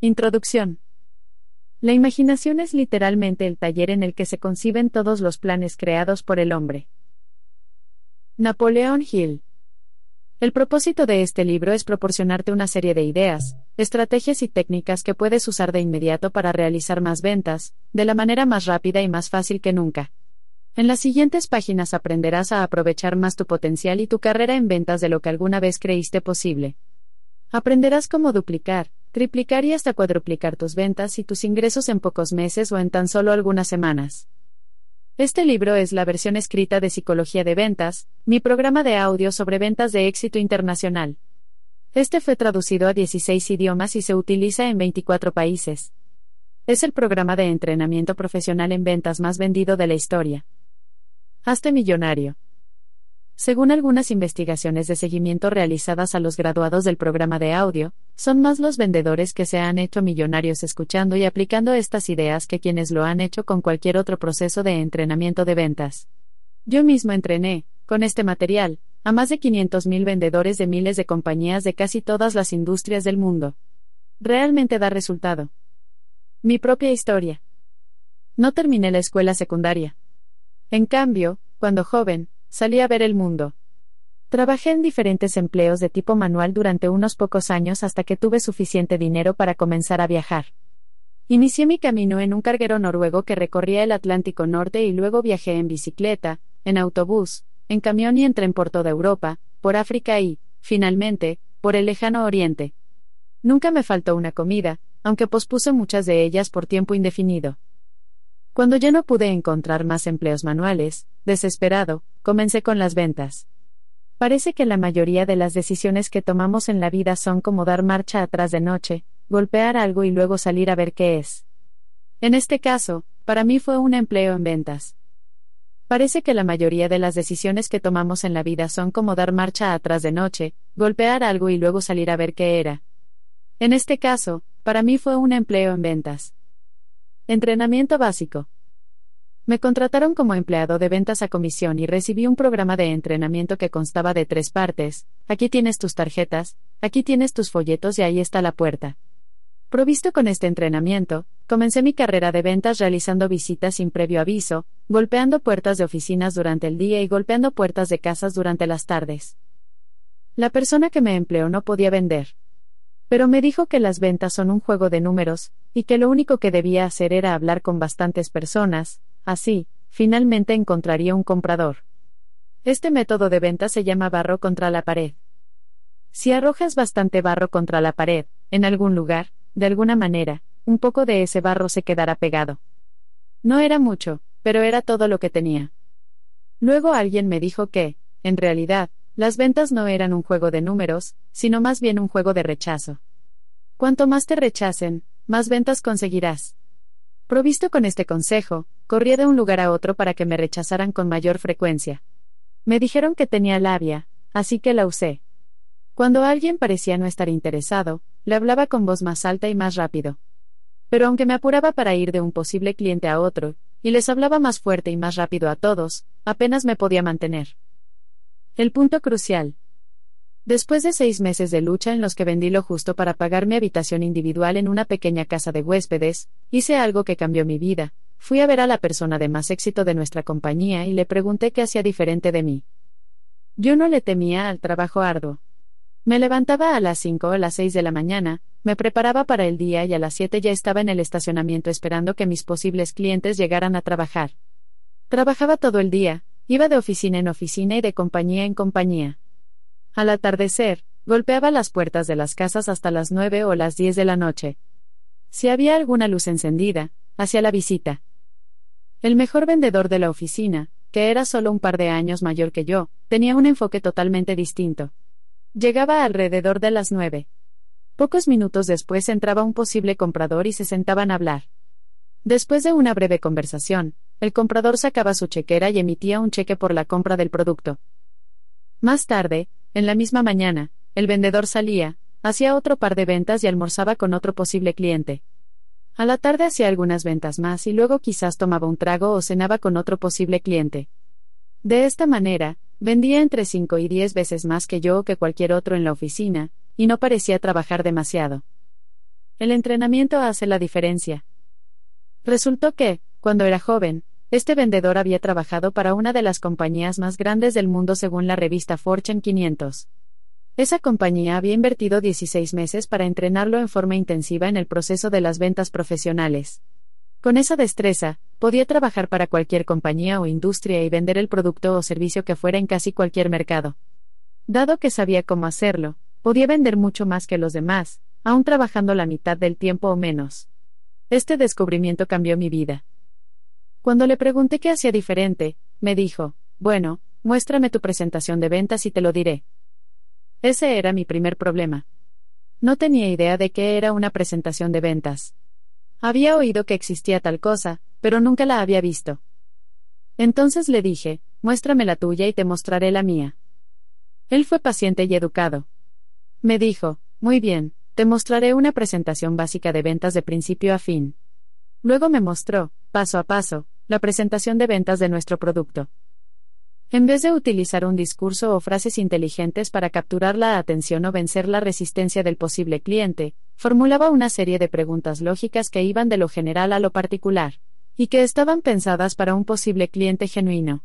Introducción. La imaginación es literalmente el taller en el que se conciben todos los planes creados por el hombre. Napoleón Hill. El propósito de este libro es proporcionarte una serie de ideas, estrategias y técnicas que puedes usar de inmediato para realizar más ventas, de la manera más rápida y más fácil que nunca. En las siguientes páginas aprenderás a aprovechar más tu potencial y tu carrera en ventas de lo que alguna vez creíste posible. Aprenderás cómo duplicar, triplicar y hasta cuadruplicar tus ventas y tus ingresos en pocos meses o en tan solo algunas semanas. Este libro es la versión escrita de Psicología de Ventas, mi programa de audio sobre ventas de éxito internacional. Este fue traducido a 16 idiomas y se utiliza en 24 países. Es el programa de entrenamiento profesional en ventas más vendido de la historia. Hazte millonario. Según algunas investigaciones de seguimiento realizadas a los graduados del programa de audio, son más los vendedores que se han hecho millonarios escuchando y aplicando estas ideas que quienes lo han hecho con cualquier otro proceso de entrenamiento de ventas. Yo mismo entrené, con este material, a más de 500.000 vendedores de miles de compañías de casi todas las industrias del mundo. Realmente da resultado. Mi propia historia. No terminé la escuela secundaria. En cambio, cuando joven, salí a ver el mundo. Trabajé en diferentes empleos de tipo manual durante unos pocos años hasta que tuve suficiente dinero para comenzar a viajar. Inicié mi camino en un carguero noruego que recorría el Atlántico Norte y luego viajé en bicicleta, en autobús, en camión y en tren por toda Europa, por África y, finalmente, por el lejano Oriente. Nunca me faltó una comida, aunque pospuse muchas de ellas por tiempo indefinido. Cuando ya no pude encontrar más empleos manuales, desesperado, comencé con las ventas. Parece que la mayoría de las decisiones que tomamos en la vida son como dar marcha atrás de noche, golpear algo y luego salir a ver qué es. En este caso, para mí fue un empleo en ventas. Parece que la mayoría de las decisiones que tomamos en la vida son como dar marcha atrás de noche, golpear algo y luego salir a ver qué era. En este caso, para mí fue un empleo en ventas. Entrenamiento básico. Me contrataron como empleado de ventas a comisión y recibí un programa de entrenamiento que constaba de tres partes. Aquí tienes tus tarjetas, aquí tienes tus folletos y ahí está la puerta. Provisto con este entrenamiento, comencé mi carrera de ventas realizando visitas sin previo aviso, golpeando puertas de oficinas durante el día y golpeando puertas de casas durante las tardes. La persona que me empleó no podía vender. Pero me dijo que las ventas son un juego de números, y que lo único que debía hacer era hablar con bastantes personas, así, finalmente encontraría un comprador. Este método de venta se llama barro contra la pared. Si arrojas bastante barro contra la pared, en algún lugar, de alguna manera, un poco de ese barro se quedará pegado. No era mucho, pero era todo lo que tenía. Luego alguien me dijo que, en realidad, las ventas no eran un juego de números, sino más bien un juego de rechazo. Cuanto más te rechacen, más ventas conseguirás. Provisto con este consejo, corrí de un lugar a otro para que me rechazaran con mayor frecuencia. Me dijeron que tenía labia, así que la usé. Cuando alguien parecía no estar interesado, le hablaba con voz más alta y más rápido. Pero aunque me apuraba para ir de un posible cliente a otro, y les hablaba más fuerte y más rápido a todos, apenas me podía mantener. El punto crucial. Después de seis meses de lucha en los que vendí lo justo para pagar mi habitación individual en una pequeña casa de huéspedes, hice algo que cambió mi vida. Fui a ver a la persona de más éxito de nuestra compañía y le pregunté qué hacía diferente de mí. Yo no le temía al trabajo arduo. Me levantaba a las cinco o las seis de la mañana, me preparaba para el día y a las siete ya estaba en el estacionamiento esperando que mis posibles clientes llegaran a trabajar. Trabajaba todo el día, Iba de oficina en oficina y de compañía en compañía. Al atardecer, golpeaba las puertas de las casas hasta las nueve o las diez de la noche. Si había alguna luz encendida, hacía la visita. El mejor vendedor de la oficina, que era solo un par de años mayor que yo, tenía un enfoque totalmente distinto. Llegaba alrededor de las nueve. Pocos minutos después entraba un posible comprador y se sentaban a hablar. Después de una breve conversación, el comprador sacaba su chequera y emitía un cheque por la compra del producto. Más tarde, en la misma mañana, el vendedor salía, hacía otro par de ventas y almorzaba con otro posible cliente. A la tarde hacía algunas ventas más y luego quizás tomaba un trago o cenaba con otro posible cliente. De esta manera, vendía entre 5 y 10 veces más que yo o que cualquier otro en la oficina, y no parecía trabajar demasiado. El entrenamiento hace la diferencia. Resultó que, cuando era joven, este vendedor había trabajado para una de las compañías más grandes del mundo según la revista Fortune 500. Esa compañía había invertido 16 meses para entrenarlo en forma intensiva en el proceso de las ventas profesionales. Con esa destreza, podía trabajar para cualquier compañía o industria y vender el producto o servicio que fuera en casi cualquier mercado. Dado que sabía cómo hacerlo, podía vender mucho más que los demás, aún trabajando la mitad del tiempo o menos. Este descubrimiento cambió mi vida. Cuando le pregunté qué hacía diferente, me dijo, bueno, muéstrame tu presentación de ventas y te lo diré. Ese era mi primer problema. No tenía idea de qué era una presentación de ventas. Había oído que existía tal cosa, pero nunca la había visto. Entonces le dije, muéstrame la tuya y te mostraré la mía. Él fue paciente y educado. Me dijo, muy bien, te mostraré una presentación básica de ventas de principio a fin. Luego me mostró, paso a paso, la presentación de ventas de nuestro producto. En vez de utilizar un discurso o frases inteligentes para capturar la atención o vencer la resistencia del posible cliente, formulaba una serie de preguntas lógicas que iban de lo general a lo particular, y que estaban pensadas para un posible cliente genuino.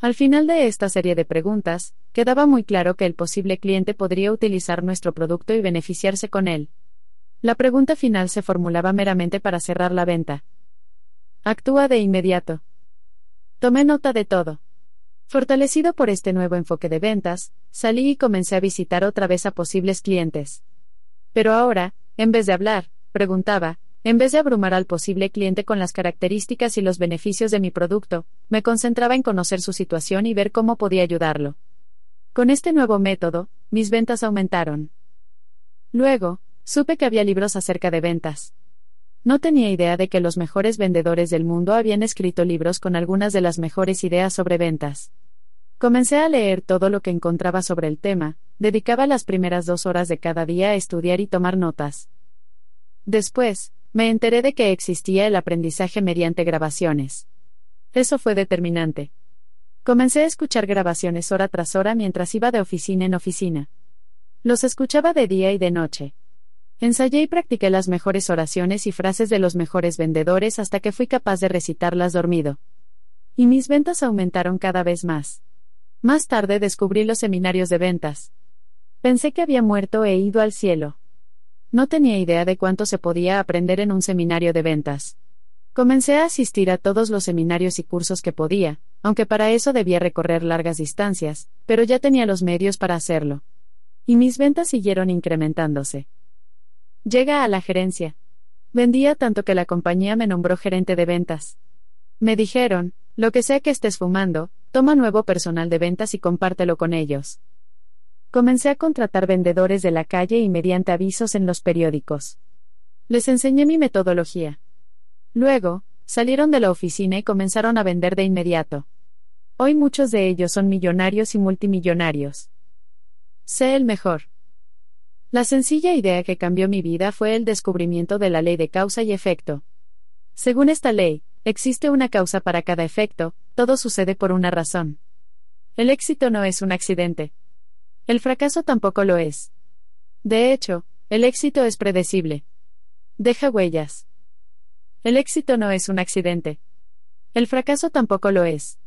Al final de esta serie de preguntas, quedaba muy claro que el posible cliente podría utilizar nuestro producto y beneficiarse con él. La pregunta final se formulaba meramente para cerrar la venta. Actúa de inmediato. Tomé nota de todo. Fortalecido por este nuevo enfoque de ventas, salí y comencé a visitar otra vez a posibles clientes. Pero ahora, en vez de hablar, preguntaba, en vez de abrumar al posible cliente con las características y los beneficios de mi producto, me concentraba en conocer su situación y ver cómo podía ayudarlo. Con este nuevo método, mis ventas aumentaron. Luego, supe que había libros acerca de ventas. No tenía idea de que los mejores vendedores del mundo habían escrito libros con algunas de las mejores ideas sobre ventas. Comencé a leer todo lo que encontraba sobre el tema, dedicaba las primeras dos horas de cada día a estudiar y tomar notas. Después, me enteré de que existía el aprendizaje mediante grabaciones. Eso fue determinante. Comencé a escuchar grabaciones hora tras hora mientras iba de oficina en oficina. Los escuchaba de día y de noche. Ensayé y practiqué las mejores oraciones y frases de los mejores vendedores hasta que fui capaz de recitarlas dormido. Y mis ventas aumentaron cada vez más. Más tarde descubrí los seminarios de ventas. Pensé que había muerto e ido al cielo. No tenía idea de cuánto se podía aprender en un seminario de ventas. Comencé a asistir a todos los seminarios y cursos que podía, aunque para eso debía recorrer largas distancias, pero ya tenía los medios para hacerlo. Y mis ventas siguieron incrementándose. Llega a la gerencia. Vendía tanto que la compañía me nombró gerente de ventas. Me dijeron, lo que sea que estés fumando, toma nuevo personal de ventas y compártelo con ellos. Comencé a contratar vendedores de la calle y mediante avisos en los periódicos. Les enseñé mi metodología. Luego, salieron de la oficina y comenzaron a vender de inmediato. Hoy muchos de ellos son millonarios y multimillonarios. Sé el mejor. La sencilla idea que cambió mi vida fue el descubrimiento de la ley de causa y efecto. Según esta ley, existe una causa para cada efecto, todo sucede por una razón. El éxito no es un accidente. El fracaso tampoco lo es. De hecho, el éxito es predecible. Deja huellas. El éxito no es un accidente. El fracaso tampoco lo es.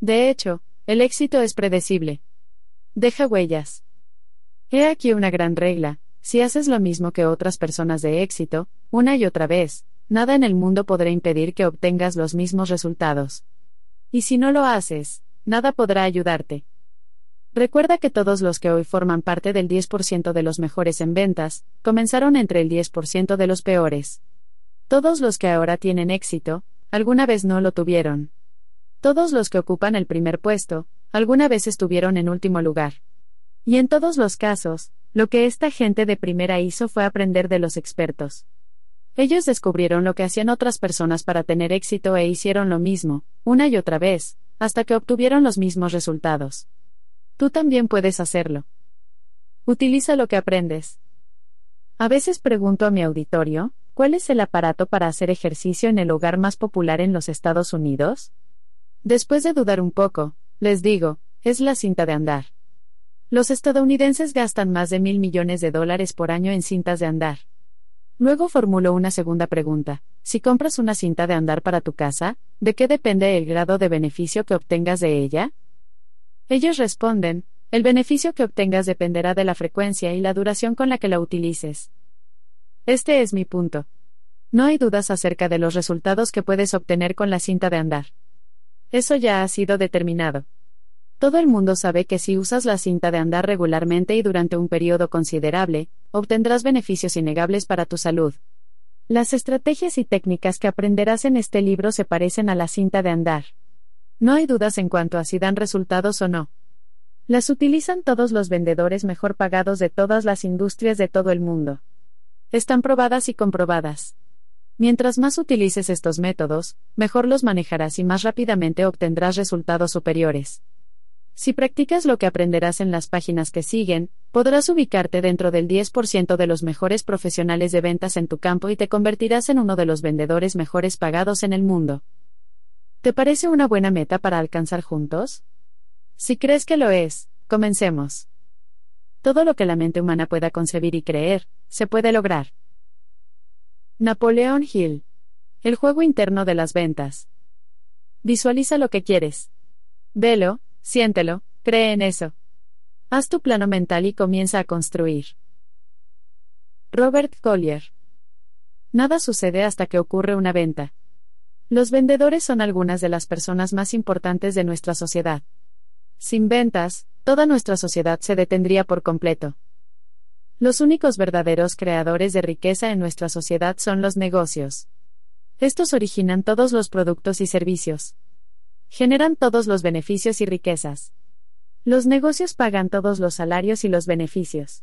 De hecho, el éxito es predecible. Deja huellas. He aquí una gran regla, si haces lo mismo que otras personas de éxito, una y otra vez, nada en el mundo podrá impedir que obtengas los mismos resultados. Y si no lo haces, nada podrá ayudarte. Recuerda que todos los que hoy forman parte del 10% de los mejores en ventas, comenzaron entre el 10% de los peores. Todos los que ahora tienen éxito, alguna vez no lo tuvieron. Todos los que ocupan el primer puesto, alguna vez estuvieron en último lugar. Y en todos los casos, lo que esta gente de primera hizo fue aprender de los expertos. Ellos descubrieron lo que hacían otras personas para tener éxito e hicieron lo mismo, una y otra vez, hasta que obtuvieron los mismos resultados. Tú también puedes hacerlo. Utiliza lo que aprendes. A veces pregunto a mi auditorio, ¿cuál es el aparato para hacer ejercicio en el hogar más popular en los Estados Unidos? Después de dudar un poco, les digo, es la cinta de andar. Los estadounidenses gastan más de mil millones de dólares por año en cintas de andar. Luego formulo una segunda pregunta. Si compras una cinta de andar para tu casa, ¿de qué depende el grado de beneficio que obtengas de ella? Ellos responden, el beneficio que obtengas dependerá de la frecuencia y la duración con la que la utilices. Este es mi punto. No hay dudas acerca de los resultados que puedes obtener con la cinta de andar. Eso ya ha sido determinado. Todo el mundo sabe que si usas la cinta de andar regularmente y durante un periodo considerable, obtendrás beneficios innegables para tu salud. Las estrategias y técnicas que aprenderás en este libro se parecen a la cinta de andar. No hay dudas en cuanto a si dan resultados o no. Las utilizan todos los vendedores mejor pagados de todas las industrias de todo el mundo. Están probadas y comprobadas. Mientras más utilices estos métodos, mejor los manejarás y más rápidamente obtendrás resultados superiores. Si practicas lo que aprenderás en las páginas que siguen, podrás ubicarte dentro del 10% de los mejores profesionales de ventas en tu campo y te convertirás en uno de los vendedores mejores pagados en el mundo. ¿Te parece una buena meta para alcanzar juntos? Si crees que lo es, comencemos. Todo lo que la mente humana pueda concebir y creer, se puede lograr. Napoleón Hill. El juego interno de las ventas. Visualiza lo que quieres. Velo, siéntelo, cree en eso. Haz tu plano mental y comienza a construir. Robert Collier. Nada sucede hasta que ocurre una venta. Los vendedores son algunas de las personas más importantes de nuestra sociedad. Sin ventas, toda nuestra sociedad se detendría por completo. Los únicos verdaderos creadores de riqueza en nuestra sociedad son los negocios. Estos originan todos los productos y servicios. Generan todos los beneficios y riquezas. Los negocios pagan todos los salarios y los beneficios.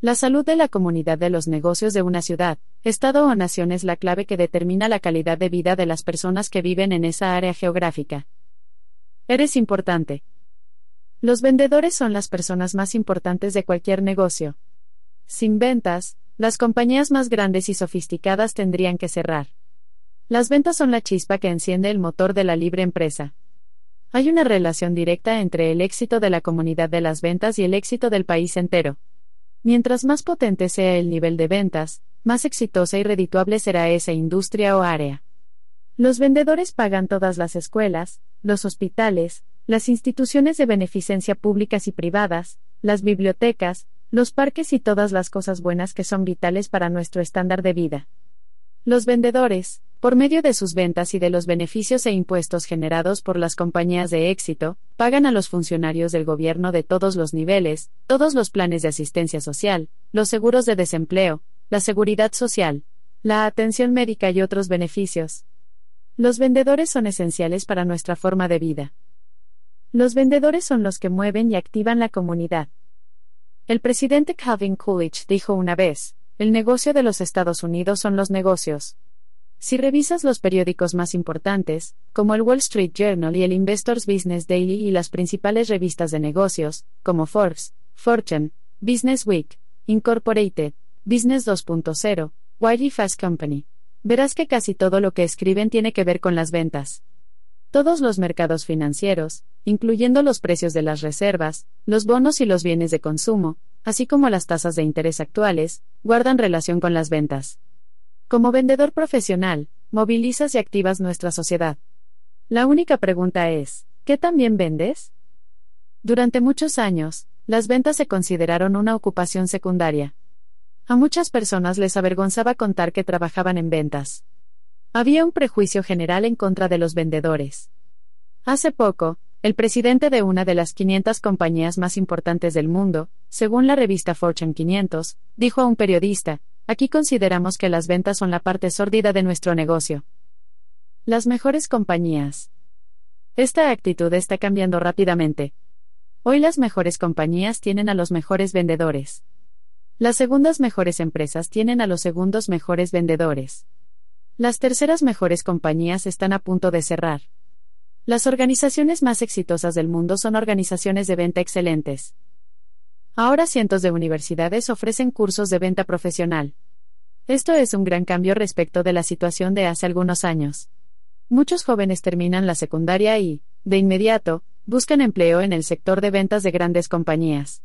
La salud de la comunidad de los negocios de una ciudad, estado o nación es la clave que determina la calidad de vida de las personas que viven en esa área geográfica. Eres importante. Los vendedores son las personas más importantes de cualquier negocio. Sin ventas, las compañías más grandes y sofisticadas tendrían que cerrar. Las ventas son la chispa que enciende el motor de la libre empresa. Hay una relación directa entre el éxito de la comunidad de las ventas y el éxito del país entero. Mientras más potente sea el nivel de ventas, más exitosa y redituable será esa industria o área. Los vendedores pagan todas las escuelas, los hospitales, las instituciones de beneficencia públicas y privadas, las bibliotecas, los parques y todas las cosas buenas que son vitales para nuestro estándar de vida. Los vendedores, por medio de sus ventas y de los beneficios e impuestos generados por las compañías de éxito, pagan a los funcionarios del gobierno de todos los niveles, todos los planes de asistencia social, los seguros de desempleo, la seguridad social, la atención médica y otros beneficios. Los vendedores son esenciales para nuestra forma de vida. Los vendedores son los que mueven y activan la comunidad. El presidente Calvin Coolidge dijo una vez, el negocio de los Estados Unidos son los negocios. Si revisas los periódicos más importantes, como el Wall Street Journal y el Investors Business Daily y las principales revistas de negocios, como Forbes, Fortune, Business Week, Incorporated, Business 2.0, Wiley Fast Company, verás que casi todo lo que escriben tiene que ver con las ventas. Todos los mercados financieros, incluyendo los precios de las reservas, los bonos y los bienes de consumo, así como las tasas de interés actuales, guardan relación con las ventas. Como vendedor profesional, movilizas y activas nuestra sociedad. La única pregunta es, ¿qué también vendes? Durante muchos años, las ventas se consideraron una ocupación secundaria. A muchas personas les avergonzaba contar que trabajaban en ventas. Había un prejuicio general en contra de los vendedores. Hace poco, el presidente de una de las 500 compañías más importantes del mundo, según la revista Fortune 500, dijo a un periodista, aquí consideramos que las ventas son la parte sórdida de nuestro negocio. Las mejores compañías. Esta actitud está cambiando rápidamente. Hoy las mejores compañías tienen a los mejores vendedores. Las segundas mejores empresas tienen a los segundos mejores vendedores. Las terceras mejores compañías están a punto de cerrar. Las organizaciones más exitosas del mundo son organizaciones de venta excelentes. Ahora cientos de universidades ofrecen cursos de venta profesional. Esto es un gran cambio respecto de la situación de hace algunos años. Muchos jóvenes terminan la secundaria y, de inmediato, buscan empleo en el sector de ventas de grandes compañías.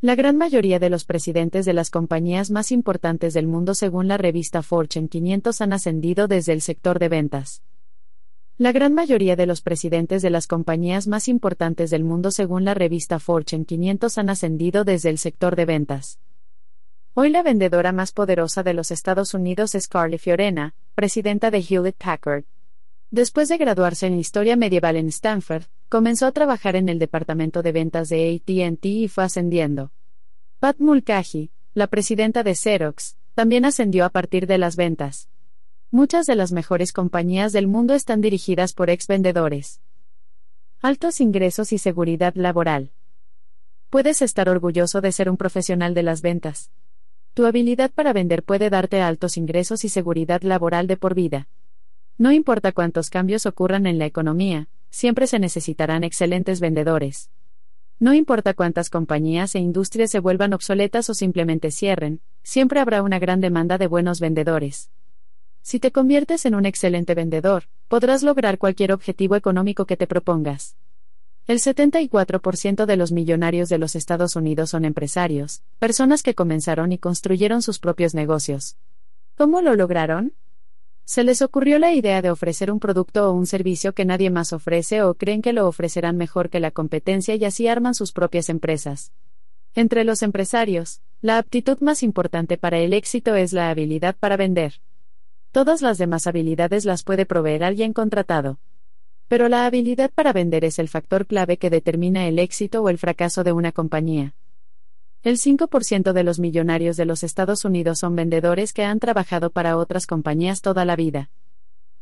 La gran mayoría de los presidentes de las compañías más importantes del mundo según la revista Fortune 500 han ascendido desde el sector de ventas. La gran mayoría de los presidentes de las compañías más importantes del mundo según la revista Fortune 500 han ascendido desde el sector de ventas. Hoy la vendedora más poderosa de los Estados Unidos es Carly Fiorena, presidenta de Hewlett Packard. Después de graduarse en Historia Medieval en Stanford, comenzó a trabajar en el departamento de ventas de ATT y fue ascendiendo. Pat Mulcahy, la presidenta de Xerox, también ascendió a partir de las ventas. Muchas de las mejores compañías del mundo están dirigidas por ex vendedores. Altos ingresos y seguridad laboral. Puedes estar orgulloso de ser un profesional de las ventas. Tu habilidad para vender puede darte altos ingresos y seguridad laboral de por vida. No importa cuántos cambios ocurran en la economía, siempre se necesitarán excelentes vendedores. No importa cuántas compañías e industrias se vuelvan obsoletas o simplemente cierren, siempre habrá una gran demanda de buenos vendedores. Si te conviertes en un excelente vendedor, podrás lograr cualquier objetivo económico que te propongas. El 74% de los millonarios de los Estados Unidos son empresarios, personas que comenzaron y construyeron sus propios negocios. ¿Cómo lo lograron? Se les ocurrió la idea de ofrecer un producto o un servicio que nadie más ofrece o creen que lo ofrecerán mejor que la competencia y así arman sus propias empresas. Entre los empresarios, la aptitud más importante para el éxito es la habilidad para vender. Todas las demás habilidades las puede proveer alguien contratado. Pero la habilidad para vender es el factor clave que determina el éxito o el fracaso de una compañía. El 5% de los millonarios de los Estados Unidos son vendedores que han trabajado para otras compañías toda la vida.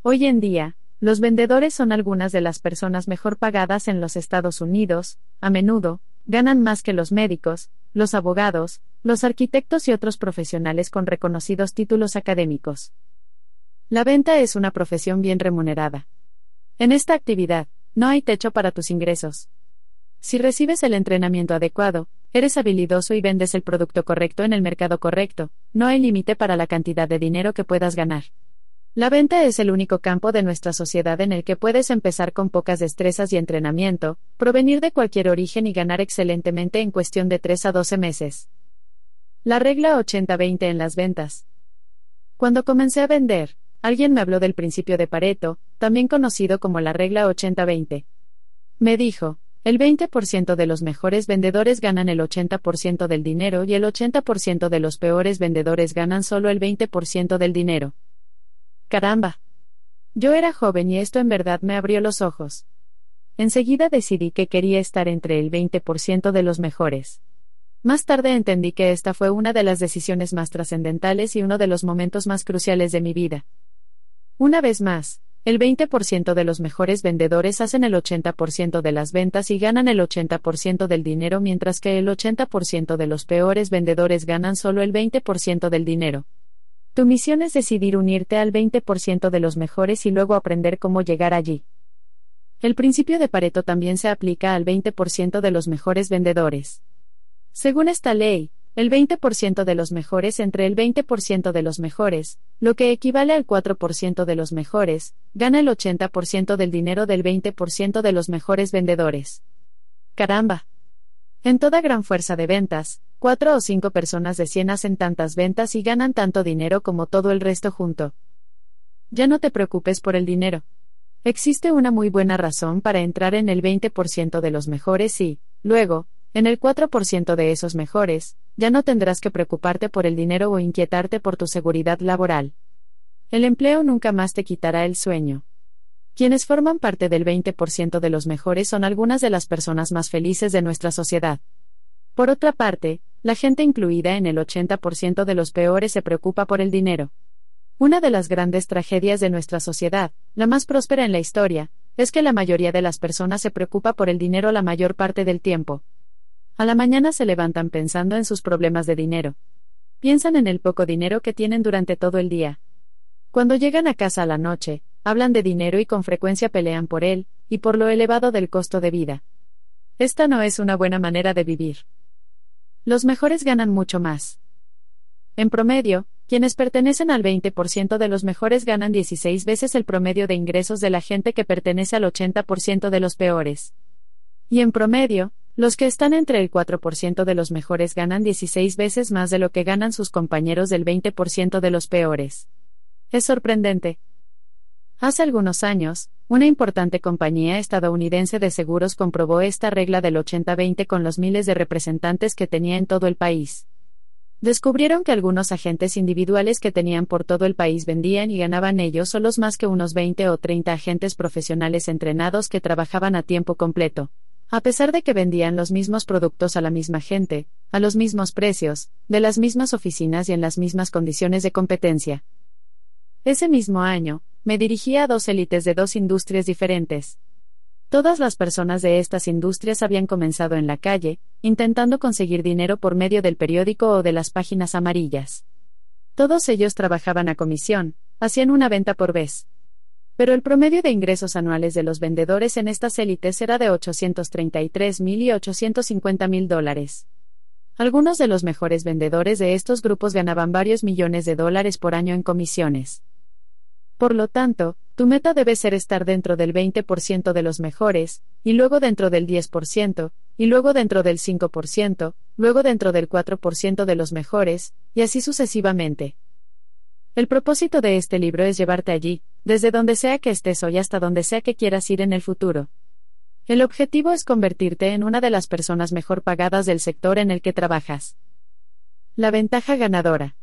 Hoy en día, los vendedores son algunas de las personas mejor pagadas en los Estados Unidos, a menudo, ganan más que los médicos, los abogados, los arquitectos y otros profesionales con reconocidos títulos académicos. La venta es una profesión bien remunerada. En esta actividad, no hay techo para tus ingresos. Si recibes el entrenamiento adecuado, eres habilidoso y vendes el producto correcto en el mercado correcto, no hay límite para la cantidad de dinero que puedas ganar. La venta es el único campo de nuestra sociedad en el que puedes empezar con pocas destrezas y entrenamiento, provenir de cualquier origen y ganar excelentemente en cuestión de 3 a 12 meses. La regla 80-20 en las ventas. Cuando comencé a vender, alguien me habló del principio de Pareto, también conocido como la regla 80-20. Me dijo, el 20% de los mejores vendedores ganan el 80% del dinero y el 80% de los peores vendedores ganan solo el 20% del dinero. Caramba. Yo era joven y esto en verdad me abrió los ojos. Enseguida decidí que quería estar entre el 20% de los mejores. Más tarde entendí que esta fue una de las decisiones más trascendentales y uno de los momentos más cruciales de mi vida. Una vez más, el 20% de los mejores vendedores hacen el 80% de las ventas y ganan el 80% del dinero mientras que el 80% de los peores vendedores ganan solo el 20% del dinero. Tu misión es decidir unirte al 20% de los mejores y luego aprender cómo llegar allí. El principio de Pareto también se aplica al 20% de los mejores vendedores. Según esta ley, el 20% de los mejores entre el 20% de los mejores, lo que equivale al 4% de los mejores, gana el 80% del dinero del 20% de los mejores vendedores. Caramba. En toda gran fuerza de ventas, cuatro o cinco personas de 100 hacen tantas ventas y ganan tanto dinero como todo el resto junto. Ya no te preocupes por el dinero. Existe una muy buena razón para entrar en el 20% de los mejores y, luego, en el 4% de esos mejores, ya no tendrás que preocuparte por el dinero o inquietarte por tu seguridad laboral. El empleo nunca más te quitará el sueño. Quienes forman parte del 20% de los mejores son algunas de las personas más felices de nuestra sociedad. Por otra parte, la gente incluida en el 80% de los peores se preocupa por el dinero. Una de las grandes tragedias de nuestra sociedad, la más próspera en la historia, es que la mayoría de las personas se preocupa por el dinero la mayor parte del tiempo. A la mañana se levantan pensando en sus problemas de dinero. Piensan en el poco dinero que tienen durante todo el día. Cuando llegan a casa a la noche, hablan de dinero y con frecuencia pelean por él, y por lo elevado del costo de vida. Esta no es una buena manera de vivir. Los mejores ganan mucho más. En promedio, quienes pertenecen al 20% de los mejores ganan 16 veces el promedio de ingresos de la gente que pertenece al 80% de los peores. Y en promedio, Los que están entre el 4% de los mejores ganan 16 veces más de lo que ganan sus compañeros del 20% de los peores. Es sorprendente. Hace algunos años, una importante compañía estadounidense de seguros comprobó esta regla del 80-20 con los miles de representantes que tenía en todo el país. Descubrieron que algunos agentes individuales que tenían por todo el país vendían y ganaban ellos solos más que unos 20 o 30 agentes profesionales entrenados que trabajaban a tiempo completo. A pesar de que vendían los mismos productos a la misma gente, a los mismos precios, de las mismas oficinas y en las mismas condiciones de competencia. Ese mismo año, me dirigí a dos élites de dos industrias diferentes. Todas las personas de estas industrias habían comenzado en la calle, intentando conseguir dinero por medio del periódico o de las páginas amarillas. Todos ellos trabajaban a comisión, hacían una venta por vez. Pero el promedio de ingresos anuales de los vendedores en estas élites era de 833 mil y 850 mil dólares. Algunos de los mejores vendedores de estos grupos ganaban varios millones de dólares por año en comisiones. Por lo tanto, tu meta debe ser estar dentro del 20% de los mejores, y luego dentro del 10%, y luego dentro del 5%, luego dentro del 4% de los mejores, y así sucesivamente. El propósito de este libro es llevarte allí, desde donde sea que estés hoy hasta donde sea que quieras ir en el futuro. El objetivo es convertirte en una de las personas mejor pagadas del sector en el que trabajas. La ventaja ganadora.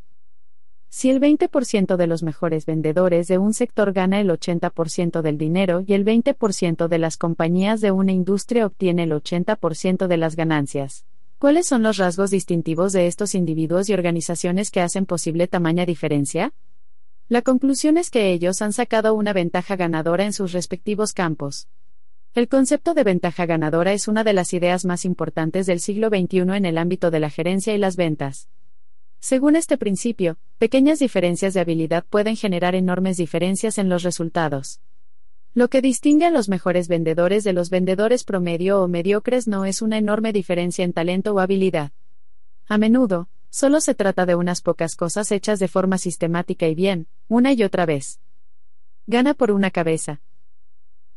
Si el 20% de los mejores vendedores de un sector gana el 80% del dinero y el 20% de las compañías de una industria obtiene el 80% de las ganancias, ¿cuáles son los rasgos distintivos de estos individuos y organizaciones que hacen posible tamaña diferencia? La conclusión es que ellos han sacado una ventaja ganadora en sus respectivos campos. El concepto de ventaja ganadora es una de las ideas más importantes del siglo XXI en el ámbito de la gerencia y las ventas. Según este principio, pequeñas diferencias de habilidad pueden generar enormes diferencias en los resultados. Lo que distingue a los mejores vendedores de los vendedores promedio o mediocres no es una enorme diferencia en talento o habilidad. A menudo, solo se trata de unas pocas cosas hechas de forma sistemática y bien, una y otra vez. Gana por una cabeza.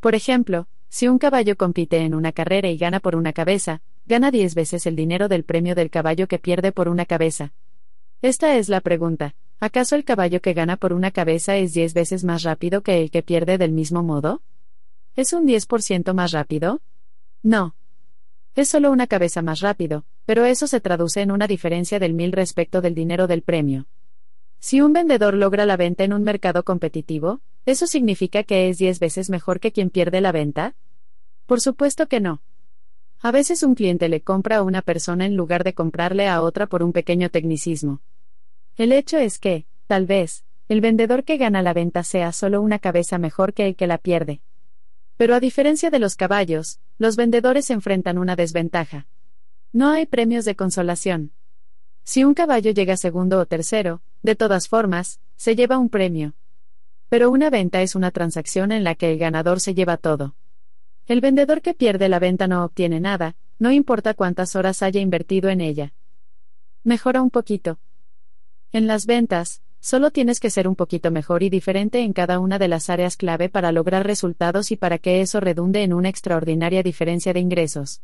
Por ejemplo, si un caballo compite en una carrera y gana por una cabeza, gana 10 veces el dinero del premio del caballo que pierde por una cabeza. Esta es la pregunta. ¿Acaso el caballo que gana por una cabeza es 10 veces más rápido que el que pierde del mismo modo? ¿Es un 10% más rápido? No. Es solo una cabeza más rápido, pero eso se traduce en una diferencia del mil respecto del dinero del premio. Si un vendedor logra la venta en un mercado competitivo, ¿eso significa que es 10 veces mejor que quien pierde la venta? Por supuesto que no. A veces un cliente le compra a una persona en lugar de comprarle a otra por un pequeño tecnicismo. El hecho es que, tal vez, el vendedor que gana la venta sea solo una cabeza mejor que el que la pierde. Pero a diferencia de los caballos, los vendedores enfrentan una desventaja. No hay premios de consolación. Si un caballo llega segundo o tercero, de todas formas, se lleva un premio. Pero una venta es una transacción en la que el ganador se lleva todo. El vendedor que pierde la venta no obtiene nada, no importa cuántas horas haya invertido en ella. Mejora un poquito, en las ventas, solo tienes que ser un poquito mejor y diferente en cada una de las áreas clave para lograr resultados y para que eso redunde en una extraordinaria diferencia de ingresos.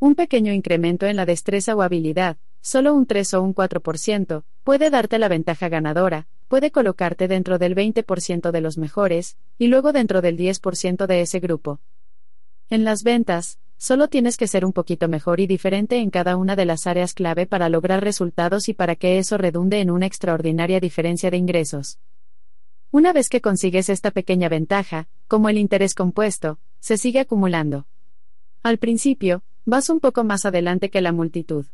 Un pequeño incremento en la destreza o habilidad, solo un 3 o un 4%, puede darte la ventaja ganadora, puede colocarte dentro del 20% de los mejores, y luego dentro del 10% de ese grupo. En las ventas, Solo tienes que ser un poquito mejor y diferente en cada una de las áreas clave para lograr resultados y para que eso redunde en una extraordinaria diferencia de ingresos. Una vez que consigues esta pequeña ventaja, como el interés compuesto, se sigue acumulando. Al principio, vas un poco más adelante que la multitud.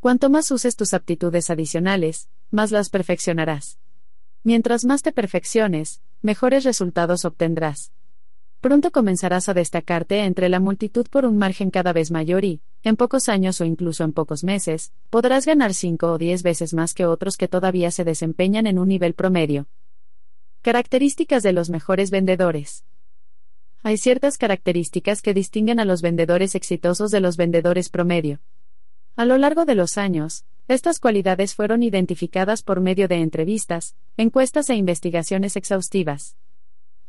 Cuanto más uses tus aptitudes adicionales, más las perfeccionarás. Mientras más te perfecciones, mejores resultados obtendrás pronto comenzarás a destacarte entre la multitud por un margen cada vez mayor y, en pocos años o incluso en pocos meses, podrás ganar 5 o 10 veces más que otros que todavía se desempeñan en un nivel promedio. Características de los mejores vendedores. Hay ciertas características que distinguen a los vendedores exitosos de los vendedores promedio. A lo largo de los años, estas cualidades fueron identificadas por medio de entrevistas, encuestas e investigaciones exhaustivas.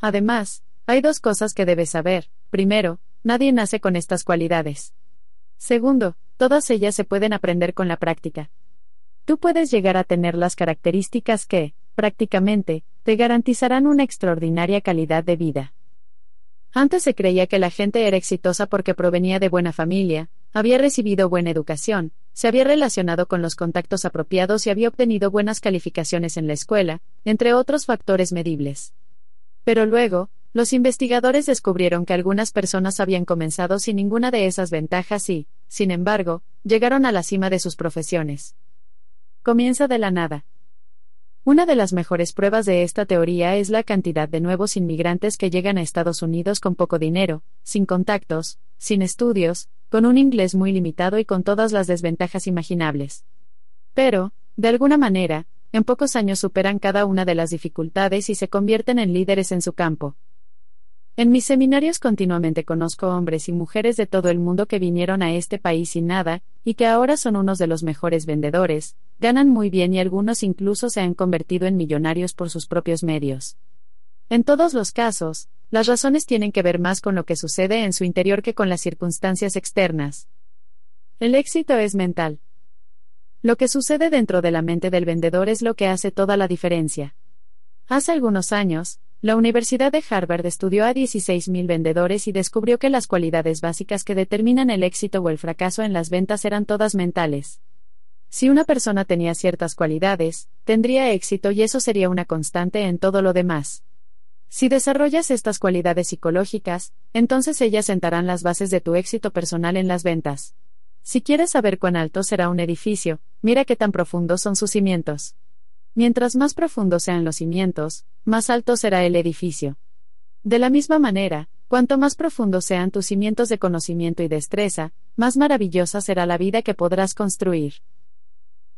Además, hay dos cosas que debes saber. Primero, nadie nace con estas cualidades. Segundo, todas ellas se pueden aprender con la práctica. Tú puedes llegar a tener las características que, prácticamente, te garantizarán una extraordinaria calidad de vida. Antes se creía que la gente era exitosa porque provenía de buena familia, había recibido buena educación, se había relacionado con los contactos apropiados y había obtenido buenas calificaciones en la escuela, entre otros factores medibles. Pero luego, los investigadores descubrieron que algunas personas habían comenzado sin ninguna de esas ventajas y, sin embargo, llegaron a la cima de sus profesiones. Comienza de la nada. Una de las mejores pruebas de esta teoría es la cantidad de nuevos inmigrantes que llegan a Estados Unidos con poco dinero, sin contactos, sin estudios, con un inglés muy limitado y con todas las desventajas imaginables. Pero, de alguna manera, en pocos años superan cada una de las dificultades y se convierten en líderes en su campo. En mis seminarios continuamente conozco hombres y mujeres de todo el mundo que vinieron a este país sin nada, y que ahora son unos de los mejores vendedores, ganan muy bien y algunos incluso se han convertido en millonarios por sus propios medios. En todos los casos, las razones tienen que ver más con lo que sucede en su interior que con las circunstancias externas. El éxito es mental. Lo que sucede dentro de la mente del vendedor es lo que hace toda la diferencia. Hace algunos años, la Universidad de Harvard estudió a 16.000 vendedores y descubrió que las cualidades básicas que determinan el éxito o el fracaso en las ventas eran todas mentales. Si una persona tenía ciertas cualidades, tendría éxito y eso sería una constante en todo lo demás. Si desarrollas estas cualidades psicológicas, entonces ellas sentarán las bases de tu éxito personal en las ventas. Si quieres saber cuán alto será un edificio, mira qué tan profundos son sus cimientos. Mientras más profundos sean los cimientos, más alto será el edificio. De la misma manera, cuanto más profundos sean tus cimientos de conocimiento y destreza, más maravillosa será la vida que podrás construir.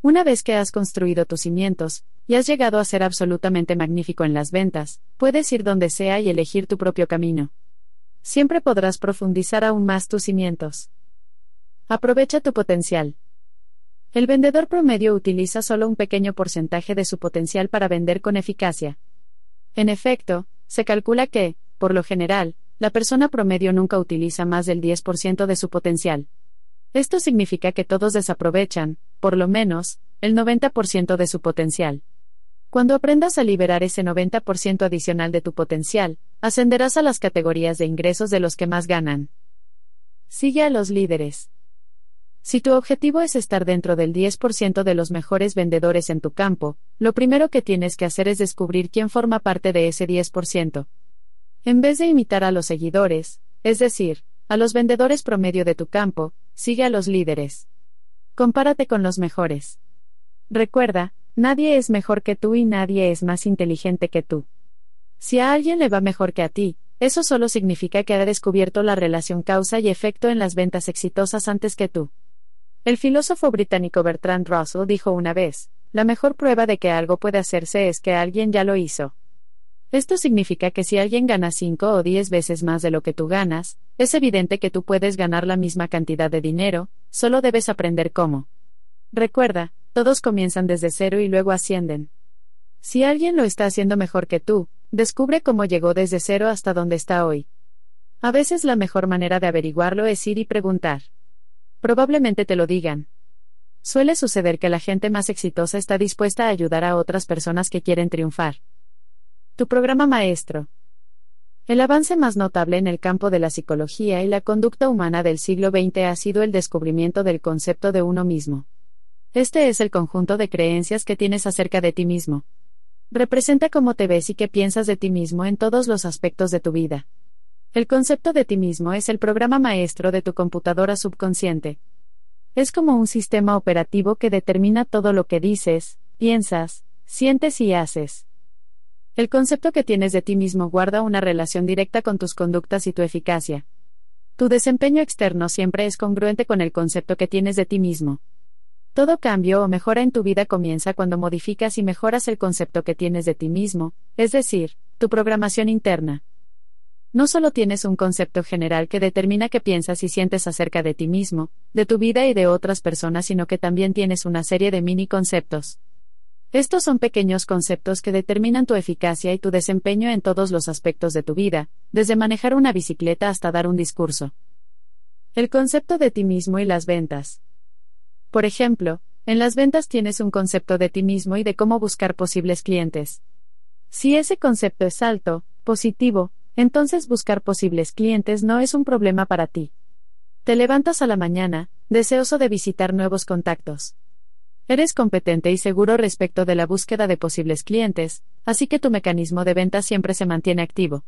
Una vez que has construido tus cimientos, y has llegado a ser absolutamente magnífico en las ventas, puedes ir donde sea y elegir tu propio camino. Siempre podrás profundizar aún más tus cimientos. Aprovecha tu potencial. El vendedor promedio utiliza solo un pequeño porcentaje de su potencial para vender con eficacia. En efecto, se calcula que, por lo general, la persona promedio nunca utiliza más del 10% de su potencial. Esto significa que todos desaprovechan, por lo menos, el 90% de su potencial. Cuando aprendas a liberar ese 90% adicional de tu potencial, ascenderás a las categorías de ingresos de los que más ganan. Sigue a los líderes. Si tu objetivo es estar dentro del 10% de los mejores vendedores en tu campo, lo primero que tienes que hacer es descubrir quién forma parte de ese 10%. En vez de imitar a los seguidores, es decir, a los vendedores promedio de tu campo, sigue a los líderes. Compárate con los mejores. Recuerda, nadie es mejor que tú y nadie es más inteligente que tú. Si a alguien le va mejor que a ti, eso solo significa que ha descubierto la relación causa y efecto en las ventas exitosas antes que tú. El filósofo británico Bertrand Russell dijo una vez, la mejor prueba de que algo puede hacerse es que alguien ya lo hizo. Esto significa que si alguien gana 5 o 10 veces más de lo que tú ganas, es evidente que tú puedes ganar la misma cantidad de dinero, solo debes aprender cómo. Recuerda, todos comienzan desde cero y luego ascienden. Si alguien lo está haciendo mejor que tú, descubre cómo llegó desde cero hasta donde está hoy. A veces la mejor manera de averiguarlo es ir y preguntar. Probablemente te lo digan. Suele suceder que la gente más exitosa está dispuesta a ayudar a otras personas que quieren triunfar. Tu programa maestro. El avance más notable en el campo de la psicología y la conducta humana del siglo XX ha sido el descubrimiento del concepto de uno mismo. Este es el conjunto de creencias que tienes acerca de ti mismo. Representa cómo te ves y qué piensas de ti mismo en todos los aspectos de tu vida. El concepto de ti mismo es el programa maestro de tu computadora subconsciente. Es como un sistema operativo que determina todo lo que dices, piensas, sientes y haces. El concepto que tienes de ti mismo guarda una relación directa con tus conductas y tu eficacia. Tu desempeño externo siempre es congruente con el concepto que tienes de ti mismo. Todo cambio o mejora en tu vida comienza cuando modificas y mejoras el concepto que tienes de ti mismo, es decir, tu programación interna. No solo tienes un concepto general que determina qué piensas y sientes acerca de ti mismo, de tu vida y de otras personas, sino que también tienes una serie de mini conceptos. Estos son pequeños conceptos que determinan tu eficacia y tu desempeño en todos los aspectos de tu vida, desde manejar una bicicleta hasta dar un discurso. El concepto de ti mismo y las ventas. Por ejemplo, en las ventas tienes un concepto de ti mismo y de cómo buscar posibles clientes. Si ese concepto es alto, positivo, entonces buscar posibles clientes no es un problema para ti. Te levantas a la mañana, deseoso de visitar nuevos contactos. Eres competente y seguro respecto de la búsqueda de posibles clientes, así que tu mecanismo de venta siempre se mantiene activo.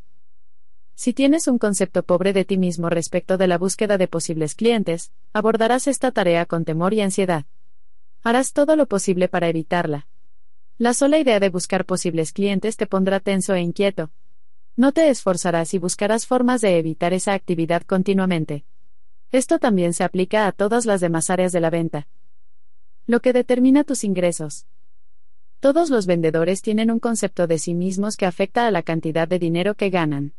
Si tienes un concepto pobre de ti mismo respecto de la búsqueda de posibles clientes, abordarás esta tarea con temor y ansiedad. Harás todo lo posible para evitarla. La sola idea de buscar posibles clientes te pondrá tenso e inquieto. No te esforzarás y buscarás formas de evitar esa actividad continuamente. Esto también se aplica a todas las demás áreas de la venta. Lo que determina tus ingresos. Todos los vendedores tienen un concepto de sí mismos que afecta a la cantidad de dinero que ganan.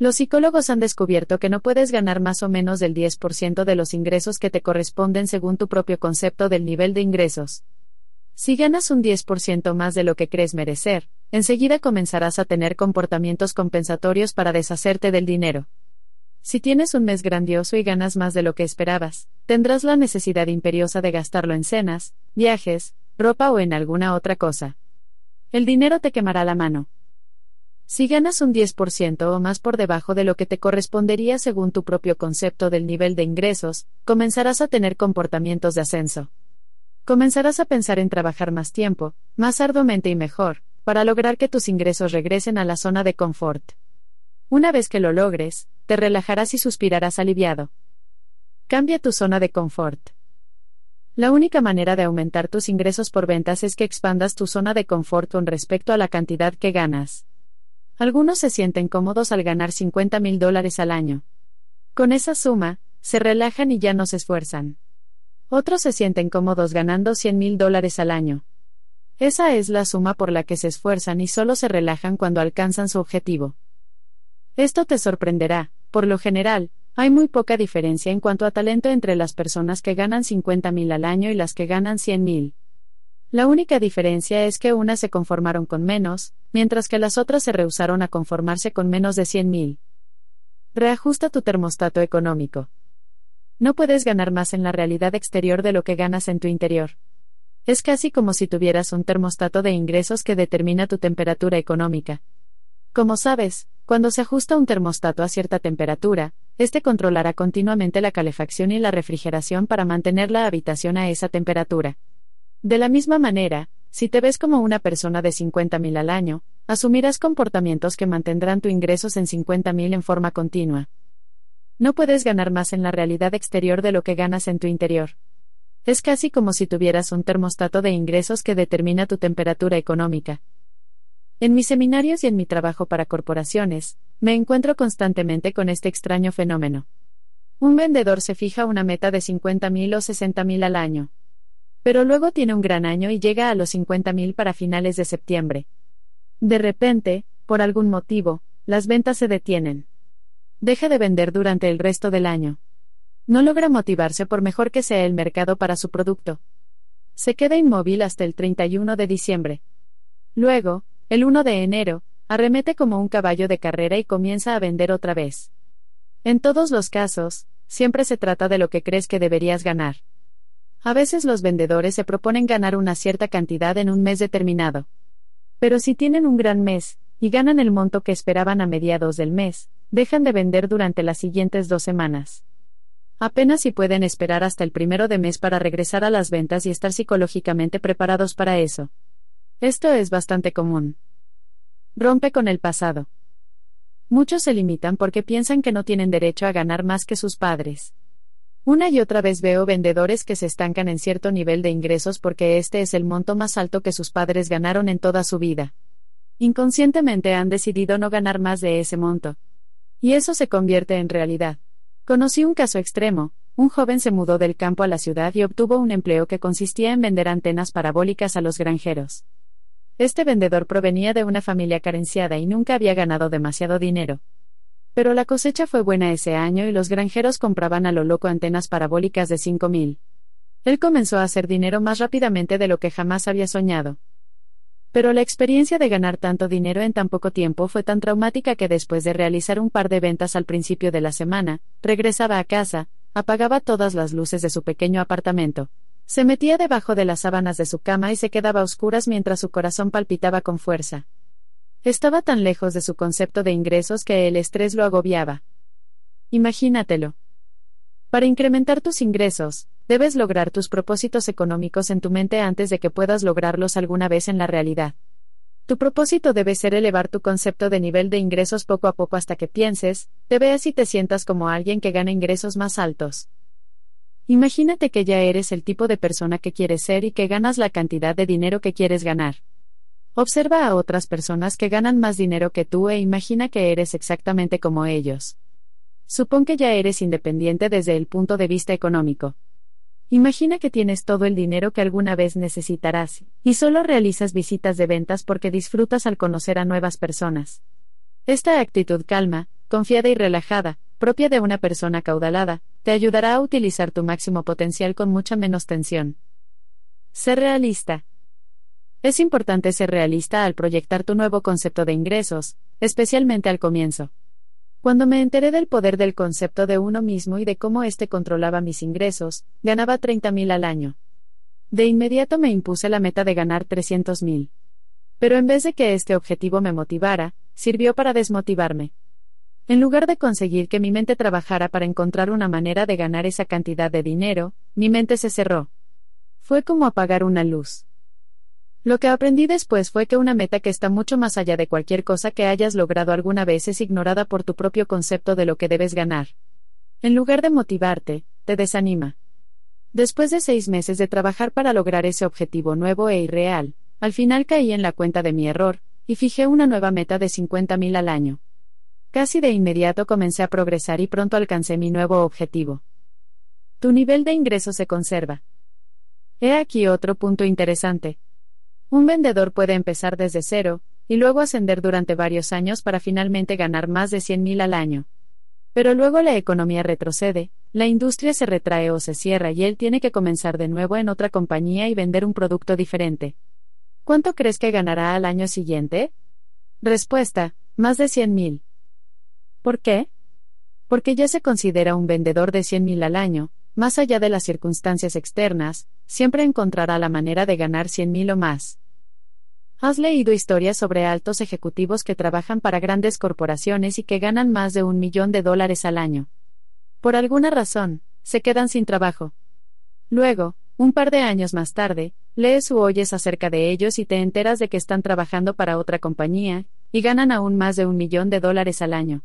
Los psicólogos han descubierto que no puedes ganar más o menos del 10% de los ingresos que te corresponden según tu propio concepto del nivel de ingresos. Si ganas un 10% más de lo que crees merecer, enseguida comenzarás a tener comportamientos compensatorios para deshacerte del dinero. Si tienes un mes grandioso y ganas más de lo que esperabas, tendrás la necesidad imperiosa de gastarlo en cenas, viajes, ropa o en alguna otra cosa. El dinero te quemará la mano. Si ganas un 10% o más por debajo de lo que te correspondería según tu propio concepto del nivel de ingresos, comenzarás a tener comportamientos de ascenso. Comenzarás a pensar en trabajar más tiempo, más arduamente y mejor, para lograr que tus ingresos regresen a la zona de confort. Una vez que lo logres, te relajarás y suspirarás aliviado. Cambia tu zona de confort. La única manera de aumentar tus ingresos por ventas es que expandas tu zona de confort con respecto a la cantidad que ganas. Algunos se sienten cómodos al ganar 50 mil dólares al año. Con esa suma, se relajan y ya no se esfuerzan. Otros se sienten cómodos ganando 100 mil dólares al año. Esa es la suma por la que se esfuerzan y solo se relajan cuando alcanzan su objetivo. Esto te sorprenderá, por lo general, hay muy poca diferencia en cuanto a talento entre las personas que ganan 50 mil al año y las que ganan 100 mil. La única diferencia es que unas se conformaron con menos, mientras que las otras se rehusaron a conformarse con menos de 100 mil. Reajusta tu termostato económico. No puedes ganar más en la realidad exterior de lo que ganas en tu interior. Es casi como si tuvieras un termostato de ingresos que determina tu temperatura económica. Como sabes, cuando se ajusta un termostato a cierta temperatura, este controlará continuamente la calefacción y la refrigeración para mantener la habitación a esa temperatura. De la misma manera, si te ves como una persona de 50.000 al año, asumirás comportamientos que mantendrán tu ingresos en 50.000 en forma continua. No puedes ganar más en la realidad exterior de lo que ganas en tu interior. Es casi como si tuvieras un termostato de ingresos que determina tu temperatura económica. En mis seminarios y en mi trabajo para corporaciones, me encuentro constantemente con este extraño fenómeno. Un vendedor se fija una meta de 50.000 o 60.000 al año. Pero luego tiene un gran año y llega a los 50.000 para finales de septiembre. De repente, por algún motivo, las ventas se detienen. Deja de vender durante el resto del año. No logra motivarse por mejor que sea el mercado para su producto. Se queda inmóvil hasta el 31 de diciembre. Luego, el 1 de enero, arremete como un caballo de carrera y comienza a vender otra vez. En todos los casos, siempre se trata de lo que crees que deberías ganar. A veces los vendedores se proponen ganar una cierta cantidad en un mes determinado. Pero si tienen un gran mes, y ganan el monto que esperaban a mediados del mes, dejan de vender durante las siguientes dos semanas. Apenas si pueden esperar hasta el primero de mes para regresar a las ventas y estar psicológicamente preparados para eso. Esto es bastante común. Rompe con el pasado. Muchos se limitan porque piensan que no tienen derecho a ganar más que sus padres. Una y otra vez veo vendedores que se estancan en cierto nivel de ingresos porque este es el monto más alto que sus padres ganaron en toda su vida. Inconscientemente han decidido no ganar más de ese monto. Y eso se convierte en realidad. Conocí un caso extremo, un joven se mudó del campo a la ciudad y obtuvo un empleo que consistía en vender antenas parabólicas a los granjeros. Este vendedor provenía de una familia carenciada y nunca había ganado demasiado dinero. Pero la cosecha fue buena ese año y los granjeros compraban a lo loco antenas parabólicas de 5000. Él comenzó a hacer dinero más rápidamente de lo que jamás había soñado. Pero la experiencia de ganar tanto dinero en tan poco tiempo fue tan traumática que después de realizar un par de ventas al principio de la semana, regresaba a casa, apagaba todas las luces de su pequeño apartamento. Se metía debajo de las sábanas de su cama y se quedaba a oscuras mientras su corazón palpitaba con fuerza. Estaba tan lejos de su concepto de ingresos que el estrés lo agobiaba. Imagínatelo. Para incrementar tus ingresos, debes lograr tus propósitos económicos en tu mente antes de que puedas lograrlos alguna vez en la realidad. Tu propósito debe ser elevar tu concepto de nivel de ingresos poco a poco hasta que pienses, te veas y te sientas como alguien que gana ingresos más altos. Imagínate que ya eres el tipo de persona que quieres ser y que ganas la cantidad de dinero que quieres ganar. Observa a otras personas que ganan más dinero que tú e imagina que eres exactamente como ellos. Supón que ya eres independiente desde el punto de vista económico. Imagina que tienes todo el dinero que alguna vez necesitarás, y solo realizas visitas de ventas porque disfrutas al conocer a nuevas personas. Esta actitud calma, confiada y relajada, propia de una persona caudalada, te ayudará a utilizar tu máximo potencial con mucha menos tensión. Ser realista. Es importante ser realista al proyectar tu nuevo concepto de ingresos, especialmente al comienzo. Cuando me enteré del poder del concepto de uno mismo y de cómo éste controlaba mis ingresos, ganaba 30.000 al año. De inmediato me impuse la meta de ganar 300.000. Pero en vez de que este objetivo me motivara, sirvió para desmotivarme. En lugar de conseguir que mi mente trabajara para encontrar una manera de ganar esa cantidad de dinero, mi mente se cerró. Fue como apagar una luz. Lo que aprendí después fue que una meta que está mucho más allá de cualquier cosa que hayas logrado alguna vez es ignorada por tu propio concepto de lo que debes ganar. En lugar de motivarte, te desanima. Después de seis meses de trabajar para lograr ese objetivo nuevo e irreal, al final caí en la cuenta de mi error, y fijé una nueva meta de 50.000 al año. Casi de inmediato comencé a progresar y pronto alcancé mi nuevo objetivo. Tu nivel de ingreso se conserva. He aquí otro punto interesante. Un vendedor puede empezar desde cero, y luego ascender durante varios años para finalmente ganar más de 100.000 al año. Pero luego la economía retrocede, la industria se retrae o se cierra y él tiene que comenzar de nuevo en otra compañía y vender un producto diferente. ¿Cuánto crees que ganará al año siguiente? Respuesta, más de 100.000. ¿Por qué? Porque ya se considera un vendedor de 100.000 al año, más allá de las circunstancias externas, siempre encontrará la manera de ganar 100.000 o más. ¿Has leído historias sobre altos ejecutivos que trabajan para grandes corporaciones y que ganan más de un millón de dólares al año? Por alguna razón, se quedan sin trabajo. Luego, un par de años más tarde, lees o oyes acerca de ellos y te enteras de que están trabajando para otra compañía, y ganan aún más de un millón de dólares al año.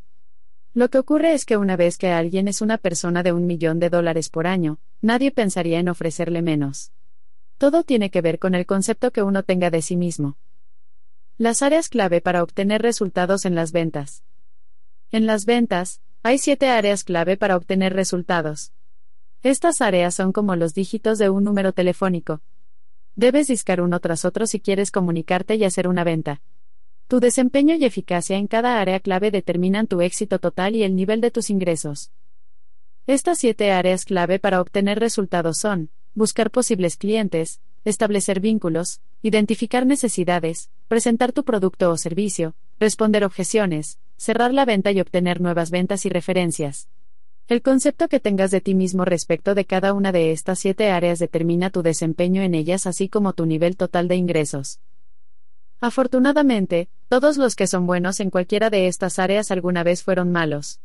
Lo que ocurre es que una vez que alguien es una persona de un millón de dólares por año, nadie pensaría en ofrecerle menos. Todo tiene que ver con el concepto que uno tenga de sí mismo. Las áreas clave para obtener resultados en las ventas. En las ventas, hay siete áreas clave para obtener resultados. Estas áreas son como los dígitos de un número telefónico. Debes discar uno tras otro si quieres comunicarte y hacer una venta. Tu desempeño y eficacia en cada área clave determinan tu éxito total y el nivel de tus ingresos. Estas siete áreas clave para obtener resultados son, buscar posibles clientes, establecer vínculos, identificar necesidades, presentar tu producto o servicio, responder objeciones, cerrar la venta y obtener nuevas ventas y referencias. El concepto que tengas de ti mismo respecto de cada una de estas siete áreas determina tu desempeño en ellas así como tu nivel total de ingresos. Afortunadamente, todos los que son buenos en cualquiera de estas áreas alguna vez fueron malos.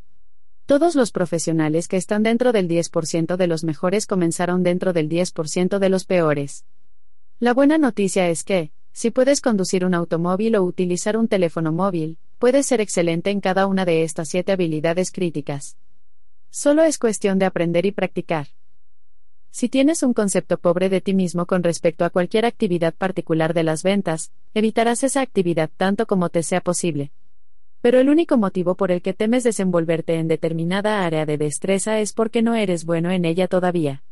Todos los profesionales que están dentro del 10% de los mejores comenzaron dentro del 10% de los peores. La buena noticia es que, si puedes conducir un automóvil o utilizar un teléfono móvil, puedes ser excelente en cada una de estas siete habilidades críticas. Solo es cuestión de aprender y practicar. Si tienes un concepto pobre de ti mismo con respecto a cualquier actividad particular de las ventas, evitarás esa actividad tanto como te sea posible. Pero el único motivo por el que temes desenvolverte en determinada área de destreza es porque no eres bueno en ella todavía.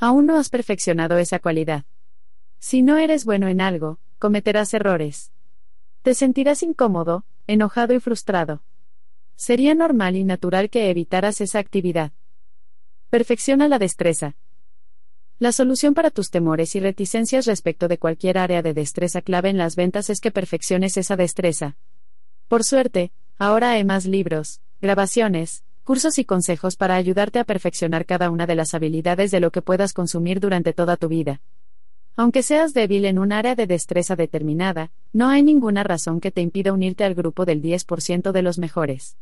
Aún no has perfeccionado esa cualidad. Si no eres bueno en algo, cometerás errores. Te sentirás incómodo, enojado y frustrado. Sería normal y natural que evitaras esa actividad. Perfecciona la destreza. La solución para tus temores y reticencias respecto de cualquier área de destreza clave en las ventas es que perfecciones esa destreza. Por suerte, ahora hay más libros, grabaciones, cursos y consejos para ayudarte a perfeccionar cada una de las habilidades de lo que puedas consumir durante toda tu vida. Aunque seas débil en un área de destreza determinada, no hay ninguna razón que te impida unirte al grupo del 10% de los mejores.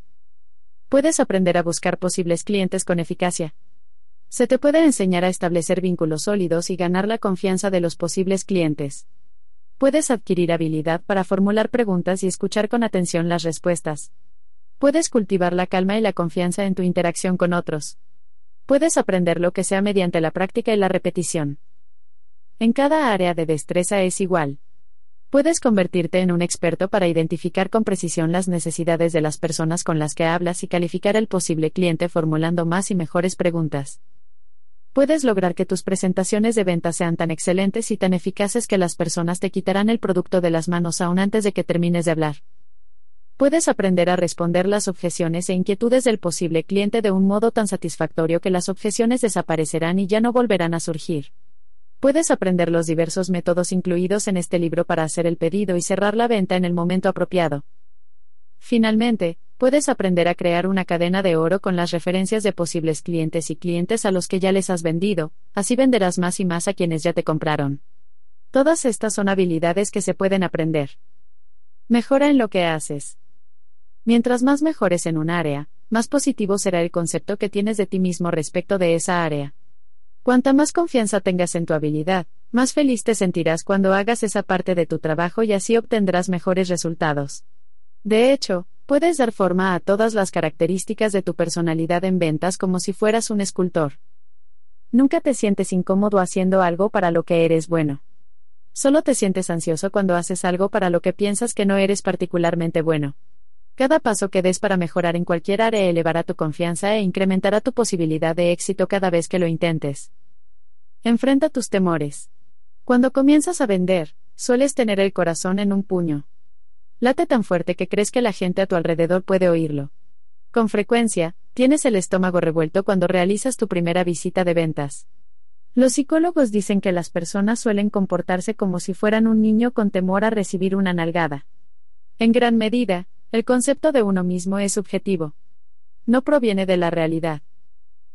Puedes aprender a buscar posibles clientes con eficacia. Se te puede enseñar a establecer vínculos sólidos y ganar la confianza de los posibles clientes. Puedes adquirir habilidad para formular preguntas y escuchar con atención las respuestas. Puedes cultivar la calma y la confianza en tu interacción con otros. Puedes aprender lo que sea mediante la práctica y la repetición. En cada área de destreza es igual. Puedes convertirte en un experto para identificar con precisión las necesidades de las personas con las que hablas y calificar al posible cliente formulando más y mejores preguntas. Puedes lograr que tus presentaciones de venta sean tan excelentes y tan eficaces que las personas te quitarán el producto de las manos aún antes de que termines de hablar. Puedes aprender a responder las objeciones e inquietudes del posible cliente de un modo tan satisfactorio que las objeciones desaparecerán y ya no volverán a surgir. Puedes aprender los diversos métodos incluidos en este libro para hacer el pedido y cerrar la venta en el momento apropiado. Finalmente, puedes aprender a crear una cadena de oro con las referencias de posibles clientes y clientes a los que ya les has vendido, así venderás más y más a quienes ya te compraron. Todas estas son habilidades que se pueden aprender. Mejora en lo que haces. Mientras más mejores en un área, más positivo será el concepto que tienes de ti mismo respecto de esa área. Cuanta más confianza tengas en tu habilidad, más feliz te sentirás cuando hagas esa parte de tu trabajo y así obtendrás mejores resultados. De hecho, puedes dar forma a todas las características de tu personalidad en ventas como si fueras un escultor. Nunca te sientes incómodo haciendo algo para lo que eres bueno. Solo te sientes ansioso cuando haces algo para lo que piensas que no eres particularmente bueno. Cada paso que des para mejorar en cualquier área elevará tu confianza e incrementará tu posibilidad de éxito cada vez que lo intentes. Enfrenta tus temores. Cuando comienzas a vender, sueles tener el corazón en un puño. Late tan fuerte que crees que la gente a tu alrededor puede oírlo. Con frecuencia, tienes el estómago revuelto cuando realizas tu primera visita de ventas. Los psicólogos dicen que las personas suelen comportarse como si fueran un niño con temor a recibir una nalgada. En gran medida, el concepto de uno mismo es subjetivo. No proviene de la realidad.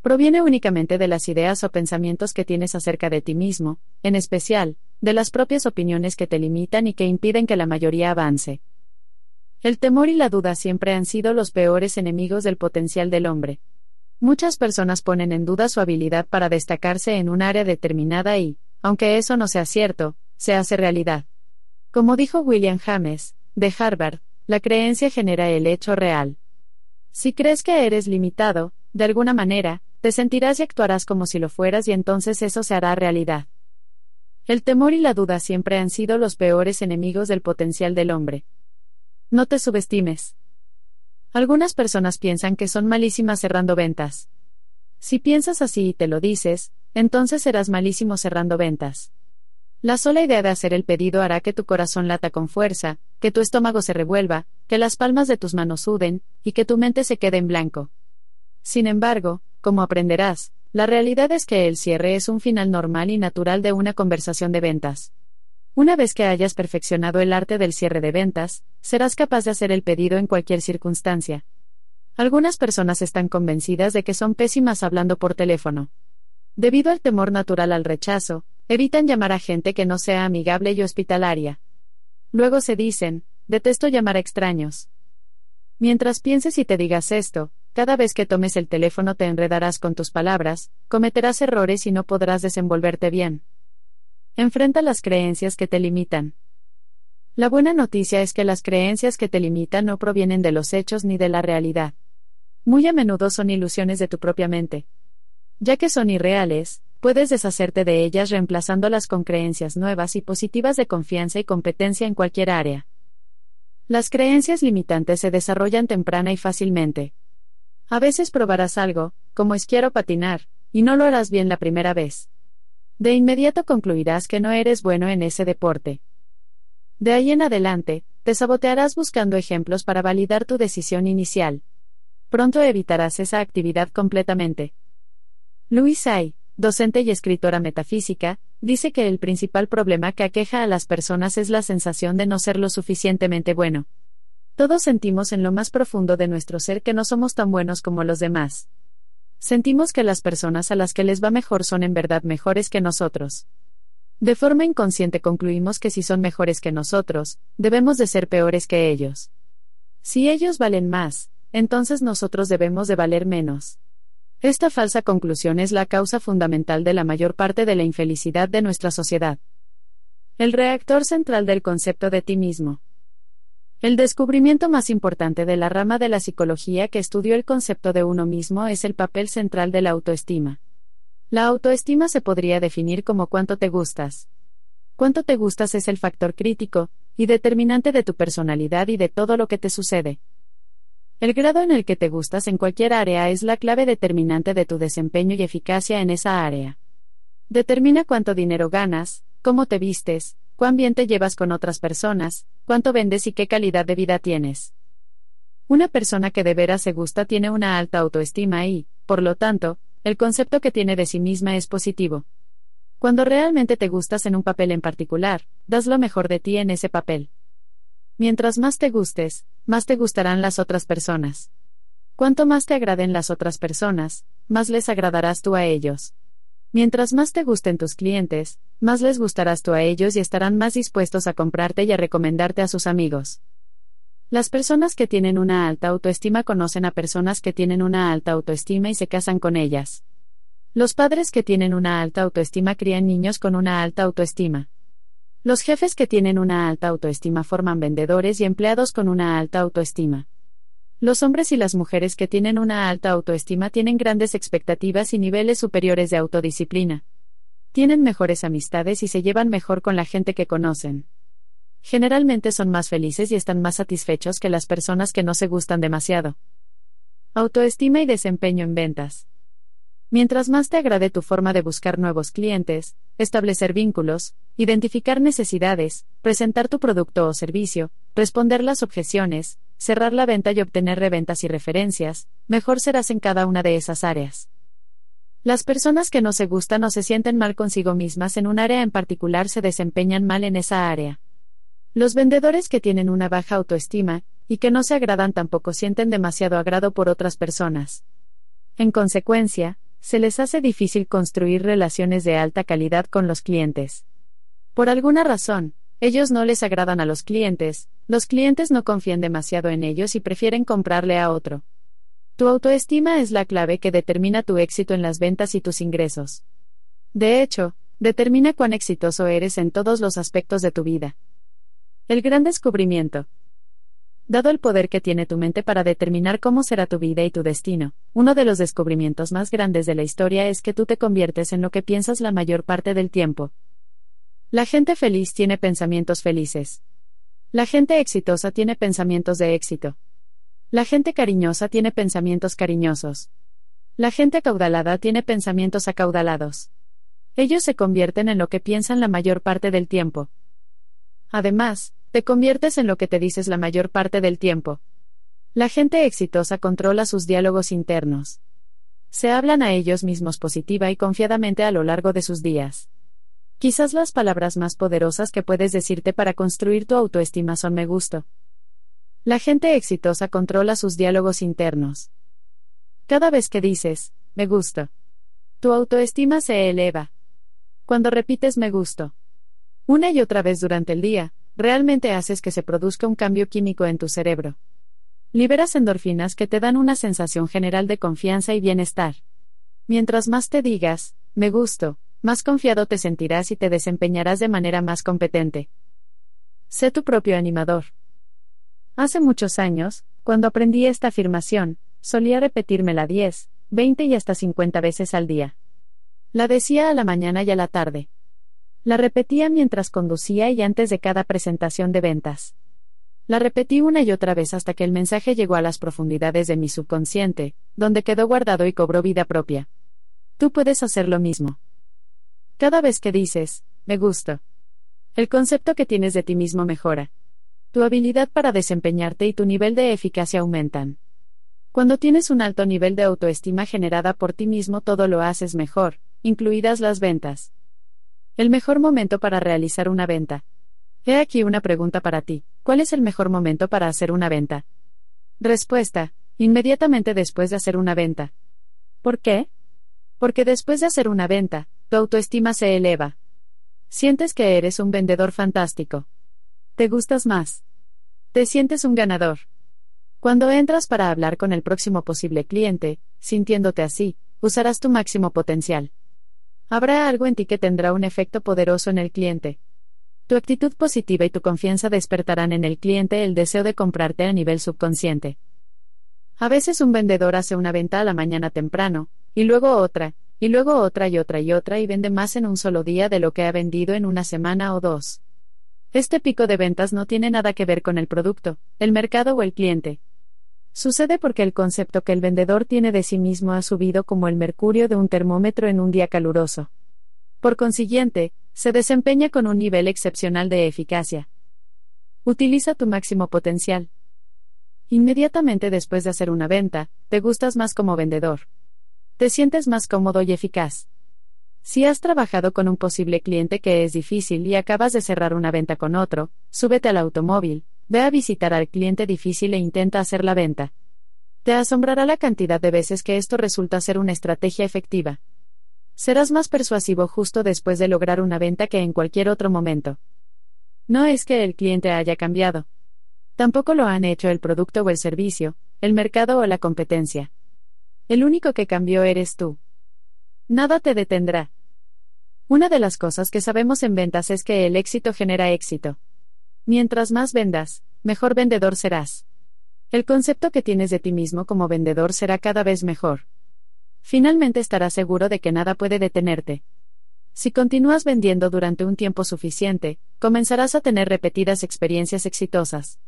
Proviene únicamente de las ideas o pensamientos que tienes acerca de ti mismo, en especial, de las propias opiniones que te limitan y que impiden que la mayoría avance. El temor y la duda siempre han sido los peores enemigos del potencial del hombre. Muchas personas ponen en duda su habilidad para destacarse en un área determinada y, aunque eso no sea cierto, se hace realidad. Como dijo William James, de Harvard, la creencia genera el hecho real. Si crees que eres limitado, de alguna manera, te sentirás y actuarás como si lo fueras y entonces eso se hará realidad. El temor y la duda siempre han sido los peores enemigos del potencial del hombre. No te subestimes. Algunas personas piensan que son malísimas cerrando ventas. Si piensas así y te lo dices, entonces serás malísimo cerrando ventas. La sola idea de hacer el pedido hará que tu corazón lata con fuerza, que tu estómago se revuelva, que las palmas de tus manos suden, y que tu mente se quede en blanco. Sin embargo, como aprenderás, la realidad es que el cierre es un final normal y natural de una conversación de ventas. Una vez que hayas perfeccionado el arte del cierre de ventas, serás capaz de hacer el pedido en cualquier circunstancia. Algunas personas están convencidas de que son pésimas hablando por teléfono. Debido al temor natural al rechazo, evitan llamar a gente que no sea amigable y hospitalaria. Luego se dicen, detesto llamar a extraños. Mientras pienses y te digas esto, cada vez que tomes el teléfono te enredarás con tus palabras, cometerás errores y no podrás desenvolverte bien. Enfrenta las creencias que te limitan. La buena noticia es que las creencias que te limitan no provienen de los hechos ni de la realidad. Muy a menudo son ilusiones de tu propia mente. Ya que son irreales, puedes deshacerte de ellas reemplazándolas con creencias nuevas y positivas de confianza y competencia en cualquier área. Las creencias limitantes se desarrollan temprana y fácilmente. A veces probarás algo, como esquiar o patinar, y no lo harás bien la primera vez. De inmediato concluirás que no eres bueno en ese deporte. De ahí en adelante, te sabotearás buscando ejemplos para validar tu decisión inicial. Pronto evitarás esa actividad completamente. Louis Hay, docente y escritora metafísica, dice que el principal problema que aqueja a las personas es la sensación de no ser lo suficientemente bueno. Todos sentimos en lo más profundo de nuestro ser que no somos tan buenos como los demás. Sentimos que las personas a las que les va mejor son en verdad mejores que nosotros. De forma inconsciente concluimos que si son mejores que nosotros, debemos de ser peores que ellos. Si ellos valen más, entonces nosotros debemos de valer menos. Esta falsa conclusión es la causa fundamental de la mayor parte de la infelicidad de nuestra sociedad. El reactor central del concepto de ti mismo. El descubrimiento más importante de la rama de la psicología que estudió el concepto de uno mismo es el papel central de la autoestima. La autoestima se podría definir como cuánto te gustas. Cuánto te gustas es el factor crítico y determinante de tu personalidad y de todo lo que te sucede. El grado en el que te gustas en cualquier área es la clave determinante de tu desempeño y eficacia en esa área. Determina cuánto dinero ganas, cómo te vistes, cuán bien te llevas con otras personas, cuánto vendes y qué calidad de vida tienes. Una persona que de veras se gusta tiene una alta autoestima y, por lo tanto, el concepto que tiene de sí misma es positivo. Cuando realmente te gustas en un papel en particular, das lo mejor de ti en ese papel. Mientras más te gustes, más te gustarán las otras personas. Cuanto más te agraden las otras personas, más les agradarás tú a ellos. Mientras más te gusten tus clientes, más les gustarás tú a ellos y estarán más dispuestos a comprarte y a recomendarte a sus amigos. Las personas que tienen una alta autoestima conocen a personas que tienen una alta autoestima y se casan con ellas. Los padres que tienen una alta autoestima crían niños con una alta autoestima. Los jefes que tienen una alta autoestima forman vendedores y empleados con una alta autoestima. Los hombres y las mujeres que tienen una alta autoestima tienen grandes expectativas y niveles superiores de autodisciplina. Tienen mejores amistades y se llevan mejor con la gente que conocen. Generalmente son más felices y están más satisfechos que las personas que no se gustan demasiado. Autoestima y desempeño en ventas. Mientras más te agrade tu forma de buscar nuevos clientes, establecer vínculos, identificar necesidades, presentar tu producto o servicio, responder las objeciones, cerrar la venta y obtener reventas y referencias, mejor serás en cada una de esas áreas. Las personas que no se gustan o se sienten mal consigo mismas en un área en particular se desempeñan mal en esa área. Los vendedores que tienen una baja autoestima, y que no se agradan tampoco sienten demasiado agrado por otras personas. En consecuencia, se les hace difícil construir relaciones de alta calidad con los clientes. Por alguna razón, ellos no les agradan a los clientes, los clientes no confían demasiado en ellos y prefieren comprarle a otro. Tu autoestima es la clave que determina tu éxito en las ventas y tus ingresos. De hecho, determina cuán exitoso eres en todos los aspectos de tu vida. El gran descubrimiento. Dado el poder que tiene tu mente para determinar cómo será tu vida y tu destino, uno de los descubrimientos más grandes de la historia es que tú te conviertes en lo que piensas la mayor parte del tiempo, la gente feliz tiene pensamientos felices. La gente exitosa tiene pensamientos de éxito. La gente cariñosa tiene pensamientos cariñosos. La gente acaudalada tiene pensamientos acaudalados. Ellos se convierten en lo que piensan la mayor parte del tiempo. Además, te conviertes en lo que te dices la mayor parte del tiempo. La gente exitosa controla sus diálogos internos. Se hablan a ellos mismos positiva y confiadamente a lo largo de sus días. Quizás las palabras más poderosas que puedes decirte para construir tu autoestima son me gusto. La gente exitosa controla sus diálogos internos. Cada vez que dices, me gusto, tu autoestima se eleva. Cuando repites me gusto, una y otra vez durante el día, realmente haces que se produzca un cambio químico en tu cerebro. Liberas endorfinas que te dan una sensación general de confianza y bienestar. Mientras más te digas, me gusto, más confiado te sentirás y te desempeñarás de manera más competente. Sé tu propio animador. Hace muchos años, cuando aprendí esta afirmación, solía repetírmela 10, 20 y hasta 50 veces al día. La decía a la mañana y a la tarde. La repetía mientras conducía y antes de cada presentación de ventas. La repetí una y otra vez hasta que el mensaje llegó a las profundidades de mi subconsciente, donde quedó guardado y cobró vida propia. Tú puedes hacer lo mismo. Cada vez que dices, me gusto. El concepto que tienes de ti mismo mejora. Tu habilidad para desempeñarte y tu nivel de eficacia aumentan. Cuando tienes un alto nivel de autoestima generada por ti mismo, todo lo haces mejor, incluidas las ventas. El mejor momento para realizar una venta. He aquí una pregunta para ti. ¿Cuál es el mejor momento para hacer una venta? Respuesta. Inmediatamente después de hacer una venta. ¿Por qué? Porque después de hacer una venta, tu autoestima se eleva. Sientes que eres un vendedor fantástico. Te gustas más. Te sientes un ganador. Cuando entras para hablar con el próximo posible cliente, sintiéndote así, usarás tu máximo potencial. Habrá algo en ti que tendrá un efecto poderoso en el cliente. Tu actitud positiva y tu confianza despertarán en el cliente el deseo de comprarte a nivel subconsciente. A veces un vendedor hace una venta a la mañana temprano, y luego otra, y luego otra y otra y otra y vende más en un solo día de lo que ha vendido en una semana o dos. Este pico de ventas no tiene nada que ver con el producto, el mercado o el cliente, Sucede porque el concepto que el vendedor tiene de sí mismo ha subido como el mercurio de un termómetro en un día caluroso. Por consiguiente, se desempeña con un nivel excepcional de eficacia. Utiliza tu máximo potencial. Inmediatamente después de hacer una venta, te gustas más como vendedor. Te sientes más cómodo y eficaz. Si has trabajado con un posible cliente que es difícil y acabas de cerrar una venta con otro, súbete al automóvil, Ve a visitar al cliente difícil e intenta hacer la venta. Te asombrará la cantidad de veces que esto resulta ser una estrategia efectiva. Serás más persuasivo justo después de lograr una venta que en cualquier otro momento. No es que el cliente haya cambiado. Tampoco lo han hecho el producto o el servicio, el mercado o la competencia. El único que cambió eres tú. Nada te detendrá. Una de las cosas que sabemos en ventas es que el éxito genera éxito. Mientras más vendas, mejor vendedor serás. El concepto que tienes de ti mismo como vendedor será cada vez mejor. Finalmente estarás seguro de que nada puede detenerte. Si continúas vendiendo durante un tiempo suficiente, comenzarás a tener repetidas experiencias exitosas.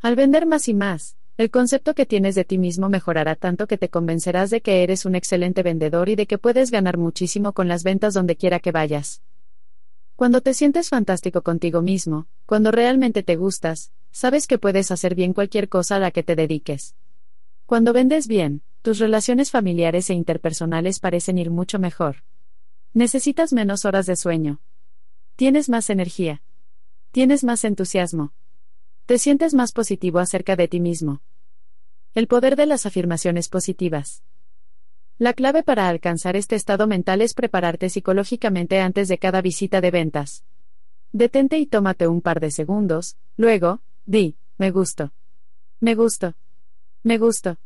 Al vender más y más, el concepto que tienes de ti mismo mejorará tanto que te convencerás de que eres un excelente vendedor y de que puedes ganar muchísimo con las ventas donde quiera que vayas. Cuando te sientes fantástico contigo mismo, cuando realmente te gustas, sabes que puedes hacer bien cualquier cosa a la que te dediques. Cuando vendes bien, tus relaciones familiares e interpersonales parecen ir mucho mejor. Necesitas menos horas de sueño. Tienes más energía. Tienes más entusiasmo. Te sientes más positivo acerca de ti mismo. El poder de las afirmaciones positivas. La clave para alcanzar este estado mental es prepararte psicológicamente antes de cada visita de ventas. Detente y tómate un par de segundos, luego, di, me gusto. Me gusto. Me gusto.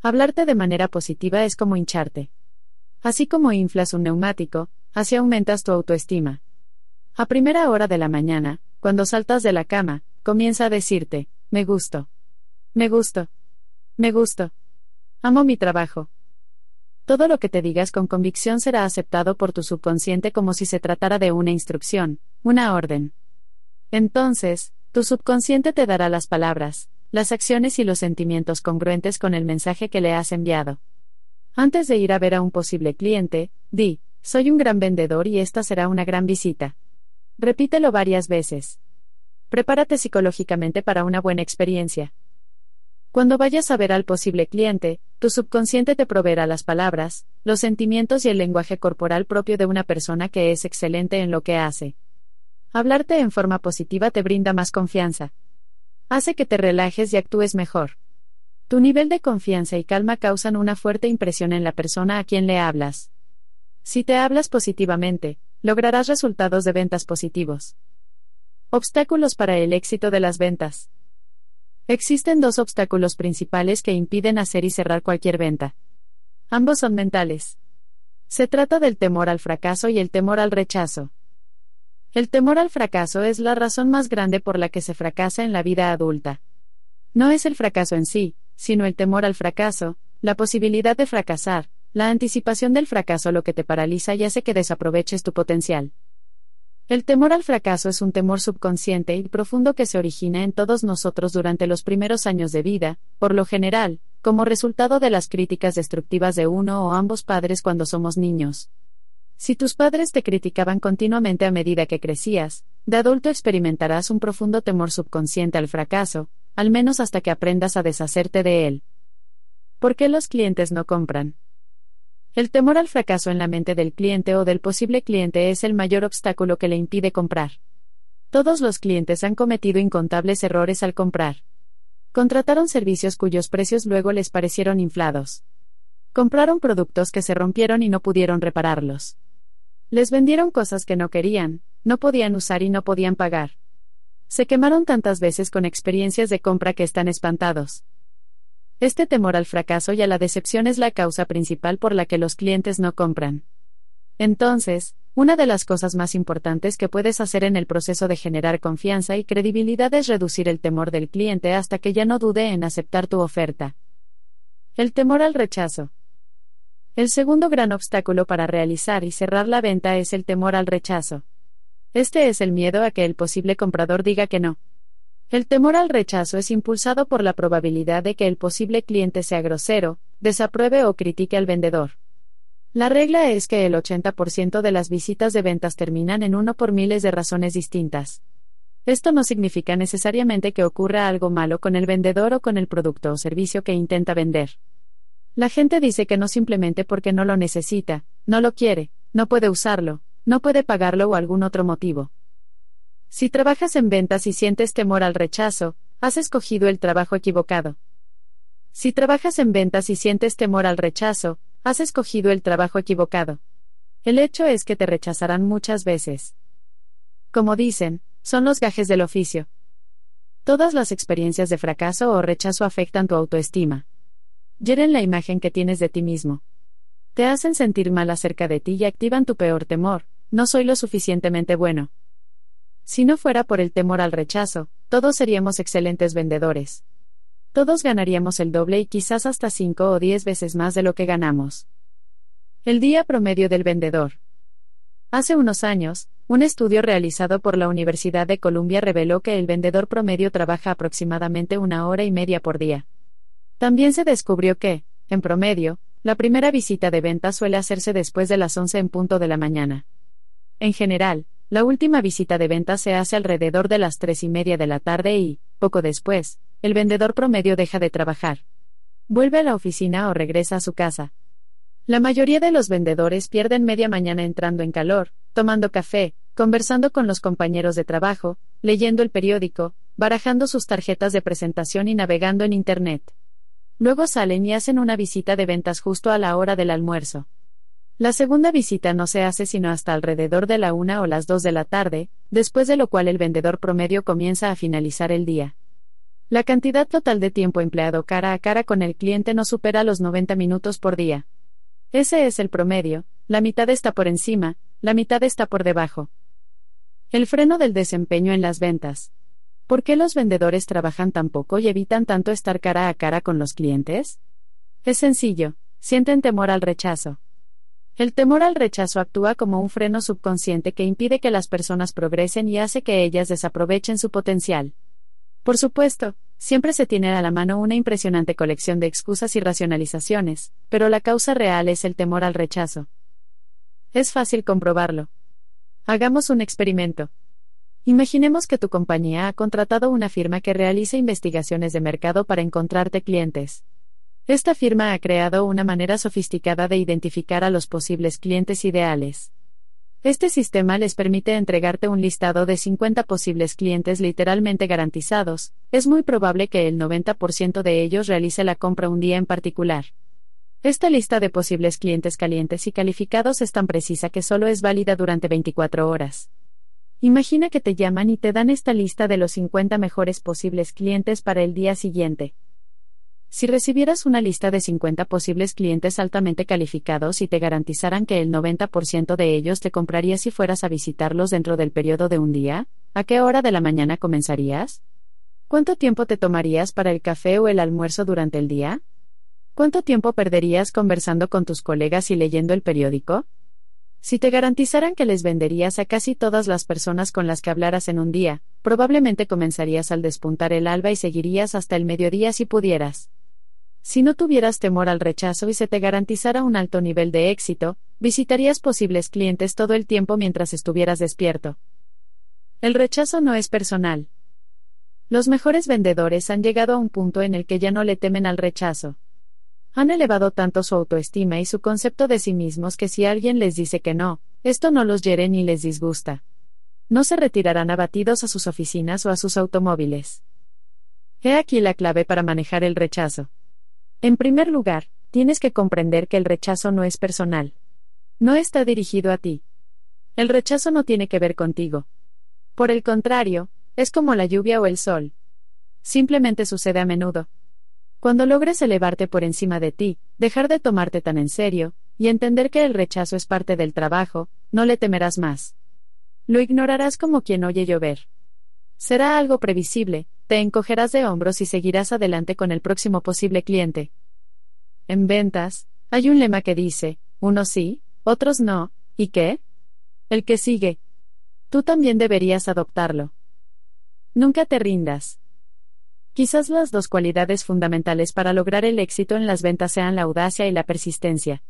Hablarte de manera positiva es como hincharte. Así como inflas un neumático, así aumentas tu autoestima. A primera hora de la mañana, cuando saltas de la cama, comienza a decirte, me gusto. Me gusto. Me gusto. Amo mi trabajo. Todo lo que te digas con convicción será aceptado por tu subconsciente como si se tratara de una instrucción, una orden. Entonces, tu subconsciente te dará las palabras, las acciones y los sentimientos congruentes con el mensaje que le has enviado. Antes de ir a ver a un posible cliente, di, soy un gran vendedor y esta será una gran visita. Repítelo varias veces. Prepárate psicológicamente para una buena experiencia. Cuando vayas a ver al posible cliente, tu subconsciente te proveerá las palabras, los sentimientos y el lenguaje corporal propio de una persona que es excelente en lo que hace. Hablarte en forma positiva te brinda más confianza. Hace que te relajes y actúes mejor. Tu nivel de confianza y calma causan una fuerte impresión en la persona a quien le hablas. Si te hablas positivamente, lograrás resultados de ventas positivos. Obstáculos para el éxito de las ventas. Existen dos obstáculos principales que impiden hacer y cerrar cualquier venta. Ambos son mentales. Se trata del temor al fracaso y el temor al rechazo. El temor al fracaso es la razón más grande por la que se fracasa en la vida adulta. No es el fracaso en sí, sino el temor al fracaso, la posibilidad de fracasar, la anticipación del fracaso lo que te paraliza y hace que desaproveches tu potencial. El temor al fracaso es un temor subconsciente y profundo que se origina en todos nosotros durante los primeros años de vida, por lo general, como resultado de las críticas destructivas de uno o ambos padres cuando somos niños. Si tus padres te criticaban continuamente a medida que crecías, de adulto experimentarás un profundo temor subconsciente al fracaso, al menos hasta que aprendas a deshacerte de él. ¿Por qué los clientes no compran? El temor al fracaso en la mente del cliente o del posible cliente es el mayor obstáculo que le impide comprar. Todos los clientes han cometido incontables errores al comprar. Contrataron servicios cuyos precios luego les parecieron inflados. Compraron productos que se rompieron y no pudieron repararlos. Les vendieron cosas que no querían, no podían usar y no podían pagar. Se quemaron tantas veces con experiencias de compra que están espantados. Este temor al fracaso y a la decepción es la causa principal por la que los clientes no compran. Entonces, una de las cosas más importantes que puedes hacer en el proceso de generar confianza y credibilidad es reducir el temor del cliente hasta que ya no dude en aceptar tu oferta. El temor al rechazo. El segundo gran obstáculo para realizar y cerrar la venta es el temor al rechazo. Este es el miedo a que el posible comprador diga que no. El temor al rechazo es impulsado por la probabilidad de que el posible cliente sea grosero, desapruebe o critique al vendedor. La regla es que el 80% de las visitas de ventas terminan en uno por miles de razones distintas. Esto no significa necesariamente que ocurra algo malo con el vendedor o con el producto o servicio que intenta vender. La gente dice que no simplemente porque no lo necesita, no lo quiere, no puede usarlo, no puede pagarlo o algún otro motivo. Si trabajas en ventas y sientes temor al rechazo, has escogido el trabajo equivocado. Si trabajas en ventas y sientes temor al rechazo, has escogido el trabajo equivocado. El hecho es que te rechazarán muchas veces. Como dicen, son los gajes del oficio. Todas las experiencias de fracaso o rechazo afectan tu autoestima. Hieren la imagen que tienes de ti mismo. Te hacen sentir mal acerca de ti y activan tu peor temor, no soy lo suficientemente bueno. Si no fuera por el temor al rechazo, todos seríamos excelentes vendedores. Todos ganaríamos el doble y quizás hasta cinco o diez veces más de lo que ganamos. El día promedio del vendedor. Hace unos años, un estudio realizado por la Universidad de Columbia reveló que el vendedor promedio trabaja aproximadamente una hora y media por día. También se descubrió que, en promedio, la primera visita de venta suele hacerse después de las 11 en punto de la mañana. En general, la última visita de venta se hace alrededor de las tres y media de la tarde y, poco después, el vendedor promedio deja de trabajar. Vuelve a la oficina o regresa a su casa. La mayoría de los vendedores pierden media mañana entrando en calor, tomando café, conversando con los compañeros de trabajo, leyendo el periódico, barajando sus tarjetas de presentación y navegando en Internet. Luego salen y hacen una visita de ventas justo a la hora del almuerzo. La segunda visita no se hace sino hasta alrededor de la una o las dos de la tarde, después de lo cual el vendedor promedio comienza a finalizar el día. La cantidad total de tiempo empleado cara a cara con el cliente no supera los 90 minutos por día. Ese es el promedio, la mitad está por encima, la mitad está por debajo. El freno del desempeño en las ventas. ¿Por qué los vendedores trabajan tan poco y evitan tanto estar cara a cara con los clientes? Es sencillo, sienten temor al rechazo. El temor al rechazo actúa como un freno subconsciente que impide que las personas progresen y hace que ellas desaprovechen su potencial. Por supuesto, siempre se tiene a la mano una impresionante colección de excusas y racionalizaciones, pero la causa real es el temor al rechazo. Es fácil comprobarlo. Hagamos un experimento. Imaginemos que tu compañía ha contratado una firma que realice investigaciones de mercado para encontrarte clientes. Esta firma ha creado una manera sofisticada de identificar a los posibles clientes ideales. Este sistema les permite entregarte un listado de 50 posibles clientes literalmente garantizados, es muy probable que el 90% de ellos realice la compra un día en particular. Esta lista de posibles clientes calientes y calificados es tan precisa que solo es válida durante 24 horas. Imagina que te llaman y te dan esta lista de los 50 mejores posibles clientes para el día siguiente. Si recibieras una lista de 50 posibles clientes altamente calificados y te garantizaran que el 90% de ellos te compraría si fueras a visitarlos dentro del periodo de un día, ¿a qué hora de la mañana comenzarías? ¿Cuánto tiempo te tomarías para el café o el almuerzo durante el día? ¿Cuánto tiempo perderías conversando con tus colegas y leyendo el periódico? Si te garantizaran que les venderías a casi todas las personas con las que hablaras en un día, probablemente comenzarías al despuntar el alba y seguirías hasta el mediodía si pudieras. Si no tuvieras temor al rechazo y se te garantizara un alto nivel de éxito, visitarías posibles clientes todo el tiempo mientras estuvieras despierto. El rechazo no es personal. Los mejores vendedores han llegado a un punto en el que ya no le temen al rechazo. Han elevado tanto su autoestima y su concepto de sí mismos que si alguien les dice que no, esto no los hiere ni les disgusta. No se retirarán abatidos a sus oficinas o a sus automóviles. He aquí la clave para manejar el rechazo. En primer lugar, tienes que comprender que el rechazo no es personal. No está dirigido a ti. El rechazo no tiene que ver contigo. Por el contrario, es como la lluvia o el sol. Simplemente sucede a menudo. Cuando logres elevarte por encima de ti, dejar de tomarte tan en serio, y entender que el rechazo es parte del trabajo, no le temerás más. Lo ignorarás como quien oye llover. Será algo previsible, te encogerás de hombros y seguirás adelante con el próximo posible cliente. En ventas, hay un lema que dice, unos sí, otros no, ¿y qué? El que sigue. Tú también deberías adoptarlo. Nunca te rindas. Quizás las dos cualidades fundamentales para lograr el éxito en las ventas sean la audacia y la persistencia.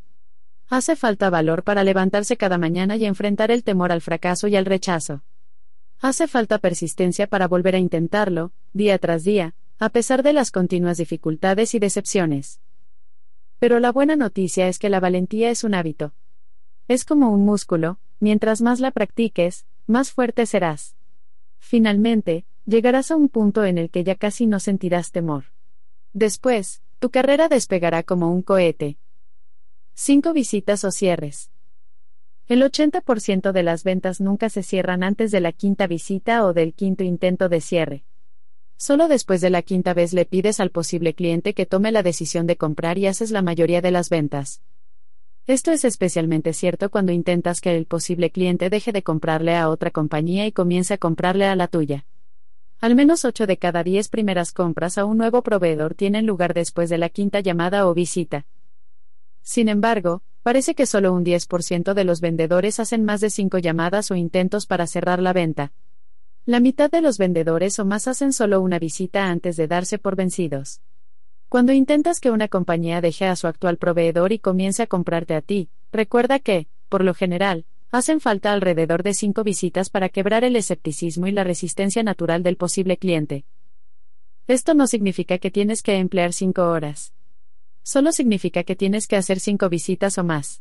Hace falta valor para levantarse cada mañana y enfrentar el temor al fracaso y al rechazo. Hace falta persistencia para volver a intentarlo, día tras día, a pesar de las continuas dificultades y decepciones. Pero la buena noticia es que la valentía es un hábito. Es como un músculo, mientras más la practiques, más fuerte serás. Finalmente, llegarás a un punto en el que ya casi no sentirás temor. Después, tu carrera despegará como un cohete. 5 visitas o cierres. El 80% de las ventas nunca se cierran antes de la quinta visita o del quinto intento de cierre. Solo después de la quinta vez le pides al posible cliente que tome la decisión de comprar y haces la mayoría de las ventas. Esto es especialmente cierto cuando intentas que el posible cliente deje de comprarle a otra compañía y comience a comprarle a la tuya. Al menos 8 de cada 10 primeras compras a un nuevo proveedor tienen lugar después de la quinta llamada o visita. Sin embargo, parece que solo un 10% de los vendedores hacen más de 5 llamadas o intentos para cerrar la venta. La mitad de los vendedores o más hacen solo una visita antes de darse por vencidos. Cuando intentas que una compañía deje a su actual proveedor y comience a comprarte a ti, recuerda que, por lo general, hacen falta alrededor de 5 visitas para quebrar el escepticismo y la resistencia natural del posible cliente. Esto no significa que tienes que emplear 5 horas solo significa que tienes que hacer cinco visitas o más.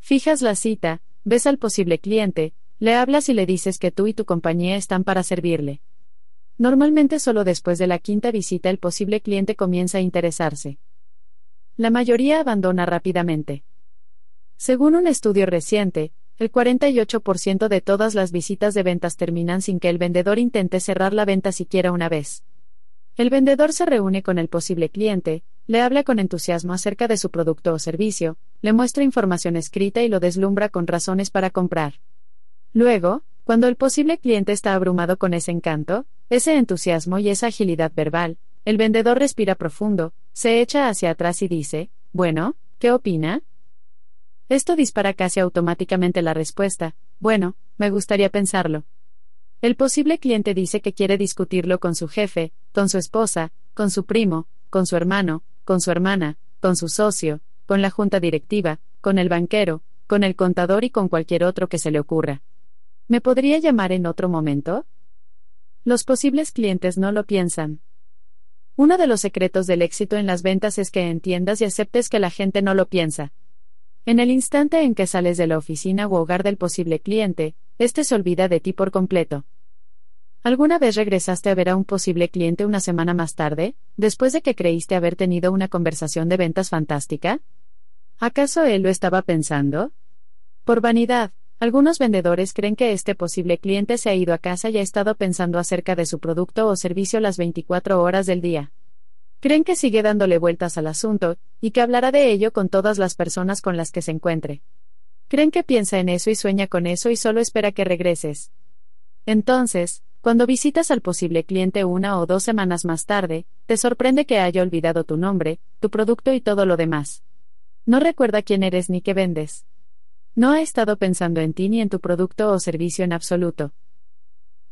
Fijas la cita, ves al posible cliente, le hablas y le dices que tú y tu compañía están para servirle. Normalmente solo después de la quinta visita el posible cliente comienza a interesarse. La mayoría abandona rápidamente. Según un estudio reciente, el 48% de todas las visitas de ventas terminan sin que el vendedor intente cerrar la venta siquiera una vez. El vendedor se reúne con el posible cliente, le habla con entusiasmo acerca de su producto o servicio, le muestra información escrita y lo deslumbra con razones para comprar. Luego, cuando el posible cliente está abrumado con ese encanto, ese entusiasmo y esa agilidad verbal, el vendedor respira profundo, se echa hacia atrás y dice, bueno, ¿qué opina? Esto dispara casi automáticamente la respuesta, bueno, me gustaría pensarlo. El posible cliente dice que quiere discutirlo con su jefe, con su esposa, con su primo, con su hermano, con su hermana, con su socio, con la junta directiva, con el banquero, con el contador y con cualquier otro que se le ocurra. ¿Me podría llamar en otro momento? Los posibles clientes no lo piensan. Uno de los secretos del éxito en las ventas es que entiendas y aceptes que la gente no lo piensa. En el instante en que sales de la oficina u hogar del posible cliente, éste se olvida de ti por completo. ¿Alguna vez regresaste a ver a un posible cliente una semana más tarde, después de que creíste haber tenido una conversación de ventas fantástica? ¿Acaso él lo estaba pensando? Por vanidad, algunos vendedores creen que este posible cliente se ha ido a casa y ha estado pensando acerca de su producto o servicio las 24 horas del día. Creen que sigue dándole vueltas al asunto, y que hablará de ello con todas las personas con las que se encuentre. Creen que piensa en eso y sueña con eso y solo espera que regreses. Entonces, cuando visitas al posible cliente una o dos semanas más tarde, te sorprende que haya olvidado tu nombre, tu producto y todo lo demás. No recuerda quién eres ni qué vendes. No ha estado pensando en ti ni en tu producto o servicio en absoluto.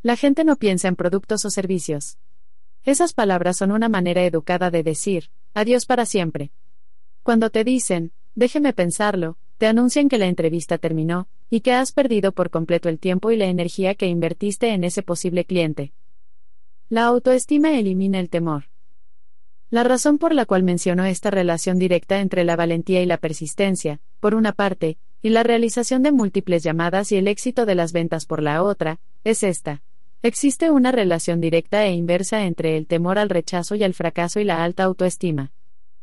La gente no piensa en productos o servicios. Esas palabras son una manera educada de decir, adiós para siempre. Cuando te dicen, déjeme pensarlo, te anuncian que la entrevista terminó, y que has perdido por completo el tiempo y la energía que invertiste en ese posible cliente. La autoestima elimina el temor. La razón por la cual menciono esta relación directa entre la valentía y la persistencia, por una parte, y la realización de múltiples llamadas y el éxito de las ventas por la otra, es esta. Existe una relación directa e inversa entre el temor al rechazo y al fracaso y la alta autoestima.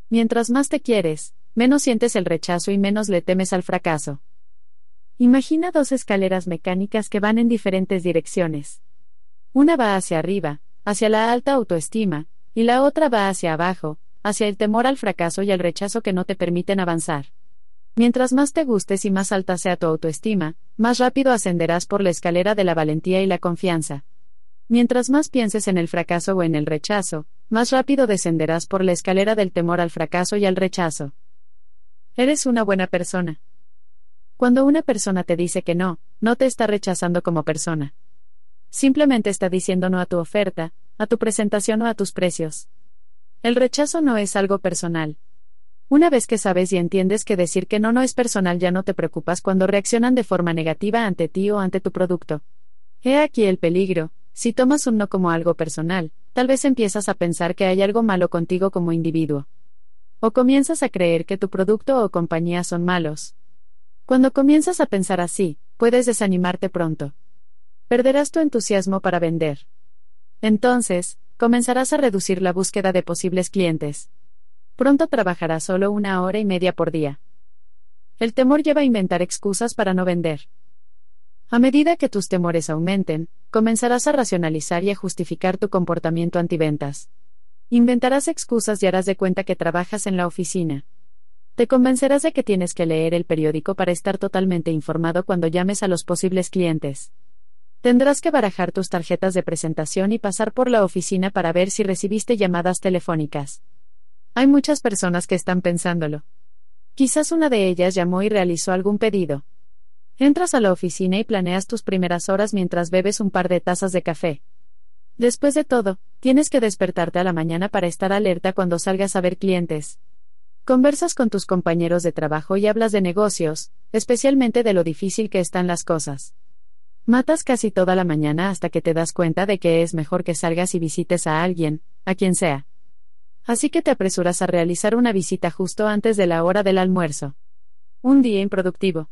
Mientras más te quieres, menos sientes el rechazo y menos le temes al fracaso. Imagina dos escaleras mecánicas que van en diferentes direcciones. Una va hacia arriba, hacia la alta autoestima, y la otra va hacia abajo, hacia el temor al fracaso y al rechazo que no te permiten avanzar. Mientras más te gustes y más alta sea tu autoestima, más rápido ascenderás por la escalera de la valentía y la confianza. Mientras más pienses en el fracaso o en el rechazo, más rápido descenderás por la escalera del temor al fracaso y al rechazo. Eres una buena persona. Cuando una persona te dice que no, no te está rechazando como persona. Simplemente está diciendo no a tu oferta, a tu presentación o a tus precios. El rechazo no es algo personal. Una vez que sabes y entiendes que decir que no no es personal ya no te preocupas cuando reaccionan de forma negativa ante ti o ante tu producto. He aquí el peligro, si tomas un no como algo personal, tal vez empiezas a pensar que hay algo malo contigo como individuo. O comienzas a creer que tu producto o compañía son malos. Cuando comienzas a pensar así, puedes desanimarte pronto. Perderás tu entusiasmo para vender. Entonces, comenzarás a reducir la búsqueda de posibles clientes. Pronto trabajarás solo una hora y media por día. El temor lleva a inventar excusas para no vender. A medida que tus temores aumenten, comenzarás a racionalizar y a justificar tu comportamiento antiventas. Inventarás excusas y harás de cuenta que trabajas en la oficina. Te convencerás de que tienes que leer el periódico para estar totalmente informado cuando llames a los posibles clientes. Tendrás que barajar tus tarjetas de presentación y pasar por la oficina para ver si recibiste llamadas telefónicas. Hay muchas personas que están pensándolo. Quizás una de ellas llamó y realizó algún pedido. Entras a la oficina y planeas tus primeras horas mientras bebes un par de tazas de café. Después de todo, tienes que despertarte a la mañana para estar alerta cuando salgas a ver clientes. Conversas con tus compañeros de trabajo y hablas de negocios, especialmente de lo difícil que están las cosas. Matas casi toda la mañana hasta que te das cuenta de que es mejor que salgas y visites a alguien, a quien sea. Así que te apresuras a realizar una visita justo antes de la hora del almuerzo. Un día improductivo.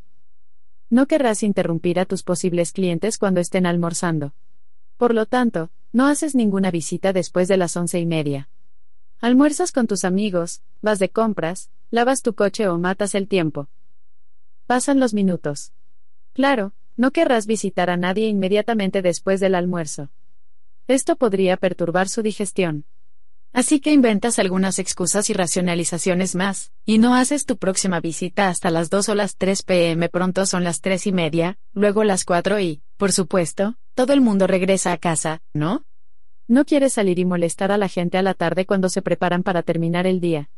No querrás interrumpir a tus posibles clientes cuando estén almorzando. Por lo tanto, no haces ninguna visita después de las once y media. Almuerzas con tus amigos, vas de compras, lavas tu coche o matas el tiempo. Pasan los minutos. Claro, no querrás visitar a nadie inmediatamente después del almuerzo. Esto podría perturbar su digestión. Así que inventas algunas excusas y racionalizaciones más, y no haces tu próxima visita hasta las 2 o las 3 pm. Pronto son las 3 y media, luego las 4 y, por supuesto, todo el mundo regresa a casa, ¿no? No quieres salir y molestar a la gente a la tarde cuando se preparan para terminar el día.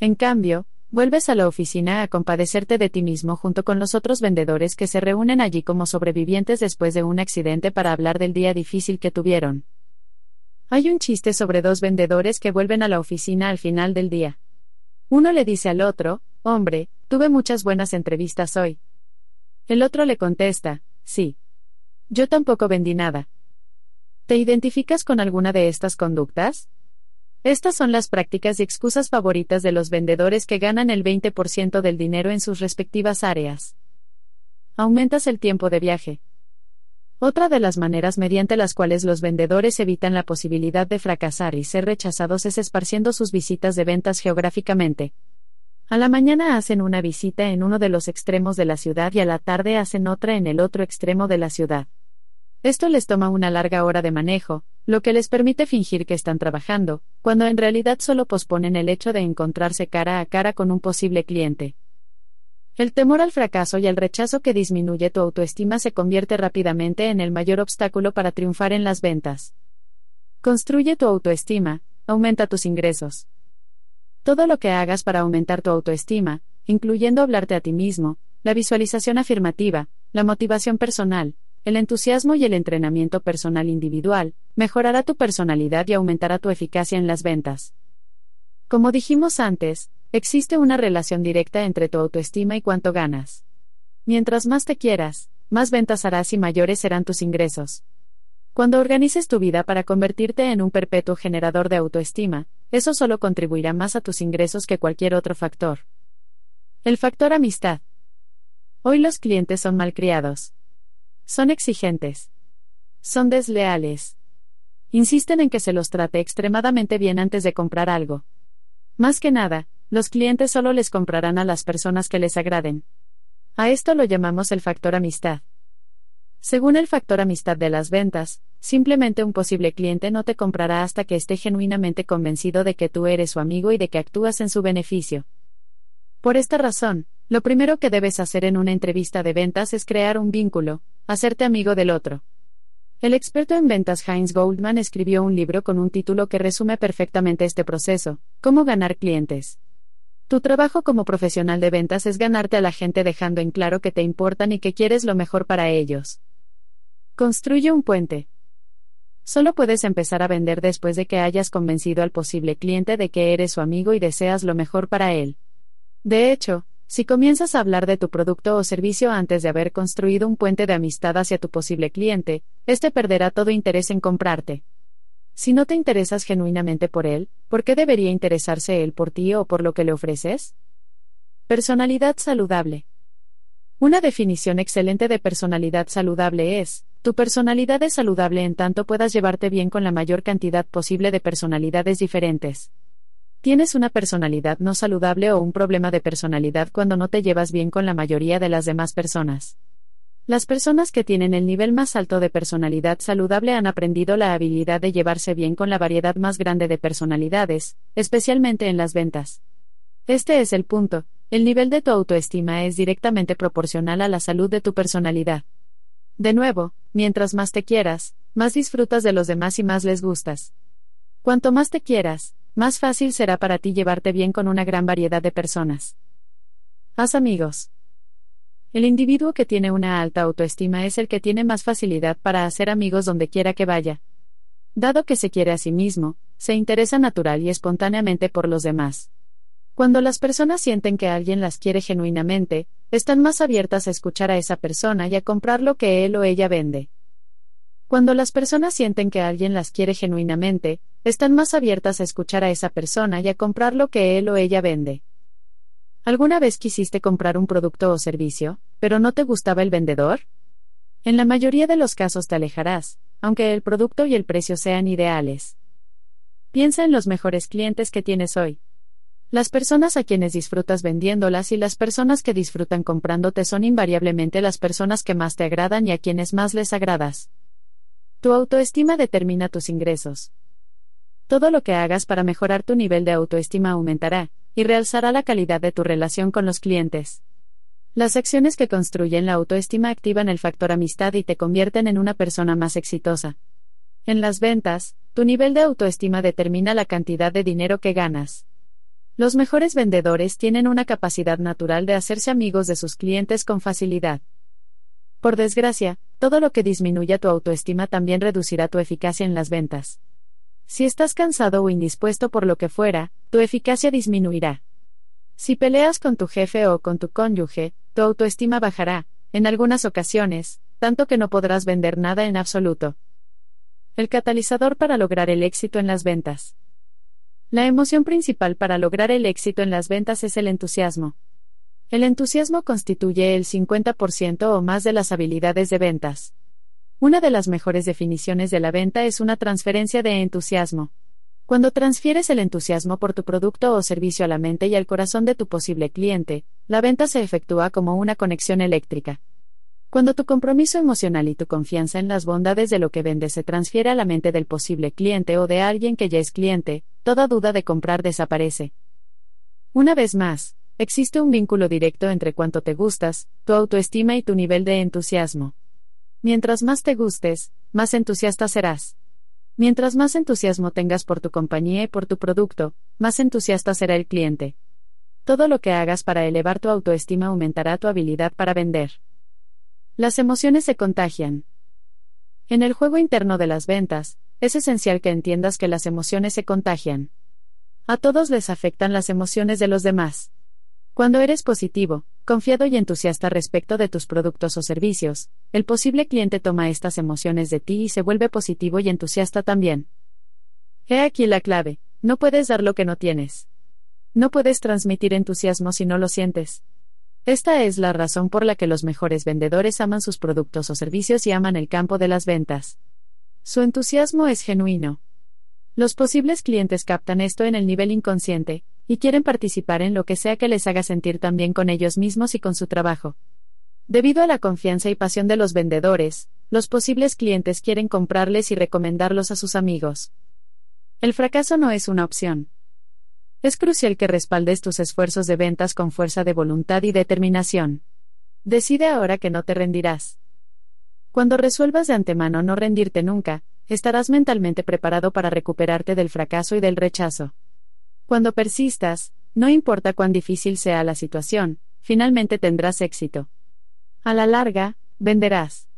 En cambio, vuelves a la oficina a compadecerte de ti mismo junto con los otros vendedores que se reúnen allí como sobrevivientes después de un accidente para hablar del día difícil que tuvieron. Hay un chiste sobre dos vendedores que vuelven a la oficina al final del día. Uno le dice al otro, hombre, tuve muchas buenas entrevistas hoy. El otro le contesta, sí. Yo tampoco vendí nada. ¿Te identificas con alguna de estas conductas? Estas son las prácticas y excusas favoritas de los vendedores que ganan el 20% del dinero en sus respectivas áreas. Aumentas el tiempo de viaje. Otra de las maneras mediante las cuales los vendedores evitan la posibilidad de fracasar y ser rechazados es esparciendo sus visitas de ventas geográficamente. A la mañana hacen una visita en uno de los extremos de la ciudad y a la tarde hacen otra en el otro extremo de la ciudad. Esto les toma una larga hora de manejo, lo que les permite fingir que están trabajando, cuando en realidad solo posponen el hecho de encontrarse cara a cara con un posible cliente. El temor al fracaso y el rechazo que disminuye tu autoestima se convierte rápidamente en el mayor obstáculo para triunfar en las ventas. Construye tu autoestima, aumenta tus ingresos. Todo lo que hagas para aumentar tu autoestima, incluyendo hablarte a ti mismo, la visualización afirmativa, la motivación personal, el entusiasmo y el entrenamiento personal individual, mejorará tu personalidad y aumentará tu eficacia en las ventas. Como dijimos antes, Existe una relación directa entre tu autoestima y cuánto ganas. Mientras más te quieras, más ventas harás y mayores serán tus ingresos. Cuando organices tu vida para convertirte en un perpetuo generador de autoestima, eso solo contribuirá más a tus ingresos que cualquier otro factor. El factor amistad. Hoy los clientes son malcriados. Son exigentes. Son desleales. Insisten en que se los trate extremadamente bien antes de comprar algo. Más que nada, los clientes solo les comprarán a las personas que les agraden. A esto lo llamamos el factor amistad. Según el factor amistad de las ventas, simplemente un posible cliente no te comprará hasta que esté genuinamente convencido de que tú eres su amigo y de que actúas en su beneficio. Por esta razón, lo primero que debes hacer en una entrevista de ventas es crear un vínculo, hacerte amigo del otro. El experto en ventas Heinz Goldman escribió un libro con un título que resume perfectamente este proceso, Cómo ganar clientes. Tu trabajo como profesional de ventas es ganarte a la gente dejando en claro que te importan y que quieres lo mejor para ellos. Construye un puente. Solo puedes empezar a vender después de que hayas convencido al posible cliente de que eres su amigo y deseas lo mejor para él. De hecho, si comienzas a hablar de tu producto o servicio antes de haber construido un puente de amistad hacia tu posible cliente, éste perderá todo interés en comprarte. Si no te interesas genuinamente por él, ¿por qué debería interesarse él por ti o por lo que le ofreces? Personalidad saludable. Una definición excelente de personalidad saludable es, tu personalidad es saludable en tanto puedas llevarte bien con la mayor cantidad posible de personalidades diferentes. Tienes una personalidad no saludable o un problema de personalidad cuando no te llevas bien con la mayoría de las demás personas. Las personas que tienen el nivel más alto de personalidad saludable han aprendido la habilidad de llevarse bien con la variedad más grande de personalidades, especialmente en las ventas. Este es el punto, el nivel de tu autoestima es directamente proporcional a la salud de tu personalidad. De nuevo, mientras más te quieras, más disfrutas de los demás y más les gustas. Cuanto más te quieras, más fácil será para ti llevarte bien con una gran variedad de personas. Haz amigos. El individuo que tiene una alta autoestima es el que tiene más facilidad para hacer amigos donde quiera que vaya. Dado que se quiere a sí mismo, se interesa natural y espontáneamente por los demás. Cuando las personas sienten que alguien las quiere genuinamente, están más abiertas a escuchar a esa persona y a comprar lo que él o ella vende. Cuando las personas sienten que alguien las quiere genuinamente, están más abiertas a escuchar a esa persona y a comprar lo que él o ella vende. ¿Alguna vez quisiste comprar un producto o servicio, pero no te gustaba el vendedor? En la mayoría de los casos te alejarás, aunque el producto y el precio sean ideales. Piensa en los mejores clientes que tienes hoy. Las personas a quienes disfrutas vendiéndolas y las personas que disfrutan comprándote son invariablemente las personas que más te agradan y a quienes más les agradas. Tu autoestima determina tus ingresos. Todo lo que hagas para mejorar tu nivel de autoestima aumentará, y realzará la calidad de tu relación con los clientes. Las acciones que construyen la autoestima activan el factor amistad y te convierten en una persona más exitosa. En las ventas, tu nivel de autoestima determina la cantidad de dinero que ganas. Los mejores vendedores tienen una capacidad natural de hacerse amigos de sus clientes con facilidad. Por desgracia, todo lo que disminuya tu autoestima también reducirá tu eficacia en las ventas. Si estás cansado o indispuesto por lo que fuera, tu eficacia disminuirá. Si peleas con tu jefe o con tu cónyuge, tu autoestima bajará, en algunas ocasiones, tanto que no podrás vender nada en absoluto. El catalizador para lograr el éxito en las ventas. La emoción principal para lograr el éxito en las ventas es el entusiasmo. El entusiasmo constituye el 50% o más de las habilidades de ventas. Una de las mejores definiciones de la venta es una transferencia de entusiasmo. Cuando transfieres el entusiasmo por tu producto o servicio a la mente y al corazón de tu posible cliente, la venta se efectúa como una conexión eléctrica. Cuando tu compromiso emocional y tu confianza en las bondades de lo que vendes se transfiere a la mente del posible cliente o de alguien que ya es cliente, toda duda de comprar desaparece. Una vez más, existe un vínculo directo entre cuánto te gustas, tu autoestima y tu nivel de entusiasmo. Mientras más te gustes, más entusiasta serás. Mientras más entusiasmo tengas por tu compañía y por tu producto, más entusiasta será el cliente. Todo lo que hagas para elevar tu autoestima aumentará tu habilidad para vender. Las emociones se contagian. En el juego interno de las ventas, es esencial que entiendas que las emociones se contagian. A todos les afectan las emociones de los demás. Cuando eres positivo, confiado y entusiasta respecto de tus productos o servicios, el posible cliente toma estas emociones de ti y se vuelve positivo y entusiasta también. He aquí la clave, no puedes dar lo que no tienes. No puedes transmitir entusiasmo si no lo sientes. Esta es la razón por la que los mejores vendedores aman sus productos o servicios y aman el campo de las ventas. Su entusiasmo es genuino. Los posibles clientes captan esto en el nivel inconsciente, y quieren participar en lo que sea que les haga sentir tan bien con ellos mismos y con su trabajo. Debido a la confianza y pasión de los vendedores, los posibles clientes quieren comprarles y recomendarlos a sus amigos. El fracaso no es una opción. Es crucial que respaldes tus esfuerzos de ventas con fuerza de voluntad y determinación. Decide ahora que no te rendirás. Cuando resuelvas de antemano no rendirte nunca, estarás mentalmente preparado para recuperarte del fracaso y del rechazo. Cuando persistas, no importa cuán difícil sea la situación, finalmente tendrás éxito. A la larga, venderás.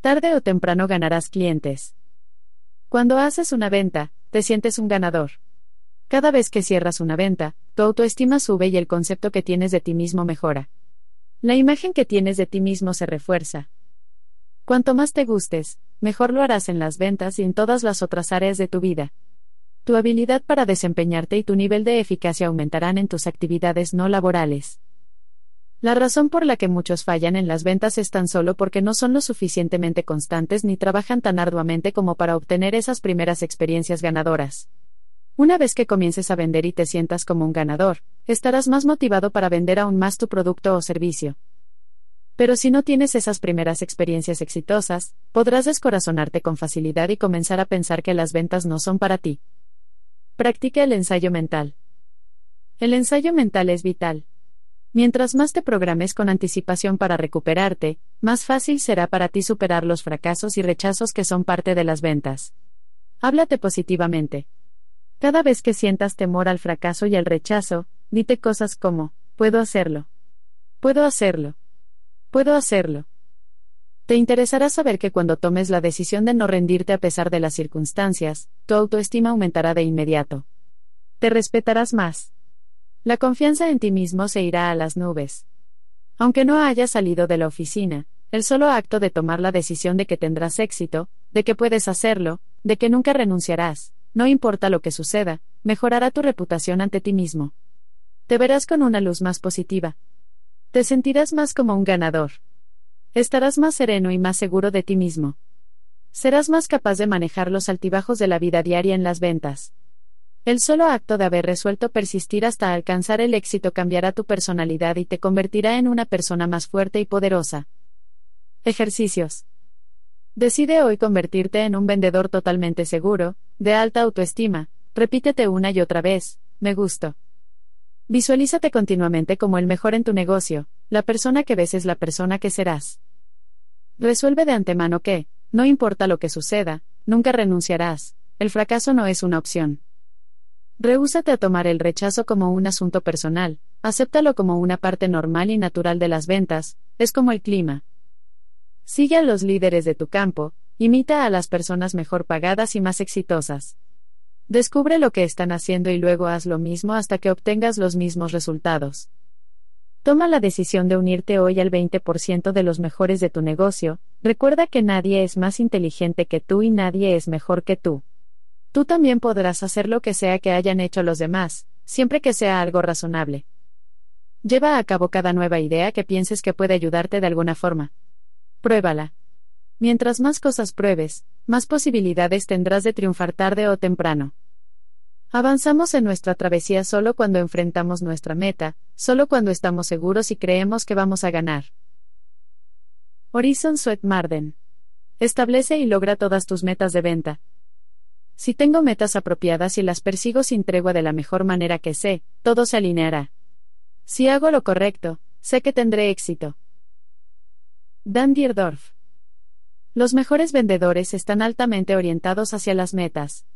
Tarde o temprano ganarás clientes. Cuando haces una venta, te sientes un ganador. Cada vez que cierras una venta, tu autoestima sube y el concepto que tienes de ti mismo mejora. La imagen que tienes de ti mismo se refuerza. Cuanto más te gustes, mejor lo harás en las ventas y en todas las otras áreas de tu vida. Tu habilidad para desempeñarte y tu nivel de eficacia aumentarán en tus actividades no laborales. La razón por la que muchos fallan en las ventas es tan solo porque no son lo suficientemente constantes ni trabajan tan arduamente como para obtener esas primeras experiencias ganadoras. Una vez que comiences a vender y te sientas como un ganador, estarás más motivado para vender aún más tu producto o servicio. Pero si no tienes esas primeras experiencias exitosas, podrás descorazonarte con facilidad y comenzar a pensar que las ventas no son para ti. Practica el ensayo mental. El ensayo mental es vital. Mientras más te programes con anticipación para recuperarte, más fácil será para ti superar los fracasos y rechazos que son parte de las ventas. Háblate positivamente. Cada vez que sientas temor al fracaso y al rechazo, dite cosas como, puedo hacerlo. Puedo hacerlo. Puedo hacerlo. Te interesará saber que cuando tomes la decisión de no rendirte a pesar de las circunstancias, tu autoestima aumentará de inmediato. Te respetarás más. La confianza en ti mismo se irá a las nubes. Aunque no hayas salido de la oficina, el solo acto de tomar la decisión de que tendrás éxito, de que puedes hacerlo, de que nunca renunciarás, no importa lo que suceda, mejorará tu reputación ante ti mismo. Te verás con una luz más positiva. Te sentirás más como un ganador. Estarás más sereno y más seguro de ti mismo. Serás más capaz de manejar los altibajos de la vida diaria en las ventas. El solo acto de haber resuelto persistir hasta alcanzar el éxito cambiará tu personalidad y te convertirá en una persona más fuerte y poderosa. Ejercicios. Decide hoy convertirte en un vendedor totalmente seguro, de alta autoestima. Repítete una y otra vez, me gusto. Visualízate continuamente como el mejor en tu negocio, la persona que ves es la persona que serás. Resuelve de antemano que, no importa lo que suceda, nunca renunciarás, el fracaso no es una opción. Rehúsate a tomar el rechazo como un asunto personal, acéptalo como una parte normal y natural de las ventas, es como el clima. Sigue a los líderes de tu campo, imita a las personas mejor pagadas y más exitosas. Descubre lo que están haciendo y luego haz lo mismo hasta que obtengas los mismos resultados. Toma la decisión de unirte hoy al 20% de los mejores de tu negocio, recuerda que nadie es más inteligente que tú y nadie es mejor que tú. Tú también podrás hacer lo que sea que hayan hecho los demás, siempre que sea algo razonable. Lleva a cabo cada nueva idea que pienses que puede ayudarte de alguna forma. Pruébala. Mientras más cosas pruebes, más posibilidades tendrás de triunfar tarde o temprano. Avanzamos en nuestra travesía solo cuando enfrentamos nuestra meta, solo cuando estamos seguros y creemos que vamos a ganar. Horizon Sweat Marden. Establece y logra todas tus metas de venta, si tengo metas apropiadas y las persigo sin tregua de la mejor manera que sé, todo se alineará. Si hago lo correcto, sé que tendré éxito. Dan Dierdorf. Los mejores vendedores están altamente orientados hacia las metas.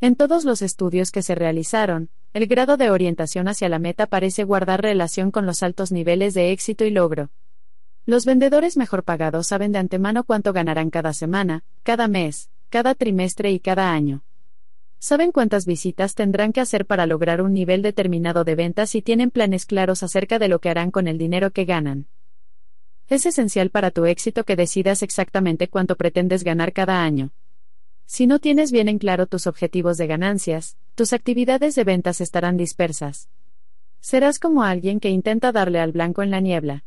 En todos los estudios que se realizaron, el grado de orientación hacia la meta parece guardar relación con los altos niveles de éxito y logro. Los vendedores mejor pagados saben de antemano cuánto ganarán cada semana, cada mes, cada trimestre y cada año. Saben cuántas visitas tendrán que hacer para lograr un nivel determinado de ventas y tienen planes claros acerca de lo que harán con el dinero que ganan. Es esencial para tu éxito que decidas exactamente cuánto pretendes ganar cada año. Si no tienes bien en claro tus objetivos de ganancias, tus actividades de ventas estarán dispersas. Serás como alguien que intenta darle al blanco en la niebla.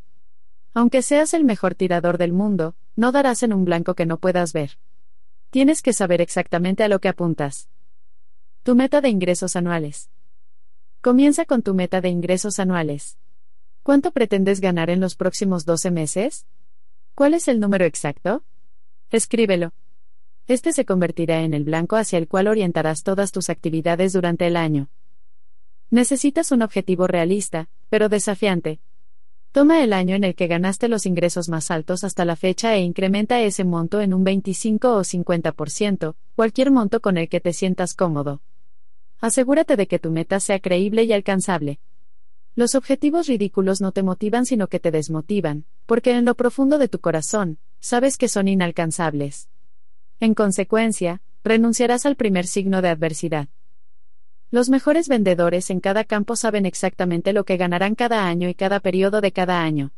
Aunque seas el mejor tirador del mundo, no darás en un blanco que no puedas ver. Tienes que saber exactamente a lo que apuntas. Tu meta de ingresos anuales. Comienza con tu meta de ingresos anuales. ¿Cuánto pretendes ganar en los próximos 12 meses? ¿Cuál es el número exacto? Escríbelo. Este se convertirá en el blanco hacia el cual orientarás todas tus actividades durante el año. Necesitas un objetivo realista, pero desafiante. Toma el año en el que ganaste los ingresos más altos hasta la fecha e incrementa ese monto en un 25 o 50%, cualquier monto con el que te sientas cómodo. Asegúrate de que tu meta sea creíble y alcanzable. Los objetivos ridículos no te motivan sino que te desmotivan, porque en lo profundo de tu corazón, sabes que son inalcanzables. En consecuencia, renunciarás al primer signo de adversidad. Los mejores vendedores en cada campo saben exactamente lo que ganarán cada año y cada periodo de cada año.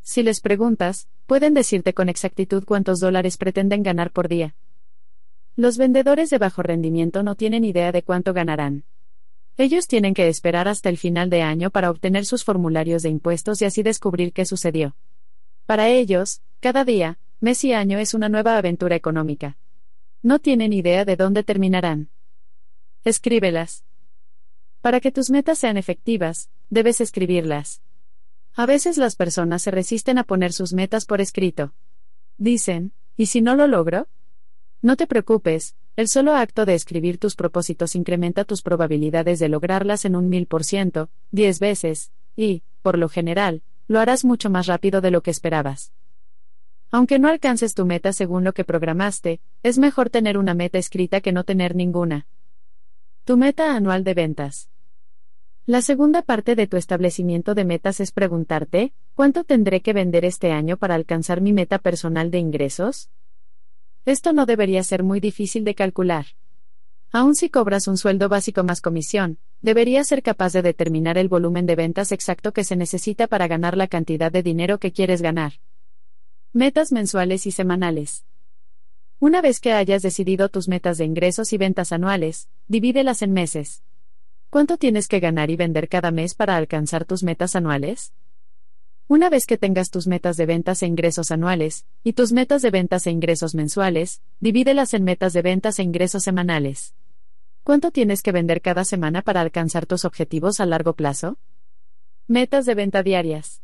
Si les preguntas, pueden decirte con exactitud cuántos dólares pretenden ganar por día. Los vendedores de bajo rendimiento no tienen idea de cuánto ganarán. Ellos tienen que esperar hasta el final de año para obtener sus formularios de impuestos y así descubrir qué sucedió. Para ellos, cada día, mes y año es una nueva aventura económica. No tienen idea de dónde terminarán. Escríbelas. Para que tus metas sean efectivas, debes escribirlas. A veces las personas se resisten a poner sus metas por escrito. Dicen, ¿y si no lo logro? No te preocupes, el solo acto de escribir tus propósitos incrementa tus probabilidades de lograrlas en un mil por ciento, diez veces, y, por lo general, lo harás mucho más rápido de lo que esperabas. Aunque no alcances tu meta según lo que programaste, es mejor tener una meta escrita que no tener ninguna. Tu meta anual de ventas. La segunda parte de tu establecimiento de metas es preguntarte, ¿cuánto tendré que vender este año para alcanzar mi meta personal de ingresos? Esto no debería ser muy difícil de calcular. Aun si cobras un sueldo básico más comisión, deberías ser capaz de determinar el volumen de ventas exacto que se necesita para ganar la cantidad de dinero que quieres ganar. Metas mensuales y semanales. Una vez que hayas decidido tus metas de ingresos y ventas anuales, divídelas en meses. ¿Cuánto tienes que ganar y vender cada mes para alcanzar tus metas anuales? Una vez que tengas tus metas de ventas e ingresos anuales, y tus metas de ventas e ingresos mensuales, divídelas en metas de ventas e ingresos semanales. ¿Cuánto tienes que vender cada semana para alcanzar tus objetivos a largo plazo? Metas de venta diarias.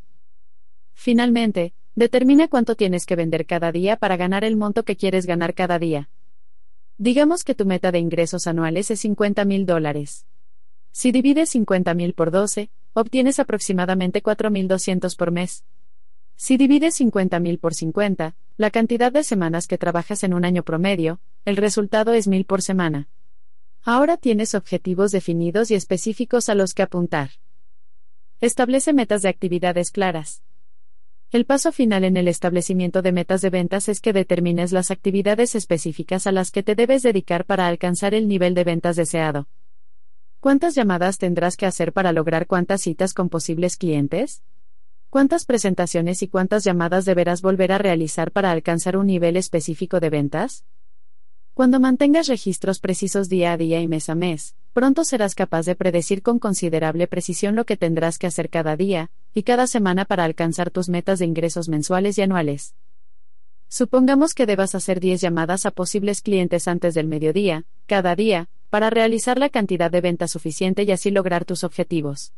Finalmente, determina cuánto tienes que vender cada día para ganar el monto que quieres ganar cada día. Digamos que tu meta de ingresos anuales es 50 mil dólares. Si divides 50 mil por 12, obtienes aproximadamente 4.200 por mes. Si divides 50.000 por 50, la cantidad de semanas que trabajas en un año promedio, el resultado es 1.000 por semana. Ahora tienes objetivos definidos y específicos a los que apuntar. Establece metas de actividades claras. El paso final en el establecimiento de metas de ventas es que determines las actividades específicas a las que te debes dedicar para alcanzar el nivel de ventas deseado. ¿Cuántas llamadas tendrás que hacer para lograr cuántas citas con posibles clientes? ¿Cuántas presentaciones y cuántas llamadas deberás volver a realizar para alcanzar un nivel específico de ventas? Cuando mantengas registros precisos día a día y mes a mes, pronto serás capaz de predecir con considerable precisión lo que tendrás que hacer cada día y cada semana para alcanzar tus metas de ingresos mensuales y anuales. Supongamos que debas hacer 10 llamadas a posibles clientes antes del mediodía, cada día, para realizar la cantidad de ventas suficiente y así lograr tus objetivos.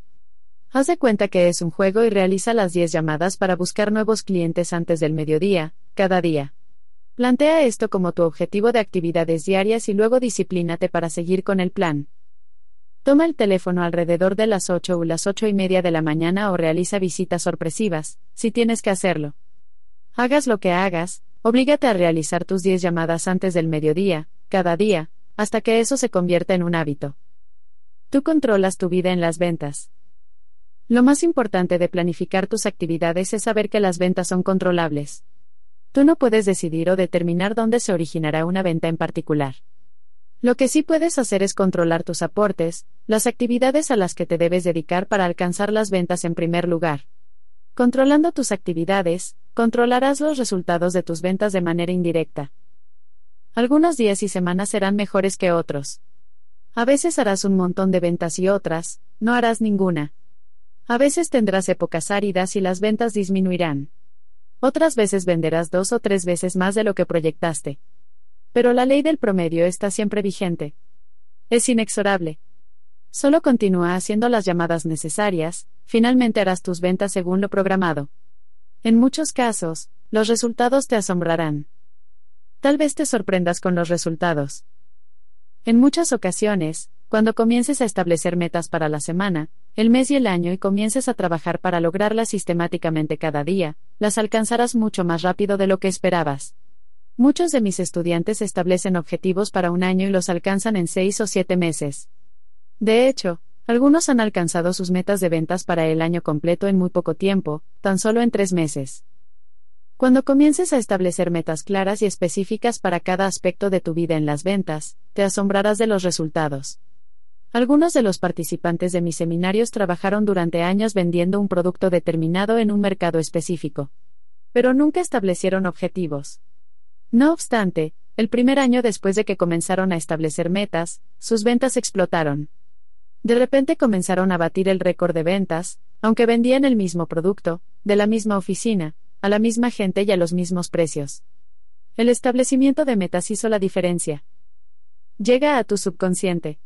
Haz de cuenta que es un juego y realiza las 10 llamadas para buscar nuevos clientes antes del mediodía, cada día. Plantea esto como tu objetivo de actividades diarias y luego disciplínate para seguir con el plan. Toma el teléfono alrededor de las 8 o las 8 y media de la mañana o realiza visitas sorpresivas, si tienes que hacerlo. Hagas lo que hagas, oblígate a realizar tus 10 llamadas antes del mediodía, cada día, hasta que eso se convierta en un hábito. Tú controlas tu vida en las ventas. Lo más importante de planificar tus actividades es saber que las ventas son controlables. Tú no puedes decidir o determinar dónde se originará una venta en particular. Lo que sí puedes hacer es controlar tus aportes, las actividades a las que te debes dedicar para alcanzar las ventas en primer lugar. Controlando tus actividades, controlarás los resultados de tus ventas de manera indirecta. Algunos días y semanas serán mejores que otros. A veces harás un montón de ventas y otras, no harás ninguna. A veces tendrás épocas áridas y las ventas disminuirán. Otras veces venderás dos o tres veces más de lo que proyectaste. Pero la ley del promedio está siempre vigente. Es inexorable. Solo continúa haciendo las llamadas necesarias, finalmente harás tus ventas según lo programado. En muchos casos, los resultados te asombrarán. Tal vez te sorprendas con los resultados. En muchas ocasiones, cuando comiences a establecer metas para la semana, el mes y el año y comiences a trabajar para lograrlas sistemáticamente cada día, las alcanzarás mucho más rápido de lo que esperabas. Muchos de mis estudiantes establecen objetivos para un año y los alcanzan en seis o siete meses. De hecho, algunos han alcanzado sus metas de ventas para el año completo en muy poco tiempo, tan solo en tres meses. Cuando comiences a establecer metas claras y específicas para cada aspecto de tu vida en las ventas, te asombrarás de los resultados. Algunos de los participantes de mis seminarios trabajaron durante años vendiendo un producto determinado en un mercado específico. Pero nunca establecieron objetivos. No obstante, el primer año después de que comenzaron a establecer metas, sus ventas explotaron. De repente comenzaron a batir el récord de ventas, aunque vendían el mismo producto, de la misma oficina, a la misma gente y a los mismos precios. El establecimiento de metas hizo la diferencia. Llega a tu subconsciente.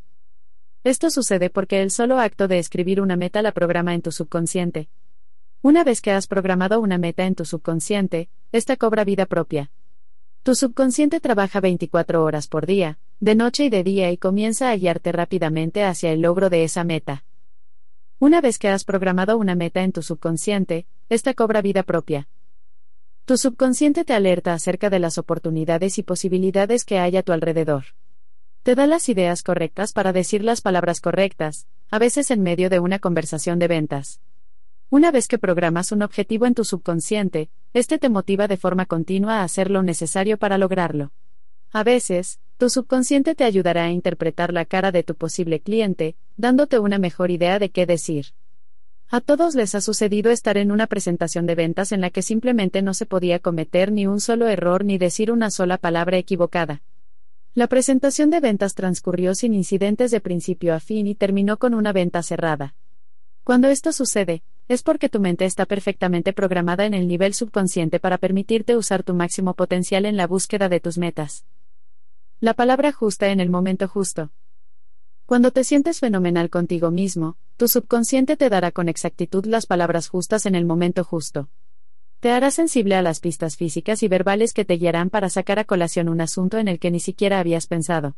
Esto sucede porque el solo acto de escribir una meta la programa en tu subconsciente. Una vez que has programado una meta en tu subconsciente, esta cobra vida propia. Tu subconsciente trabaja 24 horas por día, de noche y de día y comienza a guiarte rápidamente hacia el logro de esa meta. Una vez que has programado una meta en tu subconsciente, esta cobra vida propia. Tu subconsciente te alerta acerca de las oportunidades y posibilidades que hay a tu alrededor. Te da las ideas correctas para decir las palabras correctas, a veces en medio de una conversación de ventas. Una vez que programas un objetivo en tu subconsciente, este te motiva de forma continua a hacer lo necesario para lograrlo. A veces, tu subconsciente te ayudará a interpretar la cara de tu posible cliente, dándote una mejor idea de qué decir. A todos les ha sucedido estar en una presentación de ventas en la que simplemente no se podía cometer ni un solo error ni decir una sola palabra equivocada. La presentación de ventas transcurrió sin incidentes de principio a fin y terminó con una venta cerrada. Cuando esto sucede, es porque tu mente está perfectamente programada en el nivel subconsciente para permitirte usar tu máximo potencial en la búsqueda de tus metas. La palabra justa en el momento justo. Cuando te sientes fenomenal contigo mismo, tu subconsciente te dará con exactitud las palabras justas en el momento justo. Te hará sensible a las pistas físicas y verbales que te guiarán para sacar a colación un asunto en el que ni siquiera habías pensado.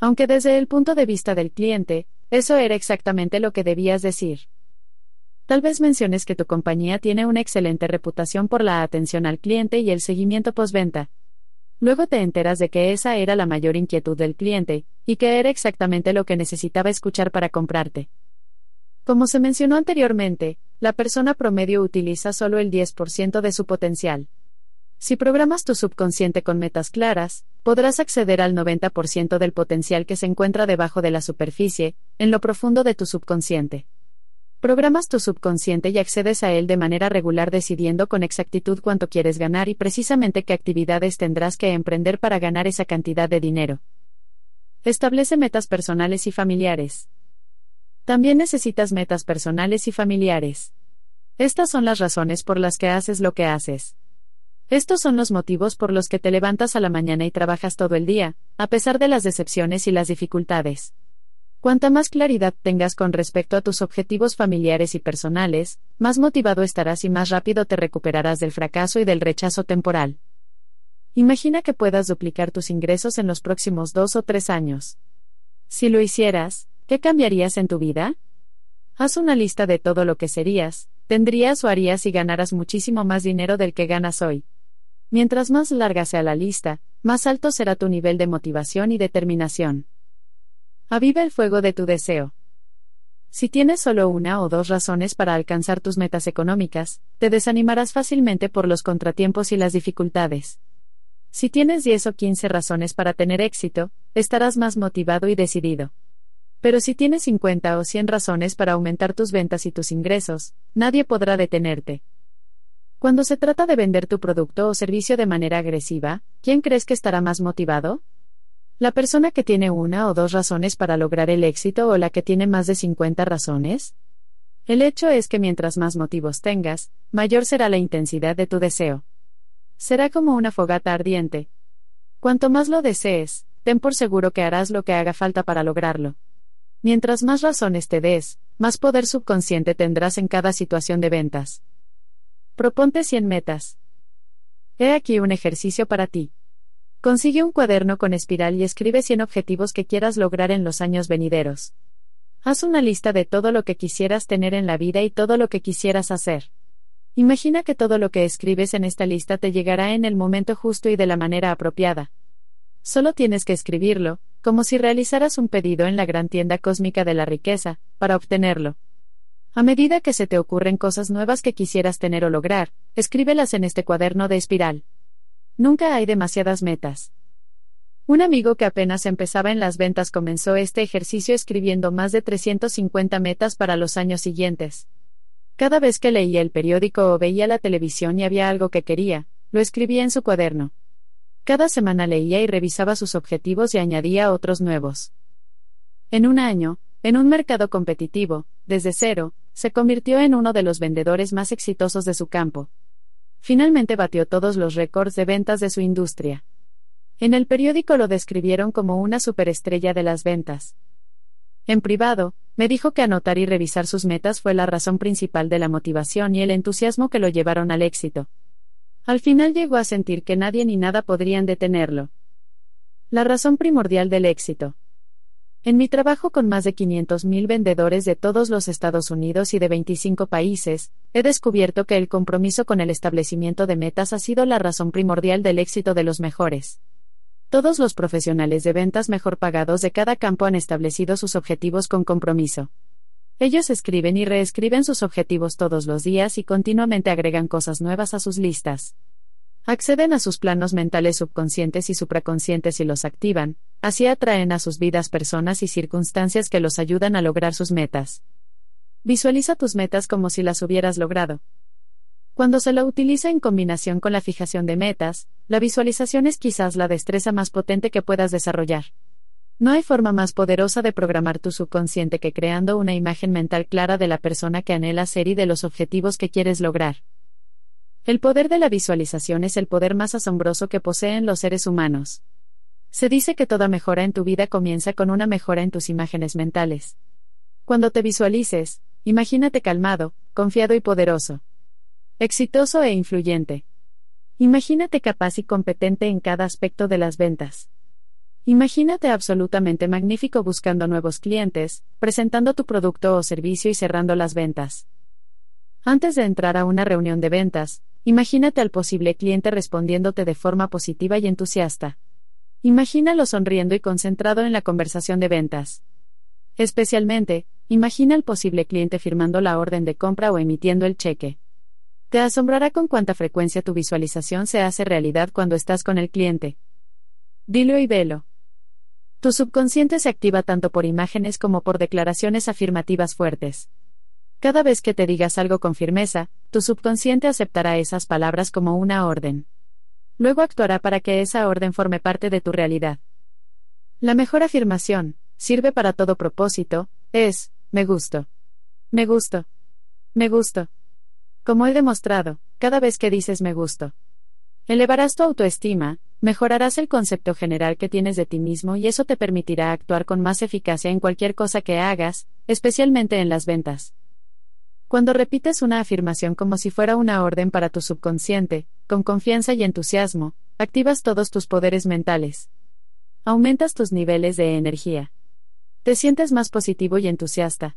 Aunque desde el punto de vista del cliente, eso era exactamente lo que debías decir. Tal vez menciones que tu compañía tiene una excelente reputación por la atención al cliente y el seguimiento postventa. Luego te enteras de que esa era la mayor inquietud del cliente, y que era exactamente lo que necesitaba escuchar para comprarte. Como se mencionó anteriormente, la persona promedio utiliza solo el 10% de su potencial. Si programas tu subconsciente con metas claras, podrás acceder al 90% del potencial que se encuentra debajo de la superficie, en lo profundo de tu subconsciente. Programas tu subconsciente y accedes a él de manera regular decidiendo con exactitud cuánto quieres ganar y precisamente qué actividades tendrás que emprender para ganar esa cantidad de dinero. Establece metas personales y familiares. También necesitas metas personales y familiares. Estas son las razones por las que haces lo que haces. Estos son los motivos por los que te levantas a la mañana y trabajas todo el día, a pesar de las decepciones y las dificultades. Cuanta más claridad tengas con respecto a tus objetivos familiares y personales, más motivado estarás y más rápido te recuperarás del fracaso y del rechazo temporal. Imagina que puedas duplicar tus ingresos en los próximos dos o tres años. Si lo hicieras, ¿qué cambiarías en tu vida? Haz una lista de todo lo que serías, tendrías o harías si ganaras muchísimo más dinero del que ganas hoy. Mientras más larga sea la lista, más alto será tu nivel de motivación y determinación. Aviva el fuego de tu deseo. Si tienes solo una o dos razones para alcanzar tus metas económicas, te desanimarás fácilmente por los contratiempos y las dificultades. Si tienes 10 o 15 razones para tener éxito, estarás más motivado y decidido. Pero si tienes 50 o 100 razones para aumentar tus ventas y tus ingresos, nadie podrá detenerte. Cuando se trata de vender tu producto o servicio de manera agresiva, ¿quién crees que estará más motivado? La persona que tiene una o dos razones para lograr el éxito o la que tiene más de 50 razones? El hecho es que mientras más motivos tengas, mayor será la intensidad de tu deseo. Será como una fogata ardiente. Cuanto más lo desees, ten por seguro que harás lo que haga falta para lograrlo. Mientras más razones te des, más poder subconsciente tendrás en cada situación de ventas. Proponte 100 metas. He aquí un ejercicio para ti. Consigue un cuaderno con espiral y escribe 100 objetivos que quieras lograr en los años venideros. Haz una lista de todo lo que quisieras tener en la vida y todo lo que quisieras hacer. Imagina que todo lo que escribes en esta lista te llegará en el momento justo y de la manera apropiada. Solo tienes que escribirlo, como si realizaras un pedido en la gran tienda cósmica de la riqueza, para obtenerlo. A medida que se te ocurren cosas nuevas que quisieras tener o lograr, escríbelas en este cuaderno de espiral. Nunca hay demasiadas metas. Un amigo que apenas empezaba en las ventas comenzó este ejercicio escribiendo más de 350 metas para los años siguientes. Cada vez que leía el periódico o veía la televisión y había algo que quería, lo escribía en su cuaderno. Cada semana leía y revisaba sus objetivos y añadía otros nuevos. En un año, en un mercado competitivo, desde cero, se convirtió en uno de los vendedores más exitosos de su campo. Finalmente batió todos los récords de ventas de su industria. En el periódico lo describieron como una superestrella de las ventas. En privado, me dijo que anotar y revisar sus metas fue la razón principal de la motivación y el entusiasmo que lo llevaron al éxito. Al final llegó a sentir que nadie ni nada podrían detenerlo. La razón primordial del éxito. En mi trabajo con más de 500.000 vendedores de todos los Estados Unidos y de 25 países, he descubierto que el compromiso con el establecimiento de metas ha sido la razón primordial del éxito de los mejores. Todos los profesionales de ventas mejor pagados de cada campo han establecido sus objetivos con compromiso. Ellos escriben y reescriben sus objetivos todos los días y continuamente agregan cosas nuevas a sus listas. Acceden a sus planos mentales subconscientes y supraconscientes y los activan, así atraen a sus vidas personas y circunstancias que los ayudan a lograr sus metas. Visualiza tus metas como si las hubieras logrado. Cuando se lo utiliza en combinación con la fijación de metas, la visualización es quizás la destreza más potente que puedas desarrollar. No hay forma más poderosa de programar tu subconsciente que creando una imagen mental clara de la persona que anhela ser y de los objetivos que quieres lograr. El poder de la visualización es el poder más asombroso que poseen los seres humanos. Se dice que toda mejora en tu vida comienza con una mejora en tus imágenes mentales. Cuando te visualices, imagínate calmado, confiado y poderoso. Exitoso e influyente. Imagínate capaz y competente en cada aspecto de las ventas. Imagínate absolutamente magnífico buscando nuevos clientes, presentando tu producto o servicio y cerrando las ventas. Antes de entrar a una reunión de ventas, imagínate al posible cliente respondiéndote de forma positiva y entusiasta. Imagínalo sonriendo y concentrado en la conversación de ventas. Especialmente, imagina al posible cliente firmando la orden de compra o emitiendo el cheque. Te asombrará con cuánta frecuencia tu visualización se hace realidad cuando estás con el cliente. Dilo y velo. Tu subconsciente se activa tanto por imágenes como por declaraciones afirmativas fuertes. Cada vez que te digas algo con firmeza, tu subconsciente aceptará esas palabras como una orden. Luego actuará para que esa orden forme parte de tu realidad. La mejor afirmación, sirve para todo propósito, es, me gusto. Me gusto. Me gusto. Como he demostrado, cada vez que dices me gusto, elevarás tu autoestima, Mejorarás el concepto general que tienes de ti mismo y eso te permitirá actuar con más eficacia en cualquier cosa que hagas, especialmente en las ventas. Cuando repites una afirmación como si fuera una orden para tu subconsciente, con confianza y entusiasmo, activas todos tus poderes mentales. Aumentas tus niveles de energía. Te sientes más positivo y entusiasta.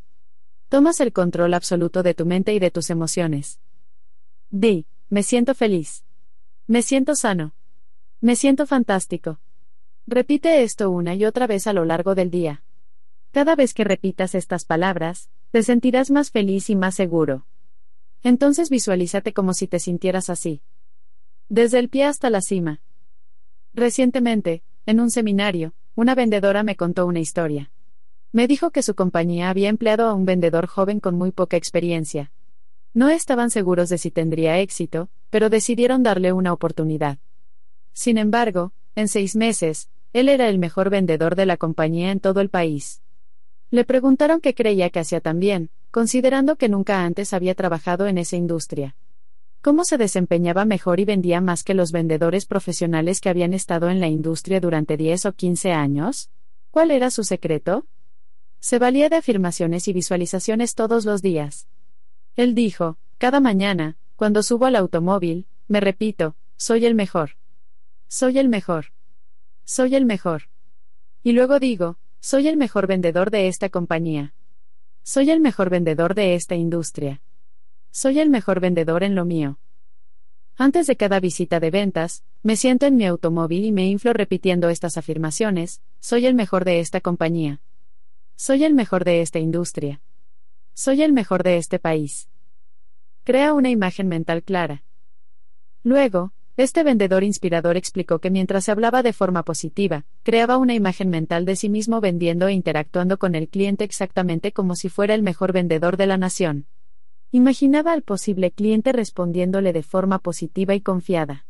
Tomas el control absoluto de tu mente y de tus emociones. Di, me siento feliz. Me siento sano. Me siento fantástico. Repite esto una y otra vez a lo largo del día. Cada vez que repitas estas palabras, te sentirás más feliz y más seguro. Entonces visualízate como si te sintieras así. Desde el pie hasta la cima. Recientemente, en un seminario, una vendedora me contó una historia. Me dijo que su compañía había empleado a un vendedor joven con muy poca experiencia. No estaban seguros de si tendría éxito, pero decidieron darle una oportunidad. Sin embargo, en seis meses, él era el mejor vendedor de la compañía en todo el país. Le preguntaron qué creía que hacía tan bien, considerando que nunca antes había trabajado en esa industria. ¿Cómo se desempeñaba mejor y vendía más que los vendedores profesionales que habían estado en la industria durante 10 o 15 años? ¿Cuál era su secreto? Se valía de afirmaciones y visualizaciones todos los días. Él dijo, cada mañana, cuando subo al automóvil, me repito, soy el mejor. Soy el mejor. Soy el mejor. Y luego digo, soy el mejor vendedor de esta compañía. Soy el mejor vendedor de esta industria. Soy el mejor vendedor en lo mío. Antes de cada visita de ventas, me siento en mi automóvil y me inflo repitiendo estas afirmaciones, soy el mejor de esta compañía. Soy el mejor de esta industria. Soy el mejor de este país. Crea una imagen mental clara. Luego, este vendedor inspirador explicó que mientras hablaba de forma positiva, creaba una imagen mental de sí mismo vendiendo e interactuando con el cliente exactamente como si fuera el mejor vendedor de la nación. Imaginaba al posible cliente respondiéndole de forma positiva y confiada.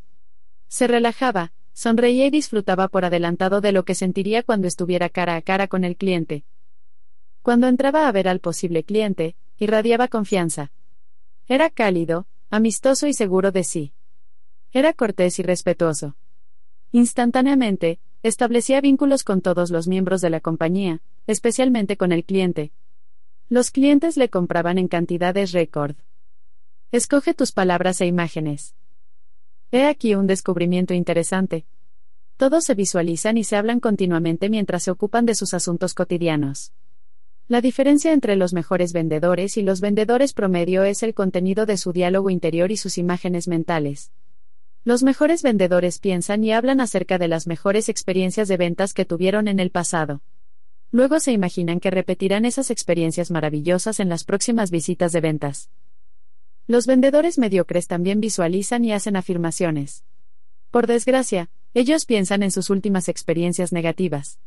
Se relajaba, sonreía y disfrutaba por adelantado de lo que sentiría cuando estuviera cara a cara con el cliente. Cuando entraba a ver al posible cliente, irradiaba confianza. Era cálido, amistoso y seguro de sí. Era cortés y respetuoso. Instantáneamente, establecía vínculos con todos los miembros de la compañía, especialmente con el cliente. Los clientes le compraban en cantidades récord. Escoge tus palabras e imágenes. He aquí un descubrimiento interesante. Todos se visualizan y se hablan continuamente mientras se ocupan de sus asuntos cotidianos. La diferencia entre los mejores vendedores y los vendedores promedio es el contenido de su diálogo interior y sus imágenes mentales. Los mejores vendedores piensan y hablan acerca de las mejores experiencias de ventas que tuvieron en el pasado. Luego se imaginan que repetirán esas experiencias maravillosas en las próximas visitas de ventas. Los vendedores mediocres también visualizan y hacen afirmaciones. Por desgracia, ellos piensan en sus últimas experiencias negativas.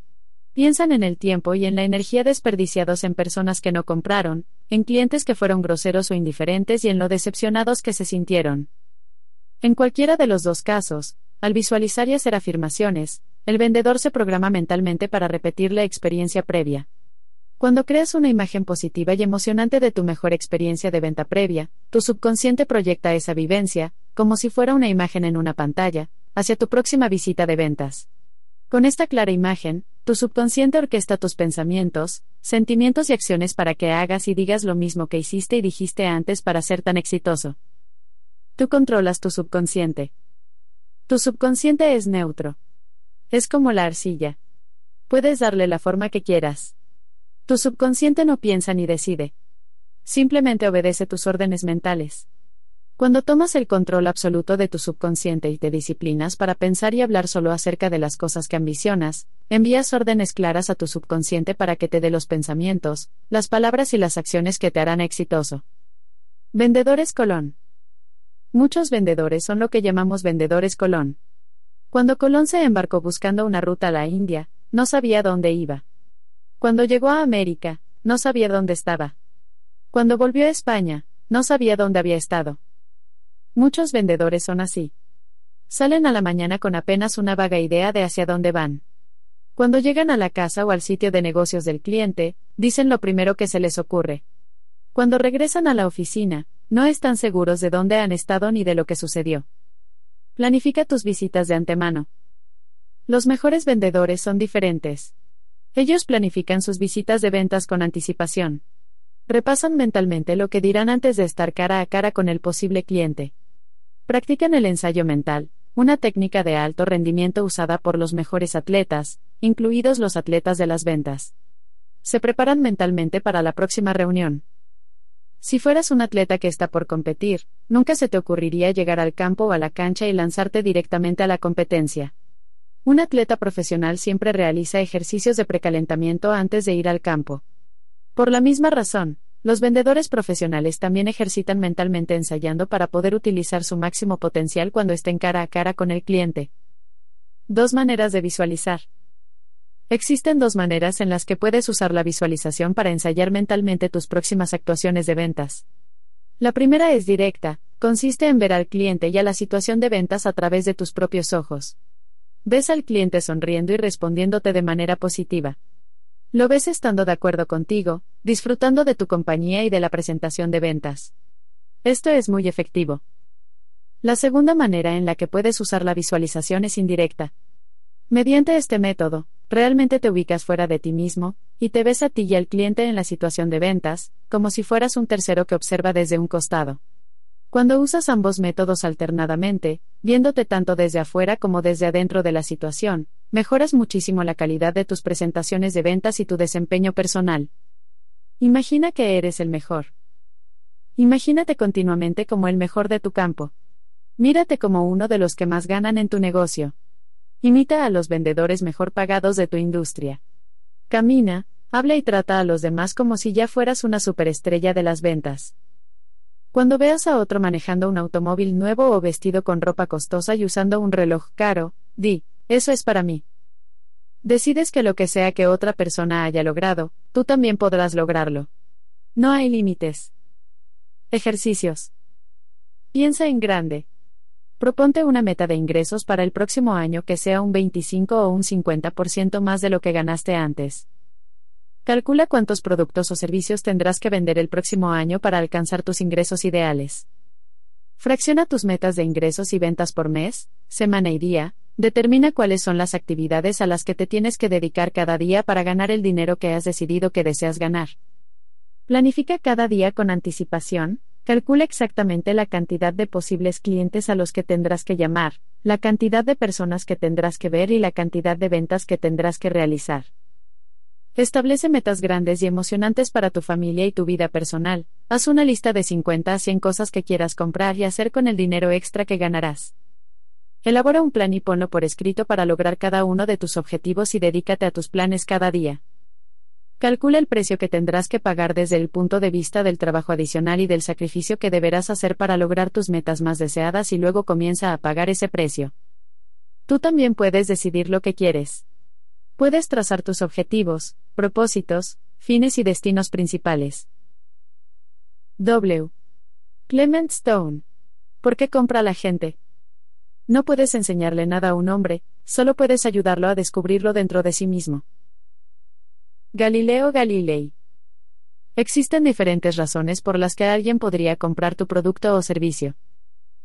Piensan en el tiempo y en la energía desperdiciados en personas que no compraron, en clientes que fueron groseros o indiferentes y en lo decepcionados que se sintieron. En cualquiera de los dos casos, al visualizar y hacer afirmaciones, el vendedor se programa mentalmente para repetir la experiencia previa. Cuando creas una imagen positiva y emocionante de tu mejor experiencia de venta previa, tu subconsciente proyecta esa vivencia, como si fuera una imagen en una pantalla, hacia tu próxima visita de ventas. Con esta clara imagen, tu subconsciente orquesta tus pensamientos, sentimientos y acciones para que hagas y digas lo mismo que hiciste y dijiste antes para ser tan exitoso. Tú controlas tu subconsciente. Tu subconsciente es neutro. Es como la arcilla. Puedes darle la forma que quieras. Tu subconsciente no piensa ni decide. Simplemente obedece tus órdenes mentales. Cuando tomas el control absoluto de tu subconsciente y te disciplinas para pensar y hablar solo acerca de las cosas que ambicionas, envías órdenes claras a tu subconsciente para que te dé los pensamientos, las palabras y las acciones que te harán exitoso. Vendedores Colón. Muchos vendedores son lo que llamamos vendedores Colón. Cuando Colón se embarcó buscando una ruta a la India, no sabía dónde iba. Cuando llegó a América, no sabía dónde estaba. Cuando volvió a España, no sabía dónde había estado. Muchos vendedores son así. Salen a la mañana con apenas una vaga idea de hacia dónde van. Cuando llegan a la casa o al sitio de negocios del cliente, dicen lo primero que se les ocurre. Cuando regresan a la oficina, no están seguros de dónde han estado ni de lo que sucedió. Planifica tus visitas de antemano. Los mejores vendedores son diferentes. Ellos planifican sus visitas de ventas con anticipación. Repasan mentalmente lo que dirán antes de estar cara a cara con el posible cliente. Practican el ensayo mental, una técnica de alto rendimiento usada por los mejores atletas, incluidos los atletas de las ventas. Se preparan mentalmente para la próxima reunión. Si fueras un atleta que está por competir, nunca se te ocurriría llegar al campo o a la cancha y lanzarte directamente a la competencia. Un atleta profesional siempre realiza ejercicios de precalentamiento antes de ir al campo. Por la misma razón, los vendedores profesionales también ejercitan mentalmente ensayando para poder utilizar su máximo potencial cuando estén cara a cara con el cliente. Dos maneras de visualizar. Existen dos maneras en las que puedes usar la visualización para ensayar mentalmente tus próximas actuaciones de ventas. La primera es directa, consiste en ver al cliente y a la situación de ventas a través de tus propios ojos. Ves al cliente sonriendo y respondiéndote de manera positiva. Lo ves estando de acuerdo contigo, disfrutando de tu compañía y de la presentación de ventas. Esto es muy efectivo. La segunda manera en la que puedes usar la visualización es indirecta. Mediante este método, realmente te ubicas fuera de ti mismo, y te ves a ti y al cliente en la situación de ventas, como si fueras un tercero que observa desde un costado. Cuando usas ambos métodos alternadamente, viéndote tanto desde afuera como desde adentro de la situación, mejoras muchísimo la calidad de tus presentaciones de ventas y tu desempeño personal. Imagina que eres el mejor. Imagínate continuamente como el mejor de tu campo. Mírate como uno de los que más ganan en tu negocio. Imita a los vendedores mejor pagados de tu industria. Camina, habla y trata a los demás como si ya fueras una superestrella de las ventas. Cuando veas a otro manejando un automóvil nuevo o vestido con ropa costosa y usando un reloj caro, di, eso es para mí. Decides que lo que sea que otra persona haya logrado, tú también podrás lograrlo. No hay límites. Ejercicios. Piensa en grande. Proponte una meta de ingresos para el próximo año que sea un 25 o un 50% más de lo que ganaste antes. Calcula cuántos productos o servicios tendrás que vender el próximo año para alcanzar tus ingresos ideales. Fracciona tus metas de ingresos y ventas por mes, semana y día. Determina cuáles son las actividades a las que te tienes que dedicar cada día para ganar el dinero que has decidido que deseas ganar. Planifica cada día con anticipación, calcula exactamente la cantidad de posibles clientes a los que tendrás que llamar, la cantidad de personas que tendrás que ver y la cantidad de ventas que tendrás que realizar. Establece metas grandes y emocionantes para tu familia y tu vida personal. Haz una lista de 50 a 100 cosas que quieras comprar y hacer con el dinero extra que ganarás. Elabora un plan y ponlo por escrito para lograr cada uno de tus objetivos y dedícate a tus planes cada día. Calcula el precio que tendrás que pagar desde el punto de vista del trabajo adicional y del sacrificio que deberás hacer para lograr tus metas más deseadas y luego comienza a pagar ese precio. Tú también puedes decidir lo que quieres. Puedes trazar tus objetivos, propósitos, fines y destinos principales. W. Clement Stone. ¿Por qué compra la gente? No puedes enseñarle nada a un hombre, solo puedes ayudarlo a descubrirlo dentro de sí mismo. Galileo Galilei. Existen diferentes razones por las que alguien podría comprar tu producto o servicio.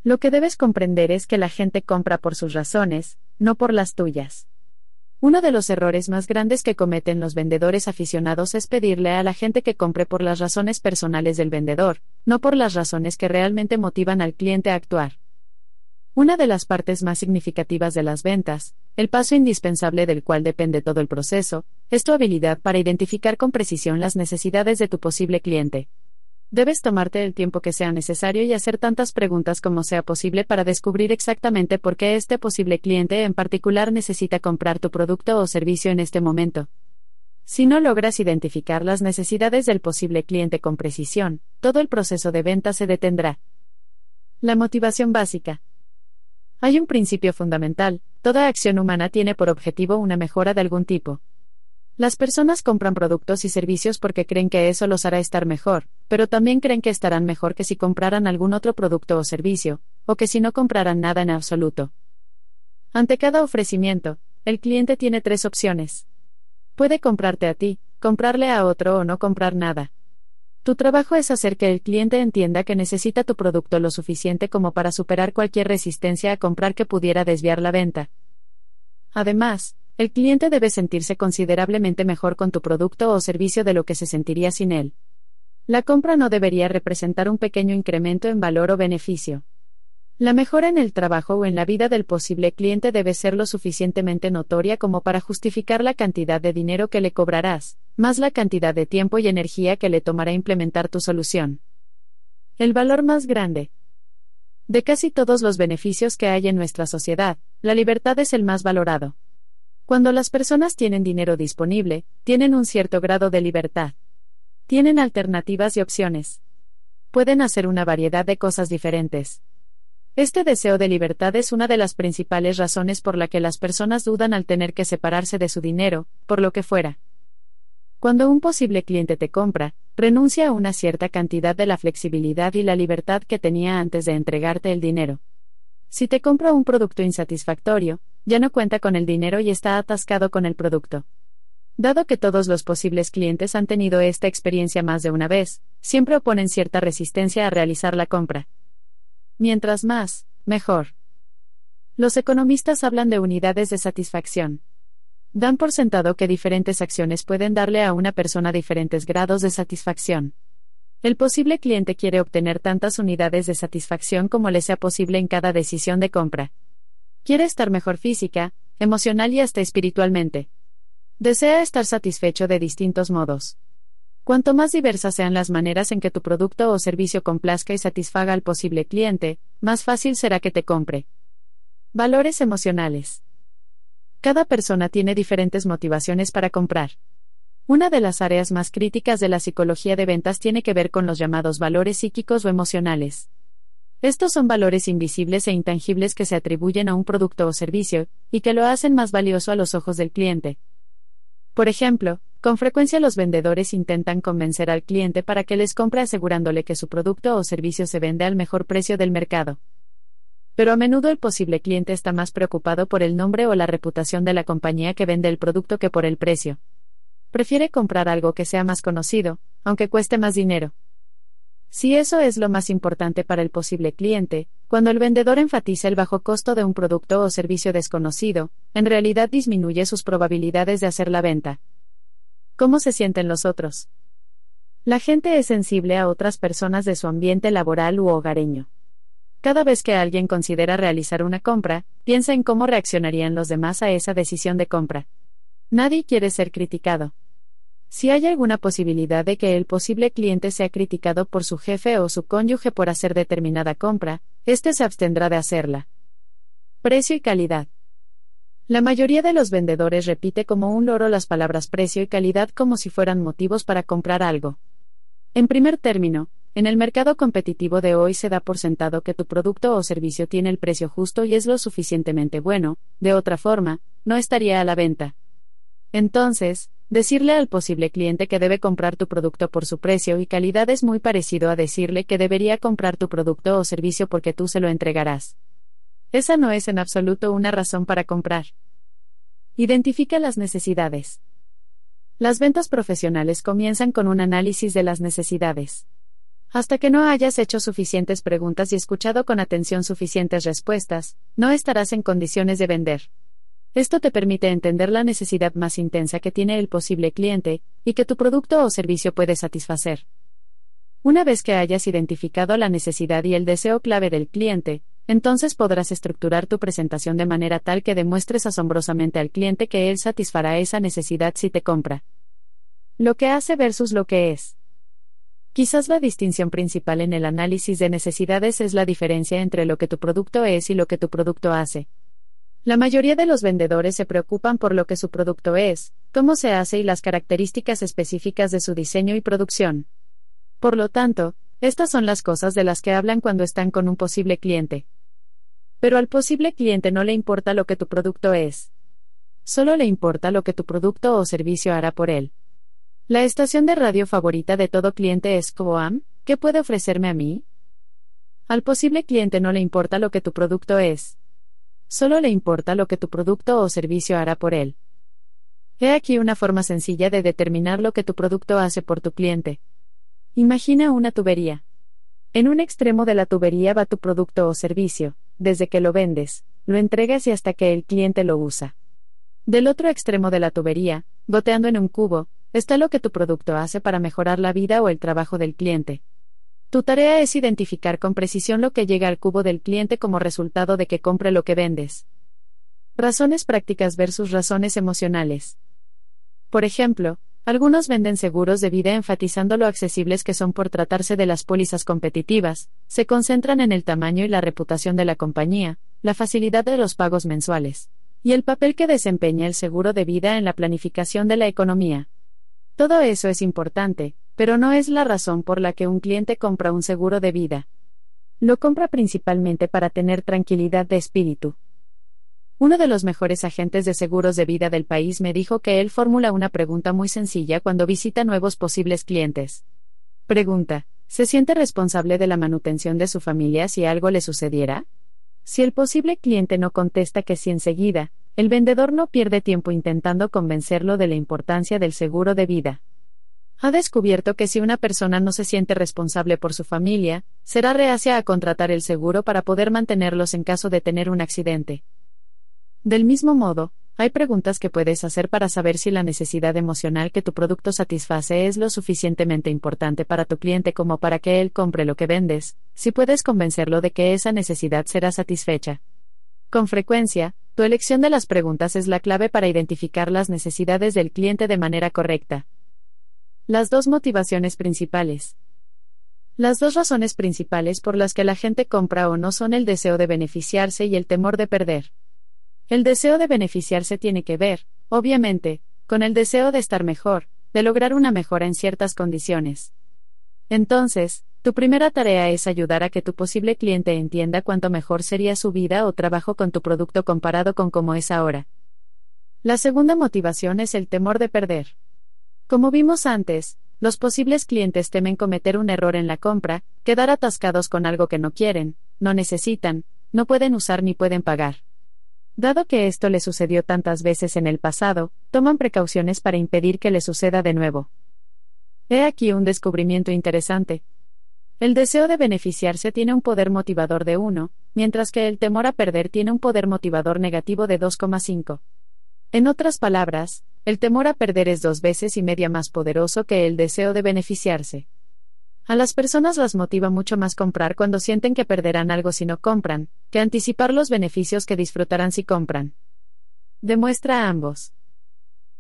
Lo que debes comprender es que la gente compra por sus razones, no por las tuyas. Uno de los errores más grandes que cometen los vendedores aficionados es pedirle a la gente que compre por las razones personales del vendedor, no por las razones que realmente motivan al cliente a actuar. Una de las partes más significativas de las ventas, el paso indispensable del cual depende todo el proceso, es tu habilidad para identificar con precisión las necesidades de tu posible cliente. Debes tomarte el tiempo que sea necesario y hacer tantas preguntas como sea posible para descubrir exactamente por qué este posible cliente en particular necesita comprar tu producto o servicio en este momento. Si no logras identificar las necesidades del posible cliente con precisión, todo el proceso de venta se detendrá. La motivación básica. Hay un principio fundamental, toda acción humana tiene por objetivo una mejora de algún tipo. Las personas compran productos y servicios porque creen que eso los hará estar mejor, pero también creen que estarán mejor que si compraran algún otro producto o servicio, o que si no compraran nada en absoluto. Ante cada ofrecimiento, el cliente tiene tres opciones. Puede comprarte a ti, comprarle a otro o no comprar nada. Tu trabajo es hacer que el cliente entienda que necesita tu producto lo suficiente como para superar cualquier resistencia a comprar que pudiera desviar la venta. Además, el cliente debe sentirse considerablemente mejor con tu producto o servicio de lo que se sentiría sin él. La compra no debería representar un pequeño incremento en valor o beneficio. La mejora en el trabajo o en la vida del posible cliente debe ser lo suficientemente notoria como para justificar la cantidad de dinero que le cobrarás, más la cantidad de tiempo y energía que le tomará implementar tu solución. El valor más grande. De casi todos los beneficios que hay en nuestra sociedad, la libertad es el más valorado. Cuando las personas tienen dinero disponible, tienen un cierto grado de libertad. Tienen alternativas y opciones. Pueden hacer una variedad de cosas diferentes. Este deseo de libertad es una de las principales razones por la que las personas dudan al tener que separarse de su dinero, por lo que fuera. Cuando un posible cliente te compra, renuncia a una cierta cantidad de la flexibilidad y la libertad que tenía antes de entregarte el dinero. Si te compra un producto insatisfactorio, ya no cuenta con el dinero y está atascado con el producto. Dado que todos los posibles clientes han tenido esta experiencia más de una vez, siempre oponen cierta resistencia a realizar la compra. Mientras más, mejor. Los economistas hablan de unidades de satisfacción. Dan por sentado que diferentes acciones pueden darle a una persona diferentes grados de satisfacción. El posible cliente quiere obtener tantas unidades de satisfacción como le sea posible en cada decisión de compra. Quiere estar mejor física, emocional y hasta espiritualmente. Desea estar satisfecho de distintos modos. Cuanto más diversas sean las maneras en que tu producto o servicio complazca y satisfaga al posible cliente, más fácil será que te compre. Valores emocionales. Cada persona tiene diferentes motivaciones para comprar. Una de las áreas más críticas de la psicología de ventas tiene que ver con los llamados valores psíquicos o emocionales. Estos son valores invisibles e intangibles que se atribuyen a un producto o servicio, y que lo hacen más valioso a los ojos del cliente. Por ejemplo, con frecuencia los vendedores intentan convencer al cliente para que les compre asegurándole que su producto o servicio se vende al mejor precio del mercado pero a menudo el posible cliente está más preocupado por el nombre o la reputación de la compañía que vende el producto que por el precio. Prefiere comprar algo que sea más conocido, aunque cueste más dinero. Si eso es lo más importante para el posible cliente, cuando el vendedor enfatiza el bajo costo de un producto o servicio desconocido, en realidad disminuye sus probabilidades de hacer la venta. ¿Cómo se sienten los otros? La gente es sensible a otras personas de su ambiente laboral u hogareño. Cada vez que alguien considera realizar una compra, piensa en cómo reaccionarían los demás a esa decisión de compra. Nadie quiere ser criticado. Si hay alguna posibilidad de que el posible cliente sea criticado por su jefe o su cónyuge por hacer determinada compra, éste se abstendrá de hacerla. Precio y calidad. La mayoría de los vendedores repite como un loro las palabras precio y calidad como si fueran motivos para comprar algo. En primer término, en el mercado competitivo de hoy se da por sentado que tu producto o servicio tiene el precio justo y es lo suficientemente bueno, de otra forma, no estaría a la venta. Entonces, decirle al posible cliente que debe comprar tu producto por su precio y calidad es muy parecido a decirle que debería comprar tu producto o servicio porque tú se lo entregarás. Esa no es en absoluto una razón para comprar. Identifica las necesidades. Las ventas profesionales comienzan con un análisis de las necesidades. Hasta que no hayas hecho suficientes preguntas y escuchado con atención suficientes respuestas, no estarás en condiciones de vender. Esto te permite entender la necesidad más intensa que tiene el posible cliente, y que tu producto o servicio puede satisfacer. Una vez que hayas identificado la necesidad y el deseo clave del cliente, entonces podrás estructurar tu presentación de manera tal que demuestres asombrosamente al cliente que él satisfará esa necesidad si te compra. Lo que hace versus lo que es. Quizás la distinción principal en el análisis de necesidades es la diferencia entre lo que tu producto es y lo que tu producto hace. La mayoría de los vendedores se preocupan por lo que su producto es, cómo se hace y las características específicas de su diseño y producción. Por lo tanto, estas son las cosas de las que hablan cuando están con un posible cliente. Pero al posible cliente no le importa lo que tu producto es. Solo le importa lo que tu producto o servicio hará por él. La estación de radio favorita de todo cliente es Coam, ¿qué puede ofrecerme a mí? Al posible cliente no le importa lo que tu producto es. Solo le importa lo que tu producto o servicio hará por él. He aquí una forma sencilla de determinar lo que tu producto hace por tu cliente. Imagina una tubería. En un extremo de la tubería va tu producto o servicio, desde que lo vendes, lo entregas y hasta que el cliente lo usa. Del otro extremo de la tubería, goteando en un cubo, está lo que tu producto hace para mejorar la vida o el trabajo del cliente. Tu tarea es identificar con precisión lo que llega al cubo del cliente como resultado de que compre lo que vendes. Razones prácticas versus razones emocionales. Por ejemplo, algunos venden seguros de vida enfatizando lo accesibles que son por tratarse de las pólizas competitivas, se concentran en el tamaño y la reputación de la compañía, la facilidad de los pagos mensuales, y el papel que desempeña el seguro de vida en la planificación de la economía. Todo eso es importante, pero no es la razón por la que un cliente compra un seguro de vida. Lo compra principalmente para tener tranquilidad de espíritu. Uno de los mejores agentes de seguros de vida del país me dijo que él formula una pregunta muy sencilla cuando visita nuevos posibles clientes. Pregunta, ¿se siente responsable de la manutención de su familia si algo le sucediera? Si el posible cliente no contesta que sí enseguida, el vendedor no pierde tiempo intentando convencerlo de la importancia del seguro de vida. Ha descubierto que si una persona no se siente responsable por su familia, será reacia a contratar el seguro para poder mantenerlos en caso de tener un accidente. Del mismo modo, hay preguntas que puedes hacer para saber si la necesidad emocional que tu producto satisface es lo suficientemente importante para tu cliente como para que él compre lo que vendes, si puedes convencerlo de que esa necesidad será satisfecha. Con frecuencia, tu elección de las preguntas es la clave para identificar las necesidades del cliente de manera correcta. Las dos motivaciones principales. Las dos razones principales por las que la gente compra o no son el deseo de beneficiarse y el temor de perder. El deseo de beneficiarse tiene que ver, obviamente, con el deseo de estar mejor, de lograr una mejora en ciertas condiciones. Entonces, tu primera tarea es ayudar a que tu posible cliente entienda cuánto mejor sería su vida o trabajo con tu producto comparado con cómo es ahora. La segunda motivación es el temor de perder. Como vimos antes, los posibles clientes temen cometer un error en la compra, quedar atascados con algo que no quieren, no necesitan, no pueden usar ni pueden pagar. Dado que esto le sucedió tantas veces en el pasado, toman precauciones para impedir que le suceda de nuevo. He aquí un descubrimiento interesante. El deseo de beneficiarse tiene un poder motivador de 1, mientras que el temor a perder tiene un poder motivador negativo de 2,5. En otras palabras, el temor a perder es dos veces y media más poderoso que el deseo de beneficiarse. A las personas las motiva mucho más comprar cuando sienten que perderán algo si no compran, que anticipar los beneficios que disfrutarán si compran. Demuestra a ambos.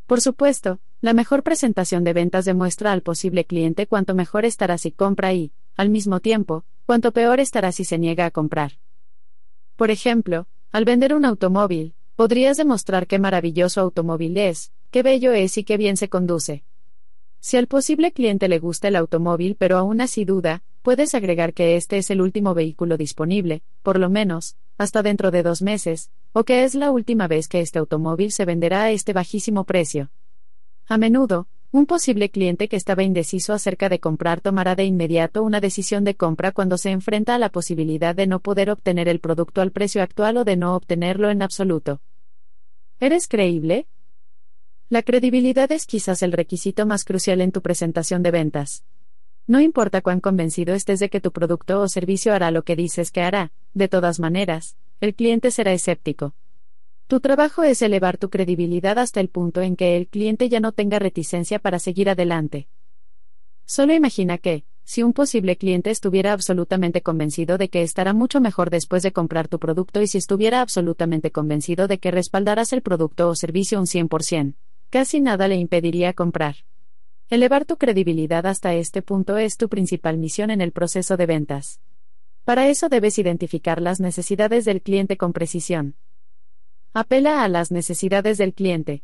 Por supuesto, la mejor presentación de ventas demuestra al posible cliente cuánto mejor estará si compra y, al mismo tiempo, cuánto peor estará si se niega a comprar. Por ejemplo, al vender un automóvil, podrías demostrar qué maravilloso automóvil es, qué bello es y qué bien se conduce. Si al posible cliente le gusta el automóvil pero aún así duda, puedes agregar que este es el último vehículo disponible, por lo menos, hasta dentro de dos meses, o que es la última vez que este automóvil se venderá a este bajísimo precio. A menudo, un posible cliente que estaba indeciso acerca de comprar tomará de inmediato una decisión de compra cuando se enfrenta a la posibilidad de no poder obtener el producto al precio actual o de no obtenerlo en absoluto. ¿Eres creíble? La credibilidad es quizás el requisito más crucial en tu presentación de ventas. No importa cuán convencido estés de que tu producto o servicio hará lo que dices que hará, de todas maneras, el cliente será escéptico. Tu trabajo es elevar tu credibilidad hasta el punto en que el cliente ya no tenga reticencia para seguir adelante. Solo imagina que, si un posible cliente estuviera absolutamente convencido de que estará mucho mejor después de comprar tu producto y si estuviera absolutamente convencido de que respaldarás el producto o servicio un 100%, casi nada le impediría comprar. Elevar tu credibilidad hasta este punto es tu principal misión en el proceso de ventas. Para eso debes identificar las necesidades del cliente con precisión. Apela a las necesidades del cliente.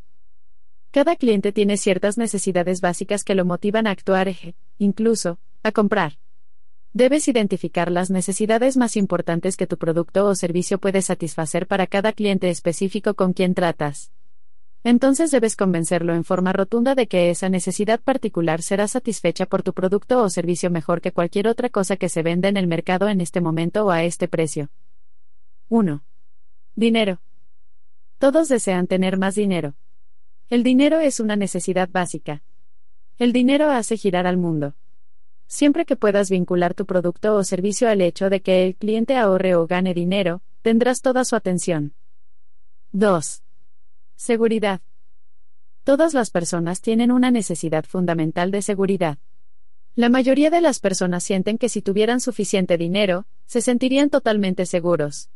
Cada cliente tiene ciertas necesidades básicas que lo motivan a actuar, incluso, a comprar. Debes identificar las necesidades más importantes que tu producto o servicio puede satisfacer para cada cliente específico con quien tratas entonces debes convencerlo en forma rotunda de que esa necesidad particular será satisfecha por tu producto o servicio mejor que cualquier otra cosa que se venda en el mercado en este momento o a este precio. 1. Dinero. Todos desean tener más dinero. El dinero es una necesidad básica. El dinero hace girar al mundo. Siempre que puedas vincular tu producto o servicio al hecho de que el cliente ahorre o gane dinero, tendrás toda su atención. 2. Seguridad. Todas las personas tienen una necesidad fundamental de seguridad. La mayoría de las personas sienten que si tuvieran suficiente dinero, se sentirían totalmente seguros.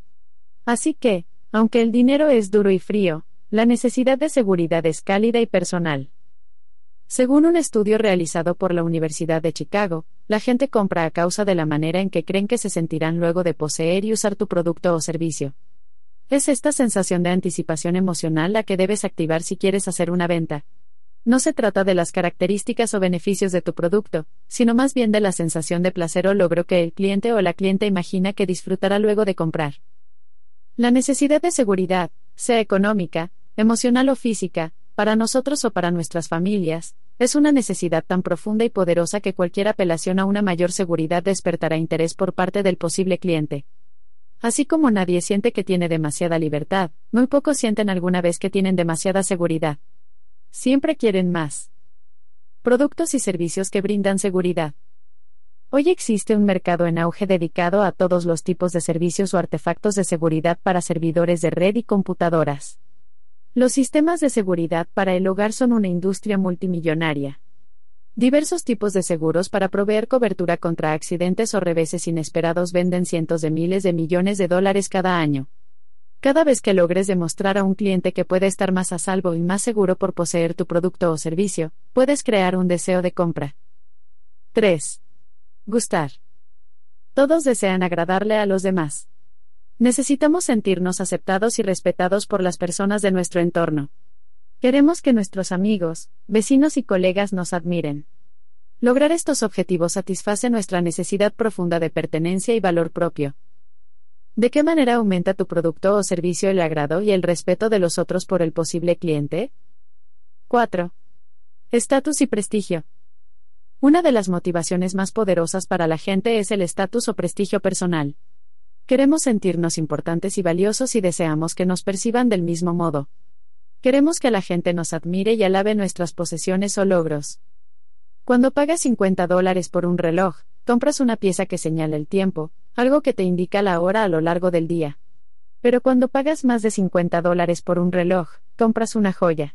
Así que, aunque el dinero es duro y frío, la necesidad de seguridad es cálida y personal. Según un estudio realizado por la Universidad de Chicago, la gente compra a causa de la manera en que creen que se sentirán luego de poseer y usar tu producto o servicio. Es esta sensación de anticipación emocional la que debes activar si quieres hacer una venta. No se trata de las características o beneficios de tu producto, sino más bien de la sensación de placer o logro que el cliente o la cliente imagina que disfrutará luego de comprar. La necesidad de seguridad, sea económica, emocional o física, para nosotros o para nuestras familias, es una necesidad tan profunda y poderosa que cualquier apelación a una mayor seguridad despertará interés por parte del posible cliente. Así como nadie siente que tiene demasiada libertad, muy pocos sienten alguna vez que tienen demasiada seguridad. Siempre quieren más. Productos y servicios que brindan seguridad. Hoy existe un mercado en auge dedicado a todos los tipos de servicios o artefactos de seguridad para servidores de red y computadoras. Los sistemas de seguridad para el hogar son una industria multimillonaria. Diversos tipos de seguros para proveer cobertura contra accidentes o reveses inesperados venden cientos de miles de millones de dólares cada año. Cada vez que logres demostrar a un cliente que puede estar más a salvo y más seguro por poseer tu producto o servicio, puedes crear un deseo de compra. 3. Gustar. Todos desean agradarle a los demás. Necesitamos sentirnos aceptados y respetados por las personas de nuestro entorno. Queremos que nuestros amigos, vecinos y colegas nos admiren. Lograr estos objetivos satisface nuestra necesidad profunda de pertenencia y valor propio. ¿De qué manera aumenta tu producto o servicio el agrado y el respeto de los otros por el posible cliente? 4. Estatus y prestigio. Una de las motivaciones más poderosas para la gente es el estatus o prestigio personal. Queremos sentirnos importantes y valiosos y deseamos que nos perciban del mismo modo. Queremos que la gente nos admire y alabe nuestras posesiones o logros. Cuando pagas 50 dólares por un reloj, compras una pieza que señala el tiempo, algo que te indica la hora a lo largo del día. Pero cuando pagas más de 50 dólares por un reloj, compras una joya.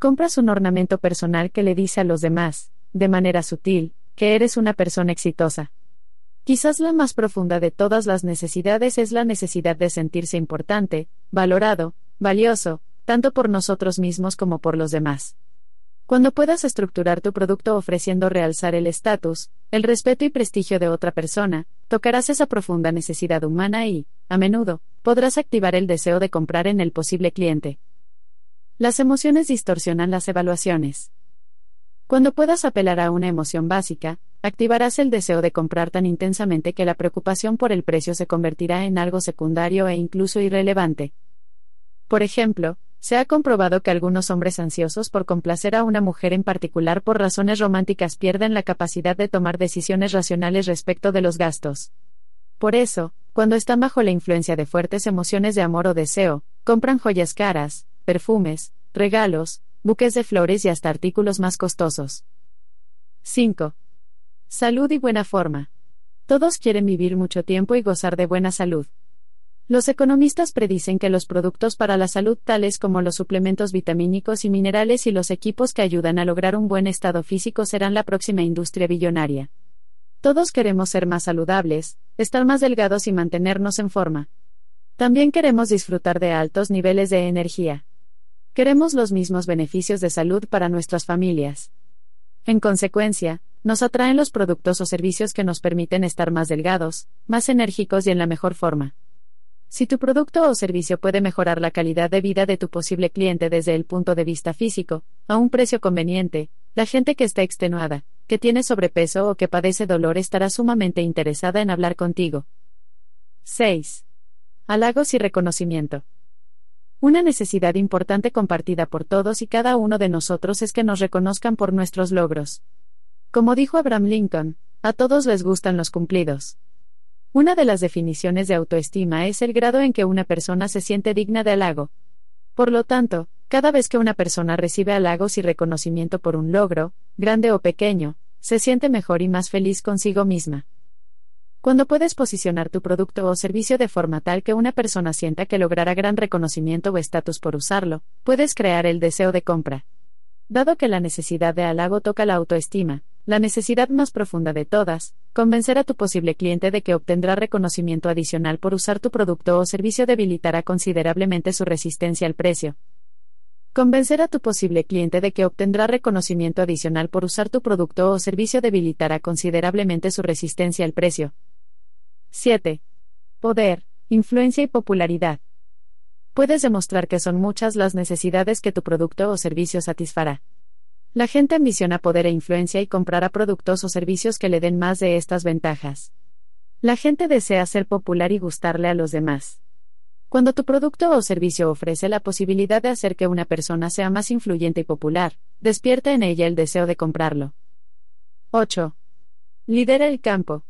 Compras un ornamento personal que le dice a los demás, de manera sutil, que eres una persona exitosa. Quizás la más profunda de todas las necesidades es la necesidad de sentirse importante, valorado, valioso, tanto por nosotros mismos como por los demás. Cuando puedas estructurar tu producto ofreciendo realzar el estatus, el respeto y prestigio de otra persona, tocarás esa profunda necesidad humana y, a menudo, podrás activar el deseo de comprar en el posible cliente. Las emociones distorsionan las evaluaciones. Cuando puedas apelar a una emoción básica, activarás el deseo de comprar tan intensamente que la preocupación por el precio se convertirá en algo secundario e incluso irrelevante. Por ejemplo, se ha comprobado que algunos hombres ansiosos por complacer a una mujer en particular por razones románticas pierden la capacidad de tomar decisiones racionales respecto de los gastos. Por eso, cuando están bajo la influencia de fuertes emociones de amor o deseo, compran joyas caras, perfumes, regalos, buques de flores y hasta artículos más costosos. 5. Salud y buena forma. Todos quieren vivir mucho tiempo y gozar de buena salud. Los economistas predicen que los productos para la salud tales como los suplementos vitamínicos y minerales y los equipos que ayudan a lograr un buen estado físico serán la próxima industria billonaria. Todos queremos ser más saludables, estar más delgados y mantenernos en forma. También queremos disfrutar de altos niveles de energía. Queremos los mismos beneficios de salud para nuestras familias. En consecuencia, nos atraen los productos o servicios que nos permiten estar más delgados, más enérgicos y en la mejor forma. Si tu producto o servicio puede mejorar la calidad de vida de tu posible cliente desde el punto de vista físico, a un precio conveniente, la gente que está extenuada, que tiene sobrepeso o que padece dolor estará sumamente interesada en hablar contigo. 6. Halagos y reconocimiento. Una necesidad importante compartida por todos y cada uno de nosotros es que nos reconozcan por nuestros logros. Como dijo Abraham Lincoln, a todos les gustan los cumplidos. Una de las definiciones de autoestima es el grado en que una persona se siente digna de halago. Por lo tanto, cada vez que una persona recibe halagos y reconocimiento por un logro, grande o pequeño, se siente mejor y más feliz consigo misma. Cuando puedes posicionar tu producto o servicio de forma tal que una persona sienta que logrará gran reconocimiento o estatus por usarlo, puedes crear el deseo de compra. Dado que la necesidad de halago toca la autoestima, la necesidad más profunda de todas, convencer a tu posible cliente de que obtendrá reconocimiento adicional por usar tu producto o servicio debilitará considerablemente su resistencia al precio. Convencer a tu posible cliente de que obtendrá reconocimiento adicional por usar tu producto o servicio debilitará considerablemente su resistencia al precio. 7. Poder, influencia y popularidad. Puedes demostrar que son muchas las necesidades que tu producto o servicio satisfará. La gente ambiciona poder e influencia y comprará productos o servicios que le den más de estas ventajas. La gente desea ser popular y gustarle a los demás. Cuando tu producto o servicio ofrece la posibilidad de hacer que una persona sea más influyente y popular, despierta en ella el deseo de comprarlo. 8. Lidera el campo.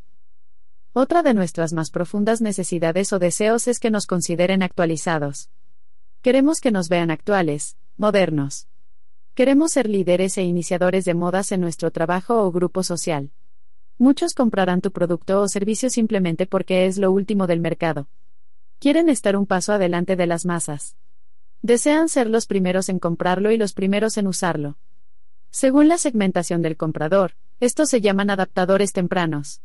Otra de nuestras más profundas necesidades o deseos es que nos consideren actualizados. Queremos que nos vean actuales, modernos. Queremos ser líderes e iniciadores de modas en nuestro trabajo o grupo social. Muchos comprarán tu producto o servicio simplemente porque es lo último del mercado. Quieren estar un paso adelante de las masas. Desean ser los primeros en comprarlo y los primeros en usarlo. Según la segmentación del comprador, estos se llaman adaptadores tempranos.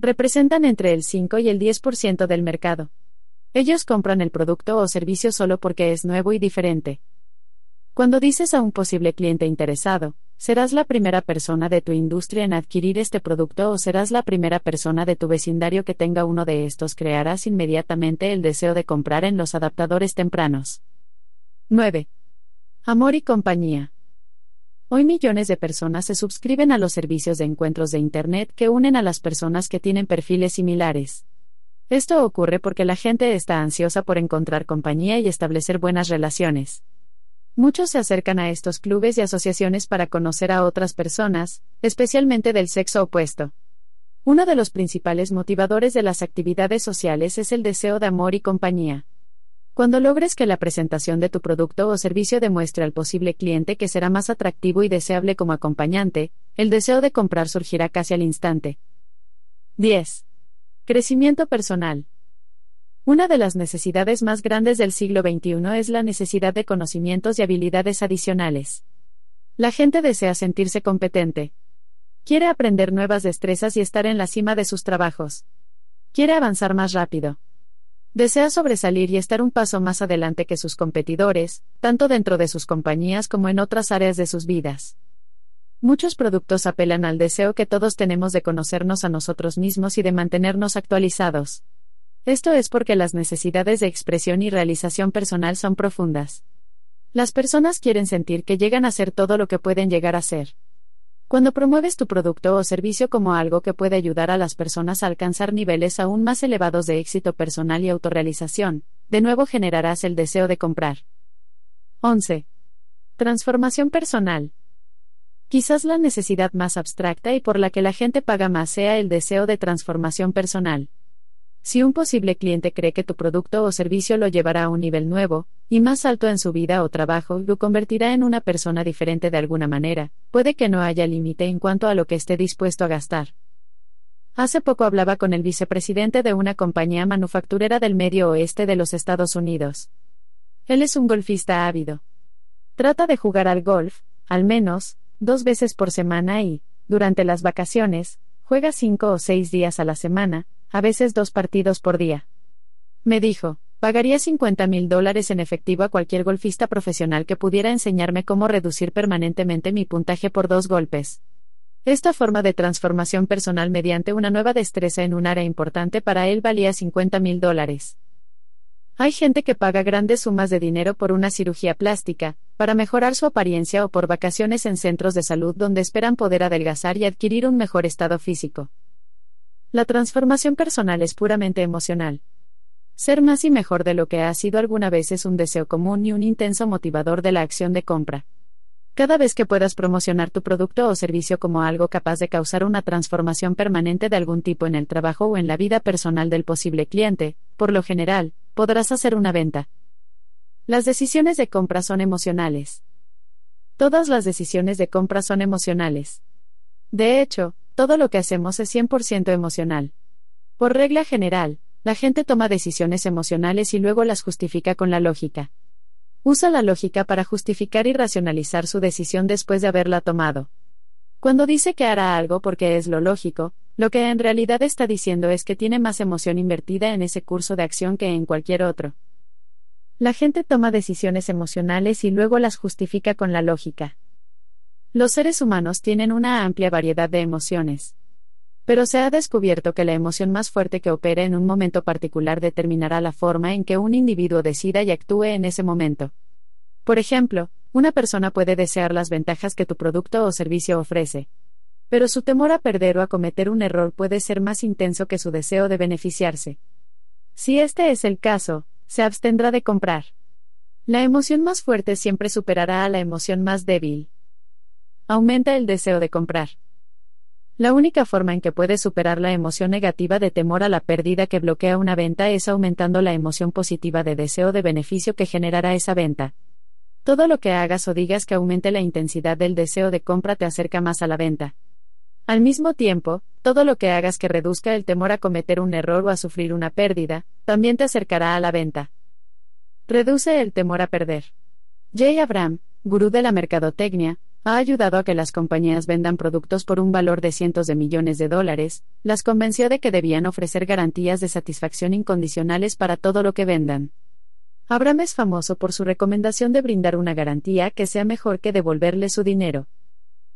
Representan entre el 5 y el 10% del mercado. Ellos compran el producto o servicio solo porque es nuevo y diferente. Cuando dices a un posible cliente interesado, ¿serás la primera persona de tu industria en adquirir este producto o serás la primera persona de tu vecindario que tenga uno de estos? Crearás inmediatamente el deseo de comprar en los adaptadores tempranos. 9. Amor y compañía. Hoy millones de personas se suscriben a los servicios de encuentros de Internet que unen a las personas que tienen perfiles similares. Esto ocurre porque la gente está ansiosa por encontrar compañía y establecer buenas relaciones. Muchos se acercan a estos clubes y asociaciones para conocer a otras personas, especialmente del sexo opuesto. Uno de los principales motivadores de las actividades sociales es el deseo de amor y compañía. Cuando logres que la presentación de tu producto o servicio demuestre al posible cliente que será más atractivo y deseable como acompañante, el deseo de comprar surgirá casi al instante. 10. Crecimiento personal. Una de las necesidades más grandes del siglo XXI es la necesidad de conocimientos y habilidades adicionales. La gente desea sentirse competente. Quiere aprender nuevas destrezas y estar en la cima de sus trabajos. Quiere avanzar más rápido. Desea sobresalir y estar un paso más adelante que sus competidores, tanto dentro de sus compañías como en otras áreas de sus vidas. Muchos productos apelan al deseo que todos tenemos de conocernos a nosotros mismos y de mantenernos actualizados. Esto es porque las necesidades de expresión y realización personal son profundas. Las personas quieren sentir que llegan a ser todo lo que pueden llegar a ser. Cuando promueves tu producto o servicio como algo que puede ayudar a las personas a alcanzar niveles aún más elevados de éxito personal y autorrealización, de nuevo generarás el deseo de comprar. 11. Transformación personal. Quizás la necesidad más abstracta y por la que la gente paga más sea el deseo de transformación personal. Si un posible cliente cree que tu producto o servicio lo llevará a un nivel nuevo, y más alto en su vida o trabajo, lo convertirá en una persona diferente de alguna manera, puede que no haya límite en cuanto a lo que esté dispuesto a gastar. Hace poco hablaba con el vicepresidente de una compañía manufacturera del medio oeste de los Estados Unidos. Él es un golfista ávido. Trata de jugar al golf, al menos, dos veces por semana y, durante las vacaciones, juega cinco o seis días a la semana, a veces dos partidos por día. Me dijo, pagaría 50 mil dólares en efectivo a cualquier golfista profesional que pudiera enseñarme cómo reducir permanentemente mi puntaje por dos golpes. Esta forma de transformación personal mediante una nueva destreza en un área importante para él valía 50 mil dólares. Hay gente que paga grandes sumas de dinero por una cirugía plástica, para mejorar su apariencia o por vacaciones en centros de salud donde esperan poder adelgazar y adquirir un mejor estado físico. La transformación personal es puramente emocional. Ser más y mejor de lo que ha sido alguna vez es un deseo común y un intenso motivador de la acción de compra. Cada vez que puedas promocionar tu producto o servicio como algo capaz de causar una transformación permanente de algún tipo en el trabajo o en la vida personal del posible cliente, por lo general, podrás hacer una venta. Las decisiones de compra son emocionales. Todas las decisiones de compra son emocionales. De hecho, todo lo que hacemos es 100% emocional. Por regla general, la gente toma decisiones emocionales y luego las justifica con la lógica. Usa la lógica para justificar y racionalizar su decisión después de haberla tomado. Cuando dice que hará algo porque es lo lógico, lo que en realidad está diciendo es que tiene más emoción invertida en ese curso de acción que en cualquier otro. La gente toma decisiones emocionales y luego las justifica con la lógica. Los seres humanos tienen una amplia variedad de emociones. Pero se ha descubierto que la emoción más fuerte que opera en un momento particular determinará la forma en que un individuo decida y actúe en ese momento. Por ejemplo, una persona puede desear las ventajas que tu producto o servicio ofrece. Pero su temor a perder o a cometer un error puede ser más intenso que su deseo de beneficiarse. Si este es el caso, se abstendrá de comprar. La emoción más fuerte siempre superará a la emoción más débil. Aumenta el deseo de comprar. La única forma en que puedes superar la emoción negativa de temor a la pérdida que bloquea una venta es aumentando la emoción positiva de deseo de beneficio que generará esa venta. Todo lo que hagas o digas que aumente la intensidad del deseo de compra te acerca más a la venta. Al mismo tiempo, todo lo que hagas que reduzca el temor a cometer un error o a sufrir una pérdida, también te acercará a la venta. Reduce el temor a perder. Jay Abram, gurú de la mercadotecnia, ha ayudado a que las compañías vendan productos por un valor de cientos de millones de dólares, las convenció de que debían ofrecer garantías de satisfacción incondicionales para todo lo que vendan. Abraham es famoso por su recomendación de brindar una garantía que sea mejor que devolverle su dinero.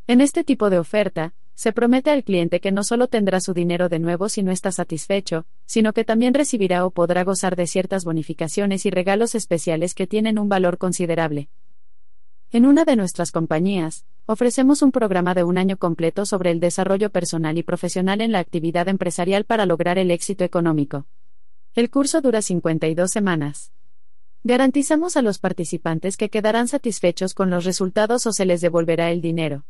En este tipo de oferta, se promete al cliente que no solo tendrá su dinero de nuevo si no está satisfecho, sino que también recibirá o podrá gozar de ciertas bonificaciones y regalos especiales que tienen un valor considerable. En una de nuestras compañías, ofrecemos un programa de un año completo sobre el desarrollo personal y profesional en la actividad empresarial para lograr el éxito económico. El curso dura 52 semanas. Garantizamos a los participantes que quedarán satisfechos con los resultados o se les devolverá el dinero.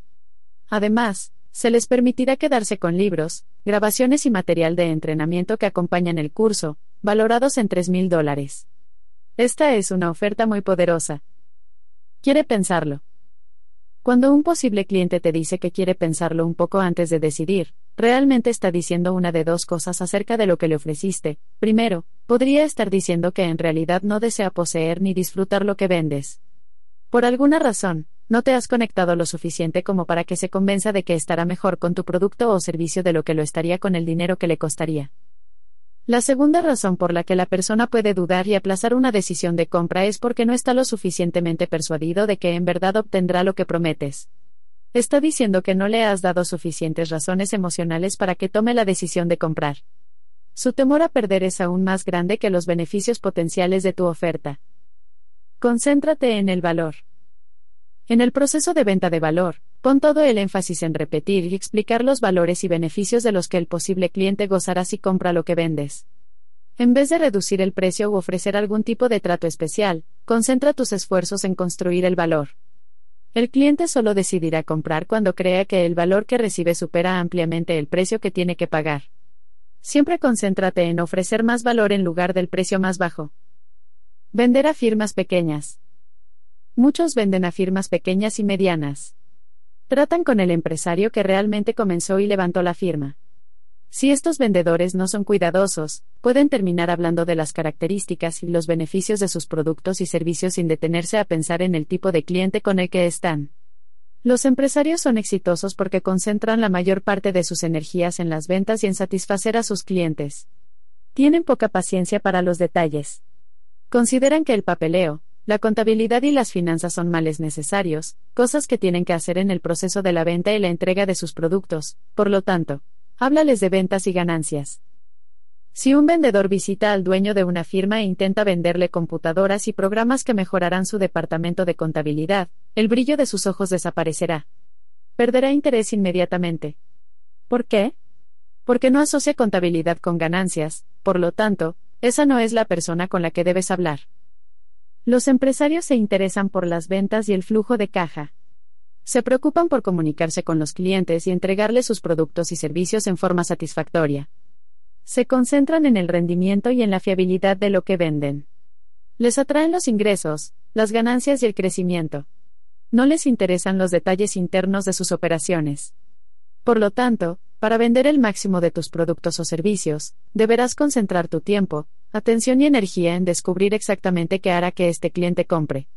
Además, se les permitirá quedarse con libros, grabaciones y material de entrenamiento que acompañan el curso, valorados en $3,000 dólares. Esta es una oferta muy poderosa, Quiere pensarlo. Cuando un posible cliente te dice que quiere pensarlo un poco antes de decidir, realmente está diciendo una de dos cosas acerca de lo que le ofreciste. Primero, podría estar diciendo que en realidad no desea poseer ni disfrutar lo que vendes. Por alguna razón, no te has conectado lo suficiente como para que se convenza de que estará mejor con tu producto o servicio de lo que lo estaría con el dinero que le costaría. La segunda razón por la que la persona puede dudar y aplazar una decisión de compra es porque no está lo suficientemente persuadido de que en verdad obtendrá lo que prometes. Está diciendo que no le has dado suficientes razones emocionales para que tome la decisión de comprar. Su temor a perder es aún más grande que los beneficios potenciales de tu oferta. Concéntrate en el valor. En el proceso de venta de valor, pon todo el énfasis en repetir y explicar los valores y beneficios de los que el posible cliente gozará si compra lo que vendes. En vez de reducir el precio u ofrecer algún tipo de trato especial, concentra tus esfuerzos en construir el valor. El cliente solo decidirá comprar cuando crea que el valor que recibe supera ampliamente el precio que tiene que pagar. Siempre concéntrate en ofrecer más valor en lugar del precio más bajo. Vender a firmas pequeñas. Muchos venden a firmas pequeñas y medianas. Tratan con el empresario que realmente comenzó y levantó la firma. Si estos vendedores no son cuidadosos, pueden terminar hablando de las características y los beneficios de sus productos y servicios sin detenerse a pensar en el tipo de cliente con el que están. Los empresarios son exitosos porque concentran la mayor parte de sus energías en las ventas y en satisfacer a sus clientes. Tienen poca paciencia para los detalles. Consideran que el papeleo, la contabilidad y las finanzas son males necesarios, cosas que tienen que hacer en el proceso de la venta y la entrega de sus productos, por lo tanto, háblales de ventas y ganancias. Si un vendedor visita al dueño de una firma e intenta venderle computadoras y programas que mejorarán su departamento de contabilidad, el brillo de sus ojos desaparecerá. Perderá interés inmediatamente. ¿Por qué? Porque no asocia contabilidad con ganancias, por lo tanto, esa no es la persona con la que debes hablar. Los empresarios se interesan por las ventas y el flujo de caja. Se preocupan por comunicarse con los clientes y entregarles sus productos y servicios en forma satisfactoria. Se concentran en el rendimiento y en la fiabilidad de lo que venden. Les atraen los ingresos, las ganancias y el crecimiento. No les interesan los detalles internos de sus operaciones. Por lo tanto, para vender el máximo de tus productos o servicios, deberás concentrar tu tiempo, atención y energía en descubrir exactamente qué hará que este cliente compre.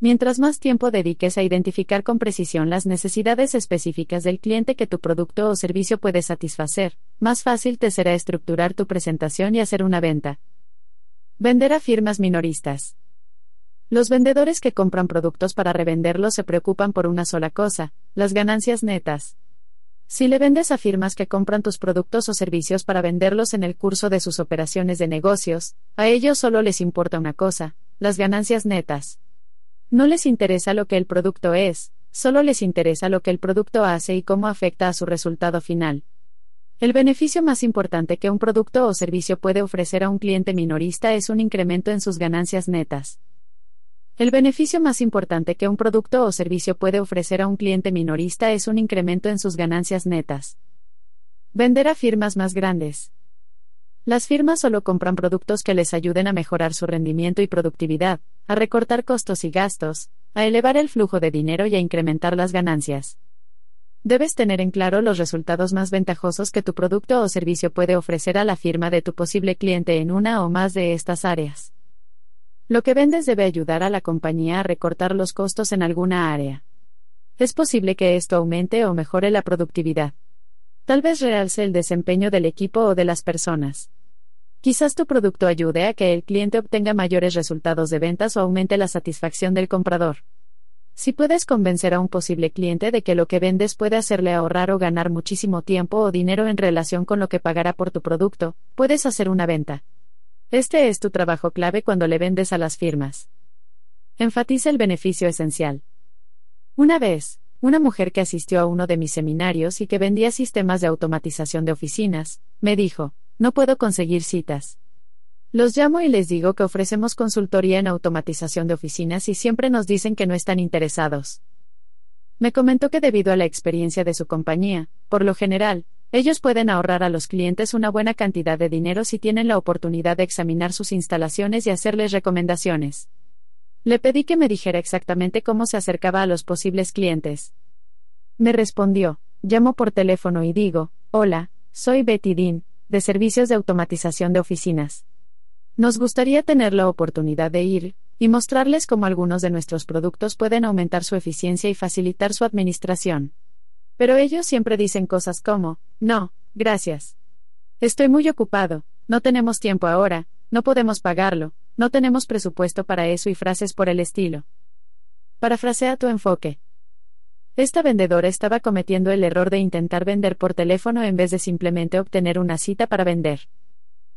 Mientras más tiempo dediques a identificar con precisión las necesidades específicas del cliente que tu producto o servicio puede satisfacer, más fácil te será estructurar tu presentación y hacer una venta. Vender a firmas minoristas. Los vendedores que compran productos para revenderlos se preocupan por una sola cosa, las ganancias netas. Si le vendes a firmas que compran tus productos o servicios para venderlos en el curso de sus operaciones de negocios, a ellos solo les importa una cosa, las ganancias netas. No les interesa lo que el producto es, solo les interesa lo que el producto hace y cómo afecta a su resultado final. El beneficio más importante que un producto o servicio puede ofrecer a un cliente minorista es un incremento en sus ganancias netas. El beneficio más importante que un producto o servicio puede ofrecer a un cliente minorista es un incremento en sus ganancias netas. Vender a firmas más grandes. Las firmas solo compran productos que les ayuden a mejorar su rendimiento y productividad, a recortar costos y gastos, a elevar el flujo de dinero y a incrementar las ganancias. Debes tener en claro los resultados más ventajosos que tu producto o servicio puede ofrecer a la firma de tu posible cliente en una o más de estas áreas. Lo que vendes debe ayudar a la compañía a recortar los costos en alguna área. Es posible que esto aumente o mejore la productividad. Tal vez realce el desempeño del equipo o de las personas. Quizás tu producto ayude a que el cliente obtenga mayores resultados de ventas o aumente la satisfacción del comprador. Si puedes convencer a un posible cliente de que lo que vendes puede hacerle ahorrar o ganar muchísimo tiempo o dinero en relación con lo que pagará por tu producto, puedes hacer una venta. Este es tu trabajo clave cuando le vendes a las firmas. Enfatiza el beneficio esencial. Una vez, una mujer que asistió a uno de mis seminarios y que vendía sistemas de automatización de oficinas, me dijo, no puedo conseguir citas. Los llamo y les digo que ofrecemos consultoría en automatización de oficinas y siempre nos dicen que no están interesados. Me comentó que debido a la experiencia de su compañía, por lo general, ellos pueden ahorrar a los clientes una buena cantidad de dinero si tienen la oportunidad de examinar sus instalaciones y hacerles recomendaciones. Le pedí que me dijera exactamente cómo se acercaba a los posibles clientes. Me respondió, llamo por teléfono y digo, hola, soy Betty Dean, de Servicios de Automatización de Oficinas. Nos gustaría tener la oportunidad de ir y mostrarles cómo algunos de nuestros productos pueden aumentar su eficiencia y facilitar su administración. Pero ellos siempre dicen cosas como, no, gracias. Estoy muy ocupado, no tenemos tiempo ahora, no podemos pagarlo, no tenemos presupuesto para eso y frases por el estilo. Parafrasea tu enfoque. Esta vendedora estaba cometiendo el error de intentar vender por teléfono en vez de simplemente obtener una cita para vender.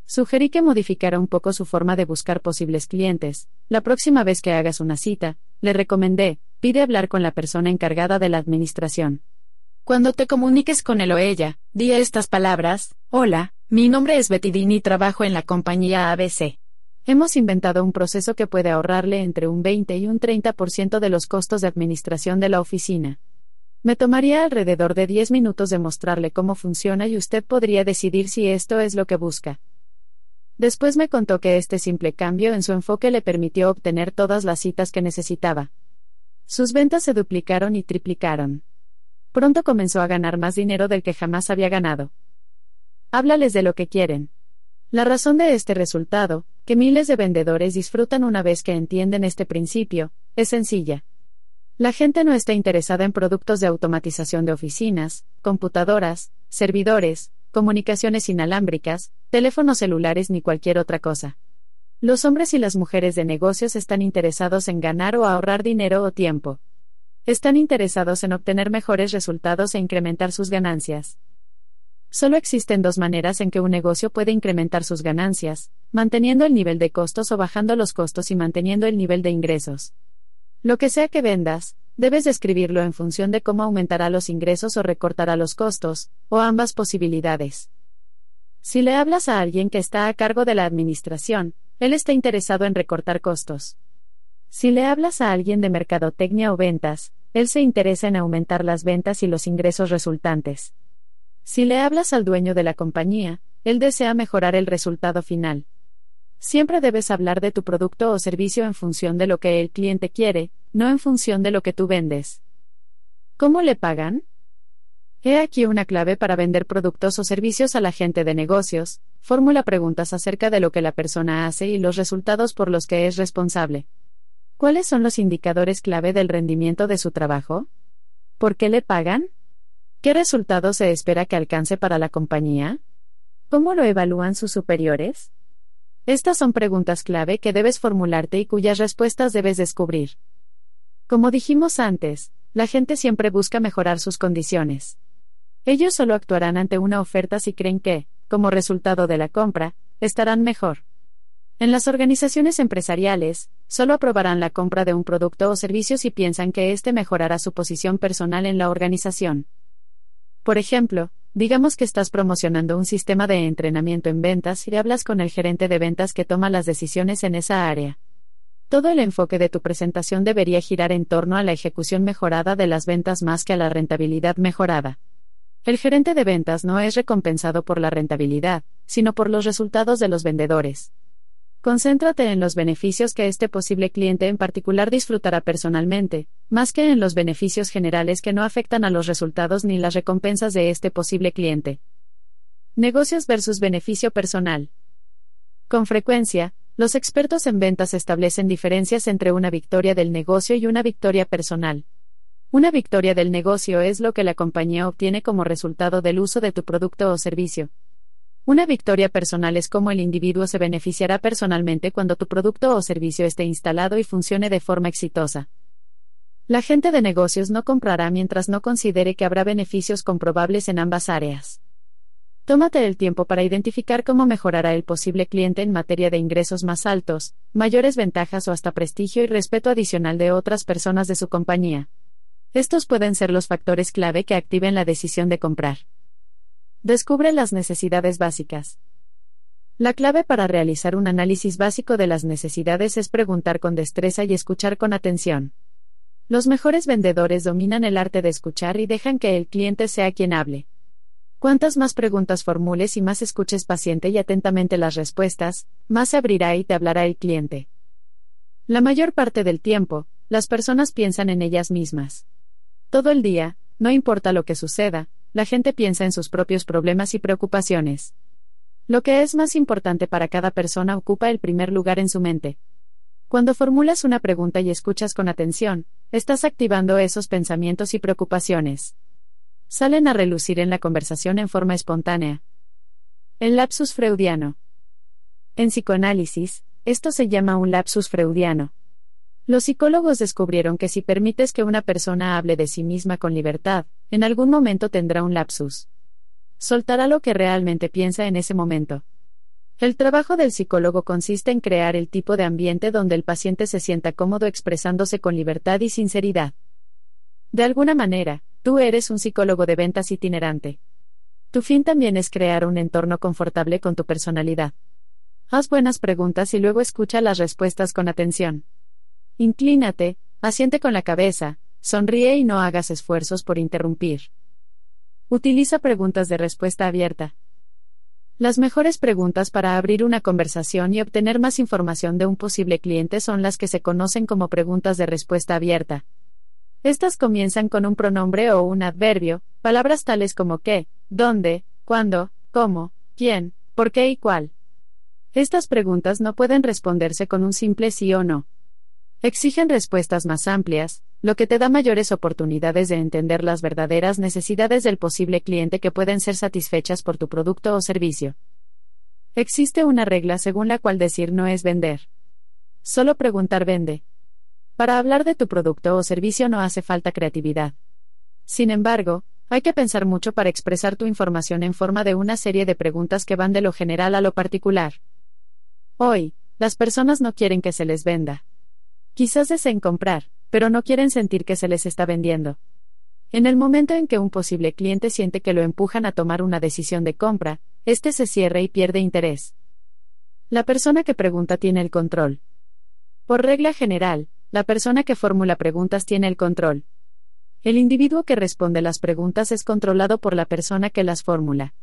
Sugerí que modificara un poco su forma de buscar posibles clientes. La próxima vez que hagas una cita, le recomendé, pide hablar con la persona encargada de la administración. Cuando te comuniques con él o ella, di estas palabras, Hola, mi nombre es Betty Dean y trabajo en la compañía ABC. Hemos inventado un proceso que puede ahorrarle entre un 20 y un 30% de los costos de administración de la oficina. Me tomaría alrededor de 10 minutos de mostrarle cómo funciona y usted podría decidir si esto es lo que busca. Después me contó que este simple cambio en su enfoque le permitió obtener todas las citas que necesitaba. Sus ventas se duplicaron y triplicaron. Pronto comenzó a ganar más dinero del que jamás había ganado. Háblales de lo que quieren. La razón de este resultado, que miles de vendedores disfrutan una vez que entienden este principio, es sencilla. La gente no está interesada en productos de automatización de oficinas, computadoras, servidores, comunicaciones inalámbricas, teléfonos celulares ni cualquier otra cosa. Los hombres y las mujeres de negocios están interesados en ganar o ahorrar dinero o tiempo. Están interesados en obtener mejores resultados e incrementar sus ganancias. Solo existen dos maneras en que un negocio puede incrementar sus ganancias, manteniendo el nivel de costos o bajando los costos y manteniendo el nivel de ingresos. Lo que sea que vendas, debes describirlo en función de cómo aumentará los ingresos o recortará los costos, o ambas posibilidades. Si le hablas a alguien que está a cargo de la administración, él está interesado en recortar costos. Si le hablas a alguien de mercadotecnia o ventas, él se interesa en aumentar las ventas y los ingresos resultantes. Si le hablas al dueño de la compañía, él desea mejorar el resultado final. Siempre debes hablar de tu producto o servicio en función de lo que el cliente quiere, no en función de lo que tú vendes. ¿Cómo le pagan? He aquí una clave para vender productos o servicios a la gente de negocios. Fórmula preguntas acerca de lo que la persona hace y los resultados por los que es responsable. ¿Cuáles son los indicadores clave del rendimiento de su trabajo? ¿Por qué le pagan? ¿Qué resultados se espera que alcance para la compañía? ¿Cómo lo evalúan sus superiores? Estas son preguntas clave que debes formularte y cuyas respuestas debes descubrir. Como dijimos antes, la gente siempre busca mejorar sus condiciones. Ellos solo actuarán ante una oferta si creen que, como resultado de la compra, estarán mejor. En las organizaciones empresariales, solo aprobarán la compra de un producto o servicio si piensan que éste mejorará su posición personal en la organización. Por ejemplo, Digamos que estás promocionando un sistema de entrenamiento en ventas y hablas con el gerente de ventas que toma las decisiones en esa área. Todo el enfoque de tu presentación debería girar en torno a la ejecución mejorada de las ventas más que a la rentabilidad mejorada. El gerente de ventas no es recompensado por la rentabilidad, sino por los resultados de los vendedores. Concéntrate en los beneficios que este posible cliente en particular disfrutará personalmente, más que en los beneficios generales que no afectan a los resultados ni las recompensas de este posible cliente. Negocios versus beneficio personal. Con frecuencia, los expertos en ventas establecen diferencias entre una victoria del negocio y una victoria personal. Una victoria del negocio es lo que la compañía obtiene como resultado del uso de tu producto o servicio. Una victoria personal es como el individuo se beneficiará personalmente cuando tu producto o servicio esté instalado y funcione de forma exitosa. La gente de negocios no comprará mientras no considere que habrá beneficios comprobables en ambas áreas. Tómate el tiempo para identificar cómo mejorará el posible cliente en materia de ingresos más altos, mayores ventajas o hasta prestigio y respeto adicional de otras personas de su compañía. Estos pueden ser los factores clave que activen la decisión de comprar. Descubre las necesidades básicas. La clave para realizar un análisis básico de las necesidades es preguntar con destreza y escuchar con atención. Los mejores vendedores dominan el arte de escuchar y dejan que el cliente sea quien hable. Cuantas más preguntas formules y más escuches paciente y atentamente las respuestas, más se abrirá y te hablará el cliente. La mayor parte del tiempo, las personas piensan en ellas mismas. Todo el día, no importa lo que suceda, la gente piensa en sus propios problemas y preocupaciones. Lo que es más importante para cada persona ocupa el primer lugar en su mente. Cuando formulas una pregunta y escuchas con atención, estás activando esos pensamientos y preocupaciones salen a relucir en la conversación en forma espontánea. El lapsus freudiano. En psicoanálisis, esto se llama un lapsus freudiano. Los psicólogos descubrieron que si permites que una persona hable de sí misma con libertad, en algún momento tendrá un lapsus. Soltará lo que realmente piensa en ese momento. El trabajo del psicólogo consiste en crear el tipo de ambiente donde el paciente se sienta cómodo expresándose con libertad y sinceridad. De alguna manera, Tú eres un psicólogo de ventas itinerante. Tu fin también es crear un entorno confortable con tu personalidad. Haz buenas preguntas y luego escucha las respuestas con atención. Inclínate, asiente con la cabeza, sonríe y no hagas esfuerzos por interrumpir. Utiliza preguntas de respuesta abierta. Las mejores preguntas para abrir una conversación y obtener más información de un posible cliente son las que se conocen como preguntas de respuesta abierta. Estas comienzan con un pronombre o un adverbio, palabras tales como qué, dónde, cuándo, cómo, quién, por qué y cuál. Estas preguntas no pueden responderse con un simple sí o no. Exigen respuestas más amplias, lo que te da mayores oportunidades de entender las verdaderas necesidades del posible cliente que pueden ser satisfechas por tu producto o servicio. Existe una regla según la cual decir no es vender. Solo preguntar vende. Para hablar de tu producto o servicio no hace falta creatividad. Sin embargo, hay que pensar mucho para expresar tu información en forma de una serie de preguntas que van de lo general a lo particular. Hoy, las personas no quieren que se les venda. Quizás deseen comprar, pero no quieren sentir que se les está vendiendo. En el momento en que un posible cliente siente que lo empujan a tomar una decisión de compra, éste se cierra y pierde interés. La persona que pregunta tiene el control. Por regla general, la persona que formula preguntas tiene el control. El individuo que responde las preguntas es controlado por la persona que las formula.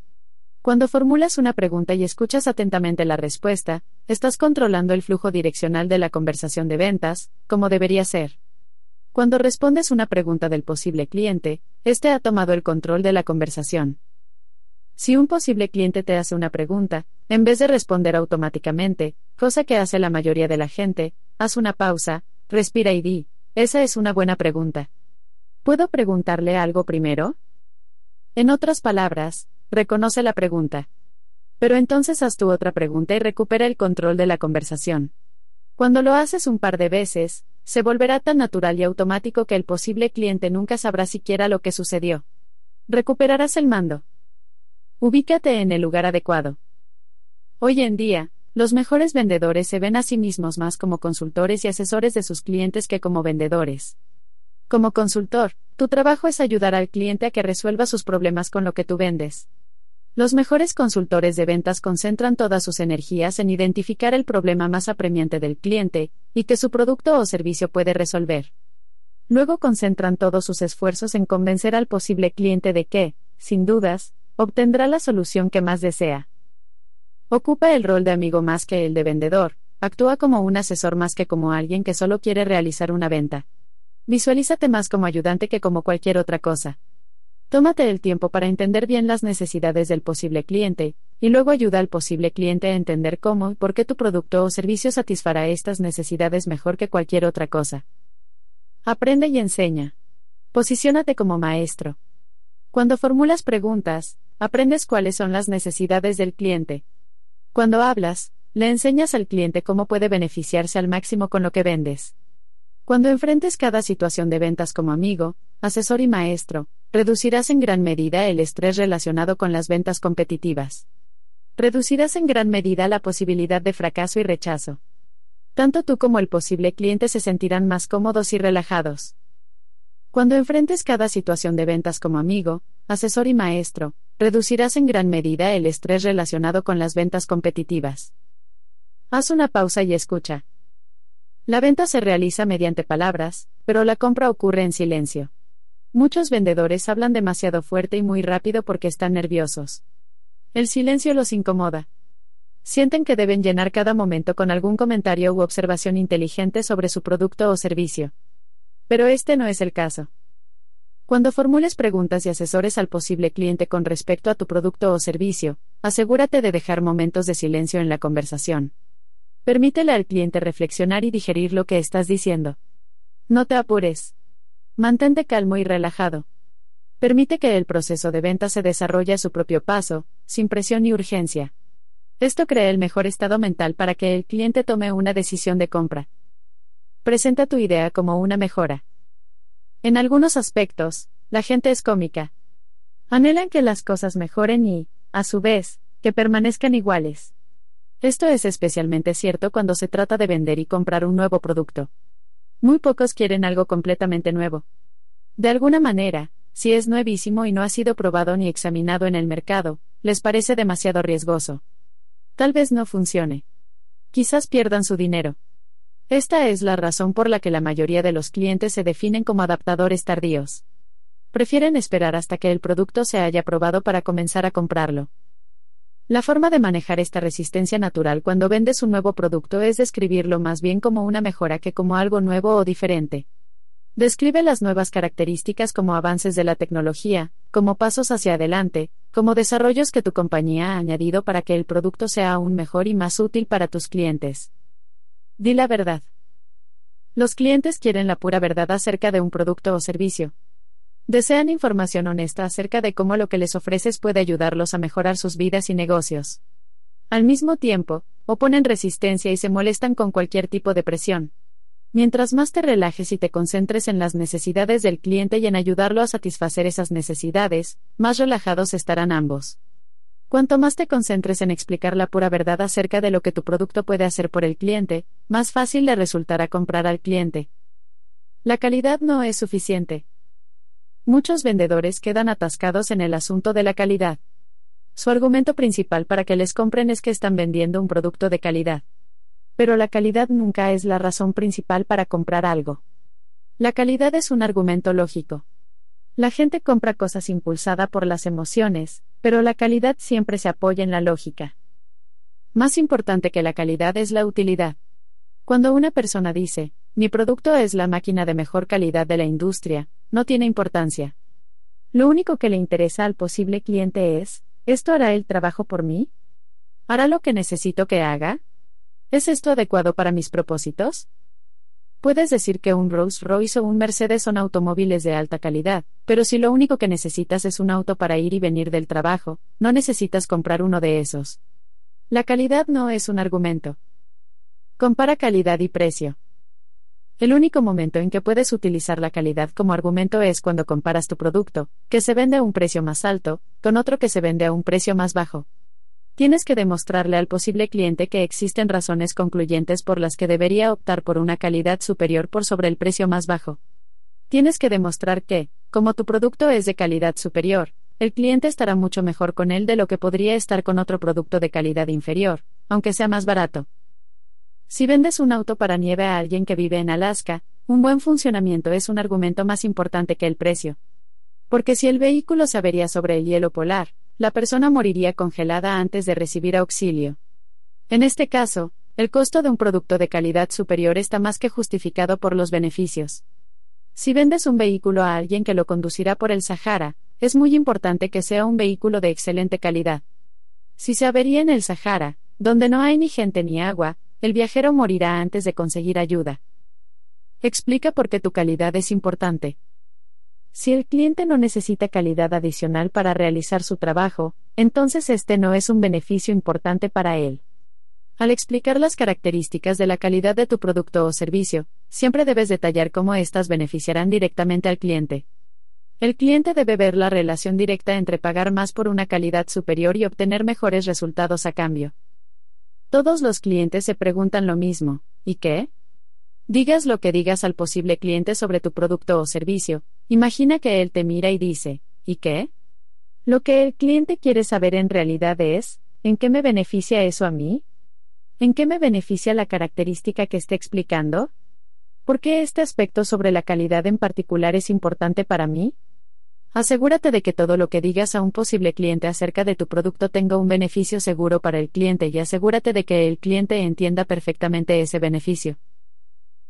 Cuando formulas una pregunta y escuchas atentamente la respuesta, estás controlando el flujo direccional de la conversación de ventas, como debería ser. Cuando respondes una pregunta del posible cliente, éste ha tomado el control de la conversación. Si un posible cliente te hace una pregunta, en vez de responder automáticamente, cosa que hace la mayoría de la gente, haz una pausa, Respira y di, esa es una buena pregunta. ¿Puedo preguntarle algo primero? En otras palabras, reconoce la pregunta. Pero entonces haz tu otra pregunta y recupera el control de la conversación. Cuando lo haces un par de veces, se volverá tan natural y automático que el posible cliente nunca sabrá siquiera lo que sucedió. Recuperarás el mando. Ubícate en el lugar adecuado. Hoy en día, los mejores vendedores se ven a sí mismos más como consultores y asesores de sus clientes que como vendedores. Como consultor, tu trabajo es ayudar al cliente a que resuelva sus problemas con lo que tú vendes. Los mejores consultores de ventas concentran todas sus energías en identificar el problema más apremiante del cliente, y que su producto o servicio puede resolver. Luego concentran todos sus esfuerzos en convencer al posible cliente de que, sin dudas, obtendrá la solución que más desea. Ocupa el rol de amigo más que el de vendedor, actúa como un asesor más que como alguien que solo quiere realizar una venta. Visualízate más como ayudante que como cualquier otra cosa. Tómate el tiempo para entender bien las necesidades del posible cliente, y luego ayuda al posible cliente a entender cómo y por qué tu producto o servicio satisfará estas necesidades mejor que cualquier otra cosa. Aprende y enseña. Posiciónate como maestro. Cuando formulas preguntas, aprendes cuáles son las necesidades del cliente. Cuando hablas, le enseñas al cliente cómo puede beneficiarse al máximo con lo que vendes. Cuando enfrentes cada situación de ventas como amigo, asesor y maestro, reducirás en gran medida el estrés relacionado con las ventas competitivas. Reducirás en gran medida la posibilidad de fracaso y rechazo. Tanto tú como el posible cliente se sentirán más cómodos y relajados. Cuando enfrentes cada situación de ventas como amigo, asesor y maestro, reducirás en gran medida el estrés relacionado con las ventas competitivas. Haz una pausa y escucha. La venta se realiza mediante palabras, pero la compra ocurre en silencio. Muchos vendedores hablan demasiado fuerte y muy rápido porque están nerviosos. El silencio los incomoda. Sienten que deben llenar cada momento con algún comentario u observación inteligente sobre su producto o servicio. Pero este no es el caso. Cuando formules preguntas y asesores al posible cliente con respecto a tu producto o servicio, asegúrate de dejar momentos de silencio en la conversación. Permítele al cliente reflexionar y digerir lo que estás diciendo. No te apures. Mantente calmo y relajado. Permite que el proceso de venta se desarrolle a su propio paso, sin presión ni urgencia. Esto crea el mejor estado mental para que el cliente tome una decisión de compra. Presenta tu idea como una mejora. En algunos aspectos, la gente es cómica. Anhelan que las cosas mejoren y, a su vez, que permanezcan iguales. Esto es especialmente cierto cuando se trata de vender y comprar un nuevo producto. Muy pocos quieren algo completamente nuevo. De alguna manera, si es nuevísimo y no ha sido probado ni examinado en el mercado, les parece demasiado riesgoso. Tal vez no funcione. Quizás pierdan su dinero. Esta es la razón por la que la mayoría de los clientes se definen como adaptadores tardíos. Prefieren esperar hasta que el producto se haya probado para comenzar a comprarlo. La forma de manejar esta resistencia natural cuando vendes un nuevo producto es describirlo más bien como una mejora que como algo nuevo o diferente. Describe las nuevas características como avances de la tecnología, como pasos hacia adelante, como desarrollos que tu compañía ha añadido para que el producto sea aún mejor y más útil para tus clientes. Di la verdad. Los clientes quieren la pura verdad acerca de un producto o servicio, Desean información honesta acerca de cómo lo que les ofreces puede ayudarlos a mejorar sus vidas y negocios. Al mismo tiempo, oponen resistencia y se molestan con cualquier tipo de presión. Mientras más te relajes y te concentres en las necesidades del cliente y en ayudarlo a satisfacer esas necesidades, más relajados estarán ambos. Cuanto más te concentres en explicar la pura verdad acerca de lo que tu producto puede hacer por el cliente, más fácil le resultará comprar al cliente. La calidad no es suficiente. Muchos vendedores quedan atascados en el asunto de la calidad. Su argumento principal para que les compren es que están vendiendo un producto de calidad. Pero la calidad nunca es la razón principal para comprar algo. La calidad es un argumento lógico. La gente compra cosas impulsada por las emociones, pero la calidad siempre se apoya en la lógica. Más importante que la calidad es la utilidad. Cuando una persona dice, mi producto es la máquina de mejor calidad de la industria, no tiene importancia. Lo único que le interesa al posible cliente es, ¿esto hará el trabajo por mí? ¿Hará lo que necesito que haga? ¿Es esto adecuado para mis propósitos? Puedes decir que un Rolls Royce o un Mercedes son automóviles de alta calidad, pero si lo único que necesitas es un auto para ir y venir del trabajo, no necesitas comprar uno de esos. La calidad no es un argumento. Compara calidad y precio. El único momento en que puedes utilizar la calidad como argumento es cuando comparas tu producto, que se vende a un precio más alto, con otro que se vende a un precio más bajo. Tienes que demostrarle al posible cliente que existen razones concluyentes por las que debería optar por una calidad superior por sobre el precio más bajo. Tienes que demostrar que, como tu producto es de calidad superior, el cliente estará mucho mejor con él de lo que podría estar con otro producto de calidad inferior, aunque sea más barato. Si vendes un auto para nieve a alguien que vive en Alaska, un buen funcionamiento es un argumento más importante que el precio. Porque si el vehículo se avería sobre el hielo polar, la persona moriría congelada antes de recibir auxilio. En este caso, el costo de un producto de calidad superior está más que justificado por los beneficios. Si vendes un vehículo a alguien que lo conducirá por el Sahara, es muy importante que sea un vehículo de excelente calidad. Si se avería en el Sahara, donde no hay ni gente ni agua, el viajero morirá antes de conseguir ayuda. Explica por qué tu calidad es importante. Si el cliente no necesita calidad adicional para realizar su trabajo, entonces este no es un beneficio importante para él. Al explicar las características de la calidad de tu producto o servicio, siempre debes detallar cómo éstas beneficiarán directamente al cliente. El cliente debe ver la relación directa entre pagar más por una calidad superior y obtener mejores resultados a cambio. Todos los clientes se preguntan lo mismo, ¿y qué? Digas lo que digas al posible cliente sobre tu producto o servicio, imagina que él te mira y dice, ¿y qué? Lo que el cliente quiere saber en realidad es, ¿en qué me beneficia eso a mí? ¿En qué me beneficia la característica que esté explicando? ¿Por qué este aspecto sobre la calidad en particular es importante para mí? Asegúrate de que todo lo que digas a un posible cliente acerca de tu producto tenga un beneficio seguro para el cliente y asegúrate de que el cliente entienda perfectamente ese beneficio.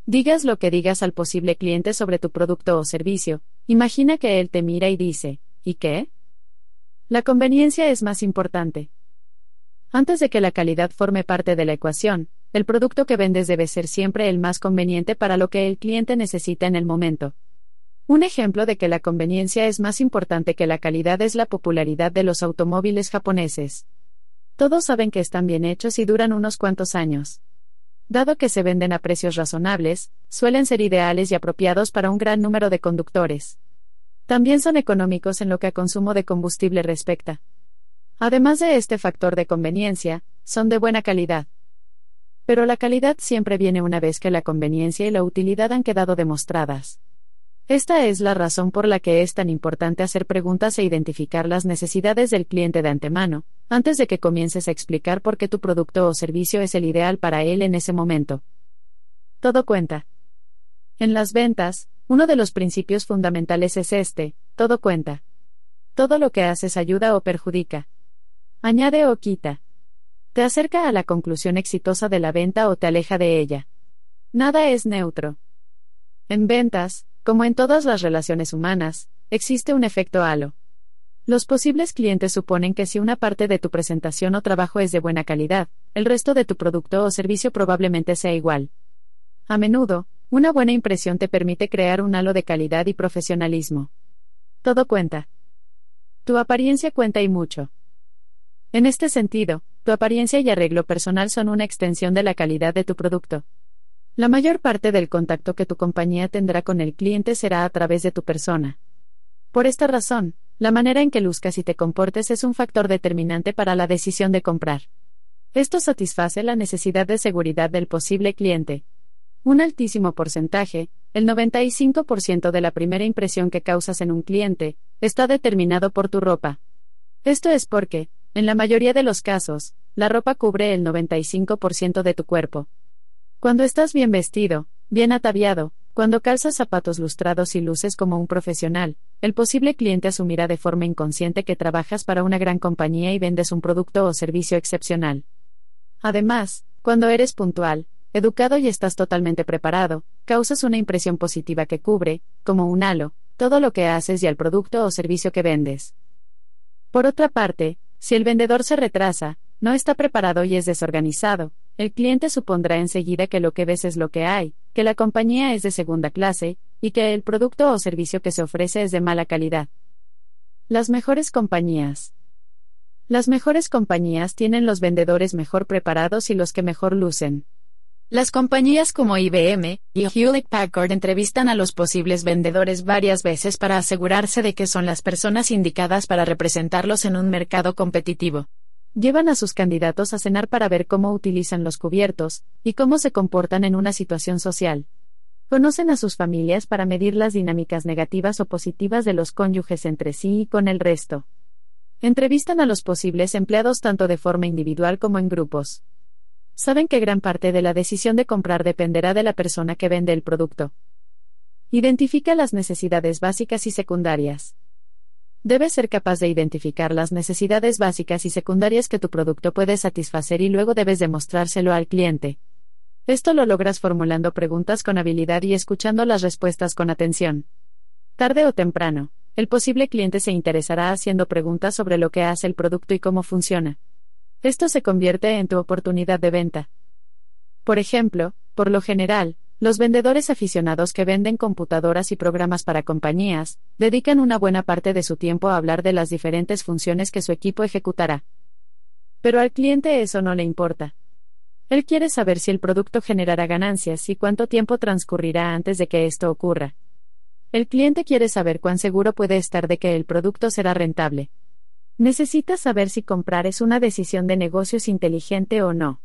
Digas lo que digas al posible cliente sobre tu producto o servicio, imagina que él te mira y dice, ¿y qué? La conveniencia es más importante. Antes de que la calidad forme parte de la ecuación, el producto que vendes debe ser siempre el más conveniente para lo que el cliente necesita en el momento. Un ejemplo de que la conveniencia es más importante que la calidad es la popularidad de los automóviles japoneses. Todos saben que están bien hechos y duran unos cuantos años. Dado que se venden a precios razonables, suelen ser ideales y apropiados para un gran número de conductores. También son económicos en lo que a consumo de combustible respecta. Además de este factor de conveniencia, son de buena calidad. Pero la calidad siempre viene una vez que la conveniencia y la utilidad han quedado demostradas. Esta es la razón por la que es tan importante hacer preguntas e identificar las necesidades del cliente de antemano, antes de que comiences a explicar por qué tu producto o servicio es el ideal para él en ese momento. Todo cuenta. En las ventas, uno de los principios fundamentales es este, todo cuenta. Todo lo que haces ayuda o perjudica. Añade o quita. Te acerca a la conclusión exitosa de la venta o te aleja de ella. Nada es neutro. En ventas, como en todas las relaciones humanas, existe un efecto halo. Los posibles clientes suponen que si una parte de tu presentación o trabajo es de buena calidad, el resto de tu producto o servicio probablemente sea igual. A menudo, una buena impresión te permite crear un halo de calidad y profesionalismo. Todo cuenta. Tu apariencia cuenta y mucho. En este sentido, tu apariencia y arreglo personal son una extensión de la calidad de tu producto. La mayor parte del contacto que tu compañía tendrá con el cliente será a través de tu persona. Por esta razón, la manera en que luzcas y te comportes es un factor determinante para la decisión de comprar. Esto satisface la necesidad de seguridad del posible cliente. Un altísimo porcentaje, el 95% de la primera impresión que causas en un cliente, está determinado por tu ropa. Esto es porque, en la mayoría de los casos, la ropa cubre el 95% de tu cuerpo. Cuando estás bien vestido, bien ataviado, cuando calzas zapatos lustrados y luces como un profesional, el posible cliente asumirá de forma inconsciente que trabajas para una gran compañía y vendes un producto o servicio excepcional. Además, cuando eres puntual, educado y estás totalmente preparado, causas una impresión positiva que cubre, como un halo, todo lo que haces y el producto o servicio que vendes. Por otra parte, si el vendedor se retrasa, no está preparado y es desorganizado, el cliente supondrá enseguida que lo que ves es lo que hay, que la compañía es de segunda clase, y que el producto o servicio que se ofrece es de mala calidad. Las mejores compañías. Las mejores compañías tienen los vendedores mejor preparados y los que mejor lucen. Las compañías como IBM y Hewlett Packard entrevistan a los posibles vendedores varias veces para asegurarse de que son las personas indicadas para representarlos en un mercado competitivo. Llevan a sus candidatos a cenar para ver cómo utilizan los cubiertos y cómo se comportan en una situación social. Conocen a sus familias para medir las dinámicas negativas o positivas de los cónyuges entre sí y con el resto. Entrevistan a los posibles empleados tanto de forma individual como en grupos saben que gran parte de la decisión de comprar dependerá de la persona que vende el producto. Identifica las necesidades básicas y secundarias. Debes ser capaz de identificar las necesidades básicas y secundarias que tu producto puede satisfacer y luego debes demostrárselo al cliente. Esto lo logras formulando preguntas con habilidad y escuchando las respuestas con atención. Tarde o temprano, el posible cliente se interesará haciendo preguntas sobre lo que hace el producto y cómo funciona. Esto se convierte en tu oportunidad de venta. Por ejemplo, por lo general, los vendedores aficionados que venden computadoras y programas para compañías, dedican una buena parte de su tiempo a hablar de las diferentes funciones que su equipo ejecutará. Pero al cliente eso no le importa. Él quiere saber si el producto generará ganancias y cuánto tiempo transcurrirá antes de que esto ocurra. El cliente quiere saber cuán seguro puede estar de que el producto será rentable. Necesita saber si comprar es una decisión de negocios inteligente o no.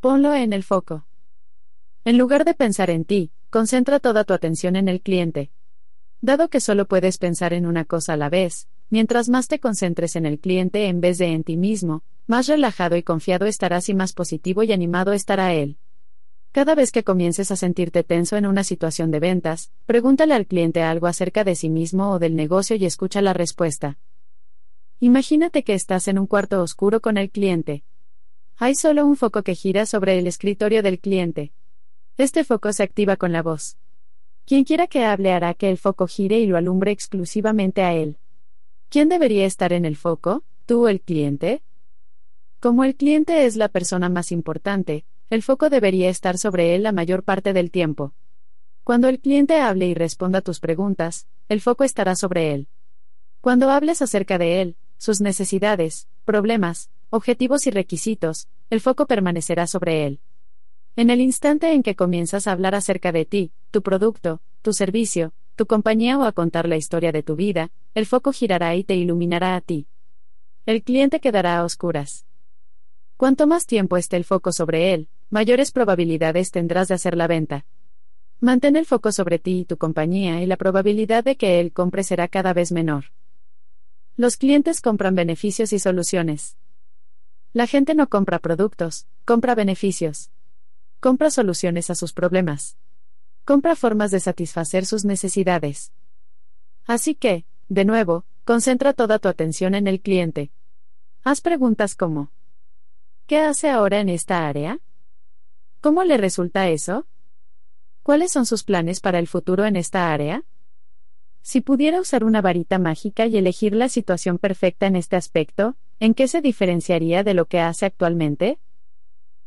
Ponlo en el foco. En lugar de pensar en ti, concentra toda tu atención en el cliente. Dado que solo puedes pensar en una cosa a la vez, mientras más te concentres en el cliente en vez de en ti mismo, más relajado y confiado estarás y más positivo y animado estará él. Cada vez que comiences a sentirte tenso en una situación de ventas, pregúntale al cliente algo acerca de sí mismo o del negocio y escucha la respuesta. Imagínate que estás en un cuarto oscuro con el cliente. Hay solo un foco que gira sobre el escritorio del cliente. Este foco se activa con la voz. Quien quiera que hable hará que el foco gire y lo alumbre exclusivamente a él. ¿Quién debería estar en el foco? ¿Tú el cliente? Como el cliente es la persona más importante, el foco debería estar sobre él la mayor parte del tiempo. Cuando el cliente hable y responda tus preguntas, el foco estará sobre él. Cuando hables acerca de él, sus necesidades, problemas, objetivos y requisitos, el foco permanecerá sobre él. En el instante en que comienzas a hablar acerca de ti, tu producto, tu servicio, tu compañía o a contar la historia de tu vida, el foco girará y te iluminará a ti. El cliente quedará a oscuras. Cuanto más tiempo esté el foco sobre él, mayores probabilidades tendrás de hacer la venta. Mantén el foco sobre ti y tu compañía y la probabilidad de que él compre será cada vez menor. Los clientes compran beneficios y soluciones. La gente no compra productos, compra beneficios. Compra soluciones a sus problemas. Compra formas de satisfacer sus necesidades. Así que, de nuevo, concentra toda tu atención en el cliente. Haz preguntas como, ¿qué hace ahora en esta área? ¿Cómo le resulta eso? ¿Cuáles son sus planes para el futuro en esta área? Si pudiera usar una varita mágica y elegir la situación perfecta en este aspecto, ¿en qué se diferenciaría de lo que hace actualmente?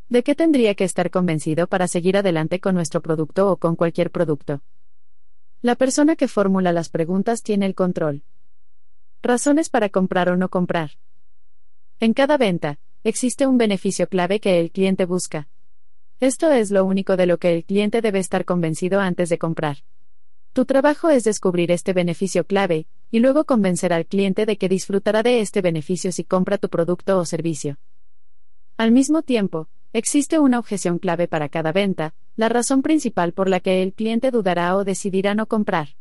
¿De qué tendría que estar convencido para seguir adelante con nuestro producto o con cualquier producto? La persona que formula las preguntas tiene el control. Razones para comprar o no comprar. En cada venta, existe un beneficio clave que el cliente busca. Esto es lo único de lo que el cliente debe estar convencido antes de comprar. Tu trabajo es descubrir este beneficio clave, y luego convencer al cliente de que disfrutará de este beneficio si compra tu producto o servicio. Al mismo tiempo, existe una objeción clave para cada venta, la razón principal por la que el cliente dudará o decidirá no comprar.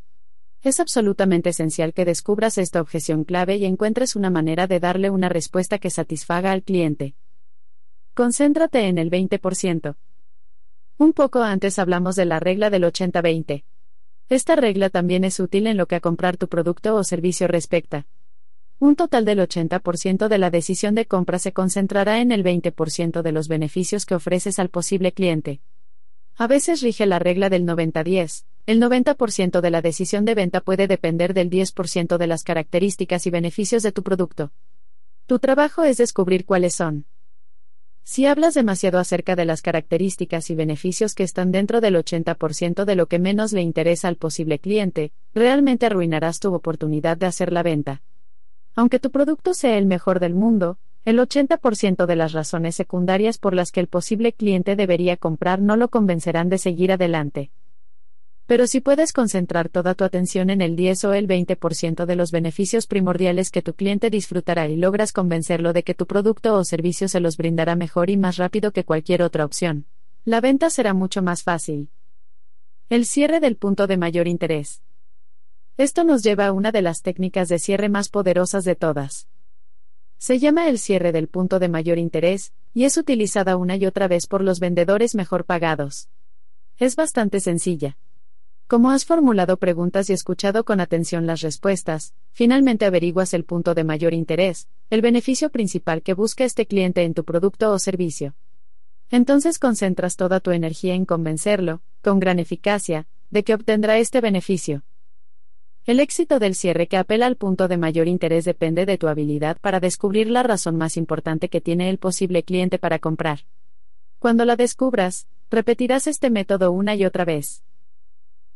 Es absolutamente esencial que descubras esta objeción clave y encuentres una manera de darle una respuesta que satisfaga al cliente. Concéntrate en el 20%. Un poco antes hablamos de la regla del 80-20. Esta regla también es útil en lo que a comprar tu producto o servicio respecta. Un total del 80% de la decisión de compra se concentrará en el 20% de los beneficios que ofreces al posible cliente. A veces rige la regla del 90-10. El 90% de la decisión de venta puede depender del 10% de las características y beneficios de tu producto. Tu trabajo es descubrir cuáles son. Si hablas demasiado acerca de las características y beneficios que están dentro del 80% de lo que menos le interesa al posible cliente, realmente arruinarás tu oportunidad de hacer la venta. Aunque tu producto sea el mejor del mundo, el 80% de las razones secundarias por las que el posible cliente debería comprar no lo convencerán de seguir adelante. Pero si puedes concentrar toda tu atención en el 10 o el 20% de los beneficios primordiales que tu cliente disfrutará y logras convencerlo de que tu producto o servicio se los brindará mejor y más rápido que cualquier otra opción, la venta será mucho más fácil. El cierre del punto de mayor interés. Esto nos lleva a una de las técnicas de cierre más poderosas de todas. Se llama el cierre del punto de mayor interés, y es utilizada una y otra vez por los vendedores mejor pagados. Es bastante sencilla. Como has formulado preguntas y escuchado con atención las respuestas, finalmente averiguas el punto de mayor interés, el beneficio principal que busca este cliente en tu producto o servicio. Entonces concentras toda tu energía en convencerlo, con gran eficacia, de que obtendrá este beneficio. El éxito del cierre que apela al punto de mayor interés depende de tu habilidad para descubrir la razón más importante que tiene el posible cliente para comprar. Cuando la descubras, repetirás este método una y otra vez.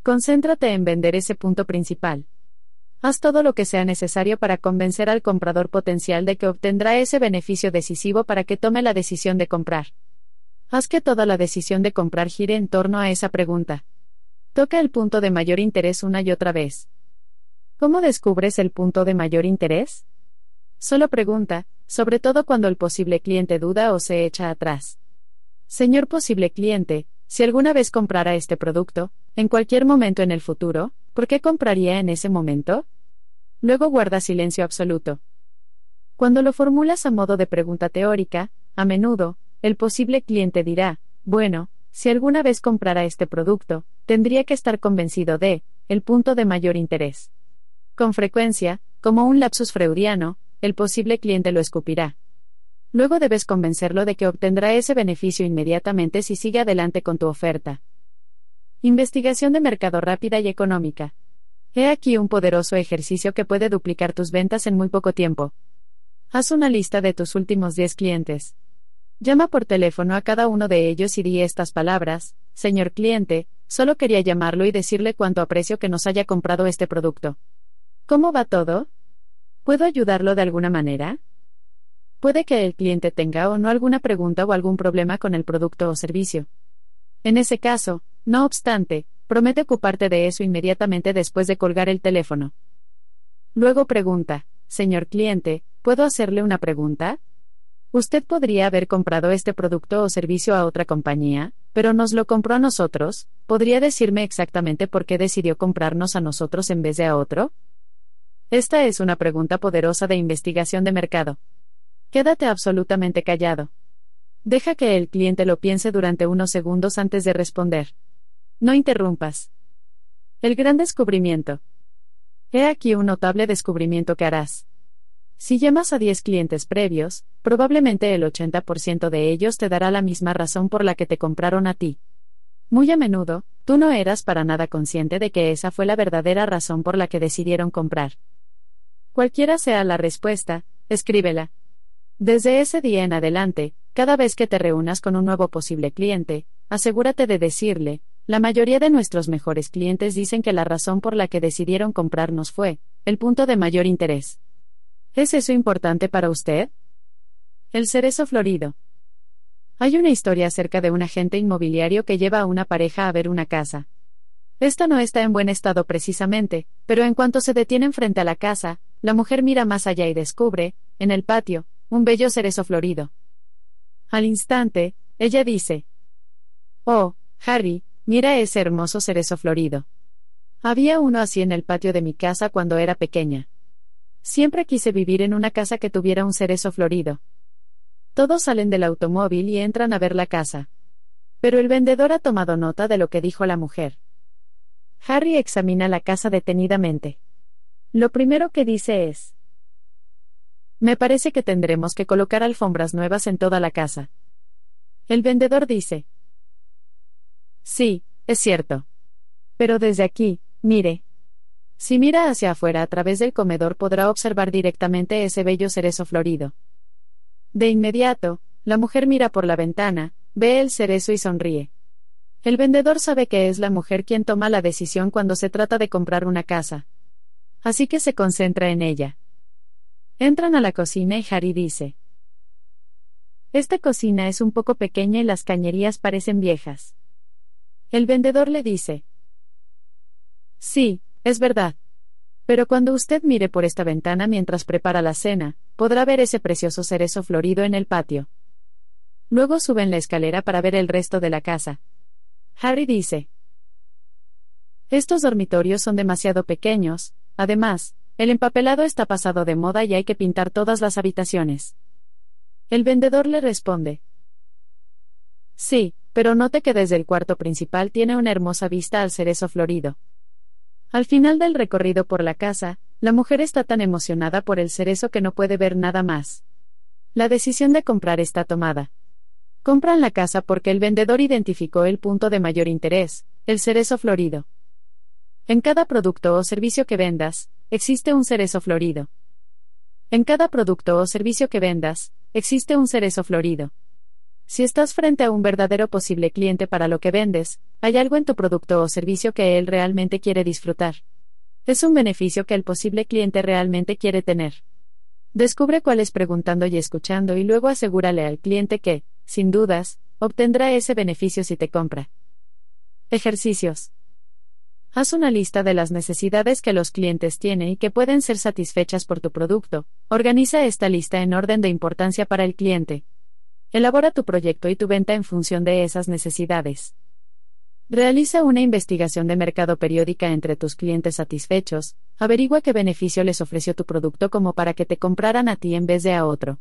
Concéntrate en vender ese punto principal. Haz todo lo que sea necesario para convencer al comprador potencial de que obtendrá ese beneficio decisivo para que tome la decisión de comprar. Haz que toda la decisión de comprar gire en torno a esa pregunta. Toca el punto de mayor interés una y otra vez. ¿Cómo descubres el punto de mayor interés? Solo pregunta, sobre todo cuando el posible cliente duda o se echa atrás. Señor posible cliente, si alguna vez comprara este producto, en cualquier momento en el futuro, ¿por qué compraría en ese momento? Luego guarda silencio absoluto. Cuando lo formulas a modo de pregunta teórica, a menudo, el posible cliente dirá, bueno, si alguna vez comprara este producto, tendría que estar convencido de, el punto de mayor interés. Con frecuencia, como un lapsus freudiano, el posible cliente lo escupirá. Luego debes convencerlo de que obtendrá ese beneficio inmediatamente si sigue adelante con tu oferta. Investigación de mercado rápida y económica. He aquí un poderoso ejercicio que puede duplicar tus ventas en muy poco tiempo. Haz una lista de tus últimos 10 clientes. Llama por teléfono a cada uno de ellos y di estas palabras, Señor cliente, solo quería llamarlo y decirle cuánto aprecio que nos haya comprado este producto. ¿Cómo va todo? ¿Puedo ayudarlo de alguna manera? Puede que el cliente tenga o no alguna pregunta o algún problema con el producto o servicio. En ese caso, no obstante, promete ocuparte de eso inmediatamente después de colgar el teléfono. Luego pregunta, señor cliente, ¿puedo hacerle una pregunta? Usted podría haber comprado este producto o servicio a otra compañía, pero nos lo compró a nosotros, ¿podría decirme exactamente por qué decidió comprarnos a nosotros en vez de a otro? Esta es una pregunta poderosa de investigación de mercado. Quédate absolutamente callado. Deja que el cliente lo piense durante unos segundos antes de responder. No interrumpas. El gran descubrimiento. He aquí un notable descubrimiento que harás. Si llamas a 10 clientes previos, probablemente el 80% de ellos te dará la misma razón por la que te compraron a ti. Muy a menudo, tú no eras para nada consciente de que esa fue la verdadera razón por la que decidieron comprar. Cualquiera sea la respuesta, escríbela, desde ese día en adelante, cada vez que te reúnas con un nuevo posible cliente, asegúrate de decirle, la mayoría de nuestros mejores clientes dicen que la razón por la que decidieron comprarnos fue, el punto de mayor interés. ¿Es eso importante para usted? El cerezo florido. Hay una historia acerca de un agente inmobiliario que lleva a una pareja a ver una casa. Esta no está en buen estado precisamente, pero en cuanto se detienen frente a la casa, la mujer mira más allá y descubre, en el patio, un bello cerezo florido. Al instante, ella dice, Oh, Harry, mira ese hermoso cerezo florido. Había uno así en el patio de mi casa cuando era pequeña. Siempre quise vivir en una casa que tuviera un cerezo florido. Todos salen del automóvil y entran a ver la casa. Pero el vendedor ha tomado nota de lo que dijo la mujer. Harry examina la casa detenidamente. Lo primero que dice es, me parece que tendremos que colocar alfombras nuevas en toda la casa. El vendedor dice. Sí, es cierto. Pero desde aquí, mire. Si mira hacia afuera a través del comedor podrá observar directamente ese bello cerezo florido. De inmediato, la mujer mira por la ventana, ve el cerezo y sonríe. El vendedor sabe que es la mujer quien toma la decisión cuando se trata de comprar una casa. Así que se concentra en ella. Entran a la cocina y Harry dice. Esta cocina es un poco pequeña y las cañerías parecen viejas. El vendedor le dice. Sí, es verdad. Pero cuando usted mire por esta ventana mientras prepara la cena, podrá ver ese precioso cerezo florido en el patio. Luego suben la escalera para ver el resto de la casa. Harry dice. Estos dormitorios son demasiado pequeños, además, el empapelado está pasado de moda y hay que pintar todas las habitaciones. El vendedor le responde. Sí, Pero note que desde el cuarto principal tiene una hermosa vista al cerezo florido. Al final del recorrido por la casa, la mujer está tan emocionada por el cerezo que no puede ver nada más. La decisión de comprar está tomada. Compran la casa porque el vendedor identificó el punto de mayor interés, el cerezo florido. En cada producto o servicio que vendas, existe un cerezo florido. En cada producto o servicio que vendas, existe un cerezo florido. Si estás frente a un verdadero posible cliente para lo que vendes, hay algo en tu producto o servicio que él realmente quiere disfrutar. Es un beneficio que el posible cliente realmente quiere tener. Descubre cuál es preguntando y escuchando y luego asegúrale al cliente que, sin dudas, obtendrá ese beneficio si te compra. Ejercicios. Haz una lista de las necesidades que los clientes tienen y que pueden ser satisfechas por tu producto. Organiza esta lista en orden de importancia para el cliente. Elabora tu proyecto y tu venta en función de esas necesidades. Realiza una investigación de mercado periódica entre tus clientes satisfechos, averigua qué beneficio les ofreció tu producto como para que te compraran a ti en vez de a otro.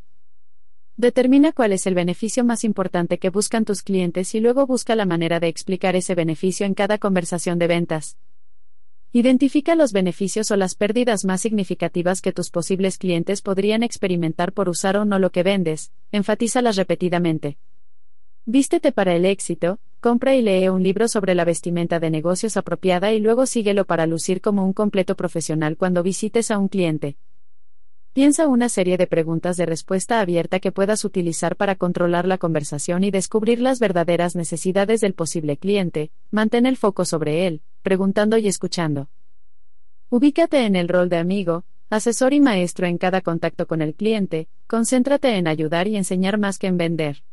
Determina cuál es el beneficio más importante que buscan tus clientes y luego busca la manera de explicar ese beneficio en cada conversación de ventas. Identifica los beneficios o las pérdidas más significativas que tus posibles clientes podrían experimentar por usar o no lo que vendes, enfatízalas repetidamente. Vístete para el éxito, compra y lee un libro sobre la vestimenta de negocios apropiada y luego síguelo para lucir como un completo profesional cuando visites a un cliente. Piensa una serie de preguntas de respuesta abierta que puedas utilizar para controlar la conversación y descubrir las verdaderas necesidades del posible cliente, mantén el foco sobre él, preguntando y escuchando. Ubícate en el rol de amigo, asesor y maestro en cada contacto con el cliente, concéntrate en ayudar y enseñar más que en vender.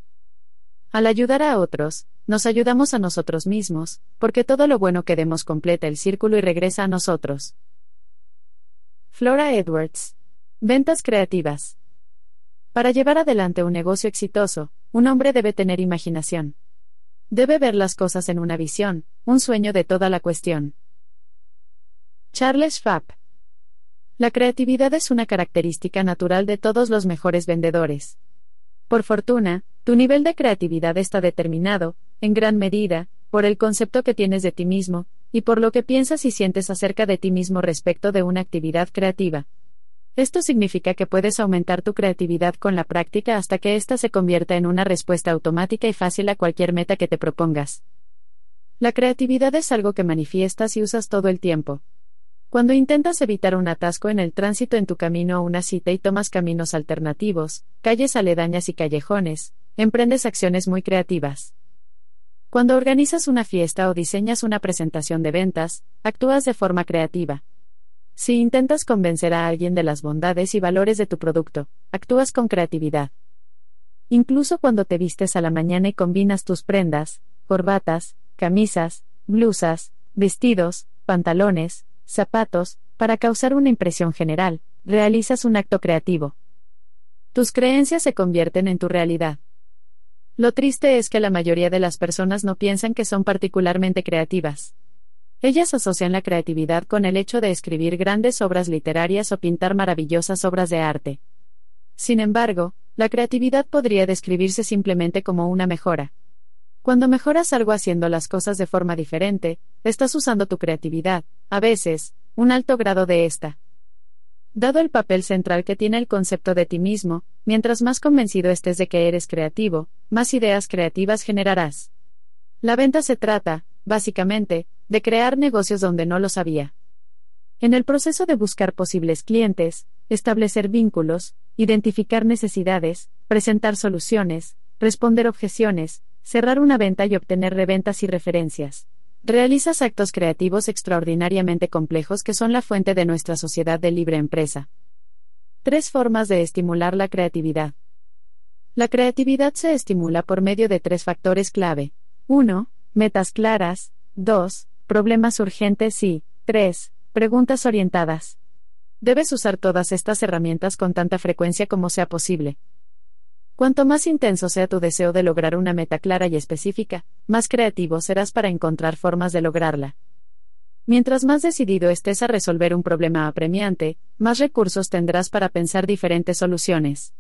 Al ayudar a otros, nos ayudamos a nosotros mismos, porque todo lo bueno que demos completa el círculo y regresa a nosotros. Flora Edwards Ventas creativas. Para llevar adelante un negocio exitoso, un hombre debe tener imaginación. Debe ver las cosas en una visión, un sueño de toda la cuestión. Charles Schwab. La creatividad es una característica natural de todos los mejores vendedores. Por fortuna, tu nivel de creatividad está determinado, en gran medida, por el concepto que tienes de ti mismo, y por lo que piensas y sientes acerca de ti mismo respecto de una actividad creativa. Esto significa que puedes aumentar tu creatividad con la práctica hasta que ésta se convierta en una respuesta automática y fácil a cualquier meta que te propongas. La creatividad es algo que manifiestas y usas todo el tiempo. Cuando intentas evitar un atasco en el tránsito en tu camino a una cita y tomas caminos alternativos, calles aledañas y callejones, emprendes acciones muy creativas. Cuando organizas una fiesta o diseñas una presentación de ventas, actúas de forma creativa. Si intentas convencer a alguien de las bondades y valores de tu producto, actúas con creatividad. Incluso cuando te vistes a la mañana y combinas tus prendas, corbatas, camisas, blusas, vestidos, pantalones, zapatos, para causar una impresión general, realizas un acto creativo. Tus creencias se convierten en tu realidad. Lo triste es que la mayoría de las personas no piensan que son particularmente creativas. Ellas asocian la creatividad con el hecho de escribir grandes obras literarias o pintar maravillosas obras de arte. Sin embargo, la creatividad podría describirse simplemente como una mejora. Cuando mejoras algo haciendo las cosas de forma diferente, estás usando tu creatividad, a veces, un alto grado de esta. Dado el papel central que tiene el concepto de ti mismo, mientras más convencido estés de que eres creativo, más ideas creativas generarás. La venta se trata, básicamente, de crear negocios donde no los había. En el proceso de buscar posibles clientes, establecer vínculos, identificar necesidades, presentar soluciones, responder objeciones, cerrar una venta y obtener reventas y referencias. Realizas actos creativos extraordinariamente complejos que son la fuente de nuestra sociedad de libre empresa. Tres formas de estimular la creatividad. La creatividad se estimula por medio de tres factores clave. 1. Metas claras. 2 problemas urgentes y 3. Preguntas orientadas. Debes usar todas estas herramientas con tanta frecuencia como sea posible. Cuanto más intenso sea tu deseo de lograr una meta clara y específica, más creativo serás para encontrar formas de lograrla. Mientras más decidido estés a resolver un problema apremiante, más recursos tendrás para pensar diferentes soluciones.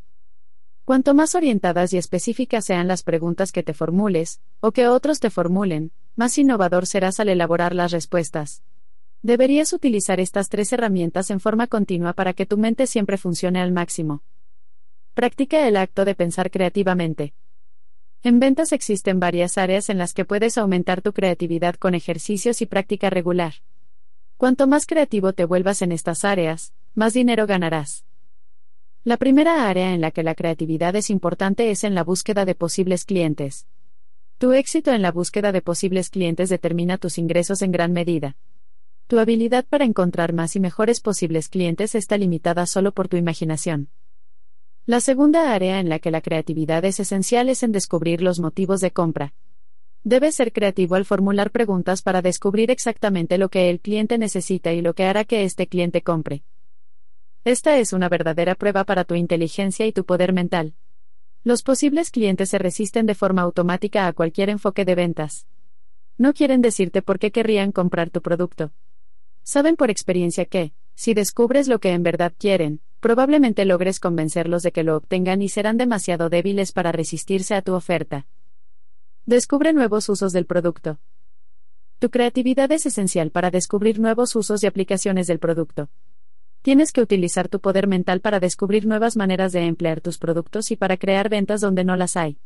Cuanto más orientadas y específicas sean las preguntas que te formules, o que otros te formulen, más innovador serás al elaborar las respuestas. Deberías utilizar estas tres herramientas en forma continua para que tu mente siempre funcione al máximo. Practica el acto de pensar creativamente. En ventas existen varias áreas en las que puedes aumentar tu creatividad con ejercicios y práctica regular. Cuanto más creativo te vuelvas en estas áreas, más dinero ganarás. La primera área en la que la creatividad es importante es en la búsqueda de posibles clientes. Tu éxito en la búsqueda de posibles clientes determina tus ingresos en gran medida. Tu habilidad para encontrar más y mejores posibles clientes está limitada solo por tu imaginación. La segunda área en la que la creatividad es esencial es en descubrir los motivos de compra. Debes ser creativo al formular preguntas para descubrir exactamente lo que el cliente necesita y lo que hará que este cliente compre. Esta es una verdadera prueba para tu inteligencia y tu poder mental. Los posibles clientes se resisten de forma automática a cualquier enfoque de ventas. No quieren decirte por qué querrían comprar tu producto. Saben por experiencia que, si descubres lo que en verdad quieren, probablemente logres convencerlos de que lo obtengan y serán demasiado débiles para resistirse a tu oferta. Descubre nuevos usos del producto. Tu creatividad es esencial para descubrir nuevos usos y aplicaciones del producto. Tienes que utilizar tu poder mental para descubrir nuevas maneras de emplear tus productos y para crear ventas donde no las hay.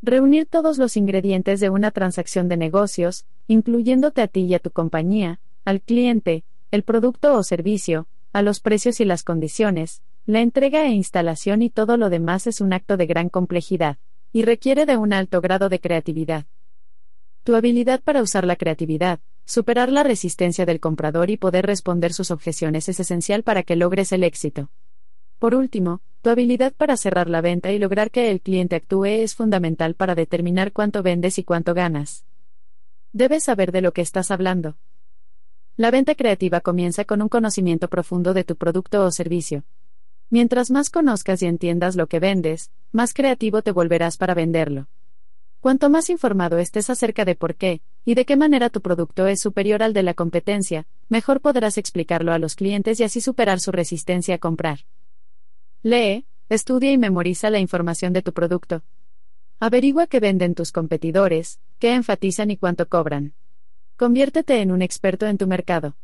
Reunir todos los ingredientes de una transacción de negocios, incluyéndote a ti y a tu compañía, al cliente, el producto o servicio, a los precios y las condiciones, la entrega e instalación y todo lo demás es un acto de gran complejidad, y requiere de un alto grado de creatividad. Tu habilidad para usar la creatividad, superar la resistencia del comprador y poder responder sus objeciones es esencial para que logres el éxito. Por último, tu habilidad para cerrar la venta y lograr que el cliente actúe es fundamental para determinar cuánto vendes y cuánto ganas. Debes saber de lo que estás hablando. La venta creativa comienza con un conocimiento profundo de tu producto o servicio. Mientras más conozcas y entiendas lo que vendes, más creativo te volverás para venderlo. Cuanto más informado estés acerca de por qué y de qué manera tu producto es superior al de la competencia, mejor podrás explicarlo a los clientes y así superar su resistencia a comprar. Lee, estudia y memoriza la información de tu producto. Averigua qué venden tus competidores, qué enfatizan y cuánto cobran. Conviértete en un experto en tu mercado.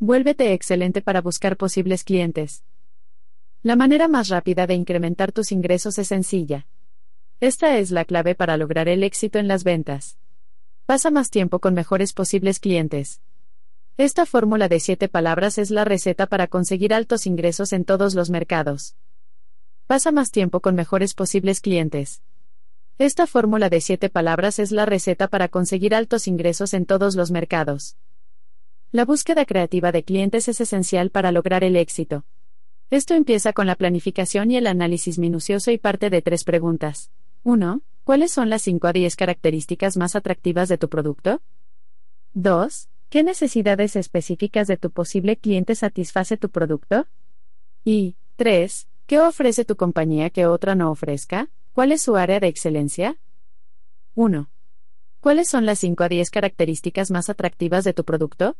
Vuélvete excelente para buscar posibles clientes. La manera más rápida de incrementar tus ingresos es sencilla. Esta es la clave para lograr el éxito en las ventas. Pasa más tiempo con mejores posibles clientes. Esta fórmula de siete palabras es la receta para conseguir altos ingresos en todos los mercados. Pasa más tiempo con mejores posibles clientes. Esta fórmula de siete palabras es la receta para conseguir altos ingresos en todos los mercados. La búsqueda creativa de clientes es esencial para lograr el éxito. Esto empieza con la planificación y el análisis minucioso y parte de tres preguntas. 1. ¿Cuáles son las 5 a 10 características más atractivas de tu producto? 2. ¿Qué necesidades específicas de tu posible cliente satisface tu producto? Y 3. ¿Qué ofrece tu compañía que otra no ofrezca? ¿Cuál es su área de excelencia? 1. ¿Cuáles son las 5 a 10 características más atractivas de tu producto?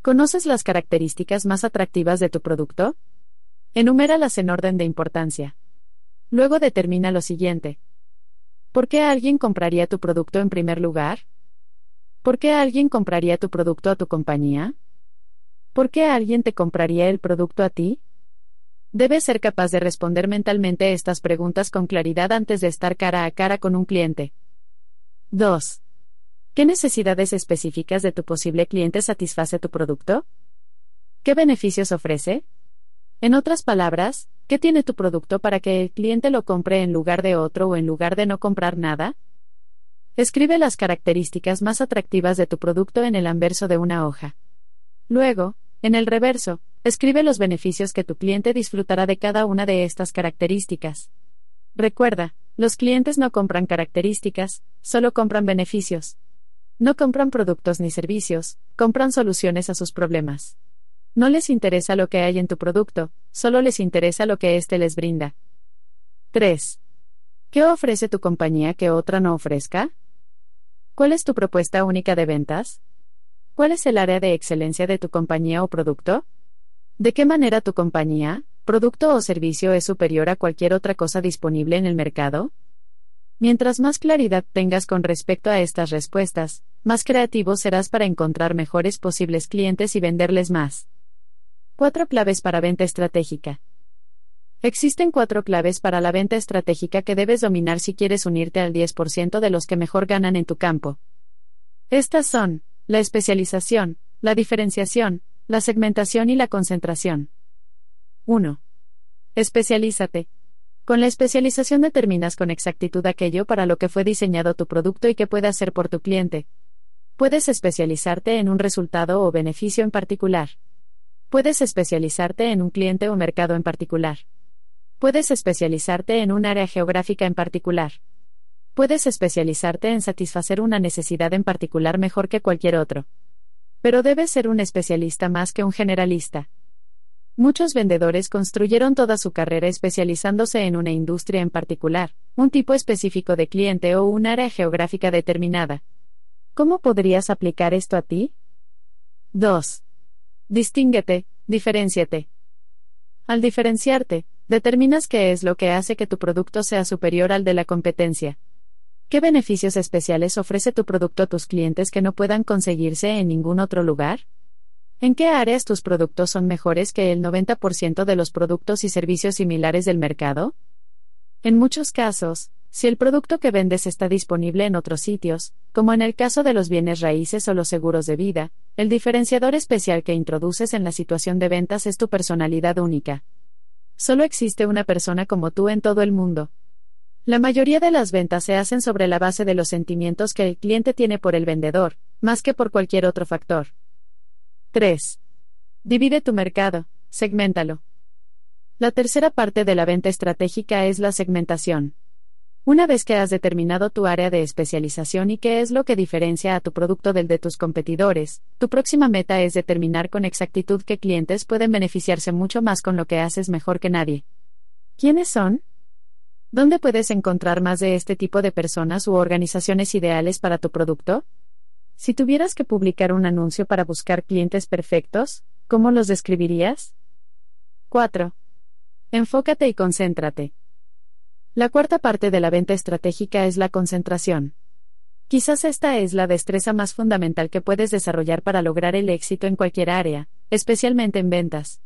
¿Conoces las características más atractivas de tu producto? Enuméralas en orden de importancia. Luego determina lo siguiente. ¿Por qué alguien compraría tu producto en primer lugar? ¿Por qué alguien compraría tu producto a tu compañía? ¿Por qué alguien te compraría el producto a ti? Debes ser capaz de responder mentalmente estas preguntas con claridad antes de estar cara a cara con un cliente. 2. ¿Qué necesidades específicas de tu posible cliente satisface tu producto? ¿Qué beneficios ofrece? En otras palabras, ¿qué tiene tu producto para que el cliente lo compre en lugar de otro o en lugar de no comprar nada? Escribe las características más atractivas de tu producto en el anverso de una hoja. Luego, en el reverso, escribe los beneficios que tu cliente disfrutará de cada una de estas características. Recuerda, los clientes no compran características, solo compran beneficios. No compran productos ni servicios, compran soluciones a sus problemas. No les interesa lo que hay en tu producto, solo les interesa lo que éste les brinda. 3. ¿Qué ofrece tu compañía que otra no ofrezca? ¿Cuál es tu propuesta única de ventas? ¿Cuál es el área de excelencia de tu compañía o producto? ¿De qué manera tu compañía, producto o servicio es superior a cualquier otra cosa disponible en el mercado? Mientras más claridad tengas con respecto a estas respuestas, más creativo serás para encontrar mejores posibles clientes y venderles más. Cuatro claves para venta estratégica. Existen cuatro claves para la venta estratégica que debes dominar si quieres unirte al 10% de los que mejor ganan en tu campo. Estas son, la especialización, la diferenciación, la segmentación y la concentración. 1. Especialízate. Con la especialización determinas con exactitud aquello para lo que fue diseñado tu producto y que puede hacer por tu cliente. Puedes especializarte en un resultado o beneficio en particular. Puedes especializarte en un cliente o mercado en particular. Puedes especializarte en un área geográfica en particular. Puedes especializarte en satisfacer una necesidad en particular mejor que cualquier otro. Pero debes ser un especialista más que un generalista. Muchos vendedores construyeron toda su carrera especializándose en una industria en particular, un tipo específico de cliente o un área geográfica determinada. ¿Cómo podrías aplicar esto a ti? 2. Distínguete, diferenciate. Al diferenciarte, determinas qué es lo que hace que tu producto sea superior al de la competencia. ¿Qué beneficios especiales ofrece tu producto a tus clientes que no puedan conseguirse en ningún otro lugar? ¿En qué áreas tus productos son mejores que el 90% de los productos y servicios similares del mercado? En muchos casos, si el producto que vendes está disponible en otros sitios, como en el caso de los bienes raíces o los seguros de vida, el diferenciador especial que introduces en la situación de ventas es tu personalidad única. Solo existe una persona como tú en todo el mundo. La mayoría de las ventas se hacen sobre la base de los sentimientos que el cliente tiene por el vendedor, más que por cualquier otro factor. 3. Divide tu mercado, segmentalo. La tercera parte de la venta estratégica es la segmentación. Una vez que has determinado tu área de especialización y qué es lo que diferencia a tu producto del de tus competidores, tu próxima meta es determinar con exactitud qué clientes pueden beneficiarse mucho más con lo que haces mejor que nadie. ¿Quiénes son? ¿Dónde puedes encontrar más de este tipo de personas u organizaciones ideales para tu producto? Si tuvieras que publicar un anuncio para buscar clientes perfectos, ¿cómo los describirías? 4. Enfócate y concéntrate. La cuarta parte de la venta estratégica es la concentración. Quizás esta es la destreza más fundamental que puedes desarrollar para lograr el éxito en cualquier área, especialmente en ventas.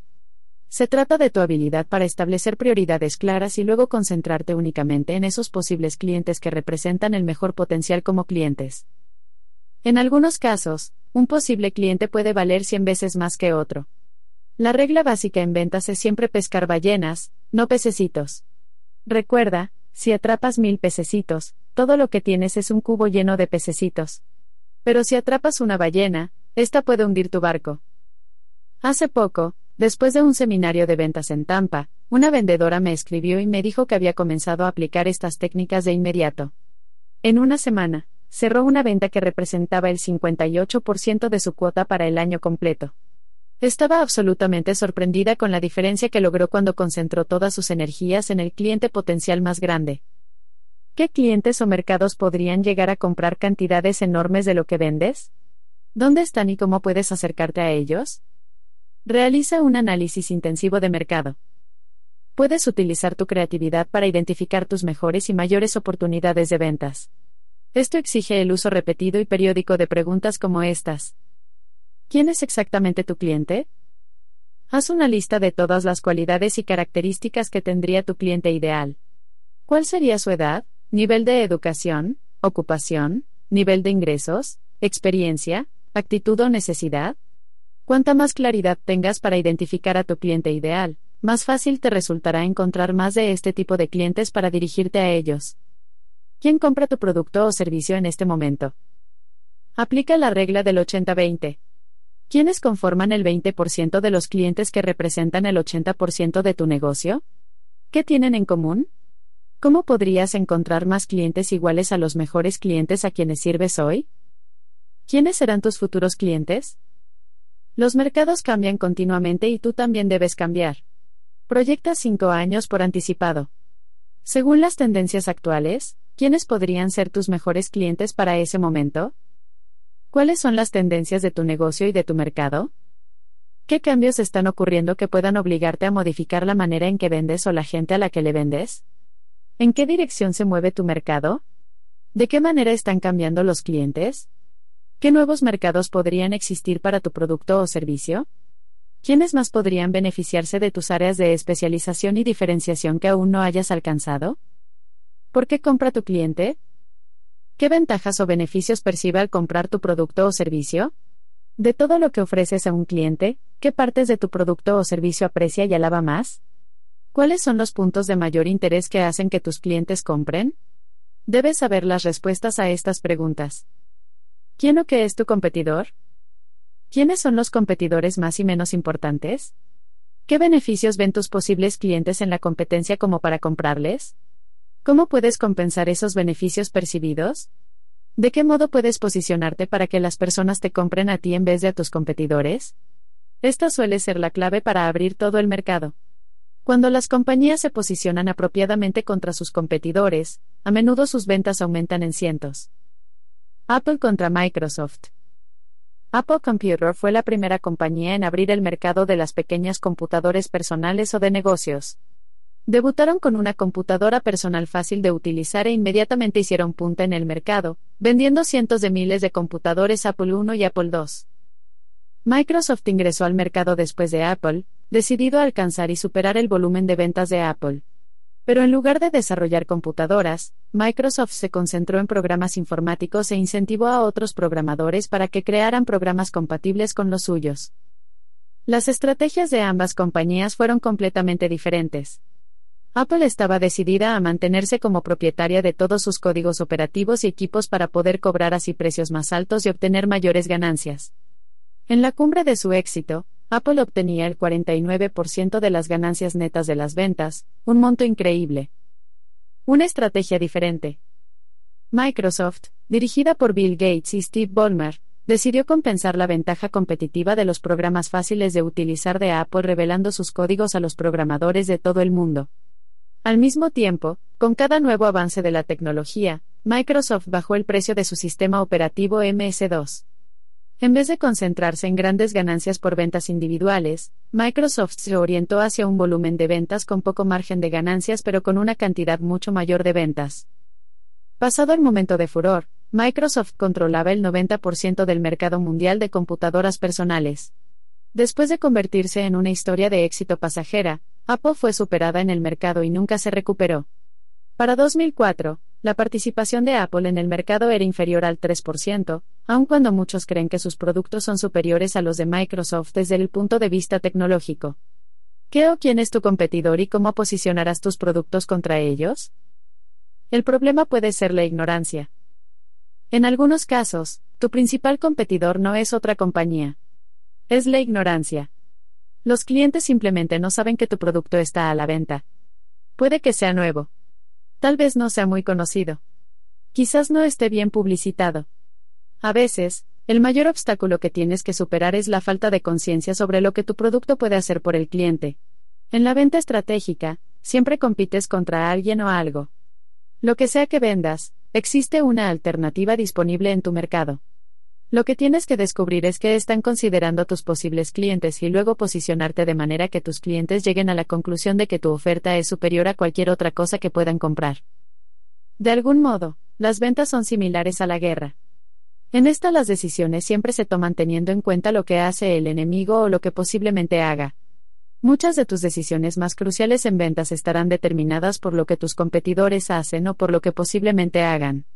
Se trata de tu habilidad para establecer prioridades claras y luego concentrarte únicamente en esos posibles clientes que representan el mejor potencial como clientes. En algunos casos, un posible cliente puede valer 100 veces más que otro. La regla básica en ventas es siempre pescar ballenas, no pececitos. Recuerda, si atrapas mil pececitos, todo lo que tienes es un cubo lleno de pececitos. Pero si atrapas una ballena, esta puede hundir tu barco. Hace poco, después de un seminario de ventas en Tampa, una vendedora me escribió y me dijo que había comenzado a aplicar estas técnicas de inmediato. En una semana, cerró una venta que representaba el 58% de su cuota para el año completo. Estaba absolutamente sorprendida con la diferencia que logró cuando concentró todas sus energías en el cliente potencial más grande. ¿Qué clientes o mercados podrían llegar a comprar cantidades enormes de lo que vendes? ¿Dónde están y cómo puedes acercarte a ellos? Realiza un análisis intensivo de mercado. Puedes utilizar tu creatividad para identificar tus mejores y mayores oportunidades de ventas. Esto exige el uso repetido y periódico de preguntas como estas. ¿Quién es exactamente tu cliente? Haz una lista de todas las cualidades y características que tendría tu cliente ideal. ¿Cuál sería su edad, nivel de educación, ocupación, nivel de ingresos, experiencia, actitud o necesidad? Cuanta más claridad tengas para identificar a tu cliente ideal, más fácil te resultará encontrar más de este tipo de clientes para dirigirte a ellos. ¿Quién compra tu producto o servicio en este momento? Aplica la regla del 80-20. ¿Quiénes conforman el 20% de los clientes que representan el 80% de tu negocio? ¿Qué tienen en común? ¿Cómo podrías encontrar más clientes iguales a los mejores clientes a quienes sirves hoy? ¿Quiénes serán tus futuros clientes? Los mercados cambian continuamente y tú también debes cambiar. Proyecta 5 años por anticipado. Según las tendencias actuales, ¿Quiénes podrían ser tus mejores clientes para ese momento? ¿Cuáles son las tendencias de tu negocio y de tu mercado? ¿Qué cambios están ocurriendo que puedan obligarte a modificar la manera en que vendes o la gente a la que le vendes? ¿En qué dirección se mueve tu mercado? ¿De qué manera están cambiando los clientes? ¿Qué nuevos mercados podrían existir para tu producto o servicio? ¿Quiénes más podrían beneficiarse de tus áreas de especialización y diferenciación que aún no hayas alcanzado? ¿Por qué compra tu cliente? ¿Qué ventajas o beneficios percibe al comprar tu producto o servicio? De todo lo que ofreces a un cliente, ¿qué partes de tu producto o servicio aprecia y alaba más? ¿Cuáles son los puntos de mayor interés que hacen que tus clientes compren? Debes saber las respuestas a estas preguntas. ¿Quién o qué es tu competidor? ¿Quiénes son los competidores más y menos importantes? ¿Qué beneficios ven tus posibles clientes en la competencia como para comprarles? ¿Cómo puedes compensar esos beneficios percibidos? ¿De qué modo puedes posicionarte para que las personas te compren a ti en vez de a tus competidores? Esta suele ser la clave para abrir todo el mercado. Cuando las compañías se posicionan apropiadamente contra sus competidores, a menudo sus ventas aumentan en cientos. Apple contra Microsoft. Apple Computer fue la primera compañía en abrir el mercado de las pequeñas computadores personales o de negocios. Debutaron con una computadora personal fácil de utilizar e inmediatamente hicieron punta en el mercado, vendiendo cientos de miles de computadores Apple I y Apple II. Microsoft ingresó al mercado después de Apple, decidido a alcanzar y superar el volumen de ventas de Apple. Pero en lugar de desarrollar computadoras, Microsoft se concentró en programas informáticos e incentivó a otros programadores para que crearan programas compatibles con los suyos. Las estrategias de ambas compañías fueron completamente diferentes. Apple estaba decidida a mantenerse como propietaria de todos sus códigos operativos y equipos para poder cobrar así precios más altos y obtener mayores ganancias. En la cumbre de su éxito, Apple obtenía el 49% de las ganancias netas de las ventas, un monto increíble. Una estrategia diferente. Microsoft, dirigida por Bill Gates y Steve Ballmer, decidió compensar la ventaja competitiva de los programas fáciles de utilizar de Apple revelando sus códigos a los programadores de todo el mundo. Al mismo tiempo, con cada nuevo avance de la tecnología, Microsoft bajó el precio de su sistema operativo MS2. En vez de concentrarse en grandes ganancias por ventas individuales, Microsoft se orientó hacia un volumen de ventas con poco margen de ganancias pero con una cantidad mucho mayor de ventas. Pasado el momento de furor, Microsoft controlaba el 90% del mercado mundial de computadoras personales. Después de convertirse en una historia de éxito pasajera, Apple fue superada en el mercado y nunca se recuperó. Para 2004, la participación de Apple en el mercado era inferior al 3%, aun cuando muchos creen que sus productos son superiores a los de Microsoft desde el punto de vista tecnológico. ¿Qué o quién es tu competidor y cómo posicionarás tus productos contra ellos? El problema puede ser la ignorancia. En algunos casos, tu principal competidor no es otra compañía. Es la ignorancia. Los clientes simplemente no saben que tu producto está a la venta. Puede que sea nuevo. Tal vez no sea muy conocido. Quizás no esté bien publicitado. A veces, el mayor obstáculo que tienes que superar es la falta de conciencia sobre lo que tu producto puede hacer por el cliente. En la venta estratégica, siempre compites contra alguien o algo. Lo que sea que vendas, existe una alternativa disponible en tu mercado. Lo que tienes que descubrir es qué están considerando tus posibles clientes y luego posicionarte de manera que tus clientes lleguen a la conclusión de que tu oferta es superior a cualquier otra cosa que puedan comprar. De algún modo, las ventas son similares a la guerra. En esta las decisiones siempre se toman teniendo en cuenta lo que hace el enemigo o lo que posiblemente haga. Muchas de tus decisiones más cruciales en ventas estarán determinadas por lo que tus competidores hacen o por lo que posiblemente hagan.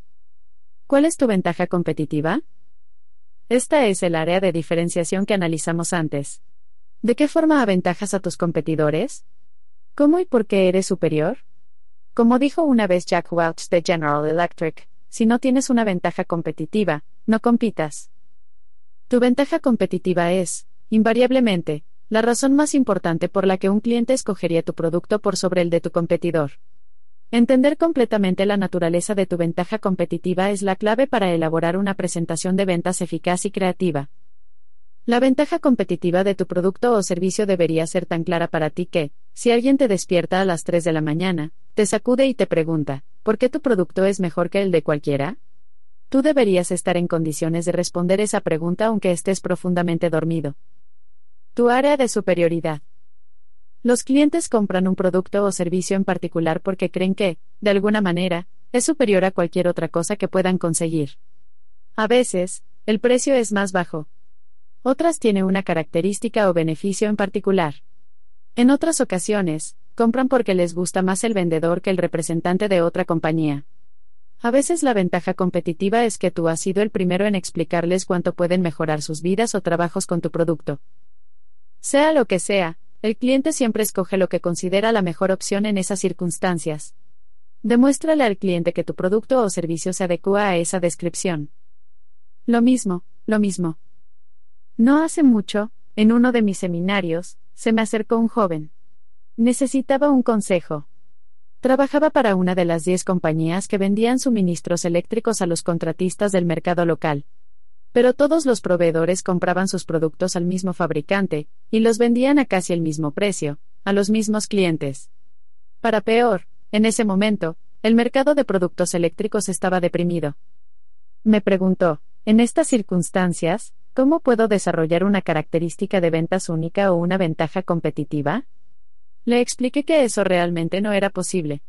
¿Cuál es tu ventaja competitiva? Esta es el área de diferenciación que analizamos antes. ¿De qué forma aventajas a tus competidores? ¿Cómo y por qué eres superior? Como dijo una vez Jack Welch de General Electric, si no tienes una ventaja competitiva, no compitas. Tu ventaja competitiva es, invariablemente, la razón más importante por la que un cliente escogería tu producto por sobre el de tu competidor. Entender completamente la naturaleza de tu ventaja competitiva es la clave para elaborar una presentación de ventas eficaz y creativa. La ventaja competitiva de tu producto o servicio debería ser tan clara para ti que, si alguien te despierta a las 3 de la mañana, te sacude y te pregunta, ¿por qué tu producto es mejor que el de cualquiera? Tú deberías estar en condiciones de responder esa pregunta aunque estés profundamente dormido. Tu área de superioridad. Los clientes compran un producto o servicio en particular porque creen que, de alguna manera, es superior a cualquier otra cosa que puedan conseguir. A veces, el precio es más bajo. Otras tiene una característica o beneficio en particular. En otras ocasiones, compran porque les gusta más el vendedor que el representante de otra compañía. A veces la ventaja competitiva es que tú has sido el primero en explicarles cuánto pueden mejorar sus vidas o trabajos con tu producto. Sea lo que sea, el cliente siempre escoge lo que considera la mejor opción en esas circunstancias. Demuéstrale al cliente que tu producto o servicio se adecua a esa descripción. Lo mismo, lo mismo. No hace mucho, en uno de mis seminarios, se me acercó un joven. Necesitaba un consejo. Trabajaba para una de las diez compañías que vendían suministros eléctricos a los contratistas del mercado local. Pero todos los proveedores compraban sus productos al mismo fabricante, y los vendían a casi el mismo precio, a los mismos clientes. Para peor, en ese momento, el mercado de productos eléctricos estaba deprimido. Me preguntó, en estas circunstancias, ¿cómo puedo desarrollar una característica de ventas única o una ventaja competitiva? Le expliqué que eso realmente no era posible.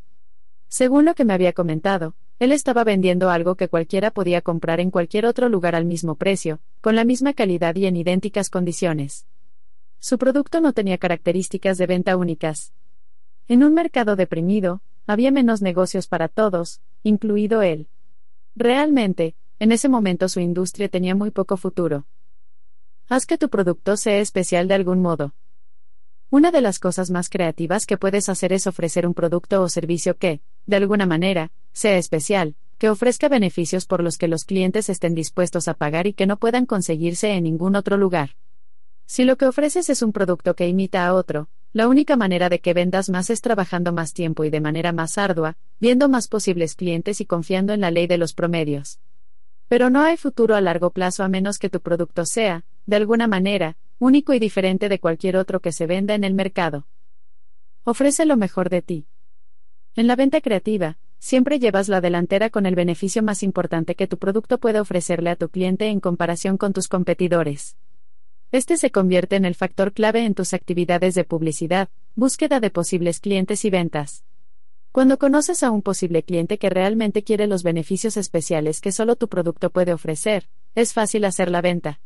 Según lo que me había comentado, él estaba vendiendo algo que cualquiera podía comprar en cualquier otro lugar al mismo precio, con la misma calidad y en idénticas condiciones. Su producto no tenía características de venta únicas. En un mercado deprimido, había menos negocios para todos, incluido él. Realmente, en ese momento su industria tenía muy poco futuro. Haz que tu producto sea especial de algún modo. Una de las cosas más creativas que puedes hacer es ofrecer un producto o servicio que, de alguna manera, sea especial, que ofrezca beneficios por los que los clientes estén dispuestos a pagar y que no puedan conseguirse en ningún otro lugar. Si lo que ofreces es un producto que imita a otro, la única manera de que vendas más es trabajando más tiempo y de manera más ardua, viendo más posibles clientes y confiando en la ley de los promedios. Pero no hay futuro a largo plazo a menos que tu producto sea, de alguna manera, único y diferente de cualquier otro que se venda en el mercado. Ofrece lo mejor de ti. En la venta creativa, siempre llevas la delantera con el beneficio más importante que tu producto puede ofrecerle a tu cliente en comparación con tus competidores. Este se convierte en el factor clave en tus actividades de publicidad, búsqueda de posibles clientes y ventas. Cuando conoces a un posible cliente que realmente quiere los beneficios especiales que solo tu producto puede ofrecer, es fácil hacer la venta.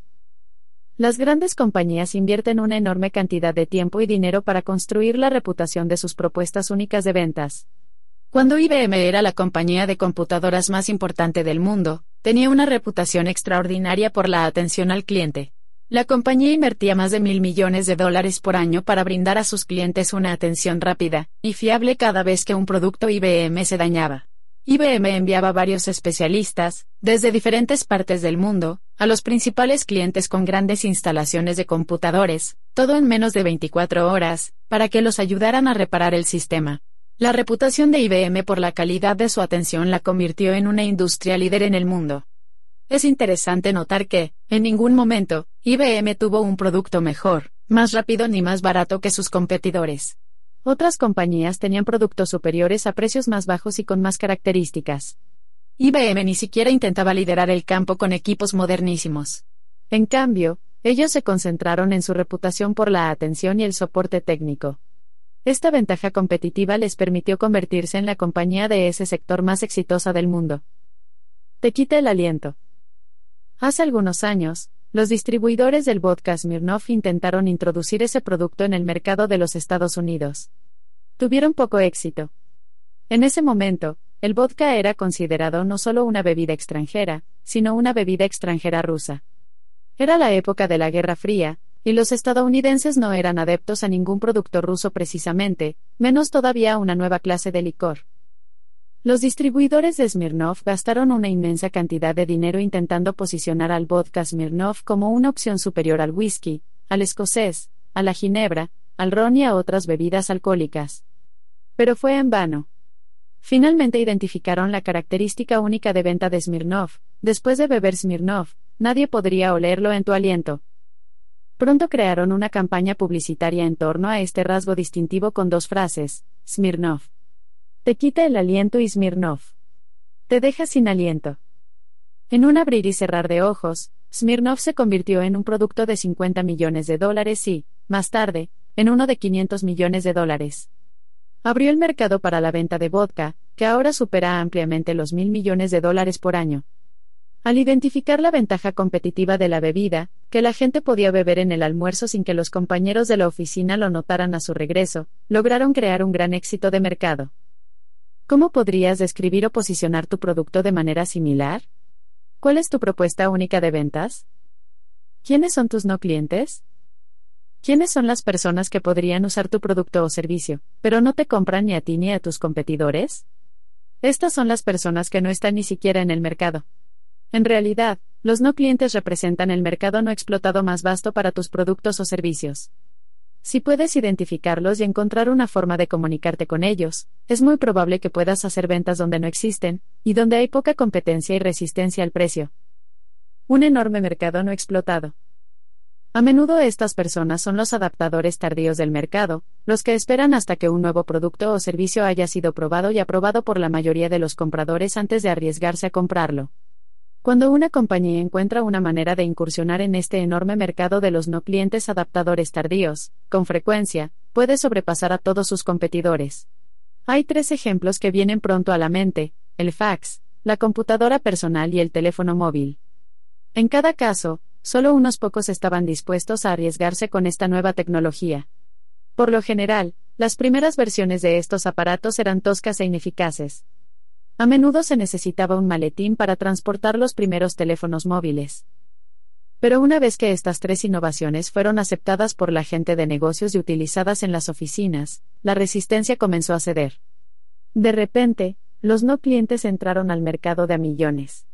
Las grandes compañías invierten una enorme cantidad de tiempo y dinero para construir la reputación de sus propuestas únicas de ventas. Cuando IBM era la compañía de computadoras más importante del mundo, tenía una reputación extraordinaria por la atención al cliente. La compañía invertía más de mil millones de dólares por año para brindar a sus clientes una atención rápida y fiable cada vez que un producto IBM se dañaba. IBM enviaba varios especialistas, desde diferentes partes del mundo, a los principales clientes con grandes instalaciones de computadores, todo en menos de 24 horas, para que los ayudaran a reparar el sistema. La reputación de IBM por la calidad de su atención la convirtió en una industria líder en el mundo. Es interesante notar que, en ningún momento, IBM tuvo un producto mejor, más rápido ni más barato que sus competidores. Otras compañías tenían productos superiores a precios más bajos y con más características. IBM ni siquiera intentaba liderar el campo con equipos modernísimos. En cambio, ellos se concentraron en su reputación por la atención y el soporte técnico. Esta ventaja competitiva les permitió convertirse en la compañía de ese sector más exitosa del mundo. Te quita el aliento. Hace algunos años, los distribuidores del vodka Smirnoff intentaron introducir ese producto en el mercado de los Estados Unidos. Tuvieron poco éxito. En ese momento, el vodka era considerado no solo una bebida extranjera, sino una bebida extranjera rusa. Era la época de la Guerra Fría, y los estadounidenses no eran adeptos a ningún producto ruso precisamente, menos todavía una nueva clase de licor. Los distribuidores de Smirnov gastaron una inmensa cantidad de dinero intentando posicionar al vodka Smirnov como una opción superior al whisky, al escocés, a la ginebra, al ron y a otras bebidas alcohólicas. Pero fue en vano. Finalmente identificaron la característica única de venta de Smirnov, después de beber Smirnov, nadie podría olerlo en tu aliento. Pronto crearon una campaña publicitaria en torno a este rasgo distintivo con dos frases, Smirnov te quita el aliento y Smirnov. Te deja sin aliento. En un abrir y cerrar de ojos, Smirnov se convirtió en un producto de 50 millones de dólares y, más tarde, en uno de 500 millones de dólares. Abrió el mercado para la venta de vodka, que ahora supera ampliamente los mil millones de dólares por año. Al identificar la ventaja competitiva de la bebida, que la gente podía beber en el almuerzo sin que los compañeros de la oficina lo notaran a su regreso, lograron crear un gran éxito de mercado. ¿Cómo podrías describir o posicionar tu producto de manera similar? ¿Cuál es tu propuesta única de ventas? ¿Quiénes son tus no clientes? ¿Quiénes son las personas que podrían usar tu producto o servicio, pero no te compran ni a ti ni a tus competidores? Estas son las personas que no están ni siquiera en el mercado. En realidad, los no clientes representan el mercado no explotado más vasto para tus productos o servicios. Si puedes identificarlos y encontrar una forma de comunicarte con ellos, es muy probable que puedas hacer ventas donde no existen, y donde hay poca competencia y resistencia al precio. Un enorme mercado no explotado. A menudo estas personas son los adaptadores tardíos del mercado, los que esperan hasta que un nuevo producto o servicio haya sido probado y aprobado por la mayoría de los compradores antes de arriesgarse a comprarlo. Cuando una compañía encuentra una manera de incursionar en este enorme mercado de los no clientes adaptadores tardíos, con frecuencia, puede sobrepasar a todos sus competidores. Hay tres ejemplos que vienen pronto a la mente, el fax, la computadora personal y el teléfono móvil. En cada caso, solo unos pocos estaban dispuestos a arriesgarse con esta nueva tecnología. Por lo general, las primeras versiones de estos aparatos eran toscas e ineficaces. A menudo se necesitaba un maletín para transportar los primeros teléfonos móviles. Pero una vez que estas tres innovaciones fueron aceptadas por la gente de negocios y utilizadas en las oficinas, la resistencia comenzó a ceder. De repente, los no clientes entraron al mercado de a millones.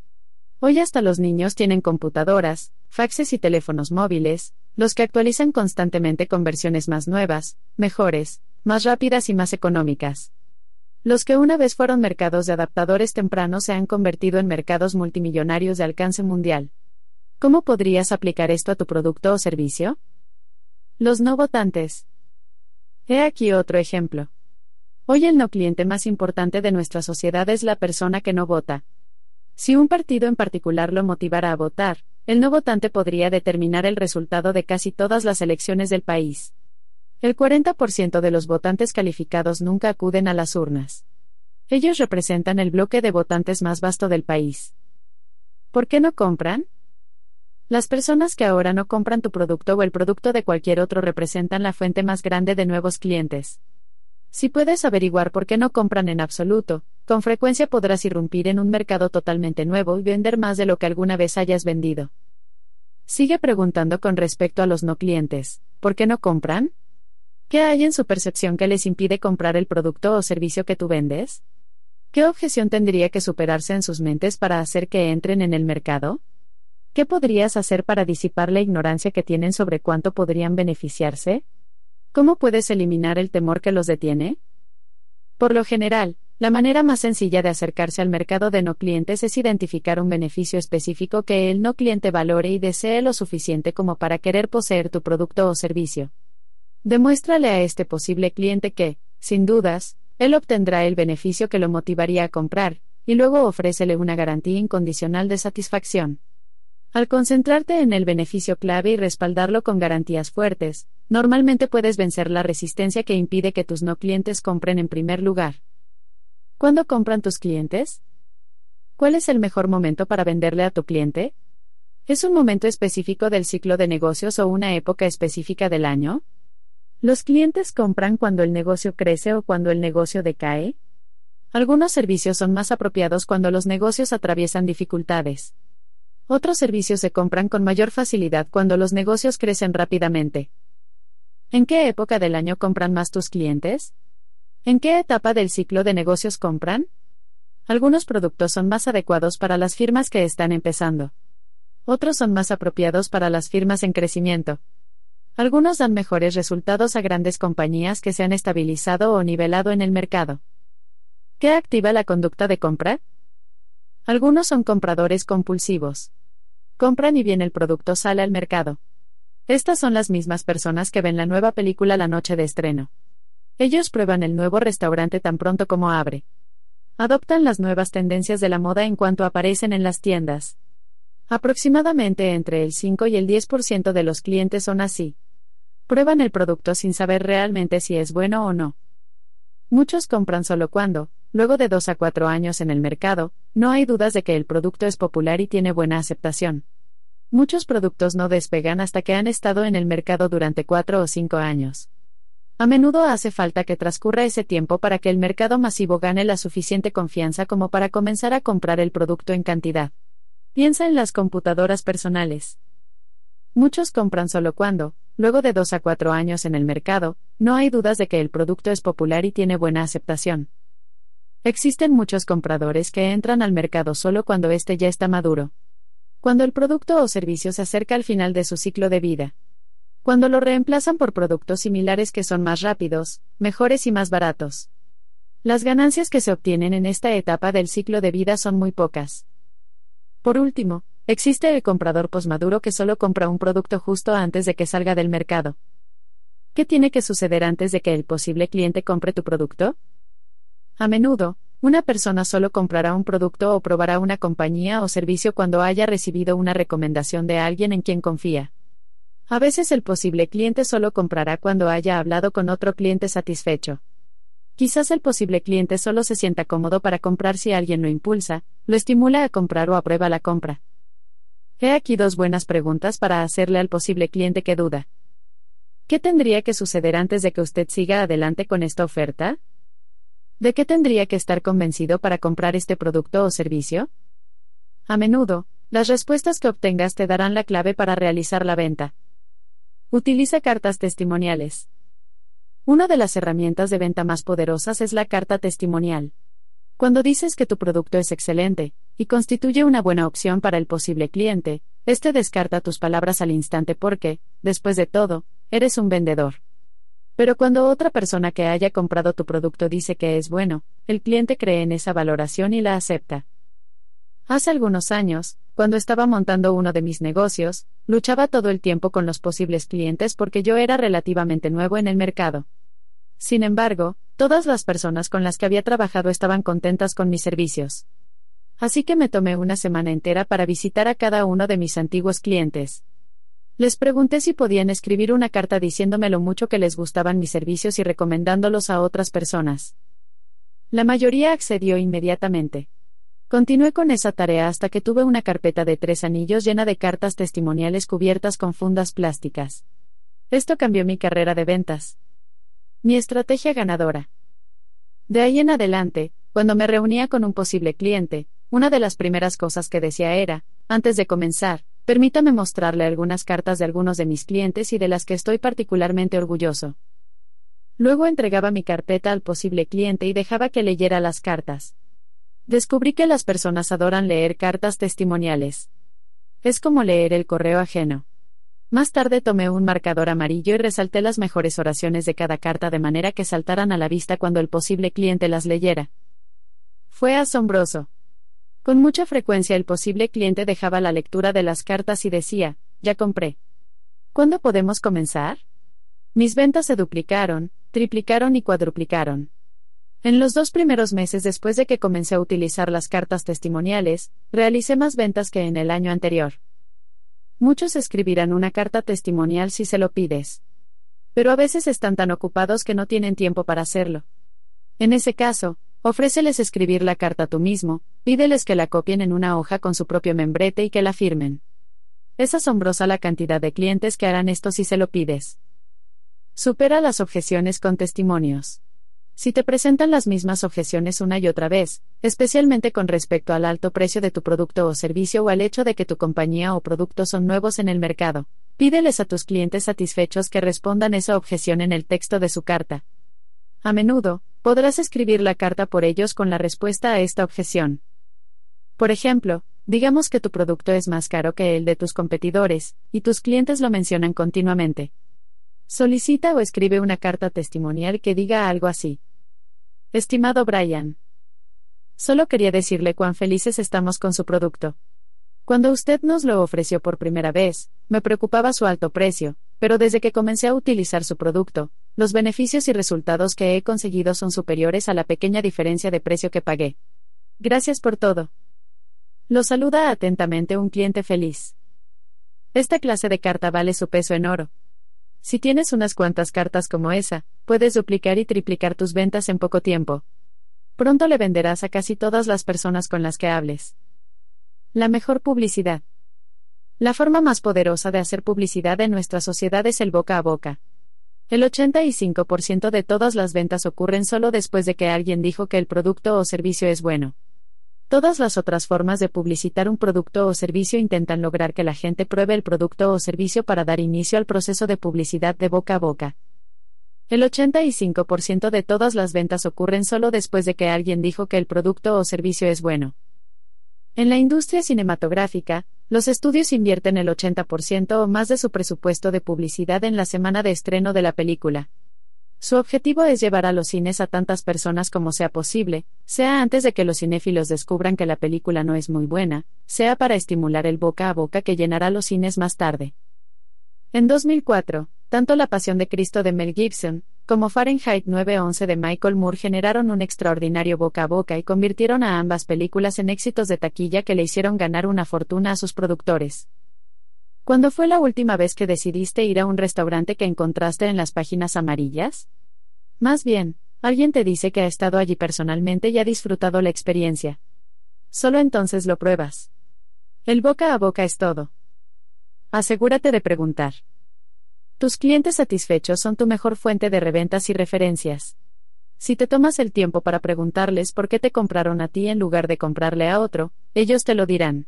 Hoy hasta los niños tienen computadoras, faxes y teléfonos móviles, los que actualizan constantemente con versiones más nuevas, mejores, más rápidas y más económicas. Los que una vez fueron mercados de adaptadores tempranos se han convertido en mercados multimillonarios de alcance mundial. ¿Cómo podrías aplicar esto a tu producto o servicio? Los no votantes. He aquí otro ejemplo. Hoy el no cliente más importante de nuestra sociedad es la persona que no vota. Si un partido en particular lo motivara a votar, el no votante podría determinar el resultado de casi todas las elecciones del país. El 40% de los votantes calificados nunca acuden a las urnas. Ellos representan el bloque de votantes más vasto del país. ¿Por qué no compran? Las personas que ahora no compran tu producto o el producto de cualquier otro representan la fuente más grande de nuevos clientes. Si puedes averiguar por qué no compran en absoluto, con frecuencia podrás irrumpir en un mercado totalmente nuevo y vender más de lo que alguna vez hayas vendido. Sigue preguntando con respecto a los no clientes, ¿por qué no compran? ¿Qué hay en su percepción que les impide comprar el producto o servicio que tú vendes? ¿Qué objeción tendría que superarse en sus mentes para hacer que entren en el mercado? ¿Qué podrías hacer para disipar la ignorancia que tienen sobre cuánto podrían beneficiarse? ¿Cómo puedes eliminar el temor que los detiene? Por lo general, la manera más sencilla de acercarse al mercado de no clientes es identificar un beneficio específico que el no cliente valore y desee lo suficiente como para querer poseer tu producto o servicio. Demuéstrale a este posible cliente que, sin dudas, él obtendrá el beneficio que lo motivaría a comprar, y luego ofrécele una garantía incondicional de satisfacción. Al concentrarte en el beneficio clave y respaldarlo con garantías fuertes, normalmente puedes vencer la resistencia que impide que tus no clientes compren en primer lugar. ¿Cuándo compran tus clientes? ¿Cuál es el mejor momento para venderle a tu cliente? ¿Es un momento específico del ciclo de negocios o una época específica del año? ¿Los clientes compran cuando el negocio crece o cuando el negocio decae? Algunos servicios son más apropiados cuando los negocios atraviesan dificultades. Otros servicios se compran con mayor facilidad cuando los negocios crecen rápidamente. ¿En qué época del año compran más tus clientes? ¿En qué etapa del ciclo de negocios compran? Algunos productos son más adecuados para las firmas que están empezando. Otros son más apropiados para las firmas en crecimiento. Algunos dan mejores resultados a grandes compañías que se han estabilizado o nivelado en el mercado. ¿Qué activa la conducta de compra? Algunos son compradores compulsivos. Compran y bien el producto sale al mercado. Estas son las mismas personas que ven la nueva película la noche de estreno. Ellos prueban el nuevo restaurante tan pronto como abre. Adoptan las nuevas tendencias de la moda en cuanto aparecen en las tiendas. Aproximadamente entre el 5 y el 10% de los clientes son así. Prueban el producto sin saber realmente si es bueno o no. Muchos compran solo cuando, luego de 2 a 4 años en el mercado, no hay dudas de que el producto es popular y tiene buena aceptación. Muchos productos no despegan hasta que han estado en el mercado durante 4 o 5 años. A menudo hace falta que transcurra ese tiempo para que el mercado masivo gane la suficiente confianza como para comenzar a comprar el producto en cantidad. Piensa en las computadoras personales. Muchos compran solo cuando, luego de 2 a 4 años en el mercado, no hay dudas de que el producto es popular y tiene buena aceptación. Existen muchos compradores que entran al mercado solo cuando éste ya está maduro. Cuando el producto o servicio se acerca al final de su ciclo de vida. Cuando lo reemplazan por productos similares que son más rápidos, mejores y más baratos. Las ganancias que se obtienen en esta etapa del ciclo de vida son muy pocas. Por último, existe el comprador posmaduro que solo compra un producto justo antes de que salga del mercado. ¿Qué tiene que suceder antes de que el posible cliente compre tu producto? A menudo, una persona solo comprará un producto o probará una compañía o servicio cuando haya recibido una recomendación de alguien en quien confía. A veces el posible cliente solo comprará cuando haya hablado con otro cliente satisfecho. Quizás el posible cliente solo se sienta cómodo para comprar si alguien lo impulsa, lo estimula a comprar o aprueba la compra. He aquí dos buenas preguntas para hacerle al posible cliente que duda. ¿Qué tendría que suceder antes de que usted siga adelante con esta oferta? ¿De qué tendría que estar convencido para comprar este producto o servicio? A menudo, las respuestas que obtengas te darán la clave para realizar la venta. Utiliza cartas testimoniales. Una de las herramientas de venta más poderosas es la carta testimonial. Cuando dices que tu producto es excelente, y constituye una buena opción para el posible cliente, este descarta tus palabras al instante porque, después de todo, eres un vendedor. Pero cuando otra persona que haya comprado tu producto dice que es bueno, el cliente cree en esa valoración y la acepta. Hace algunos años, cuando estaba montando uno de mis negocios, luchaba todo el tiempo con los posibles clientes porque yo era relativamente nuevo en el mercado. Sin embargo, todas las personas con las que había trabajado estaban contentas con mis servicios. Así que me tomé una semana entera para visitar a cada uno de mis antiguos clientes. Les pregunté si podían escribir una carta diciéndome lo mucho que les gustaban mis servicios y recomendándolos a otras personas. La mayoría accedió inmediatamente. Continué con esa tarea hasta que tuve una carpeta de tres anillos llena de cartas testimoniales cubiertas con fundas plásticas. Esto cambió mi carrera de ventas. Mi estrategia ganadora. De ahí en adelante, cuando me reunía con un posible cliente, una de las primeras cosas que decía era, antes de comenzar, permítame mostrarle algunas cartas de algunos de mis clientes y de las que estoy particularmente orgulloso. Luego entregaba mi carpeta al posible cliente y dejaba que leyera las cartas. Descubrí que las personas adoran leer cartas testimoniales. Es como leer el correo ajeno. Más tarde tomé un marcador amarillo y resalté las mejores oraciones de cada carta de manera que saltaran a la vista cuando el posible cliente las leyera. Fue asombroso. Con mucha frecuencia el posible cliente dejaba la lectura de las cartas y decía, ya compré. ¿Cuándo podemos comenzar? Mis ventas se duplicaron, triplicaron y cuadruplicaron. En los dos primeros meses después de que comencé a utilizar las cartas testimoniales, realicé más ventas que en el año anterior. Muchos escribirán una carta testimonial si se lo pides. Pero a veces están tan ocupados que no tienen tiempo para hacerlo. En ese caso, ofréceles escribir la carta tú mismo, pídeles que la copien en una hoja con su propio membrete y que la firmen. Es asombrosa la cantidad de clientes que harán esto si se lo pides. Supera las objeciones con testimonios. Si te presentan las mismas objeciones una y otra vez, especialmente con respecto al alto precio de tu producto o servicio o al hecho de que tu compañía o producto son nuevos en el mercado, pídeles a tus clientes satisfechos que respondan esa objeción en el texto de su carta. A menudo, podrás escribir la carta por ellos con la respuesta a esta objeción. Por ejemplo, digamos que tu producto es más caro que el de tus competidores, y tus clientes lo mencionan continuamente. Solicita o escribe una carta testimonial que diga algo así. Estimado Brian. Solo quería decirle cuán felices estamos con su producto. Cuando usted nos lo ofreció por primera vez, me preocupaba su alto precio, pero desde que comencé a utilizar su producto, los beneficios y resultados que he conseguido son superiores a la pequeña diferencia de precio que pagué. Gracias por todo. Lo saluda atentamente un cliente feliz. Esta clase de carta vale su peso en oro. Si tienes unas cuantas cartas como esa, puedes duplicar y triplicar tus ventas en poco tiempo. Pronto le venderás a casi todas las personas con las que hables. La mejor publicidad. La forma más poderosa de hacer publicidad en nuestra sociedad es el boca a boca. El 85% de todas las ventas ocurren solo después de que alguien dijo que el producto o servicio es bueno. Todas las otras formas de publicitar un producto o servicio intentan lograr que la gente pruebe el producto o servicio para dar inicio al proceso de publicidad de boca a boca. El 85% de todas las ventas ocurren solo después de que alguien dijo que el producto o servicio es bueno. En la industria cinematográfica, los estudios invierten el 80% o más de su presupuesto de publicidad en la semana de estreno de la película. Su objetivo es llevar a los cines a tantas personas como sea posible, sea antes de que los cinéfilos descubran que la película no es muy buena, sea para estimular el boca a boca que llenará los cines más tarde. En 2004, tanto La Pasión de Cristo de Mel Gibson, como Fahrenheit 911 de Michael Moore generaron un extraordinario boca a boca y convirtieron a ambas películas en éxitos de taquilla que le hicieron ganar una fortuna a sus productores. ¿Cuándo fue la última vez que decidiste ir a un restaurante que encontraste en las páginas amarillas? Más bien, alguien te dice que ha estado allí personalmente y ha disfrutado la experiencia. Solo entonces lo pruebas. El boca a boca es todo. Asegúrate de preguntar. Tus clientes satisfechos son tu mejor fuente de reventas y referencias. Si te tomas el tiempo para preguntarles por qué te compraron a ti en lugar de comprarle a otro, ellos te lo dirán.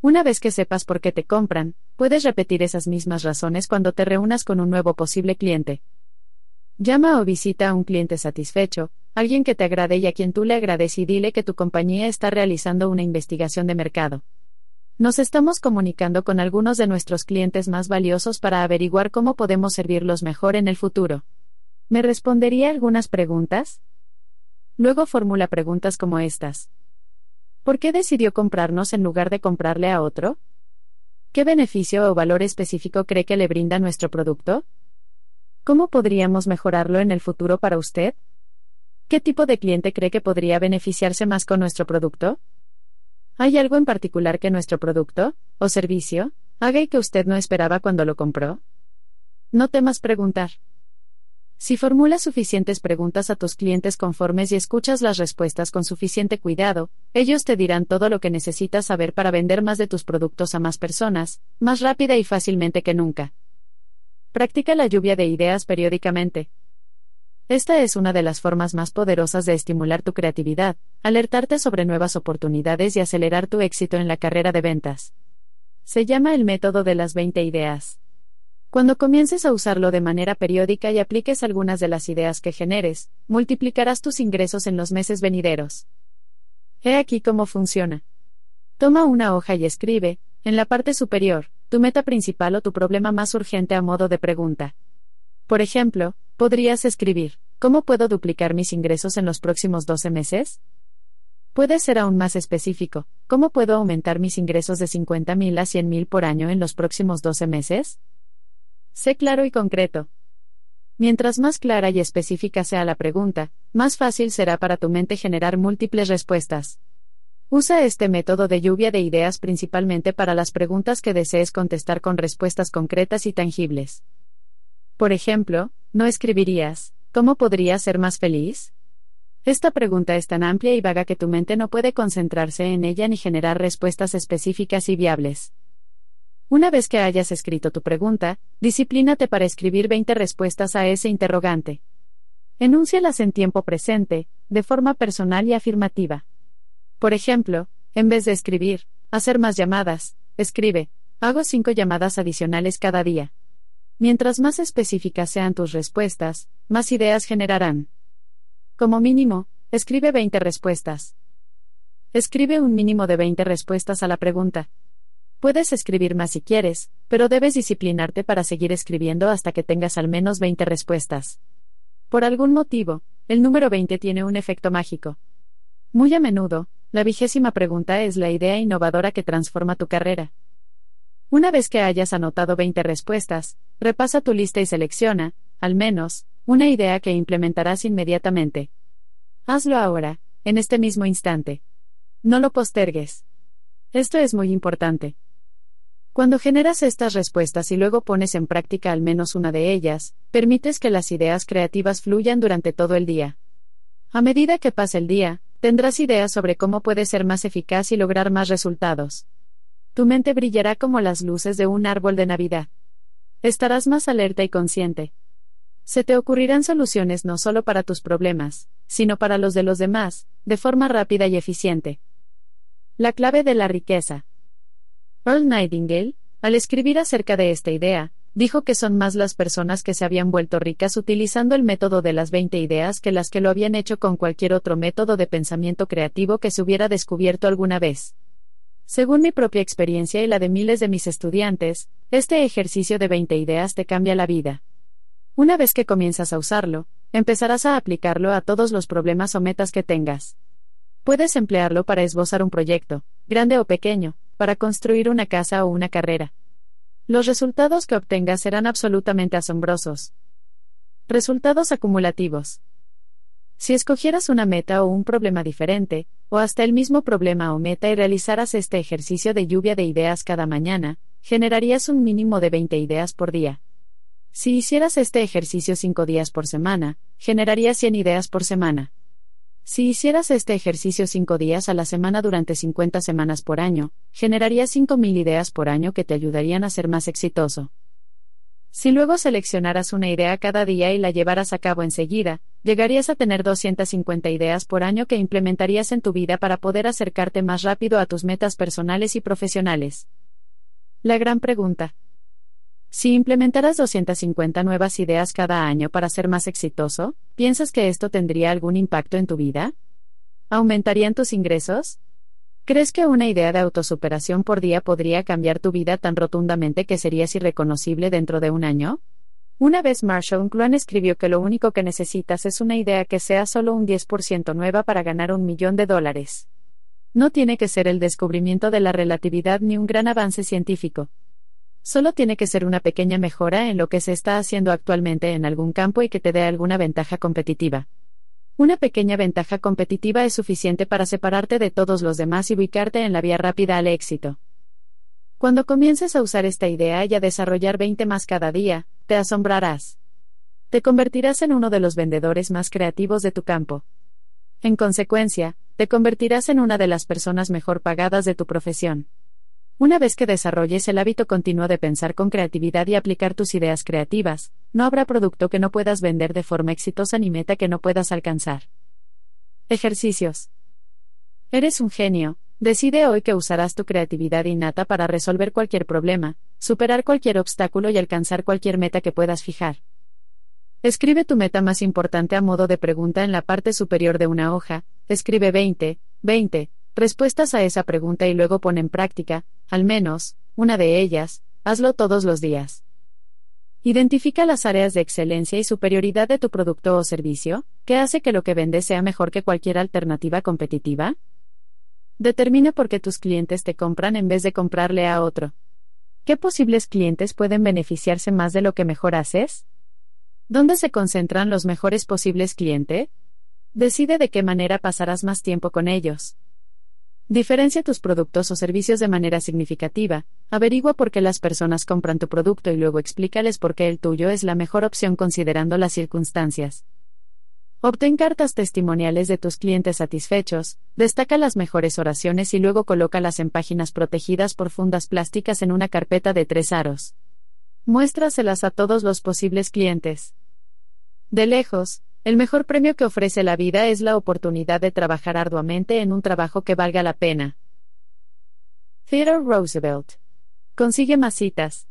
Una vez que sepas por qué te compran, puedes repetir esas mismas razones cuando te reúnas con un nuevo posible cliente. Llama o visita a un cliente satisfecho, alguien que te agrade y a quien tú le agrades y dile que tu compañía está realizando una investigación de mercado. Nos estamos comunicando con algunos de nuestros clientes más valiosos para averiguar cómo podemos servirlos mejor en el futuro. ¿Me respondería algunas preguntas? Luego formula preguntas como estas. ¿Por qué decidió comprarnos en lugar de comprarle a otro? ¿Qué beneficio o valor específico cree que le brinda nuestro producto? ¿Cómo podríamos mejorarlo en el futuro para usted? ¿Qué tipo de cliente cree que podría beneficiarse más con nuestro producto? ¿Hay algo en particular que nuestro producto, o servicio, haga y que usted no esperaba cuando lo compró? No temas preguntar. Si formulas suficientes preguntas a tus clientes conformes y escuchas las respuestas con suficiente cuidado, ellos te dirán todo lo que necesitas saber para vender más de tus productos a más personas, más rápida y fácilmente que nunca. Practica la lluvia de ideas periódicamente. Esta es una de las formas más poderosas de estimular tu creatividad, alertarte sobre nuevas oportunidades y acelerar tu éxito en la carrera de ventas. Se llama el método de las 20 ideas. Cuando comiences a usarlo de manera periódica y apliques algunas de las ideas que generes, multiplicarás tus ingresos en los meses venideros. He aquí cómo funciona. Toma una hoja y escribe, en la parte superior, tu meta principal o tu problema más urgente a modo de pregunta. Por ejemplo, podrías escribir, ¿cómo puedo duplicar mis ingresos en los próximos 12 meses? Puede ser aún más específico, ¿cómo puedo aumentar mis ingresos de 50.000 a 100.000 por año en los próximos 12 meses? Sé claro y concreto. Mientras más clara y específica sea la pregunta, más fácil será para tu mente generar múltiples respuestas. Usa este método de lluvia de ideas principalmente para las preguntas que desees contestar con respuestas concretas y tangibles. Por ejemplo, ¿no escribirías, ¿cómo podría ser más feliz? Esta pregunta es tan amplia y vaga que tu mente no puede concentrarse en ella ni generar respuestas específicas y viables. Una vez que hayas escrito tu pregunta, disciplínate para escribir 20 respuestas a ese interrogante. Enúncialas en tiempo presente, de forma personal y afirmativa. Por ejemplo, en vez de escribir, hacer más llamadas, escribe, hago cinco llamadas adicionales cada día. Mientras más específicas sean tus respuestas, más ideas generarán. Como mínimo, escribe 20 respuestas. Escribe un mínimo de 20 respuestas a la pregunta. Puedes escribir más si quieres, pero debes disciplinarte para seguir escribiendo hasta que tengas al menos 20 respuestas. Por algún motivo, el número 20 tiene un efecto mágico. Muy a menudo, la vigésima pregunta es la idea innovadora que transforma tu carrera. Una vez que hayas anotado 20 respuestas, repasa tu lista y selecciona, al menos, una idea que implementarás inmediatamente. Hazlo ahora, en este mismo instante. No lo postergues. Esto es muy importante. Cuando generas estas respuestas y luego pones en práctica al menos una de ellas, permites que las ideas creativas fluyan durante todo el día. A medida que pase el día, tendrás ideas sobre cómo puedes ser más eficaz y lograr más resultados. Tu mente brillará como las luces de un árbol de Navidad. Estarás más alerta y consciente. Se te ocurrirán soluciones no solo para tus problemas, sino para los de los demás, de forma rápida y eficiente. La clave de la riqueza. Earl Nightingale, al escribir acerca de esta idea, dijo que son más las personas que se habían vuelto ricas utilizando el método de las 20 ideas que las que lo habían hecho con cualquier otro método de pensamiento creativo que se hubiera descubierto alguna vez. Según mi propia experiencia y la de miles de mis estudiantes, este ejercicio de 20 ideas te cambia la vida. Una vez que comienzas a usarlo, empezarás a aplicarlo a todos los problemas o metas que tengas. Puedes emplearlo para esbozar un proyecto, grande o pequeño, para construir una casa o una carrera. Los resultados que obtengas serán absolutamente asombrosos. Resultados acumulativos. Si escogieras una meta o un problema diferente, o hasta el mismo problema o meta y realizaras este ejercicio de lluvia de ideas cada mañana, generarías un mínimo de 20 ideas por día. Si hicieras este ejercicio 5 días por semana, generarías 100 ideas por semana. Si hicieras este ejercicio 5 días a la semana durante 50 semanas por año, generarías 5.000 ideas por año que te ayudarían a ser más exitoso. Si luego seleccionaras una idea cada día y la llevaras a cabo enseguida, llegarías a tener 250 ideas por año que implementarías en tu vida para poder acercarte más rápido a tus metas personales y profesionales. La gran pregunta. Si implementaras 250 nuevas ideas cada año para ser más exitoso, ¿piensas que esto tendría algún impacto en tu vida? ¿Aumentarían tus ingresos? ¿Crees que una idea de autosuperación por día podría cambiar tu vida tan rotundamente que serías irreconocible dentro de un año? Una vez Marshall McLuhan escribió que lo único que necesitas es una idea que sea solo un 10% nueva para ganar un millón de dólares. No tiene que ser el descubrimiento de la relatividad ni un gran avance científico. Solo tiene que ser una pequeña mejora en lo que se está haciendo actualmente en algún campo y que te dé alguna ventaja competitiva. Una pequeña ventaja competitiva es suficiente para separarte de todos los demás y ubicarte en la vía rápida al éxito. Cuando comiences a usar esta idea y a desarrollar 20 más cada día, te asombrarás. Te convertirás en uno de los vendedores más creativos de tu campo. En consecuencia, te convertirás en una de las personas mejor pagadas de tu profesión. Una vez que desarrolles el hábito continuo de pensar con creatividad y aplicar tus ideas creativas, no habrá producto que no puedas vender de forma exitosa ni meta que no puedas alcanzar. Ejercicios. Eres un genio. Decide hoy que usarás tu creatividad innata para resolver cualquier problema, superar cualquier obstáculo y alcanzar cualquier meta que puedas fijar. Escribe tu meta más importante a modo de pregunta en la parte superior de una hoja. Escribe 20, 20, respuestas a esa pregunta y luego pon en práctica, al menos, una de ellas, hazlo todos los días. Identifica las áreas de excelencia y superioridad de tu producto o servicio, que hace que lo que vendes sea mejor que cualquier alternativa competitiva. Determina por qué tus clientes te compran en vez de comprarle a otro. ¿Qué posibles clientes pueden beneficiarse más de lo que mejor haces? ¿Dónde se concentran los mejores posibles clientes? Decide de qué manera pasarás más tiempo con ellos. Diferencia tus productos o servicios de manera significativa, averigua por qué las personas compran tu producto y luego explícales por qué el tuyo es la mejor opción considerando las circunstancias. Obtén cartas testimoniales de tus clientes satisfechos, destaca las mejores oraciones y luego colócalas en páginas protegidas por fundas plásticas en una carpeta de tres aros. Muéstraselas a todos los posibles clientes. De lejos, el mejor premio que ofrece la vida es la oportunidad de trabajar arduamente en un trabajo que valga la pena. Theodore Roosevelt. Consigue más citas.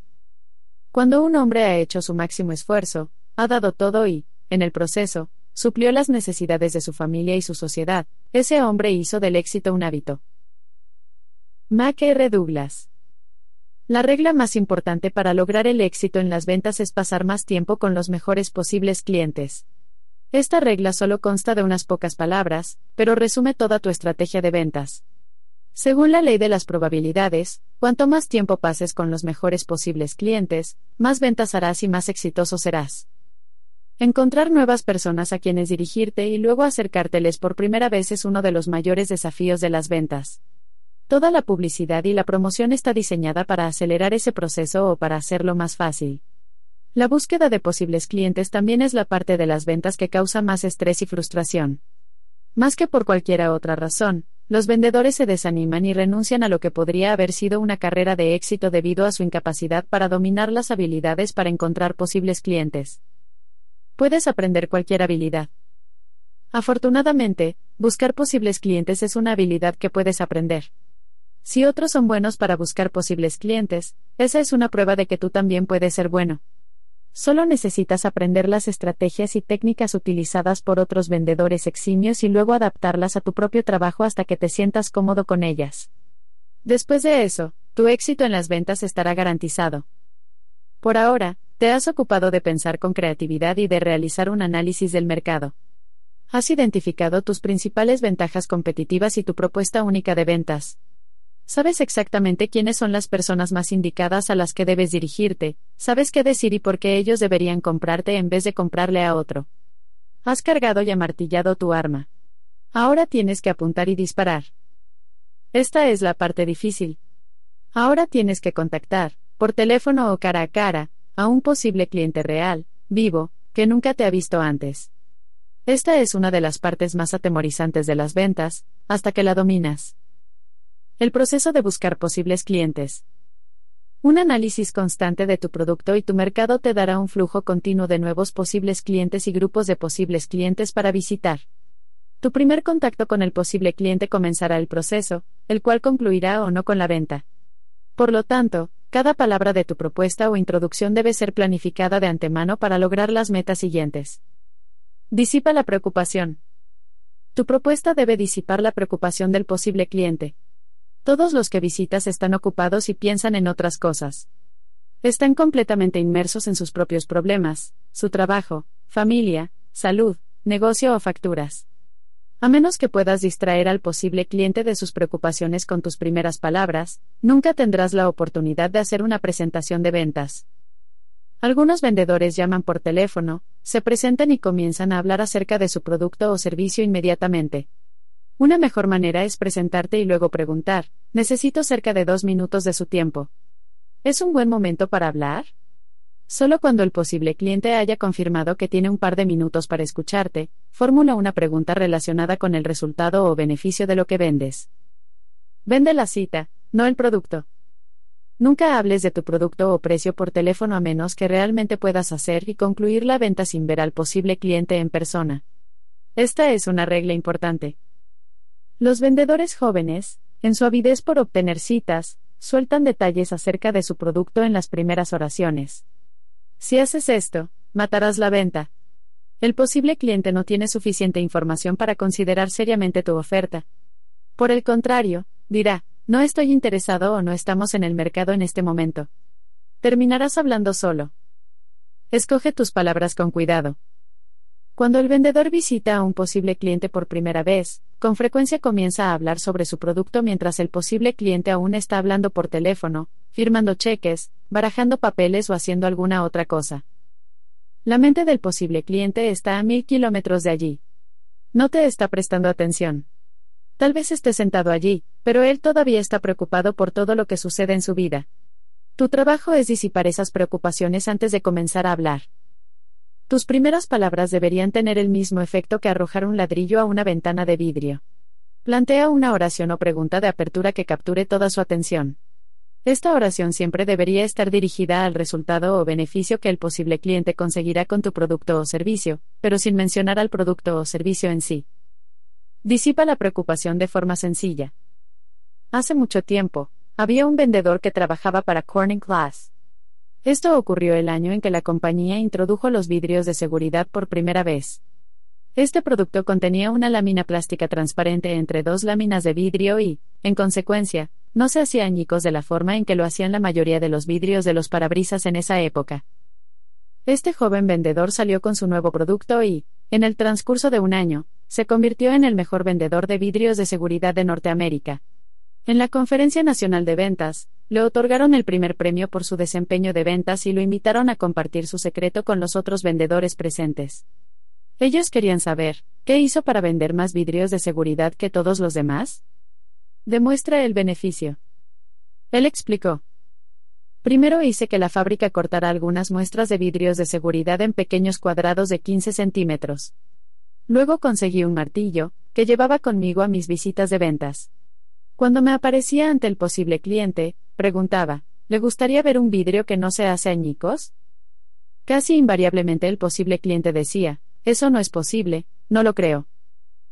Cuando un hombre ha hecho su máximo esfuerzo, ha dado todo y, en el proceso, suplió las necesidades de su familia y su sociedad, ese hombre hizo del éxito un hábito. Mac R. Douglas. La regla más importante para lograr el éxito en las ventas es pasar más tiempo con los mejores posibles clientes. Esta regla solo consta de unas pocas palabras, pero resume toda tu estrategia de ventas. Según la ley de las probabilidades, cuanto más tiempo pases con los mejores posibles clientes, más ventas harás y más exitoso serás. Encontrar nuevas personas a quienes dirigirte y luego acercárteles por primera vez es uno de los mayores desafíos de las ventas. Toda la publicidad y la promoción está diseñada para acelerar ese proceso o para hacerlo más fácil. La búsqueda de posibles clientes también es la parte de las ventas que causa más estrés y frustración. Más que por cualquier otra razón, los vendedores se desaniman y renuncian a lo que podría haber sido una carrera de éxito debido a su incapacidad para dominar las habilidades para encontrar posibles clientes. Puedes aprender cualquier habilidad. Afortunadamente, buscar posibles clientes es una habilidad que puedes aprender. Si otros son buenos para buscar posibles clientes, esa es una prueba de que tú también puedes ser bueno. Solo necesitas aprender las estrategias y técnicas utilizadas por otros vendedores eximios y luego adaptarlas a tu propio trabajo hasta que te sientas cómodo con ellas. Después de eso, tu éxito en las ventas estará garantizado. Por ahora, te has ocupado de pensar con creatividad y de realizar un análisis del mercado. Has identificado tus principales ventajas competitivas y tu propuesta única de ventas. Sabes exactamente quiénes son las personas más indicadas a las que debes dirigirte, sabes qué decir y por qué ellos deberían comprarte en vez de comprarle a otro. Has cargado y amartillado tu arma. Ahora tienes que apuntar y disparar. Esta es la parte difícil. Ahora tienes que contactar, por teléfono o cara a cara, a un posible cliente real, vivo, que nunca te ha visto antes. Esta es una de las partes más atemorizantes de las ventas, hasta que la dominas. El proceso de buscar posibles clientes. Un análisis constante de tu producto y tu mercado te dará un flujo continuo de nuevos posibles clientes y grupos de posibles clientes para visitar. Tu primer contacto con el posible cliente comenzará el proceso, el cual concluirá o no con la venta. Por lo tanto, cada palabra de tu propuesta o introducción debe ser planificada de antemano para lograr las metas siguientes. Disipa la preocupación. Tu propuesta debe disipar la preocupación del posible cliente. Todos los que visitas están ocupados y piensan en otras cosas. Están completamente inmersos en sus propios problemas, su trabajo, familia, salud, negocio o facturas. A menos que puedas distraer al posible cliente de sus preocupaciones con tus primeras palabras, nunca tendrás la oportunidad de hacer una presentación de ventas. Algunos vendedores llaman por teléfono, se presentan y comienzan a hablar acerca de su producto o servicio inmediatamente. Una mejor manera es presentarte y luego preguntar, necesito cerca de dos minutos de su tiempo. ¿Es un buen momento para hablar? Solo cuando el posible cliente haya confirmado que tiene un par de minutos para escucharte, fórmula una pregunta relacionada con el resultado o beneficio de lo que vendes. Vende la cita, no el producto. Nunca hables de tu producto o precio por teléfono a menos que realmente puedas hacer y concluir la venta sin ver al posible cliente en persona. Esta es una regla importante. Los vendedores jóvenes, en su avidez por obtener citas, sueltan detalles acerca de su producto en las primeras oraciones. Si haces esto, matarás la venta. El posible cliente no tiene suficiente información para considerar seriamente tu oferta. Por el contrario, dirá, no estoy interesado o no estamos en el mercado en este momento. Terminarás hablando solo. Escoge tus palabras con cuidado. Cuando el vendedor visita a un posible cliente por primera vez, con frecuencia comienza a hablar sobre su producto mientras el posible cliente aún está hablando por teléfono, firmando cheques, barajando papeles o haciendo alguna otra cosa. La mente del posible cliente está a mil kilómetros de allí. No te está prestando atención. Tal vez esté sentado allí, pero él todavía está preocupado por todo lo que sucede en su vida. Tu trabajo es disipar esas preocupaciones antes de comenzar a hablar. Tus primeras palabras deberían tener el mismo efecto que arrojar un ladrillo a una ventana de vidrio. Plantea una oración o pregunta de apertura que capture toda su atención. Esta oración siempre debería estar dirigida al resultado o beneficio que el posible cliente conseguirá con tu producto o servicio, pero sin mencionar al producto o servicio en sí. Disipa la preocupación de forma sencilla. Hace mucho tiempo, había un vendedor que trabajaba para Corning Glass. Esto ocurrió el año en que la compañía introdujo los vidrios de seguridad por primera vez. Este producto contenía una lámina plástica transparente entre dos láminas de vidrio y, en consecuencia, no se hacía añicos de la forma en que lo hacían la mayoría de los vidrios de los parabrisas en esa época. Este joven vendedor salió con su nuevo producto y, en el transcurso de un año, se convirtió en el mejor vendedor de vidrios de seguridad de Norteamérica. En la Conferencia Nacional de Ventas, le otorgaron el primer premio por su desempeño de ventas y lo invitaron a compartir su secreto con los otros vendedores presentes. Ellos querían saber, ¿qué hizo para vender más vidrios de seguridad que todos los demás? Demuestra el beneficio. Él explicó. Primero hice que la fábrica cortara algunas muestras de vidrios de seguridad en pequeños cuadrados de 15 centímetros. Luego conseguí un martillo, que llevaba conmigo a mis visitas de ventas. Cuando me aparecía ante el posible cliente, preguntaba, ¿le gustaría ver un vidrio que no se hace añicos? Casi invariablemente el posible cliente decía, eso no es posible, no lo creo.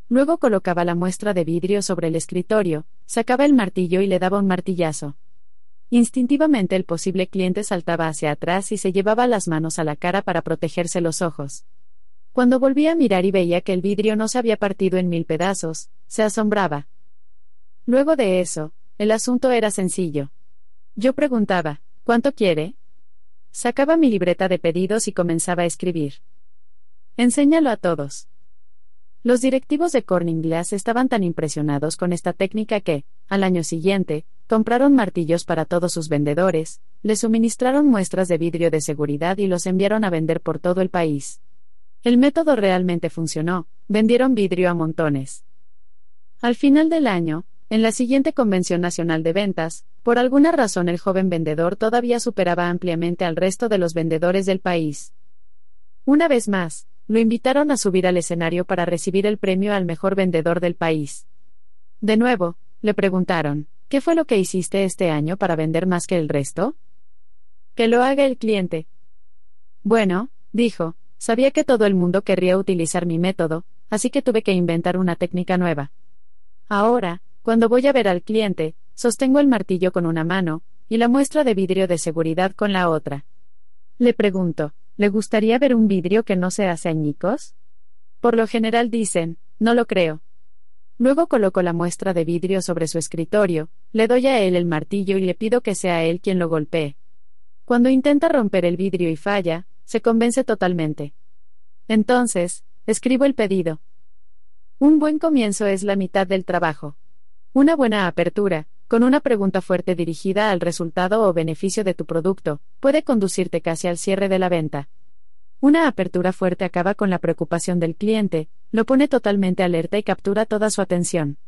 Luego colocaba la muestra de vidrio sobre el escritorio, sacaba el martillo y le daba un martillazo. Instintivamente el posible cliente saltaba hacia atrás y se llevaba las manos a la cara para protegerse los ojos. Cuando volvía a mirar y veía que el vidrio no se había partido en mil pedazos, se asombraba. Luego de eso, el asunto era sencillo. Yo preguntaba, ¿cuánto quiere? Sacaba mi libreta de pedidos y comenzaba a escribir. Enséñalo a todos. Los directivos de Corning Glass estaban tan impresionados con esta técnica que, al año siguiente, compraron martillos para todos sus vendedores, les suministraron muestras de vidrio de seguridad y los enviaron a vender por todo el país. El método realmente funcionó, vendieron vidrio a montones. Al final del año, en la siguiente Convención Nacional de Ventas, por alguna razón el joven vendedor todavía superaba ampliamente al resto de los vendedores del país. Una vez más, lo invitaron a subir al escenario para recibir el premio al mejor vendedor del país. De nuevo, le preguntaron, ¿qué fue lo que hiciste este año para vender más que el resto? Que lo haga el cliente. Bueno, dijo, sabía que todo el mundo querría utilizar mi método, así que tuve que inventar una técnica nueva. Ahora, cuando voy a ver al cliente, sostengo el martillo con una mano, y la muestra de vidrio de seguridad con la otra. Le pregunto, ¿Le gustaría ver un vidrio que no se hace añicos? Por lo general dicen, no lo creo. Luego coloco la muestra de vidrio sobre su escritorio, le doy a él el martillo y le pido que sea él quien lo golpee. Cuando intenta romper el vidrio y falla, se convence totalmente. Entonces, escribo el pedido. Un buen comienzo es la mitad del trabajo. Una buena apertura, con una pregunta fuerte dirigida al resultado o beneficio de tu producto, puede conducirte casi al cierre de la venta. Una apertura fuerte acaba con la preocupación del cliente, lo pone totalmente alerta y captura toda su atención.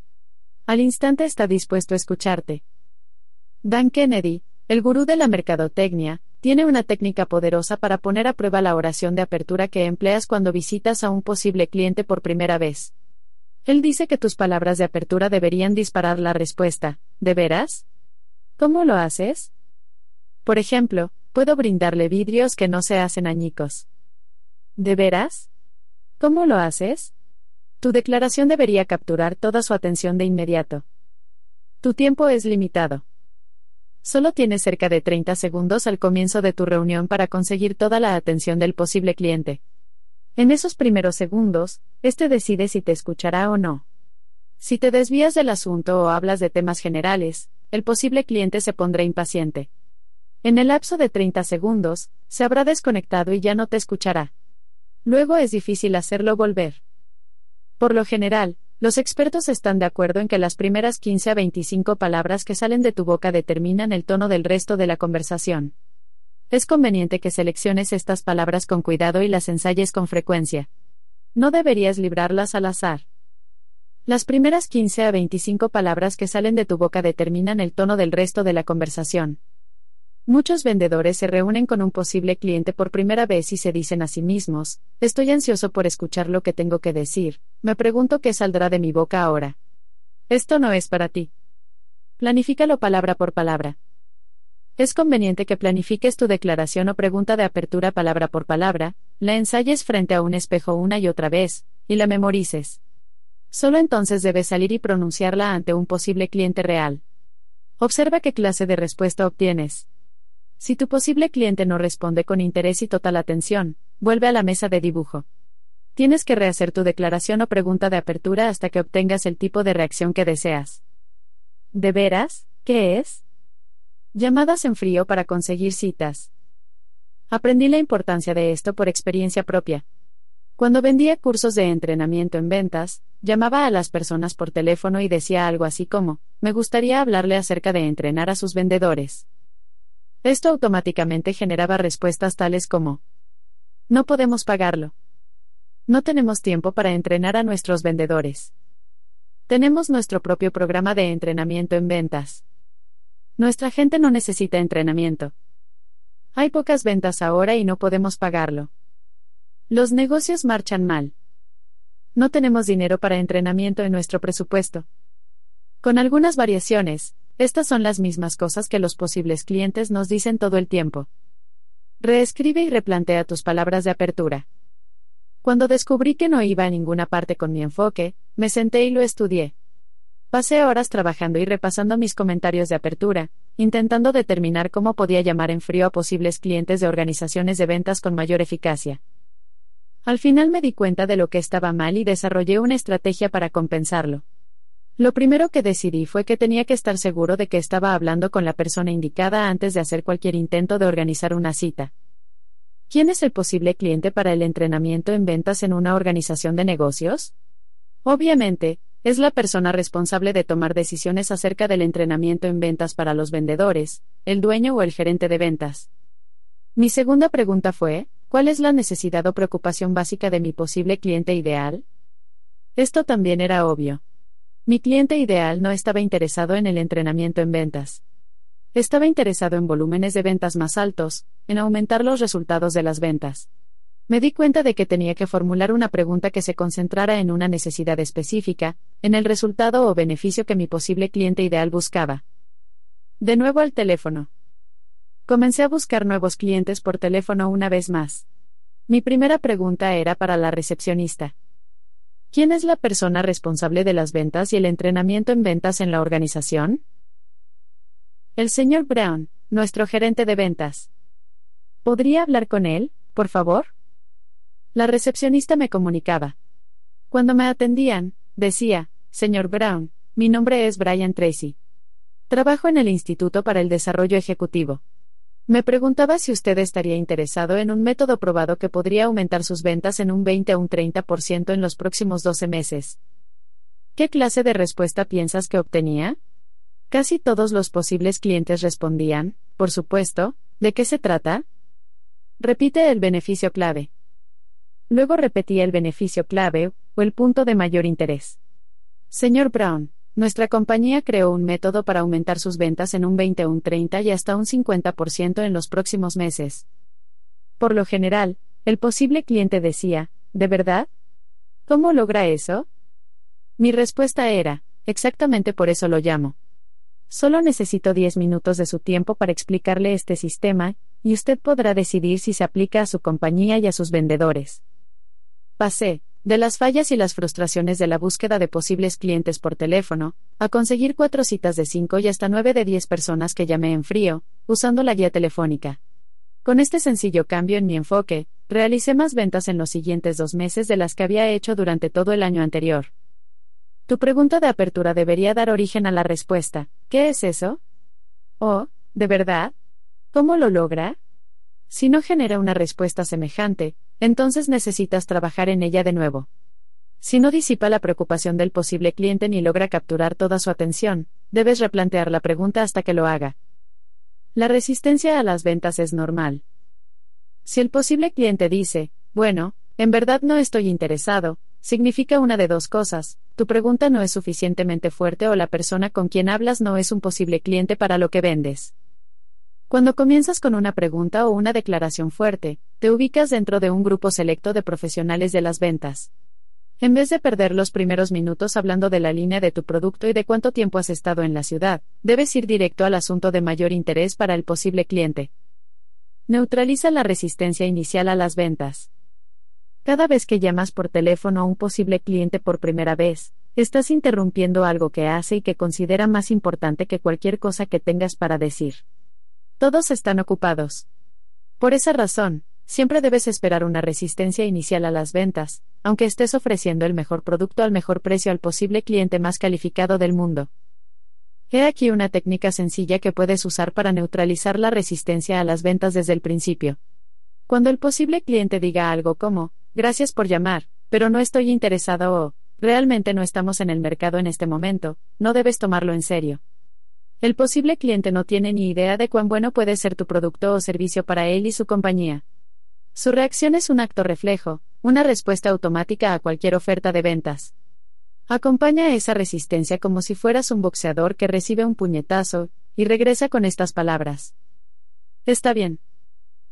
Al instante está dispuesto a escucharte. Dan Kennedy, el gurú de la mercadotecnia, tiene una técnica poderosa para poner a prueba la oración de apertura que empleas cuando visitas a un posible cliente por primera vez. Él dice que tus palabras de apertura deberían disparar la respuesta. ¿De veras? ¿Cómo lo haces? Por ejemplo, puedo brindarle vidrios que no se hacen añicos. ¿De veras? ¿Cómo lo haces? Tu declaración debería capturar toda su atención de inmediato. Tu tiempo es limitado. Solo tienes cerca de 30 segundos al comienzo de tu reunión para conseguir toda la atención del posible cliente. En esos primeros segundos, éste decide si te escuchará o no. Si te desvías del asunto o hablas de temas generales, el posible cliente se pondrá impaciente. En el lapso de 30 segundos, se habrá desconectado y ya no te escuchará. Luego es difícil hacerlo volver. Por lo general, los expertos están de acuerdo en que las primeras 15 a 25 palabras que salen de tu boca determinan el tono del resto de la conversación. Es conveniente que selecciones estas palabras con cuidado y las ensayes con frecuencia. No deberías librarlas al azar. Las primeras 15 a 25 palabras que salen de tu boca determinan el tono del resto de la conversación. Muchos vendedores se reúnen con un posible cliente por primera vez y se dicen a sí mismos, estoy ansioso por escuchar lo que tengo que decir, me pregunto qué saldrá de mi boca ahora. Esto no es para ti. Planifícalo palabra por palabra. Es conveniente que planifiques tu declaración o pregunta de apertura palabra por palabra, la ensayes frente a un espejo una y otra vez, y la memorices. Solo entonces debes salir y pronunciarla ante un posible cliente real. Observa qué clase de respuesta obtienes. Si tu posible cliente no responde con interés y total atención, vuelve a la mesa de dibujo. Tienes que rehacer tu declaración o pregunta de apertura hasta que obtengas el tipo de reacción que deseas. ¿De veras? ¿Qué es? Llamadas en frío para conseguir citas. Aprendí la importancia de esto por experiencia propia. Cuando vendía cursos de entrenamiento en ventas, llamaba a las personas por teléfono y decía algo así como, me gustaría hablarle acerca de entrenar a sus vendedores. Esto automáticamente generaba respuestas tales como, no podemos pagarlo. No tenemos tiempo para entrenar a nuestros vendedores. Tenemos nuestro propio programa de entrenamiento en ventas. Nuestra gente no necesita entrenamiento. Hay pocas ventas ahora y no podemos pagarlo. Los negocios marchan mal. No tenemos dinero para entrenamiento en nuestro presupuesto. Con algunas variaciones, estas son las mismas cosas que los posibles clientes nos dicen todo el tiempo. Reescribe y replantea tus palabras de apertura. Cuando descubrí que no iba a ninguna parte con mi enfoque, me senté y lo estudié. Pasé horas trabajando y repasando mis comentarios de apertura, intentando determinar cómo podía llamar en frío a posibles clientes de organizaciones de ventas con mayor eficacia. Al final me di cuenta de lo que estaba mal y desarrollé una estrategia para compensarlo. Lo primero que decidí fue que tenía que estar seguro de que estaba hablando con la persona indicada antes de hacer cualquier intento de organizar una cita. ¿Quién es el posible cliente para el entrenamiento en ventas en una organización de negocios? Obviamente, es la persona responsable de tomar decisiones acerca del entrenamiento en ventas para los vendedores, el dueño o el gerente de ventas. Mi segunda pregunta fue, ¿cuál es la necesidad o preocupación básica de mi posible cliente ideal? Esto también era obvio. Mi cliente ideal no estaba interesado en el entrenamiento en ventas. Estaba interesado en volúmenes de ventas más altos, en aumentar los resultados de las ventas. Me di cuenta de que tenía que formular una pregunta que se concentrara en una necesidad específica, en el resultado o beneficio que mi posible cliente ideal buscaba. De nuevo al teléfono. Comencé a buscar nuevos clientes por teléfono una vez más. Mi primera pregunta era para la recepcionista. ¿Quién es la persona responsable de las ventas y el entrenamiento en ventas en la organización? El señor Brown, nuestro gerente de ventas. ¿Podría hablar con él, por favor? La recepcionista me comunicaba. Cuando me atendían, decía, Señor Brown, mi nombre es Brian Tracy. Trabajo en el Instituto para el Desarrollo Ejecutivo. Me preguntaba si usted estaría interesado en un método probado que podría aumentar sus ventas en un 20 o un 30% en los próximos 12 meses. ¿Qué clase de respuesta piensas que obtenía? Casi todos los posibles clientes respondían, por supuesto, ¿de qué se trata? Repite el beneficio clave. Luego repetía el beneficio clave, o el punto de mayor interés. Señor Brown, nuestra compañía creó un método para aumentar sus ventas en un 20, un 30 y hasta un 50% en los próximos meses. Por lo general, el posible cliente decía, ¿de verdad? ¿Cómo logra eso? Mi respuesta era, exactamente por eso lo llamo. Solo necesito 10 minutos de su tiempo para explicarle este sistema, y usted podrá decidir si se aplica a su compañía y a sus vendedores. Pasé, de las fallas y las frustraciones de la búsqueda de posibles clientes por teléfono, a conseguir cuatro citas de cinco y hasta nueve de diez personas que llamé en frío, usando la guía telefónica. Con este sencillo cambio en mi enfoque, realicé más ventas en los siguientes dos meses de las que había hecho durante todo el año anterior. Tu pregunta de apertura debería dar origen a la respuesta, ¿qué es eso? Oh, ¿de verdad? ¿Cómo lo logra? Si no genera una respuesta semejante, entonces necesitas trabajar en ella de nuevo. Si no disipa la preocupación del posible cliente ni logra capturar toda su atención, debes replantear la pregunta hasta que lo haga. La resistencia a las ventas es normal. Si el posible cliente dice, bueno, en verdad no estoy interesado, significa una de dos cosas, tu pregunta no es suficientemente fuerte o la persona con quien hablas no es un posible cliente para lo que vendes. Cuando comienzas con una pregunta o una declaración fuerte, te ubicas dentro de un grupo selecto de profesionales de las ventas. En vez de perder los primeros minutos hablando de la línea de tu producto y de cuánto tiempo has estado en la ciudad, debes ir directo al asunto de mayor interés para el posible cliente. Neutraliza la resistencia inicial a las ventas. Cada vez que llamas por teléfono a un posible cliente por primera vez, estás interrumpiendo algo que hace y que considera más importante que cualquier cosa que tengas para decir. Todos están ocupados. Por esa razón, siempre debes esperar una resistencia inicial a las ventas, aunque estés ofreciendo el mejor producto al mejor precio al posible cliente más calificado del mundo. He aquí una técnica sencilla que puedes usar para neutralizar la resistencia a las ventas desde el principio. Cuando el posible cliente diga algo como, gracias por llamar, pero no estoy interesado o, realmente no estamos en el mercado en este momento, no debes tomarlo en serio. El posible cliente no tiene ni idea de cuán bueno puede ser tu producto o servicio para él y su compañía. Su reacción es un acto reflejo, una respuesta automática a cualquier oferta de ventas. Acompaña esa resistencia como si fueras un boxeador que recibe un puñetazo, y regresa con estas palabras. Está bien.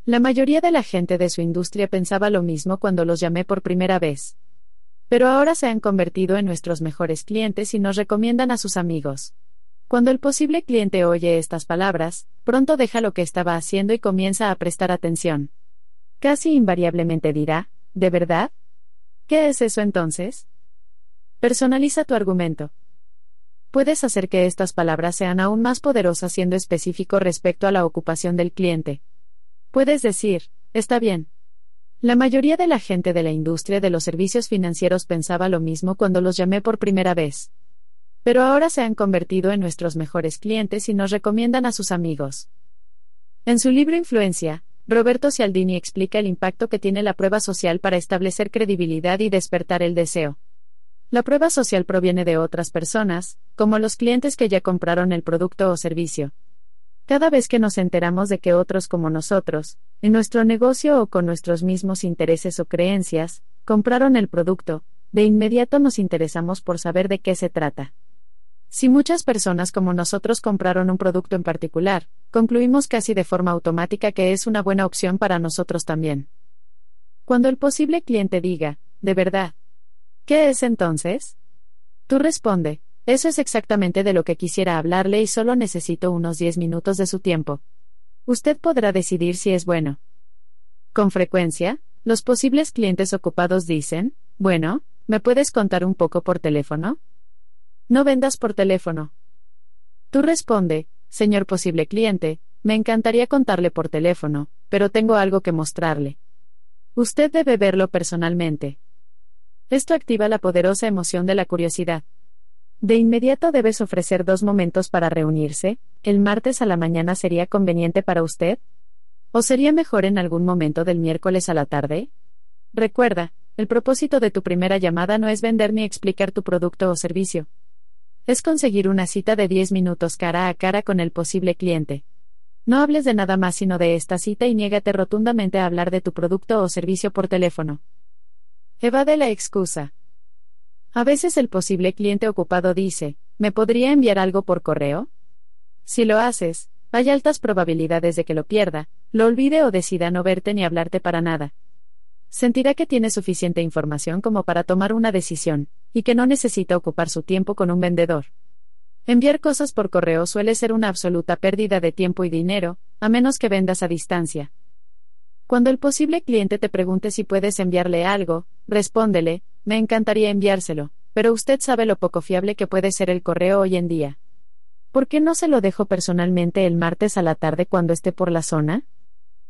La mayoría de la gente de su industria pensaba lo mismo cuando los llamé por primera vez. Pero ahora se han convertido en nuestros mejores clientes y nos recomiendan a sus amigos. Cuando el posible cliente oye estas palabras, pronto deja lo que estaba haciendo y comienza a prestar atención. Casi invariablemente dirá, ¿de verdad? ¿Qué es eso entonces? Personaliza tu argumento. Puedes hacer que estas palabras sean aún más poderosas siendo específico respecto a la ocupación del cliente. Puedes decir, está bien. La mayoría de la gente de la industria de los servicios financieros pensaba lo mismo cuando los llamé por primera vez. Pero ahora se han convertido en nuestros mejores clientes y nos recomiendan a sus amigos. En su libro Influencia, Roberto Cialdini explica el impacto que tiene la prueba social para establecer credibilidad y despertar el deseo. La prueba social proviene de otras personas, como los clientes que ya compraron el producto o servicio. Cada vez que nos enteramos de que otros como nosotros, en nuestro negocio o con nuestros mismos intereses o creencias, compraron el producto, de inmediato nos interesamos por saber de qué se trata. Si muchas personas como nosotros compraron un producto en particular, concluimos casi de forma automática que es una buena opción para nosotros también. Cuando el posible cliente diga, de verdad, ¿Qué es entonces? Tú responde, eso es exactamente de lo que quisiera hablarle y solo necesito unos 10 minutos de su tiempo. Usted podrá decidir si es bueno. Con frecuencia, los posibles clientes ocupados dicen, bueno, ¿me puedes contar un poco por teléfono? No vendas por teléfono. Tú responde, señor posible cliente, me encantaría contarle por teléfono, pero tengo algo que mostrarle. Usted debe verlo personalmente. Esto activa la poderosa emoción de la curiosidad. De inmediato debes ofrecer dos momentos para reunirse, ¿el martes a la mañana sería conveniente para usted? ¿O sería mejor en algún momento del miércoles a la tarde? Recuerda, el propósito de tu primera llamada no es vender ni explicar tu producto o servicio. Es conseguir una cita de 10 minutos cara a cara con el posible cliente. No hables de nada más sino de esta cita y niégate rotundamente a hablar de tu producto o servicio por teléfono. Evade la excusa. A veces el posible cliente ocupado dice, ¿me podría enviar algo por correo? Si lo haces, hay altas probabilidades de que lo pierda, lo olvide o decida no verte ni hablarte para nada. Sentirá que tiene suficiente información como para tomar una decisión, y que no necesita ocupar su tiempo con un vendedor. Enviar cosas por correo suele ser una absoluta pérdida de tiempo y dinero, a menos que vendas a distancia. Cuando el posible cliente te pregunte si puedes enviarle algo, respóndele, me encantaría enviárselo, pero usted sabe lo poco fiable que puede ser el correo hoy en día. ¿Por qué no se lo dejo personalmente el martes a la tarde cuando esté por la zona?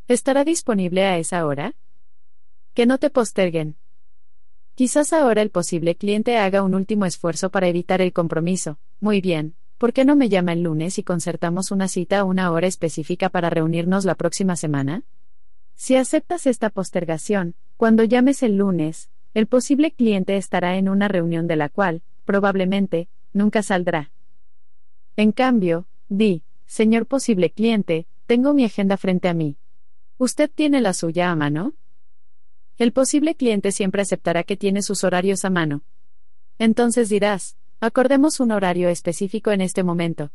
¿Estará disponible a esa hora? Que no te posterguen. Quizás ahora el posible cliente haga un último esfuerzo para evitar el compromiso. Muy bien, ¿por qué no me llama el lunes y concertamos una cita a una hora específica para reunirnos la próxima semana? Si aceptas esta postergación, cuando llames el lunes, el posible cliente estará en una reunión de la cual, probablemente, nunca saldrá. En cambio, di, señor posible cliente, tengo mi agenda frente a mí. ¿Usted tiene la suya a mano? El posible cliente siempre aceptará que tiene sus horarios a mano. Entonces dirás, acordemos un horario específico en este momento.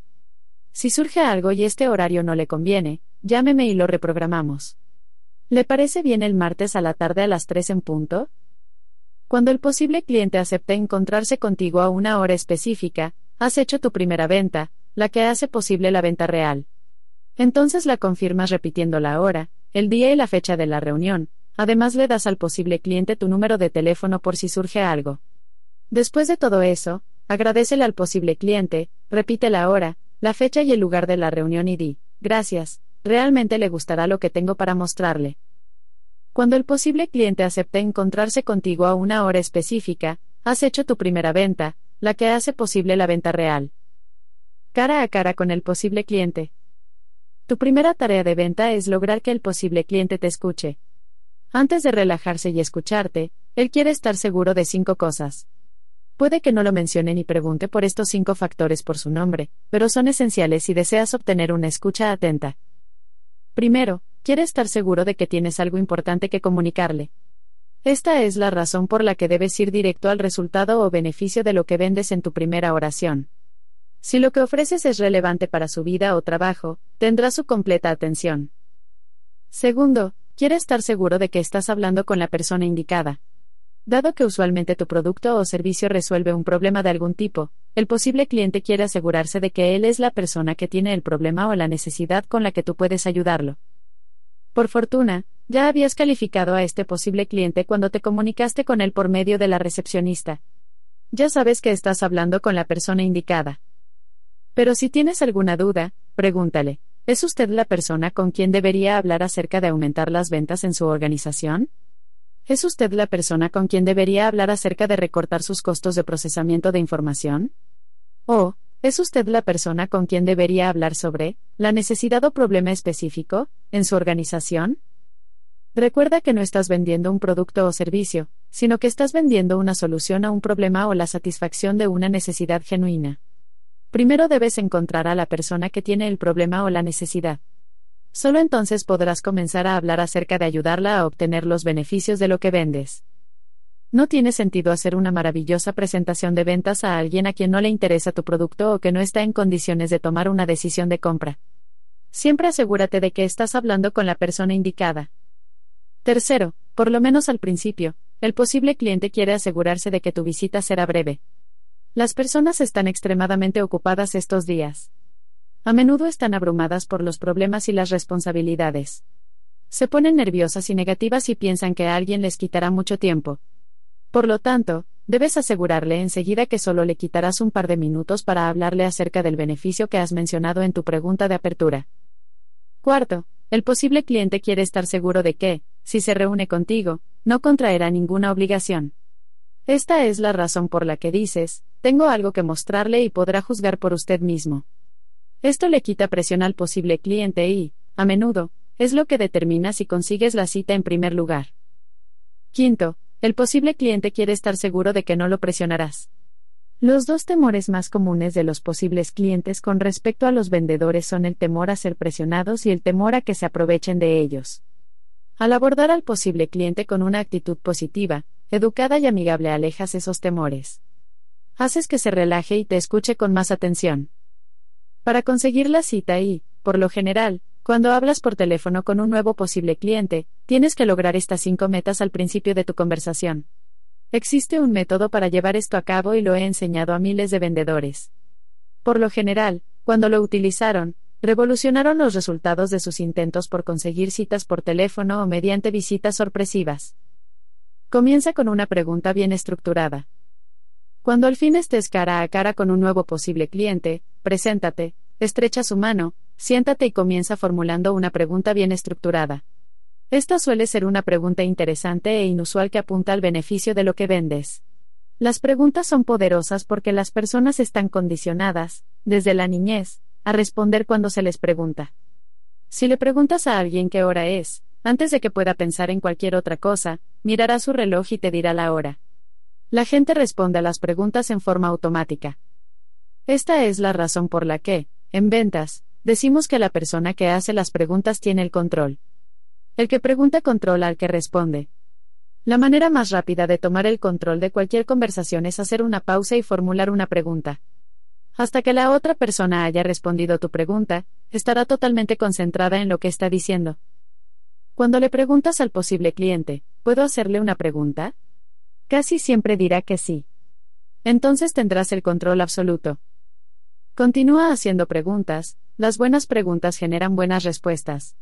Si surge algo y este horario no le conviene, llámeme y lo reprogramamos. ¿Le parece bien el martes a la tarde a las 3 en punto? Cuando el posible cliente acepte encontrarse contigo a una hora específica, has hecho tu primera venta, la que hace posible la venta real. Entonces la confirmas repitiendo la hora, el día y la fecha de la reunión, además le das al posible cliente tu número de teléfono por si surge algo. Después de todo eso, agradecele al posible cliente, repite la hora, la fecha y el lugar de la reunión y di, gracias, realmente le gustará lo que tengo para mostrarle. Cuando el posible cliente acepte encontrarse contigo a una hora específica, has hecho tu primera venta, la que hace posible la venta real. Cara a cara con el posible cliente. Tu primera tarea de venta es lograr que el posible cliente te escuche. Antes de relajarse y escucharte, él quiere estar seguro de cinco cosas. Puede que no lo mencione ni pregunte por estos cinco factores por su nombre, pero son esenciales si deseas obtener una escucha atenta. Primero, quiere estar seguro de que tienes algo importante que comunicarle. Esta es la razón por la que debes ir directo al resultado o beneficio de lo que vendes en tu primera oración. Si lo que ofreces es relevante para su vida o trabajo, tendrá su completa atención. Segundo, quiere estar seguro de que estás hablando con la persona indicada. Dado que usualmente tu producto o servicio resuelve un problema de algún tipo, el posible cliente quiere asegurarse de que él es la persona que tiene el problema o la necesidad con la que tú puedes ayudarlo. Por fortuna, ya habías calificado a este posible cliente cuando te comunicaste con él por medio de la recepcionista. Ya sabes que estás hablando con la persona indicada. Pero si tienes alguna duda, pregúntale, ¿es usted la persona con quien debería hablar acerca de aumentar las ventas en su organización? ¿Es usted la persona con quien debería hablar acerca de recortar sus costos de procesamiento de información? ¿O, es usted la persona con quien debería hablar sobre la necesidad o problema específico en su organización? Recuerda que no estás vendiendo un producto o servicio, sino que estás vendiendo una solución a un problema o la satisfacción de una necesidad genuina. Primero debes encontrar a la persona que tiene el problema o la necesidad. Solo entonces podrás comenzar a hablar acerca de ayudarla a obtener los beneficios de lo que vendes. No tiene sentido hacer una maravillosa presentación de ventas a alguien a quien no le interesa tu producto o que no está en condiciones de tomar una decisión de compra. Siempre asegúrate de que estás hablando con la persona indicada. Tercero, por lo menos al principio, el posible cliente quiere asegurarse de que tu visita será breve. Las personas están extremadamente ocupadas estos días. A menudo están abrumadas por los problemas y las responsabilidades. Se ponen nerviosas y negativas y piensan que alguien les quitará mucho tiempo. Por lo tanto, debes asegurarle enseguida que solo le quitarás un par de minutos para hablarle acerca del beneficio que has mencionado en tu pregunta de apertura. Cuarto, el posible cliente quiere estar seguro de que, si se reúne contigo, no contraerá ninguna obligación. Esta es la razón por la que dices, tengo algo que mostrarle y podrá juzgar por usted mismo. Esto le quita presión al posible cliente y, a menudo, es lo que determina si consigues la cita en primer lugar. Quinto, el posible cliente quiere estar seguro de que no lo presionarás. Los dos temores más comunes de los posibles clientes con respecto a los vendedores son el temor a ser presionados y el temor a que se aprovechen de ellos. Al abordar al posible cliente con una actitud positiva, educada y amigable alejas esos temores. Haces que se relaje y te escuche con más atención. Para conseguir la cita y, por lo general, cuando hablas por teléfono con un nuevo posible cliente, tienes que lograr estas cinco metas al principio de tu conversación. Existe un método para llevar esto a cabo y lo he enseñado a miles de vendedores. Por lo general, cuando lo utilizaron, revolucionaron los resultados de sus intentos por conseguir citas por teléfono o mediante visitas sorpresivas. Comienza con una pregunta bien estructurada. Cuando al fin estés cara a cara con un nuevo posible cliente, preséntate, estrecha su mano, siéntate y comienza formulando una pregunta bien estructurada. Esta suele ser una pregunta interesante e inusual que apunta al beneficio de lo que vendes. Las preguntas son poderosas porque las personas están condicionadas, desde la niñez, a responder cuando se les pregunta. Si le preguntas a alguien qué hora es, antes de que pueda pensar en cualquier otra cosa, mirará su reloj y te dirá la hora. La gente responde a las preguntas en forma automática. Esta es la razón por la que, en ventas, decimos que la persona que hace las preguntas tiene el control. El que pregunta controla al que responde. La manera más rápida de tomar el control de cualquier conversación es hacer una pausa y formular una pregunta. Hasta que la otra persona haya respondido tu pregunta, estará totalmente concentrada en lo que está diciendo. Cuando le preguntas al posible cliente, ¿puedo hacerle una pregunta? Casi siempre dirá que sí. Entonces tendrás el control absoluto. Continúa haciendo preguntas, las buenas preguntas generan buenas respuestas.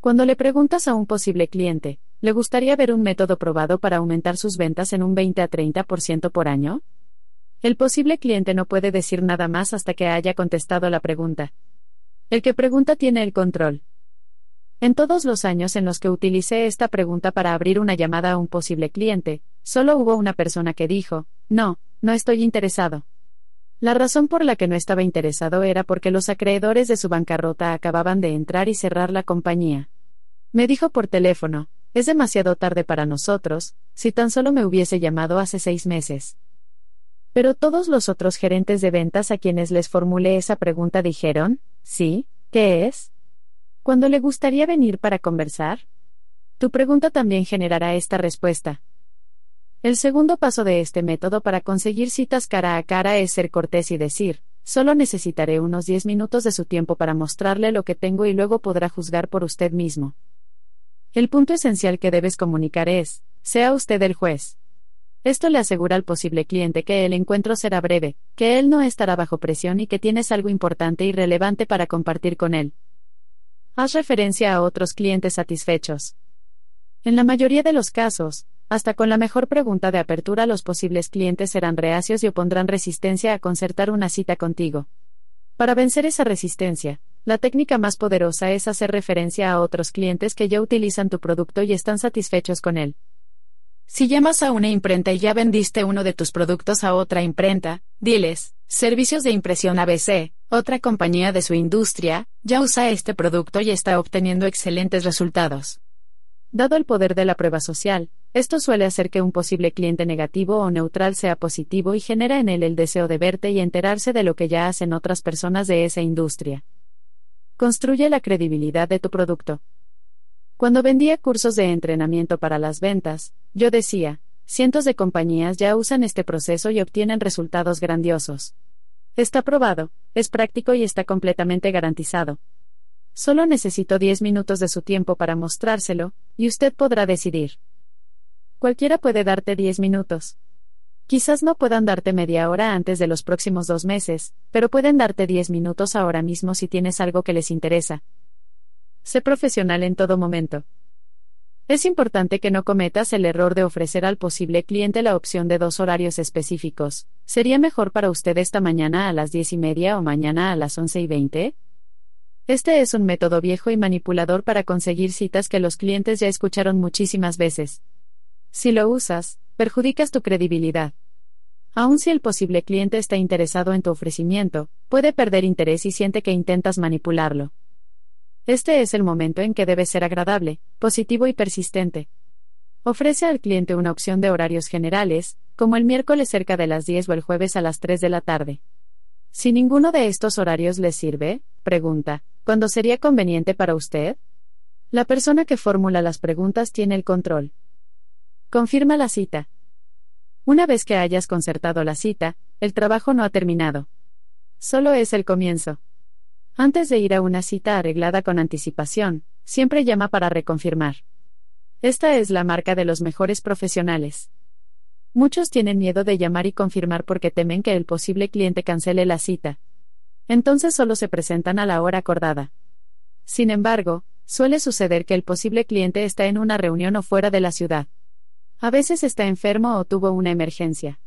Cuando le preguntas a un posible cliente, ¿le gustaría ver un método probado para aumentar sus ventas en un 20 a 30% por año? El posible cliente no puede decir nada más hasta que haya contestado la pregunta. El que pregunta tiene el control. En todos los años en los que utilicé esta pregunta para abrir una llamada a un posible cliente, solo hubo una persona que dijo, no, no estoy interesado. La razón por la que no estaba interesado era porque los acreedores de su bancarrota acababan de entrar y cerrar la compañía. Me dijo por teléfono, es demasiado tarde para nosotros, si tan solo me hubiese llamado hace seis meses. Pero todos los otros gerentes de ventas a quienes les formulé esa pregunta dijeron, sí, ¿qué es? ¿Cuándo le gustaría venir para conversar? Tu pregunta también generará esta respuesta. El segundo paso de este método para conseguir citas cara a cara es ser cortés y decir, solo necesitaré unos 10 minutos de su tiempo para mostrarle lo que tengo y luego podrá juzgar por usted mismo. El punto esencial que debes comunicar es, sea usted el juez. Esto le asegura al posible cliente que el encuentro será breve, que él no estará bajo presión y que tienes algo importante y relevante para compartir con él. Haz referencia a otros clientes satisfechos. En la mayoría de los casos, hasta con la mejor pregunta de apertura los posibles clientes serán reacios y opondrán resistencia a concertar una cita contigo. Para vencer esa resistencia, la técnica más poderosa es hacer referencia a otros clientes que ya utilizan tu producto y están satisfechos con él. Si llamas a una imprenta y ya vendiste uno de tus productos a otra imprenta, diles, Servicios de Impresión ABC, otra compañía de su industria, ya usa este producto y está obteniendo excelentes resultados. Dado el poder de la prueba social, esto suele hacer que un posible cliente negativo o neutral sea positivo y genera en él el deseo de verte y enterarse de lo que ya hacen otras personas de esa industria. Construye la credibilidad de tu producto. Cuando vendía cursos de entrenamiento para las ventas, yo decía, cientos de compañías ya usan este proceso y obtienen resultados grandiosos. Está probado, es práctico y está completamente garantizado. Solo necesito 10 minutos de su tiempo para mostrárselo, y usted podrá decidir. Cualquiera puede darte 10 minutos. Quizás no puedan darte media hora antes de los próximos dos meses, pero pueden darte 10 minutos ahora mismo si tienes algo que les interesa. Sé profesional en todo momento. Es importante que no cometas el error de ofrecer al posible cliente la opción de dos horarios específicos. ¿Sería mejor para usted esta mañana a las 10 y media o mañana a las 11 y 20? Este es un método viejo y manipulador para conseguir citas que los clientes ya escucharon muchísimas veces. Si lo usas, perjudicas tu credibilidad. Aun si el posible cliente está interesado en tu ofrecimiento, puede perder interés y siente que intentas manipularlo. Este es el momento en que debes ser agradable, positivo y persistente. Ofrece al cliente una opción de horarios generales, como el miércoles cerca de las 10 o el jueves a las 3 de la tarde. Si ninguno de estos horarios le sirve, pregunta, ¿Cuándo sería conveniente para usted? La persona que formula las preguntas tiene el control. Confirma la cita. Una vez que hayas concertado la cita, el trabajo no ha terminado. Solo es el comienzo. Antes de ir a una cita arreglada con anticipación, siempre llama para reconfirmar. Esta es la marca de los mejores profesionales. Muchos tienen miedo de llamar y confirmar porque temen que el posible cliente cancele la cita, entonces solo se presentan a la hora acordada. Sin embargo, suele suceder que el posible cliente está en una reunión o fuera de la ciudad. A veces está enfermo o tuvo una emergencia.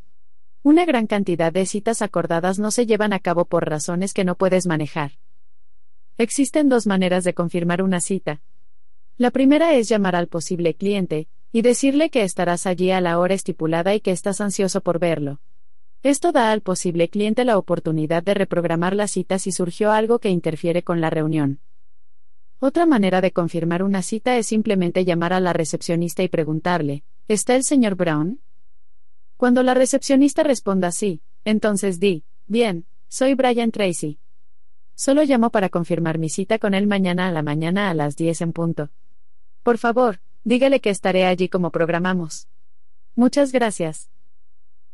Una gran cantidad de citas acordadas no se llevan a cabo por razones que no puedes manejar. Existen dos maneras de confirmar una cita. La primera es llamar al posible cliente, y decirle que estarás allí a la hora estipulada y que estás ansioso por verlo. Esto da al posible cliente la oportunidad de reprogramar la cita si surgió algo que interfiere con la reunión. Otra manera de confirmar una cita es simplemente llamar a la recepcionista y preguntarle, ¿está el señor Brown? Cuando la recepcionista responda sí, entonces di, bien, soy Brian Tracy. Solo llamo para confirmar mi cita con él mañana a la mañana a las 10 en punto. Por favor, dígale que estaré allí como programamos. Muchas gracias.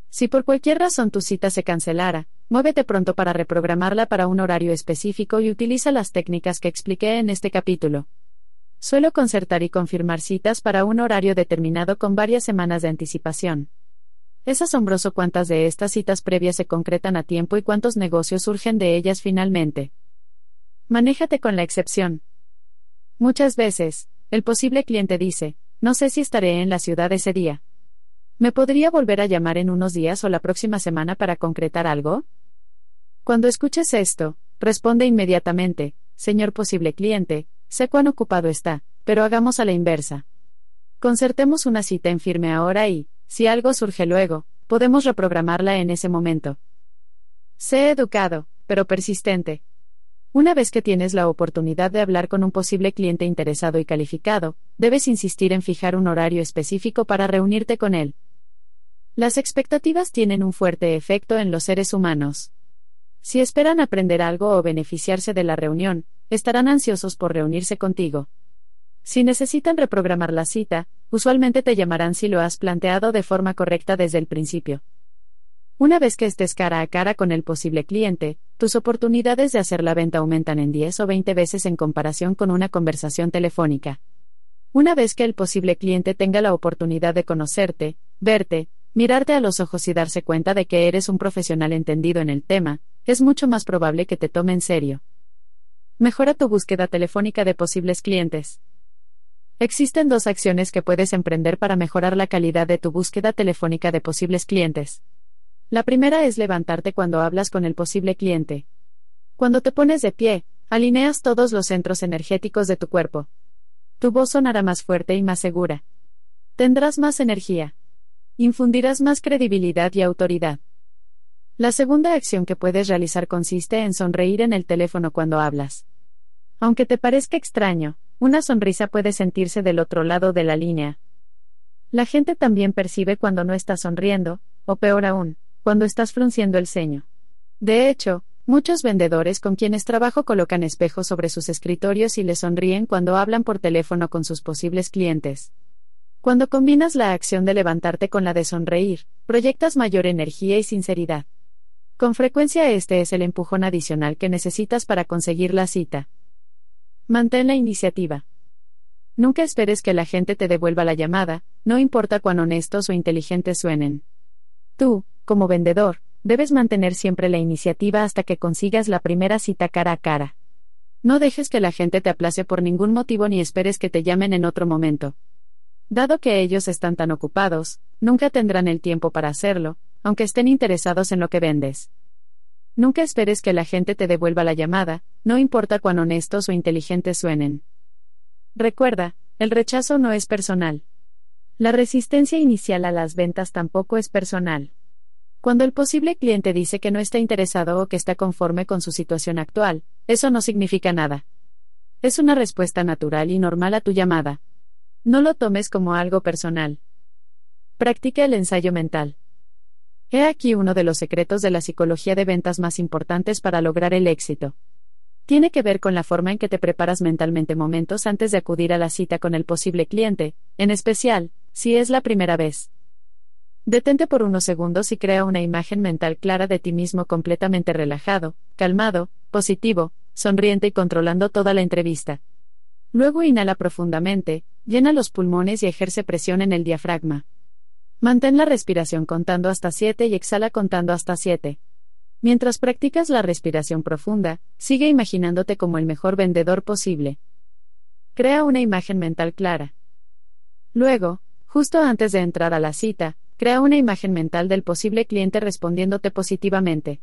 Si por cualquier razón tu cita se cancelara, muévete pronto para reprogramarla para un horario específico y utiliza las técnicas que expliqué en este capítulo. Suelo concertar y confirmar citas para un horario determinado con varias semanas de anticipación. Es asombroso cuántas de estas citas previas se concretan a tiempo y cuántos negocios surgen de ellas finalmente. Manéjate con la excepción. Muchas veces, el posible cliente dice, no sé si estaré en la ciudad ese día. ¿Me podría volver a llamar en unos días o la próxima semana para concretar algo? Cuando escuches esto, responde inmediatamente, señor posible cliente, sé cuán ocupado está, pero hagamos a la inversa. Concertemos una cita en firme ahora y, si algo surge luego, podemos reprogramarla en ese momento. Sé educado, pero persistente. Una vez que tienes la oportunidad de hablar con un posible cliente interesado y calificado, debes insistir en fijar un horario específico para reunirte con él, las expectativas tienen un fuerte efecto en los seres humanos. Si esperan aprender algo o beneficiarse de la reunión, estarán ansiosos por reunirse contigo. Si necesitan reprogramar la cita, usualmente te llamarán si lo has planteado de forma correcta desde el principio. Una vez que estés cara a cara con el posible cliente, tus oportunidades de hacer la venta aumentan en 10 o 20 veces en comparación con una conversación telefónica. Una vez que el posible cliente tenga la oportunidad de conocerte, verte, mirarte a los ojos y darse cuenta de que eres un profesional entendido en el tema, es mucho más probable que te tome en serio. Mejora tu búsqueda telefónica de posibles clientes. Existen dos acciones que puedes emprender para mejorar la calidad de tu búsqueda telefónica de posibles clientes. La primera es levantarte cuando hablas con el posible cliente. Cuando te pones de pie, alineas todos los centros energéticos de tu cuerpo. Tu voz sonará más fuerte y más segura. Tendrás más energía. Infundirás más credibilidad y autoridad. La segunda acción que puedes realizar consiste en sonreír en el teléfono cuando hablas. Aunque te parezca extraño, una sonrisa puede sentirse del otro lado de la línea. La gente también percibe cuando no estás sonriendo, o peor aún, cuando estás frunciendo el ceño. De hecho, muchos vendedores con quienes trabajo colocan espejos sobre sus escritorios y les sonríen cuando hablan por teléfono con sus posibles clientes. Cuando combinas la acción de levantarte con la de sonreír, proyectas mayor energía y sinceridad. Con frecuencia este es el empujón adicional que necesitas para conseguir la cita. Mantén la iniciativa. Nunca esperes que la gente te devuelva la llamada, no importa cuán honestos o inteligentes suenen. Tú, como vendedor, debes mantener siempre la iniciativa hasta que consigas la primera cita cara a cara. No dejes que la gente te aplace por ningún motivo ni esperes que te llamen en otro momento. Dado que ellos están tan ocupados, nunca tendrán el tiempo para hacerlo, aunque estén interesados en lo que vendes. Nunca esperes que la gente te devuelva la llamada, no importa cuán honestos o inteligentes suenen. Recuerda, el rechazo no es personal. La resistencia inicial a las ventas tampoco es personal. Cuando el posible cliente dice que no está interesado o que está conforme con su situación actual, eso no significa nada. Es una respuesta natural y normal a tu llamada. No lo tomes como algo personal. Practica el ensayo mental. He aquí uno de los secretos de la psicología de ventas más importantes para lograr el éxito. Tiene que ver con la forma en que te preparas mentalmente momentos antes de acudir a la cita con el posible cliente, en especial, si es la primera vez. Detente por unos segundos y crea una imagen mental clara de ti mismo completamente relajado, calmado, positivo, sonriente y controlando toda la entrevista. Luego inhala profundamente, llena los pulmones y ejerce presión en el diafragma. Mantén la respiración contando hasta 7 y exhala contando hasta 7. Mientras practicas la respiración profunda, sigue imaginándote como el mejor vendedor posible. Crea una imagen mental clara. Luego, justo antes de entrar a la cita, Crea una imagen mental del posible cliente respondiéndote positivamente.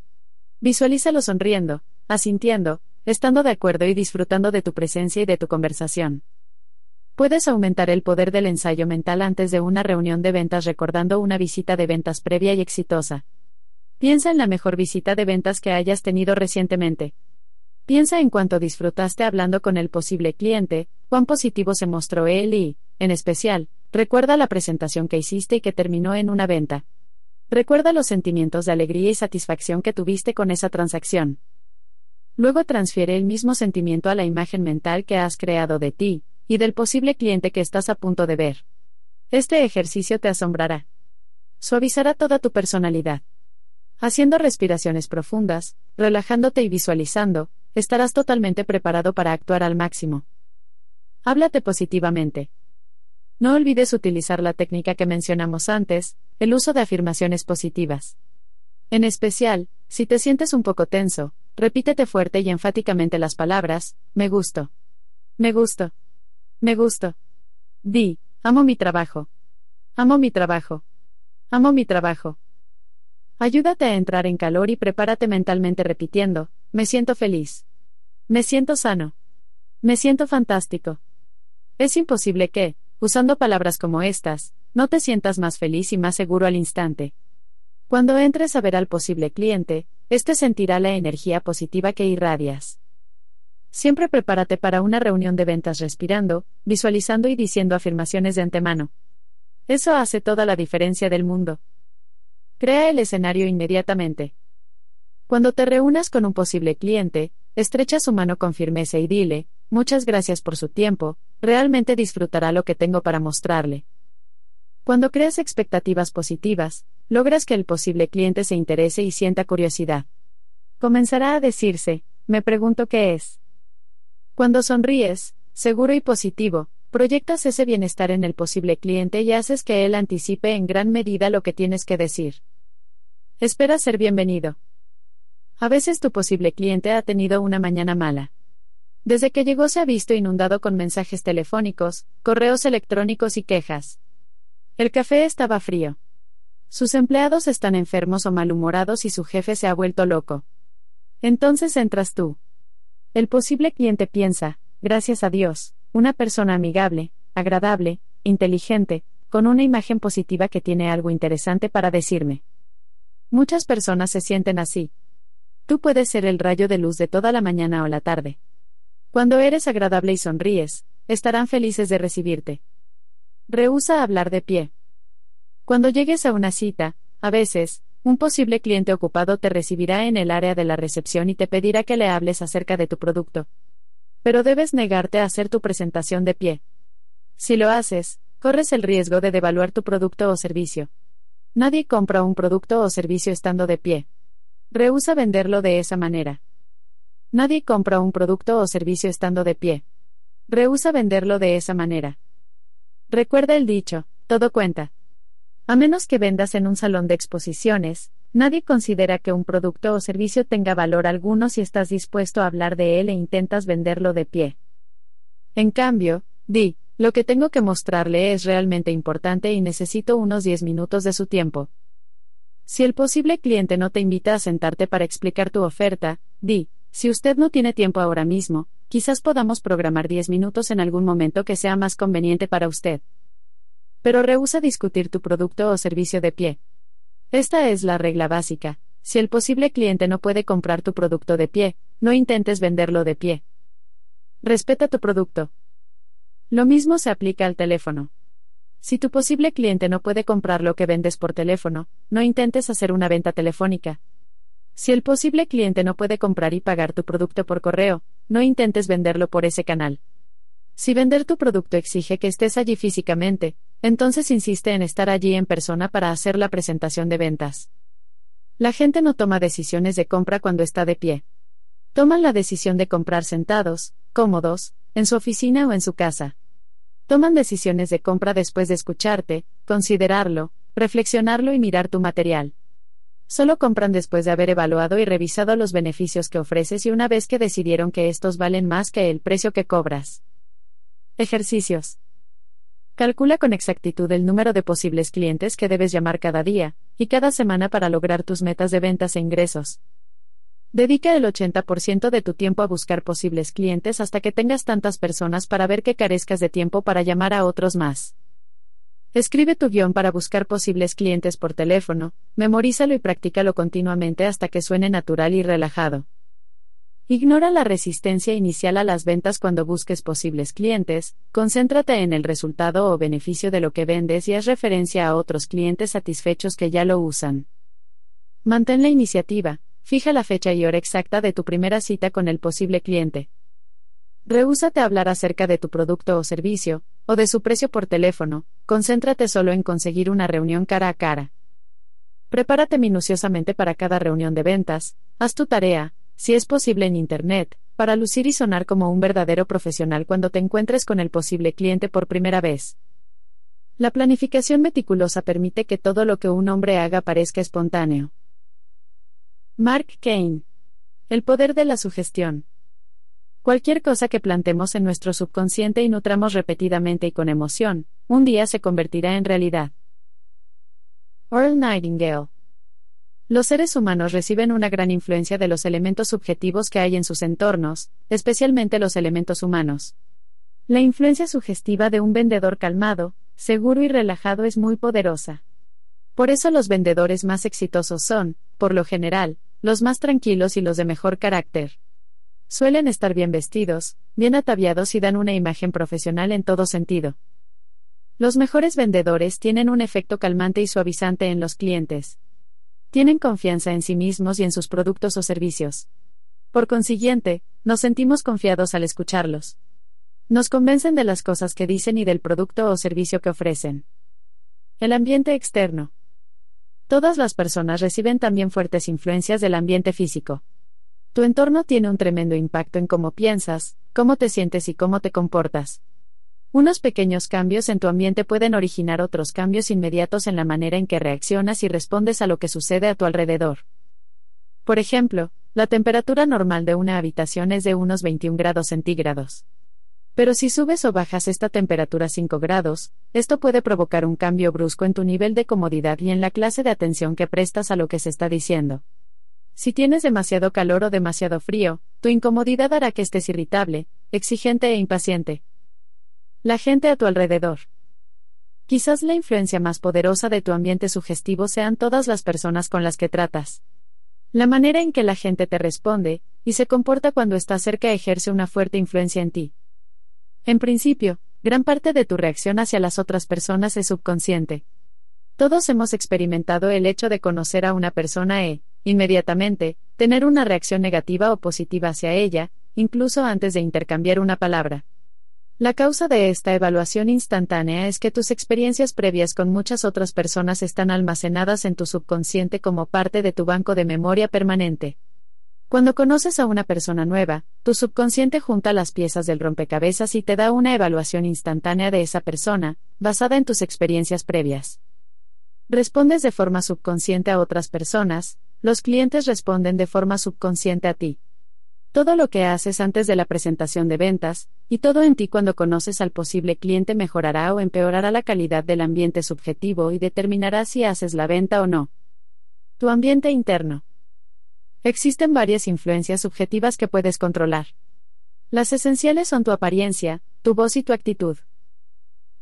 Visualízalo sonriendo, asintiendo, estando de acuerdo y disfrutando de tu presencia y de tu conversación. Puedes aumentar el poder del ensayo mental antes de una reunión de ventas recordando una visita de ventas previa y exitosa. Piensa en la mejor visita de ventas que hayas tenido recientemente. Piensa en cuánto disfrutaste hablando con el posible cliente, cuán positivo se mostró él y, en especial, Recuerda la presentación que hiciste y que terminó en una venta. Recuerda los sentimientos de alegría y satisfacción que tuviste con esa transacción. Luego transfiere el mismo sentimiento a la imagen mental que has creado de ti, y del posible cliente que estás a punto de ver. Este ejercicio te asombrará. Suavizará toda tu personalidad. Haciendo respiraciones profundas, relajándote y visualizando, estarás totalmente preparado para actuar al máximo. Háblate positivamente. No olvides utilizar la técnica que mencionamos antes, el uso de afirmaciones positivas. En especial, si te sientes un poco tenso, repítete fuerte y enfáticamente las palabras, me gusto. Me gusto. Me gusto. Di, amo mi trabajo. Amo mi trabajo. Amo mi trabajo. Ayúdate a entrar en calor y prepárate mentalmente repitiendo, me siento feliz. Me siento sano. Me siento fantástico. Es imposible que, Usando palabras como estas, no te sientas más feliz y más seguro al instante. Cuando entres a ver al posible cliente, éste sentirá la energía positiva que irradias. Siempre prepárate para una reunión de ventas respirando, visualizando y diciendo afirmaciones de antemano. Eso hace toda la diferencia del mundo. Crea el escenario inmediatamente. Cuando te reúnas con un posible cliente, estrecha su mano con firmeza y dile, muchas gracias por su tiempo, realmente disfrutará lo que tengo para mostrarle. Cuando creas expectativas positivas, logras que el posible cliente se interese y sienta curiosidad. Comenzará a decirse, me pregunto qué es. Cuando sonríes, seguro y positivo, proyectas ese bienestar en el posible cliente y haces que él anticipe en gran medida lo que tienes que decir. Espera ser bienvenido. A veces tu posible cliente ha tenido una mañana mala. Desde que llegó se ha visto inundado con mensajes telefónicos, correos electrónicos y quejas. El café estaba frío. Sus empleados están enfermos o malhumorados y su jefe se ha vuelto loco. Entonces entras tú. El posible cliente piensa, gracias a Dios, una persona amigable, agradable, inteligente, con una imagen positiva que tiene algo interesante para decirme. Muchas personas se sienten así. Tú puedes ser el rayo de luz de toda la mañana o la tarde. Cuando eres agradable y sonríes, estarán felices de recibirte. Rehúsa hablar de pie. Cuando llegues a una cita, a veces, un posible cliente ocupado te recibirá en el área de la recepción y te pedirá que le hables acerca de tu producto. Pero debes negarte a hacer tu presentación de pie. Si lo haces, corres el riesgo de devaluar tu producto o servicio. Nadie compra un producto o servicio estando de pie. Rehúsa venderlo de esa manera. Nadie compra un producto o servicio estando de pie. Rehúsa venderlo de esa manera. Recuerda el dicho, todo cuenta. A menos que vendas en un salón de exposiciones, nadie considera que un producto o servicio tenga valor alguno si estás dispuesto a hablar de él e intentas venderlo de pie. En cambio, di, lo que tengo que mostrarle es realmente importante y necesito unos 10 minutos de su tiempo. Si el posible cliente no te invita a sentarte para explicar tu oferta, di, si usted no tiene tiempo ahora mismo, quizás podamos programar 10 minutos en algún momento que sea más conveniente para usted pero rehúsa discutir tu producto o servicio de pie. Esta es la regla básica. Si el posible cliente no puede comprar tu producto de pie, no intentes venderlo de pie. Respeta tu producto. Lo mismo se aplica al teléfono. Si tu posible cliente no puede comprar lo que vendes por teléfono, no intentes hacer una venta telefónica. Si el posible cliente no puede comprar y pagar tu producto por correo, no intentes venderlo por ese canal. Si vender tu producto exige que estés allí físicamente, entonces insiste en estar allí en persona para hacer la presentación de ventas. La gente no toma decisiones de compra cuando está de pie. Toman la decisión de comprar sentados, cómodos, en su oficina o en su casa. Toman decisiones de compra después de escucharte, considerarlo, reflexionarlo y mirar tu material. Solo compran después de haber evaluado y revisado los beneficios que ofreces y una vez que decidieron que estos valen más que el precio que cobras. Ejercicios. Calcula con exactitud el número de posibles clientes que debes llamar cada día y cada semana para lograr tus metas de ventas e ingresos. Dedica el 80% de tu tiempo a buscar posibles clientes hasta que tengas tantas personas para ver que carezcas de tiempo para llamar a otros más. Escribe tu guion para buscar posibles clientes por teléfono, memorízalo y practícalo continuamente hasta que suene natural y relajado. Ignora la resistencia inicial a las ventas cuando busques posibles clientes, concéntrate en el resultado o beneficio de lo que vendes y haz referencia a otros clientes satisfechos que ya lo usan. Mantén la iniciativa, fija la fecha y hora exacta de tu primera cita con el posible cliente. Rehúsate a hablar acerca de tu producto o servicio, o de su precio por teléfono, concéntrate solo en conseguir una reunión cara a cara. Prepárate minuciosamente para cada reunión de ventas, haz tu tarea, si es posible en Internet, para lucir y sonar como un verdadero profesional cuando te encuentres con el posible cliente por primera vez. La planificación meticulosa permite que todo lo que un hombre haga parezca espontáneo. Mark Kane. El poder de la sugestión. Cualquier cosa que plantemos en nuestro subconsciente y nutramos repetidamente y con emoción, un día se convertirá en realidad. Earl Nightingale. Los seres humanos reciben una gran influencia de los elementos subjetivos que hay en sus entornos, especialmente los elementos humanos. La influencia sugestiva de un vendedor calmado, seguro y relajado es muy poderosa. Por eso los vendedores más exitosos son, por lo general, los más tranquilos y los de mejor carácter. Suelen estar bien vestidos, bien ataviados y dan una imagen profesional en todo sentido. Los mejores vendedores tienen un efecto calmante y suavizante en los clientes. Tienen confianza en sí mismos y en sus productos o servicios. Por consiguiente, nos sentimos confiados al escucharlos. Nos convencen de las cosas que dicen y del producto o servicio que ofrecen. El ambiente externo. Todas las personas reciben también fuertes influencias del ambiente físico. Tu entorno tiene un tremendo impacto en cómo piensas, cómo te sientes y cómo te comportas. Unos pequeños cambios en tu ambiente pueden originar otros cambios inmediatos en la manera en que reaccionas y respondes a lo que sucede a tu alrededor. Por ejemplo, la temperatura normal de una habitación es de unos 21 grados centígrados. Pero si subes o bajas esta temperatura a 5 grados, esto puede provocar un cambio brusco en tu nivel de comodidad y en la clase de atención que prestas a lo que se está diciendo. Si tienes demasiado calor o demasiado frío, tu incomodidad hará que estés irritable, exigente e impaciente. La gente a tu alrededor. Quizás la influencia más poderosa de tu ambiente sugestivo sean todas las personas con las que tratas. La manera en que la gente te responde y se comporta cuando está cerca ejerce una fuerte influencia en ti. En principio, gran parte de tu reacción hacia las otras personas es subconsciente. Todos hemos experimentado el hecho de conocer a una persona e, inmediatamente, tener una reacción negativa o positiva hacia ella, incluso antes de intercambiar una palabra. La causa de esta evaluación instantánea es que tus experiencias previas con muchas otras personas están almacenadas en tu subconsciente como parte de tu banco de memoria permanente. Cuando conoces a una persona nueva, tu subconsciente junta las piezas del rompecabezas y te da una evaluación instantánea de esa persona, basada en tus experiencias previas. Respondes de forma subconsciente a otras personas, los clientes responden de forma subconsciente a ti. Todo lo que haces antes de la presentación de ventas, y todo en ti cuando conoces al posible cliente mejorará o empeorará la calidad del ambiente subjetivo y determinará si haces la venta o no. Tu ambiente interno. Existen varias influencias subjetivas que puedes controlar. Las esenciales son tu apariencia, tu voz y tu actitud.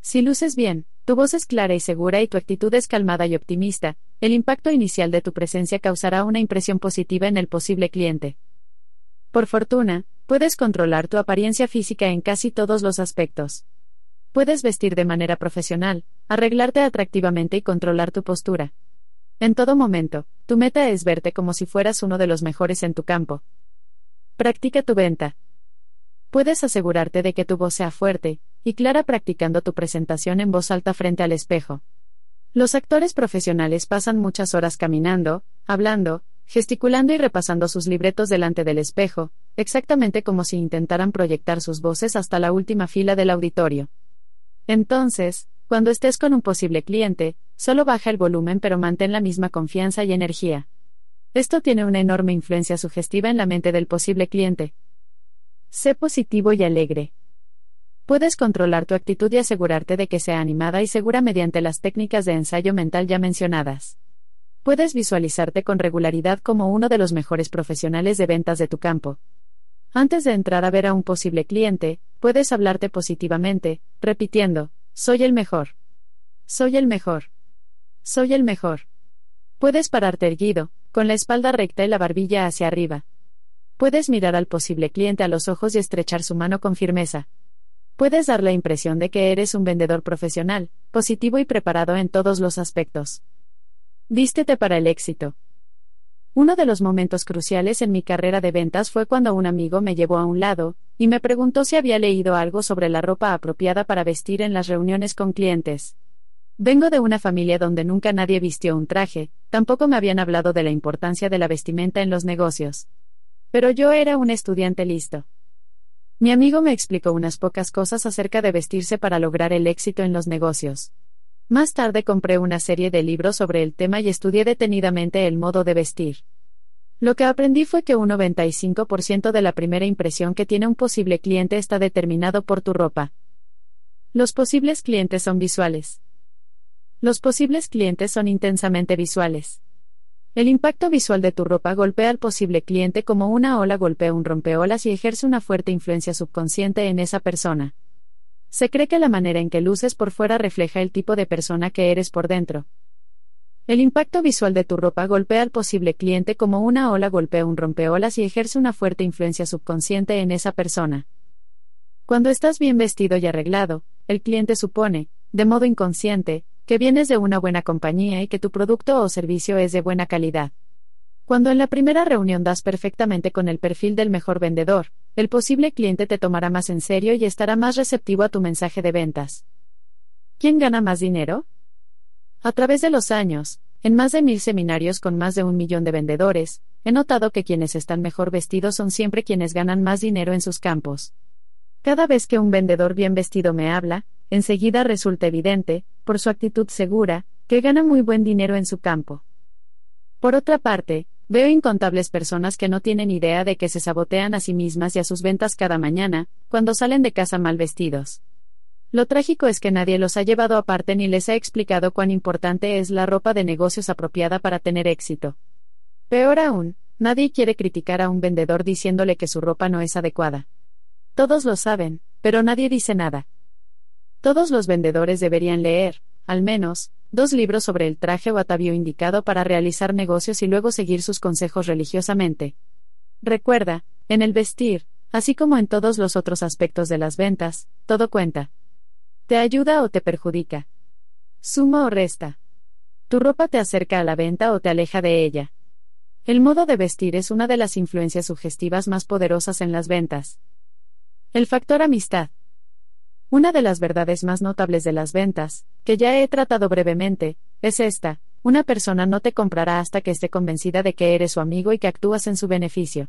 Si luces bien, tu voz es clara y segura y tu actitud es calmada y optimista, el impacto inicial de tu presencia causará una impresión positiva en el posible cliente. Por fortuna, puedes controlar tu apariencia física en casi todos los aspectos. Puedes vestir de manera profesional, arreglarte atractivamente y controlar tu postura. En todo momento, tu meta es verte como si fueras uno de los mejores en tu campo. Practica tu venta. Puedes asegurarte de que tu voz sea fuerte y clara practicando tu presentación en voz alta frente al espejo. Los actores profesionales pasan muchas horas caminando, hablando, gesticulando y repasando sus libretos delante del espejo, exactamente como si intentaran proyectar sus voces hasta la última fila del auditorio. Entonces, cuando estés con un posible cliente, solo baja el volumen pero mantén la misma confianza y energía. Esto tiene una enorme influencia sugestiva en la mente del posible cliente. Sé positivo y alegre. Puedes controlar tu actitud y asegurarte de que sea animada y segura mediante las técnicas de ensayo mental ya mencionadas puedes visualizarte con regularidad como uno de los mejores profesionales de ventas de tu campo. Antes de entrar a ver a un posible cliente, puedes hablarte positivamente, repitiendo, soy el mejor. Soy el mejor. Soy el mejor. Puedes pararte erguido, con la espalda recta y la barbilla hacia arriba. Puedes mirar al posible cliente a los ojos y estrechar su mano con firmeza. Puedes dar la impresión de que eres un vendedor profesional, positivo y preparado en todos los aspectos. Vístete para el éxito. Uno de los momentos cruciales en mi carrera de ventas fue cuando un amigo me llevó a un lado, y me preguntó si había leído algo sobre la ropa apropiada para vestir en las reuniones con clientes. Vengo de una familia donde nunca nadie vistió un traje, tampoco me habían hablado de la importancia de la vestimenta en los negocios. Pero yo era un estudiante listo. Mi amigo me explicó unas pocas cosas acerca de vestirse para lograr el éxito en los negocios. Más tarde compré una serie de libros sobre el tema y estudié detenidamente el modo de vestir. Lo que aprendí fue que un 95% de la primera impresión que tiene un posible cliente está determinado por tu ropa. Los posibles clientes son visuales. Los posibles clientes son intensamente visuales. El impacto visual de tu ropa golpea al posible cliente como una ola golpea un rompeolas y ejerce una fuerte influencia subconsciente en esa persona. Se cree que la manera en que luces por fuera refleja el tipo de persona que eres por dentro. El impacto visual de tu ropa golpea al posible cliente como una ola golpea un rompeolas y ejerce una fuerte influencia subconsciente en esa persona. Cuando estás bien vestido y arreglado, el cliente supone, de modo inconsciente, que vienes de una buena compañía y que tu producto o servicio es de buena calidad. Cuando en la primera reunión das perfectamente con el perfil del mejor vendedor, el posible cliente te tomará más en serio y estará más receptivo a tu mensaje de ventas. ¿Quién gana más dinero? A través de los años, en más de mil seminarios con más de un millón de vendedores, he notado que quienes están mejor vestidos son siempre quienes ganan más dinero en sus campos. Cada vez que un vendedor bien vestido me habla, enseguida resulta evidente, por su actitud segura, que gana muy buen dinero en su campo. Por otra parte, Veo incontables personas que no tienen idea de que se sabotean a sí mismas y a sus ventas cada mañana, cuando salen de casa mal vestidos. Lo trágico es que nadie los ha llevado aparte ni les ha explicado cuán importante es la ropa de negocios apropiada para tener éxito. Peor aún, nadie quiere criticar a un vendedor diciéndole que su ropa no es adecuada. Todos lo saben, pero nadie dice nada. Todos los vendedores deberían leer, al menos, dos libros sobre el traje o atavío indicado para realizar negocios y luego seguir sus consejos religiosamente. Recuerda, en el vestir, así como en todos los otros aspectos de las ventas, todo cuenta. ¿Te ayuda o te perjudica? Suma o resta. Tu ropa te acerca a la venta o te aleja de ella. El modo de vestir es una de las influencias sugestivas más poderosas en las ventas. El factor amistad. Una de las verdades más notables de las ventas, que ya he tratado brevemente, es esta, una persona no te comprará hasta que esté convencida de que eres su amigo y que actúas en su beneficio.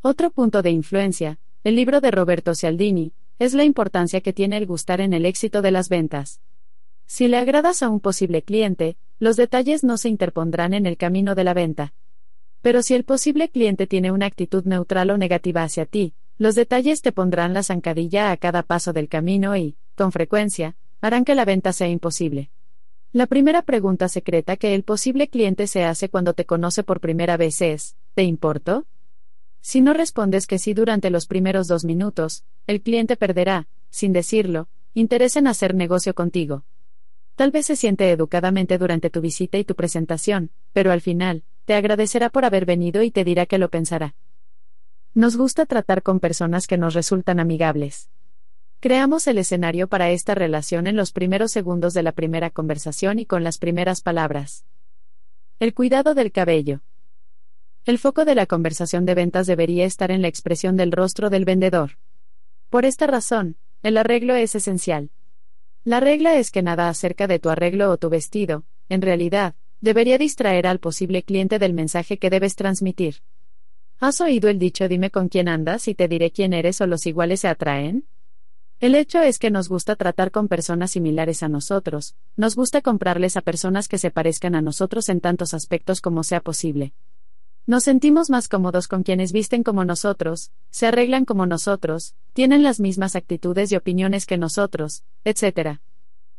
Otro punto de influencia, el libro de Roberto Cialdini, es la importancia que tiene el gustar en el éxito de las ventas. Si le agradas a un posible cliente, los detalles no se interpondrán en el camino de la venta. Pero si el posible cliente tiene una actitud neutral o negativa hacia ti, los detalles te pondrán la zancadilla a cada paso del camino y, con frecuencia, harán que la venta sea imposible. La primera pregunta secreta que el posible cliente se hace cuando te conoce por primera vez es, ¿te importo? Si no respondes que sí durante los primeros dos minutos, el cliente perderá, sin decirlo, interés en hacer negocio contigo. Tal vez se siente educadamente durante tu visita y tu presentación, pero al final, te agradecerá por haber venido y te dirá que lo pensará. Nos gusta tratar con personas que nos resultan amigables. Creamos el escenario para esta relación en los primeros segundos de la primera conversación y con las primeras palabras. El cuidado del cabello. El foco de la conversación de ventas debería estar en la expresión del rostro del vendedor. Por esta razón, el arreglo es esencial. La regla es que nada acerca de tu arreglo o tu vestido, en realidad, debería distraer al posible cliente del mensaje que debes transmitir. ¿Has oído el dicho dime con quién andas y te diré quién eres o los iguales se atraen? El hecho es que nos gusta tratar con personas similares a nosotros, nos gusta comprarles a personas que se parezcan a nosotros en tantos aspectos como sea posible. Nos sentimos más cómodos con quienes visten como nosotros, se arreglan como nosotros, tienen las mismas actitudes y opiniones que nosotros, etc.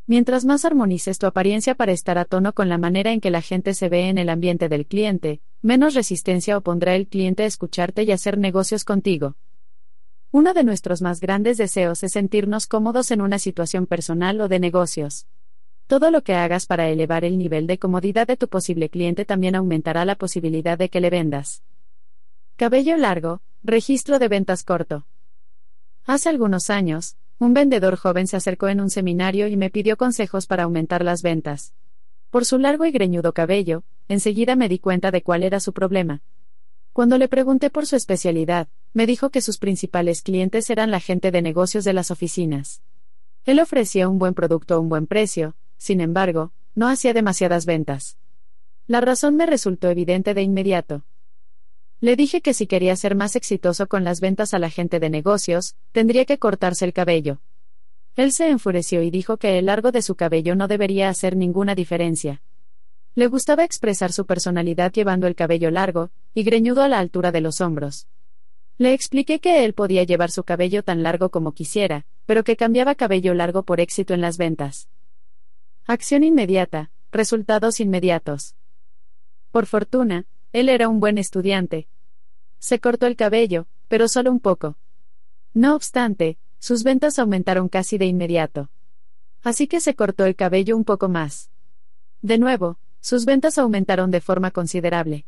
Mientras más armonices tu apariencia para estar a tono con la manera en que la gente se ve en el ambiente del cliente, menos resistencia opondrá el cliente a escucharte y hacer negocios contigo. Uno de nuestros más grandes deseos es sentirnos cómodos en una situación personal o de negocios. Todo lo que hagas para elevar el nivel de comodidad de tu posible cliente también aumentará la posibilidad de que le vendas. Cabello largo, registro de ventas corto. Hace algunos años, un vendedor joven se acercó en un seminario y me pidió consejos para aumentar las ventas. Por su largo y greñudo cabello, enseguida me di cuenta de cuál era su problema. Cuando le pregunté por su especialidad, me dijo que sus principales clientes eran la gente de negocios de las oficinas. Él ofrecía un buen producto a un buen precio, sin embargo, no hacía demasiadas ventas. La razón me resultó evidente de inmediato. Le dije que si quería ser más exitoso con las ventas a la gente de negocios, tendría que cortarse el cabello. Él se enfureció y dijo que el largo de su cabello no debería hacer ninguna diferencia. Le gustaba expresar su personalidad llevando el cabello largo, y greñudo a la altura de los hombros. Le expliqué que él podía llevar su cabello tan largo como quisiera, pero que cambiaba cabello largo por éxito en las ventas. Acción inmediata, resultados inmediatos. Por fortuna, él era un buen estudiante. Se cortó el cabello, pero solo un poco. No obstante, sus ventas aumentaron casi de inmediato. Así que se cortó el cabello un poco más. De nuevo, sus ventas aumentaron de forma considerable.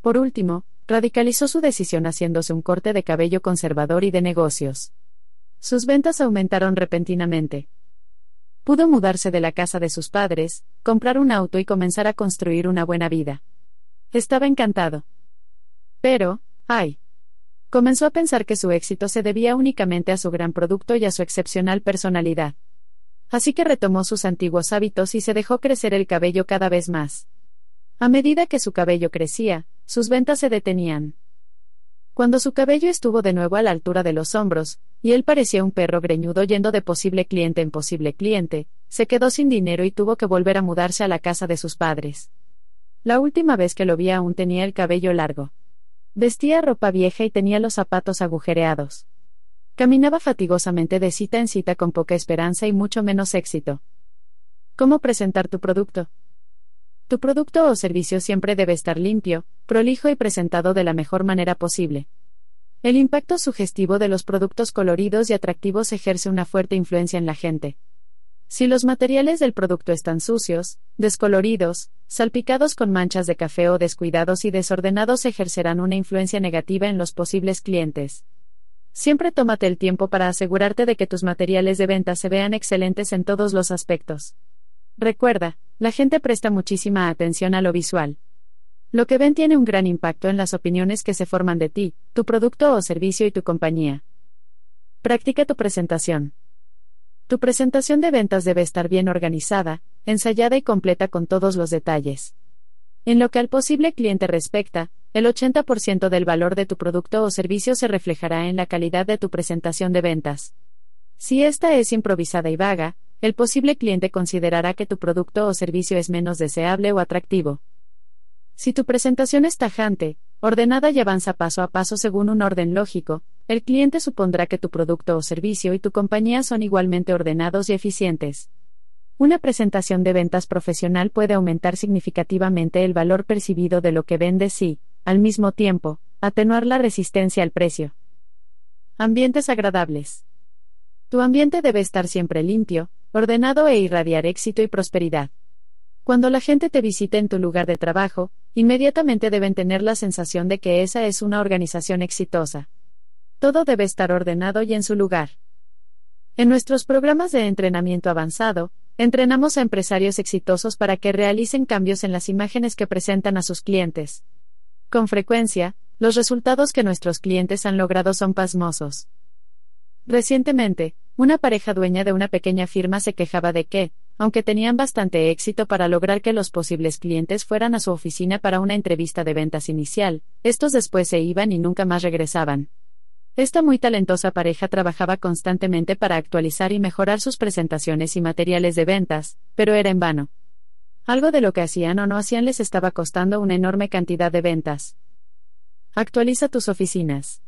Por último, radicalizó su decisión haciéndose un corte de cabello conservador y de negocios. Sus ventas aumentaron repentinamente. Pudo mudarse de la casa de sus padres, comprar un auto y comenzar a construir una buena vida. Estaba encantado. Pero, ay. Comenzó a pensar que su éxito se debía únicamente a su gran producto y a su excepcional personalidad. Así que retomó sus antiguos hábitos y se dejó crecer el cabello cada vez más. A medida que su cabello crecía, sus ventas se detenían. Cuando su cabello estuvo de nuevo a la altura de los hombros, y él parecía un perro greñudo yendo de posible cliente en posible cliente, se quedó sin dinero y tuvo que volver a mudarse a la casa de sus padres. La última vez que lo vi aún tenía el cabello largo. Vestía ropa vieja y tenía los zapatos agujereados. Caminaba fatigosamente de cita en cita con poca esperanza y mucho menos éxito. ¿Cómo presentar tu producto? Tu producto o servicio siempre debe estar limpio, prolijo y presentado de la mejor manera posible. El impacto sugestivo de los productos coloridos y atractivos ejerce una fuerte influencia en la gente. Si los materiales del producto están sucios, descoloridos, salpicados con manchas de café o descuidados y desordenados ejercerán una influencia negativa en los posibles clientes. Siempre tómate el tiempo para asegurarte de que tus materiales de venta se vean excelentes en todos los aspectos. Recuerda, la gente presta muchísima atención a lo visual. Lo que ven tiene un gran impacto en las opiniones que se forman de ti, tu producto o servicio y tu compañía. Practica tu presentación. Tu presentación de ventas debe estar bien organizada, ensayada y completa con todos los detalles. En lo que al posible cliente respecta, el 80% del valor de tu producto o servicio se reflejará en la calidad de tu presentación de ventas. Si esta es improvisada y vaga, el posible cliente considerará que tu producto o servicio es menos deseable o atractivo. Si tu presentación es tajante, ordenada y avanza paso a paso según un orden lógico, el cliente supondrá que tu producto o servicio y tu compañía son igualmente ordenados y eficientes. Una presentación de ventas profesional puede aumentar significativamente el valor percibido de lo que vendes y, al mismo tiempo, atenuar la resistencia al precio. Ambientes agradables. Tu ambiente debe estar siempre limpio, ordenado e irradiar éxito y prosperidad. Cuando la gente te visite en tu lugar de trabajo, inmediatamente deben tener la sensación de que esa es una organización exitosa. Todo debe estar ordenado y en su lugar. En nuestros programas de entrenamiento avanzado, entrenamos a empresarios exitosos para que realicen cambios en las imágenes que presentan a sus clientes. Con frecuencia, los resultados que nuestros clientes han logrado son pasmosos. Recientemente, una pareja dueña de una pequeña firma se quejaba de que, aunque tenían bastante éxito para lograr que los posibles clientes fueran a su oficina para una entrevista de ventas inicial, estos después se iban y nunca más regresaban. Esta muy talentosa pareja trabajaba constantemente para actualizar y mejorar sus presentaciones y materiales de ventas, pero era en vano. Algo de lo que hacían o no hacían les estaba costando una enorme cantidad de ventas. Actualiza tus oficinas.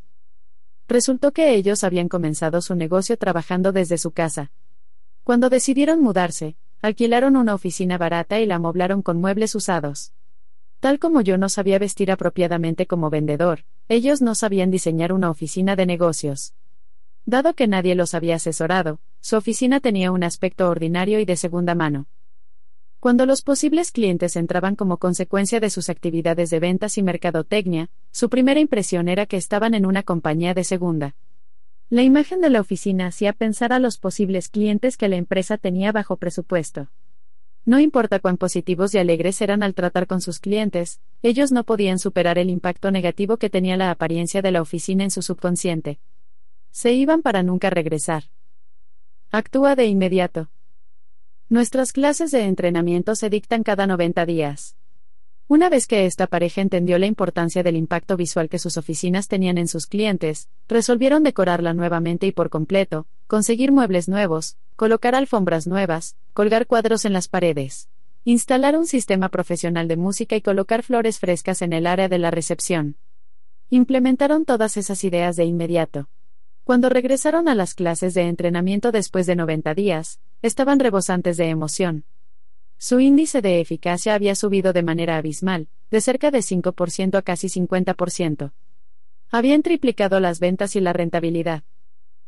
Resultó que ellos habían comenzado su negocio trabajando desde su casa. Cuando decidieron mudarse, alquilaron una oficina barata y la amoblaron con muebles usados. Tal como yo no sabía vestir apropiadamente como vendedor, ellos no sabían diseñar una oficina de negocios. Dado que nadie los había asesorado, su oficina tenía un aspecto ordinario y de segunda mano. Cuando los posibles clientes entraban como consecuencia de sus actividades de ventas y mercadotecnia, su primera impresión era que estaban en una compañía de segunda. La imagen de la oficina hacía pensar a los posibles clientes que la empresa tenía bajo presupuesto. No importa cuán positivos y alegres eran al tratar con sus clientes, ellos no podían superar el impacto negativo que tenía la apariencia de la oficina en su subconsciente. Se iban para nunca regresar. Actúa de inmediato. Nuestras clases de entrenamiento se dictan cada 90 días. Una vez que esta pareja entendió la importancia del impacto visual que sus oficinas tenían en sus clientes, resolvieron decorarla nuevamente y por completo, conseguir muebles nuevos, colocar alfombras nuevas, colgar cuadros en las paredes, instalar un sistema profesional de música y colocar flores frescas en el área de la recepción. Implementaron todas esas ideas de inmediato. Cuando regresaron a las clases de entrenamiento después de 90 días, estaban rebosantes de emoción. Su índice de eficacia había subido de manera abismal, de cerca de 5% a casi 50%. Habían triplicado las ventas y la rentabilidad.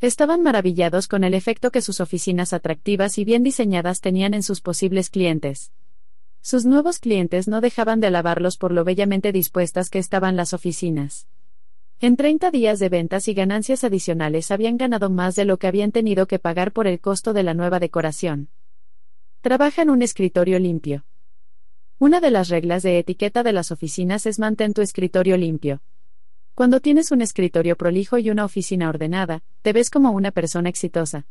Estaban maravillados con el efecto que sus oficinas atractivas y bien diseñadas tenían en sus posibles clientes. Sus nuevos clientes no dejaban de alabarlos por lo bellamente dispuestas que estaban las oficinas. En 30 días de ventas y ganancias adicionales habían ganado más de lo que habían tenido que pagar por el costo de la nueva decoración. Trabaja en un escritorio limpio. Una de las reglas de etiqueta de las oficinas es mantén tu escritorio limpio. Cuando tienes un escritorio prolijo y una oficina ordenada, te ves como una persona exitosa.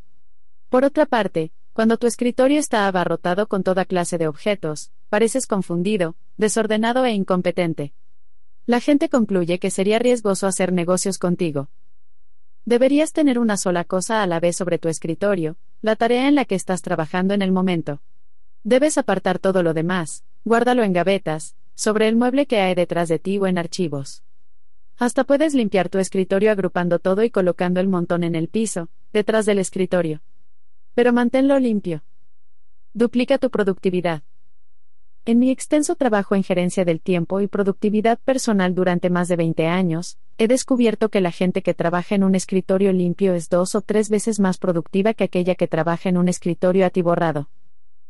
Por otra parte, cuando tu escritorio está abarrotado con toda clase de objetos, pareces confundido, desordenado e incompetente. La gente concluye que sería riesgoso hacer negocios contigo. Deberías tener una sola cosa a la vez sobre tu escritorio, la tarea en la que estás trabajando en el momento. Debes apartar todo lo demás, guárdalo en gavetas, sobre el mueble que hay detrás de ti o en archivos. Hasta puedes limpiar tu escritorio agrupando todo y colocando el montón en el piso, detrás del escritorio. Pero manténlo limpio. Duplica tu productividad. En mi extenso trabajo en gerencia del tiempo y productividad personal durante más de 20 años, he descubierto que la gente que trabaja en un escritorio limpio es dos o tres veces más productiva que aquella que trabaja en un escritorio atiborrado.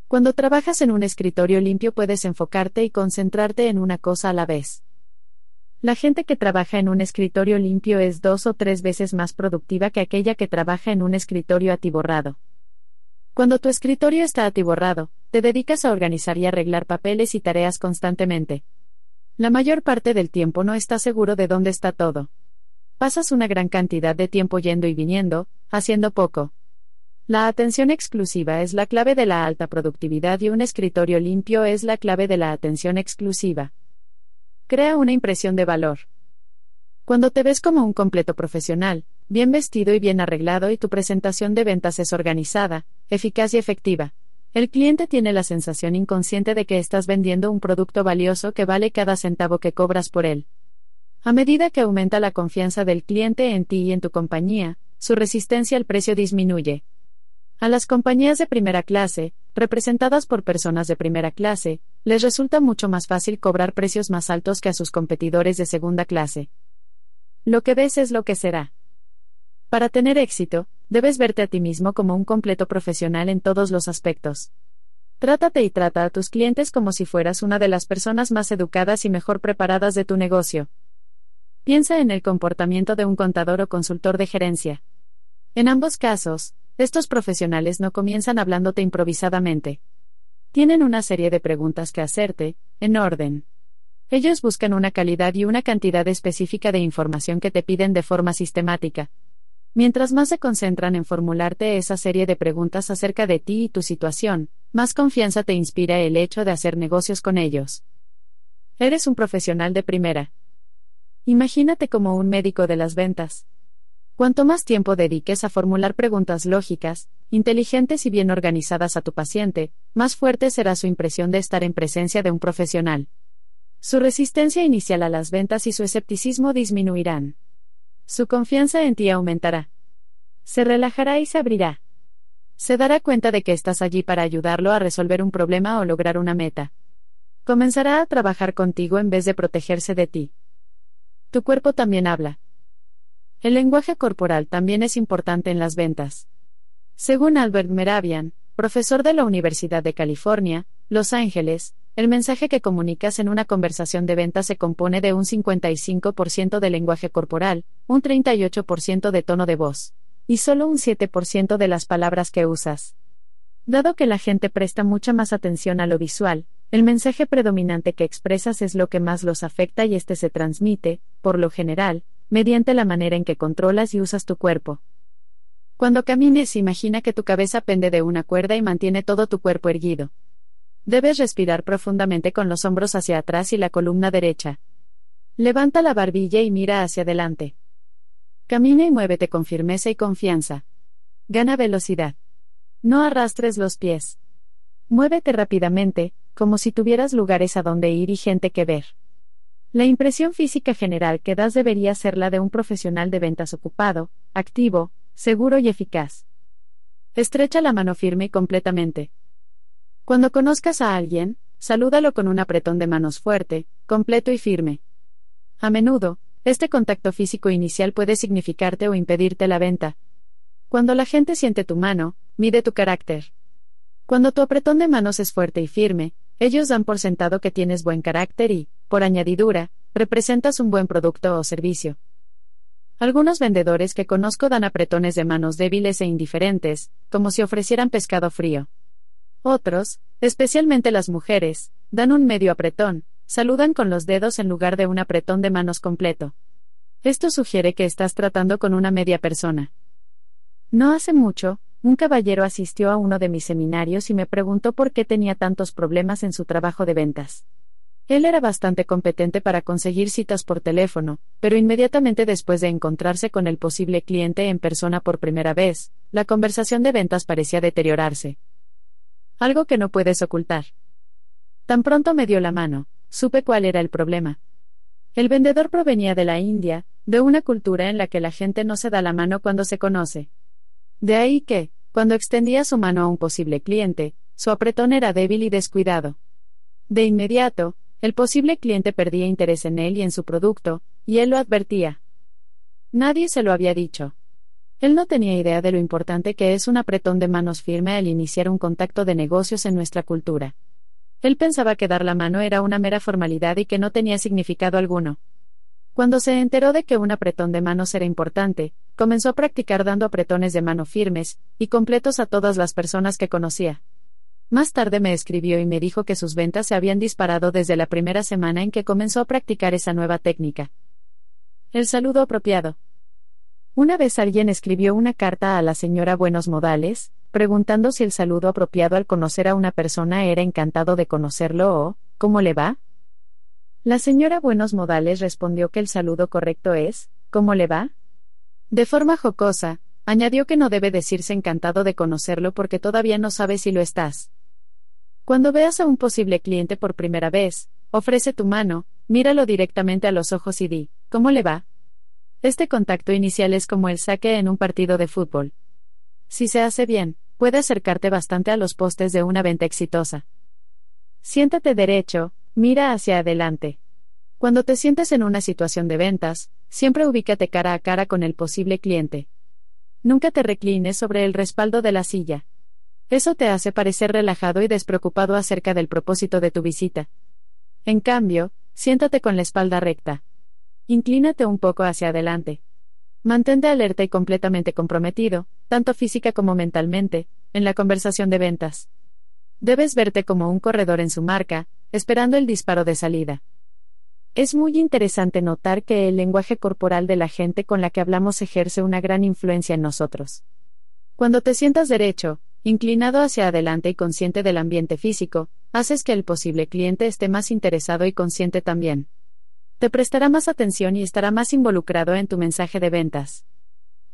Cuando trabajas en un escritorio limpio puedes enfocarte y concentrarte en una cosa a la vez. La gente que trabaja en un escritorio limpio es dos o tres veces más productiva que aquella que trabaja en un escritorio atiborrado. Cuando tu escritorio está atiborrado, te dedicas a organizar y arreglar papeles y tareas constantemente. La mayor parte del tiempo no estás seguro de dónde está todo. Pasas una gran cantidad de tiempo yendo y viniendo, haciendo poco. La atención exclusiva es la clave de la alta productividad y un escritorio limpio es la clave de la atención exclusiva. Crea una impresión de valor. Cuando te ves como un completo profesional, bien vestido y bien arreglado y tu presentación de ventas es organizada, eficaz y efectiva, el cliente tiene la sensación inconsciente de que estás vendiendo un producto valioso que vale cada centavo que cobras por él. A medida que aumenta la confianza del cliente en ti y en tu compañía, su resistencia al precio disminuye. A las compañías de primera clase, representadas por personas de primera clase, les resulta mucho más fácil cobrar precios más altos que a sus competidores de segunda clase. Lo que ves es lo que será. Para tener éxito, debes verte a ti mismo como un completo profesional en todos los aspectos. Trátate y trata a tus clientes como si fueras una de las personas más educadas y mejor preparadas de tu negocio. Piensa en el comportamiento de un contador o consultor de gerencia. En ambos casos, estos profesionales no comienzan hablándote improvisadamente. Tienen una serie de preguntas que hacerte, en orden. Ellos buscan una calidad y una cantidad específica de información que te piden de forma sistemática. Mientras más se concentran en formularte esa serie de preguntas acerca de ti y tu situación, más confianza te inspira el hecho de hacer negocios con ellos. Eres un profesional de primera. Imagínate como un médico de las ventas. Cuanto más tiempo dediques a formular preguntas lógicas, inteligentes y bien organizadas a tu paciente, más fuerte será su impresión de estar en presencia de un profesional. Su resistencia inicial a las ventas y su escepticismo disminuirán. Su confianza en ti aumentará. Se relajará y se abrirá. Se dará cuenta de que estás allí para ayudarlo a resolver un problema o lograr una meta. Comenzará a trabajar contigo en vez de protegerse de ti. Tu cuerpo también habla. El lenguaje corporal también es importante en las ventas. Según Albert Meravian, profesor de la Universidad de California, Los Ángeles, el mensaje que comunicas en una conversación de ventas se compone de un 55% de lenguaje corporal, un 38% de tono de voz, y solo un 7% de las palabras que usas. Dado que la gente presta mucha más atención a lo visual, el mensaje predominante que expresas es lo que más los afecta y este se transmite, por lo general, mediante la manera en que controlas y usas tu cuerpo. Cuando camines, imagina que tu cabeza pende de una cuerda y mantiene todo tu cuerpo erguido. Debes respirar profundamente con los hombros hacia atrás y la columna derecha. Levanta la barbilla y mira hacia adelante. Camina y muévete con firmeza y confianza. Gana velocidad. No arrastres los pies. Muévete rápidamente, como si tuvieras lugares a donde ir y gente que ver. La impresión física general que das debería ser la de un profesional de ventas ocupado, activo, seguro y eficaz. Estrecha la mano firme y completamente. Cuando conozcas a alguien, salúdalo con un apretón de manos fuerte, completo y firme. A menudo, este contacto físico inicial puede significarte o impedirte la venta. Cuando la gente siente tu mano, mide tu carácter. Cuando tu apretón de manos es fuerte y firme, ellos dan por sentado que tienes buen carácter y, por añadidura, representas un buen producto o servicio. Algunos vendedores que conozco dan apretones de manos débiles e indiferentes, como si ofrecieran pescado frío. Otros, especialmente las mujeres, dan un medio apretón, saludan con los dedos en lugar de un apretón de manos completo. Esto sugiere que estás tratando con una media persona. No hace mucho, un caballero asistió a uno de mis seminarios y me preguntó por qué tenía tantos problemas en su trabajo de ventas. Él era bastante competente para conseguir citas por teléfono, pero inmediatamente después de encontrarse con el posible cliente en persona por primera vez, la conversación de ventas parecía deteriorarse. Algo que no puedes ocultar. Tan pronto me dio la mano, supe cuál era el problema. El vendedor provenía de la India, de una cultura en la que la gente no se da la mano cuando se conoce. De ahí que, cuando extendía su mano a un posible cliente, su apretón era débil y descuidado. De inmediato, el posible cliente perdía interés en él y en su producto, y él lo advertía. Nadie se lo había dicho. Él no tenía idea de lo importante que es un apretón de manos firme al iniciar un contacto de negocios en nuestra cultura. Él pensaba que dar la mano era una mera formalidad y que no tenía significado alguno. Cuando se enteró de que un apretón de manos era importante, comenzó a practicar dando apretones de mano firmes y completos a todas las personas que conocía. Más tarde me escribió y me dijo que sus ventas se habían disparado desde la primera semana en que comenzó a practicar esa nueva técnica. El saludo apropiado. Una vez alguien escribió una carta a la señora Buenos Modales, preguntando si el saludo apropiado al conocer a una persona era encantado de conocerlo o, ¿cómo le va? La señora Buenos Modales respondió que el saludo correcto es, ¿cómo le va? De forma jocosa, añadió que no debe decirse encantado de conocerlo porque todavía no sabe si lo estás. Cuando veas a un posible cliente por primera vez, ofrece tu mano, míralo directamente a los ojos y di, ¿cómo le va? Este contacto inicial es como el saque en un partido de fútbol. Si se hace bien, puede acercarte bastante a los postes de una venta exitosa. Siéntate derecho, mira hacia adelante. Cuando te sientes en una situación de ventas, siempre ubícate cara a cara con el posible cliente. Nunca te reclines sobre el respaldo de la silla. Eso te hace parecer relajado y despreocupado acerca del propósito de tu visita. En cambio, siéntate con la espalda recta. Inclínate un poco hacia adelante. Mantente alerta y completamente comprometido, tanto física como mentalmente, en la conversación de ventas. Debes verte como un corredor en su marca, esperando el disparo de salida. Es muy interesante notar que el lenguaje corporal de la gente con la que hablamos ejerce una gran influencia en nosotros. Cuando te sientas derecho, Inclinado hacia adelante y consciente del ambiente físico, haces que el posible cliente esté más interesado y consciente también. Te prestará más atención y estará más involucrado en tu mensaje de ventas.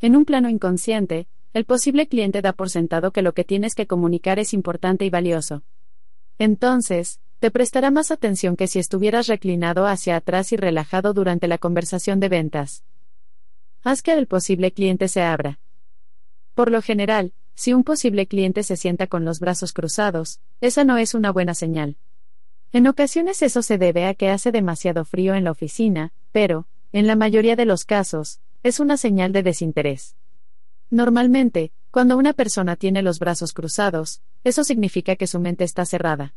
En un plano inconsciente, el posible cliente da por sentado que lo que tienes que comunicar es importante y valioso. Entonces, te prestará más atención que si estuvieras reclinado hacia atrás y relajado durante la conversación de ventas. Haz que el posible cliente se abra. Por lo general, si un posible cliente se sienta con los brazos cruzados, esa no es una buena señal. En ocasiones eso se debe a que hace demasiado frío en la oficina, pero, en la mayoría de los casos, es una señal de desinterés. Normalmente, cuando una persona tiene los brazos cruzados, eso significa que su mente está cerrada.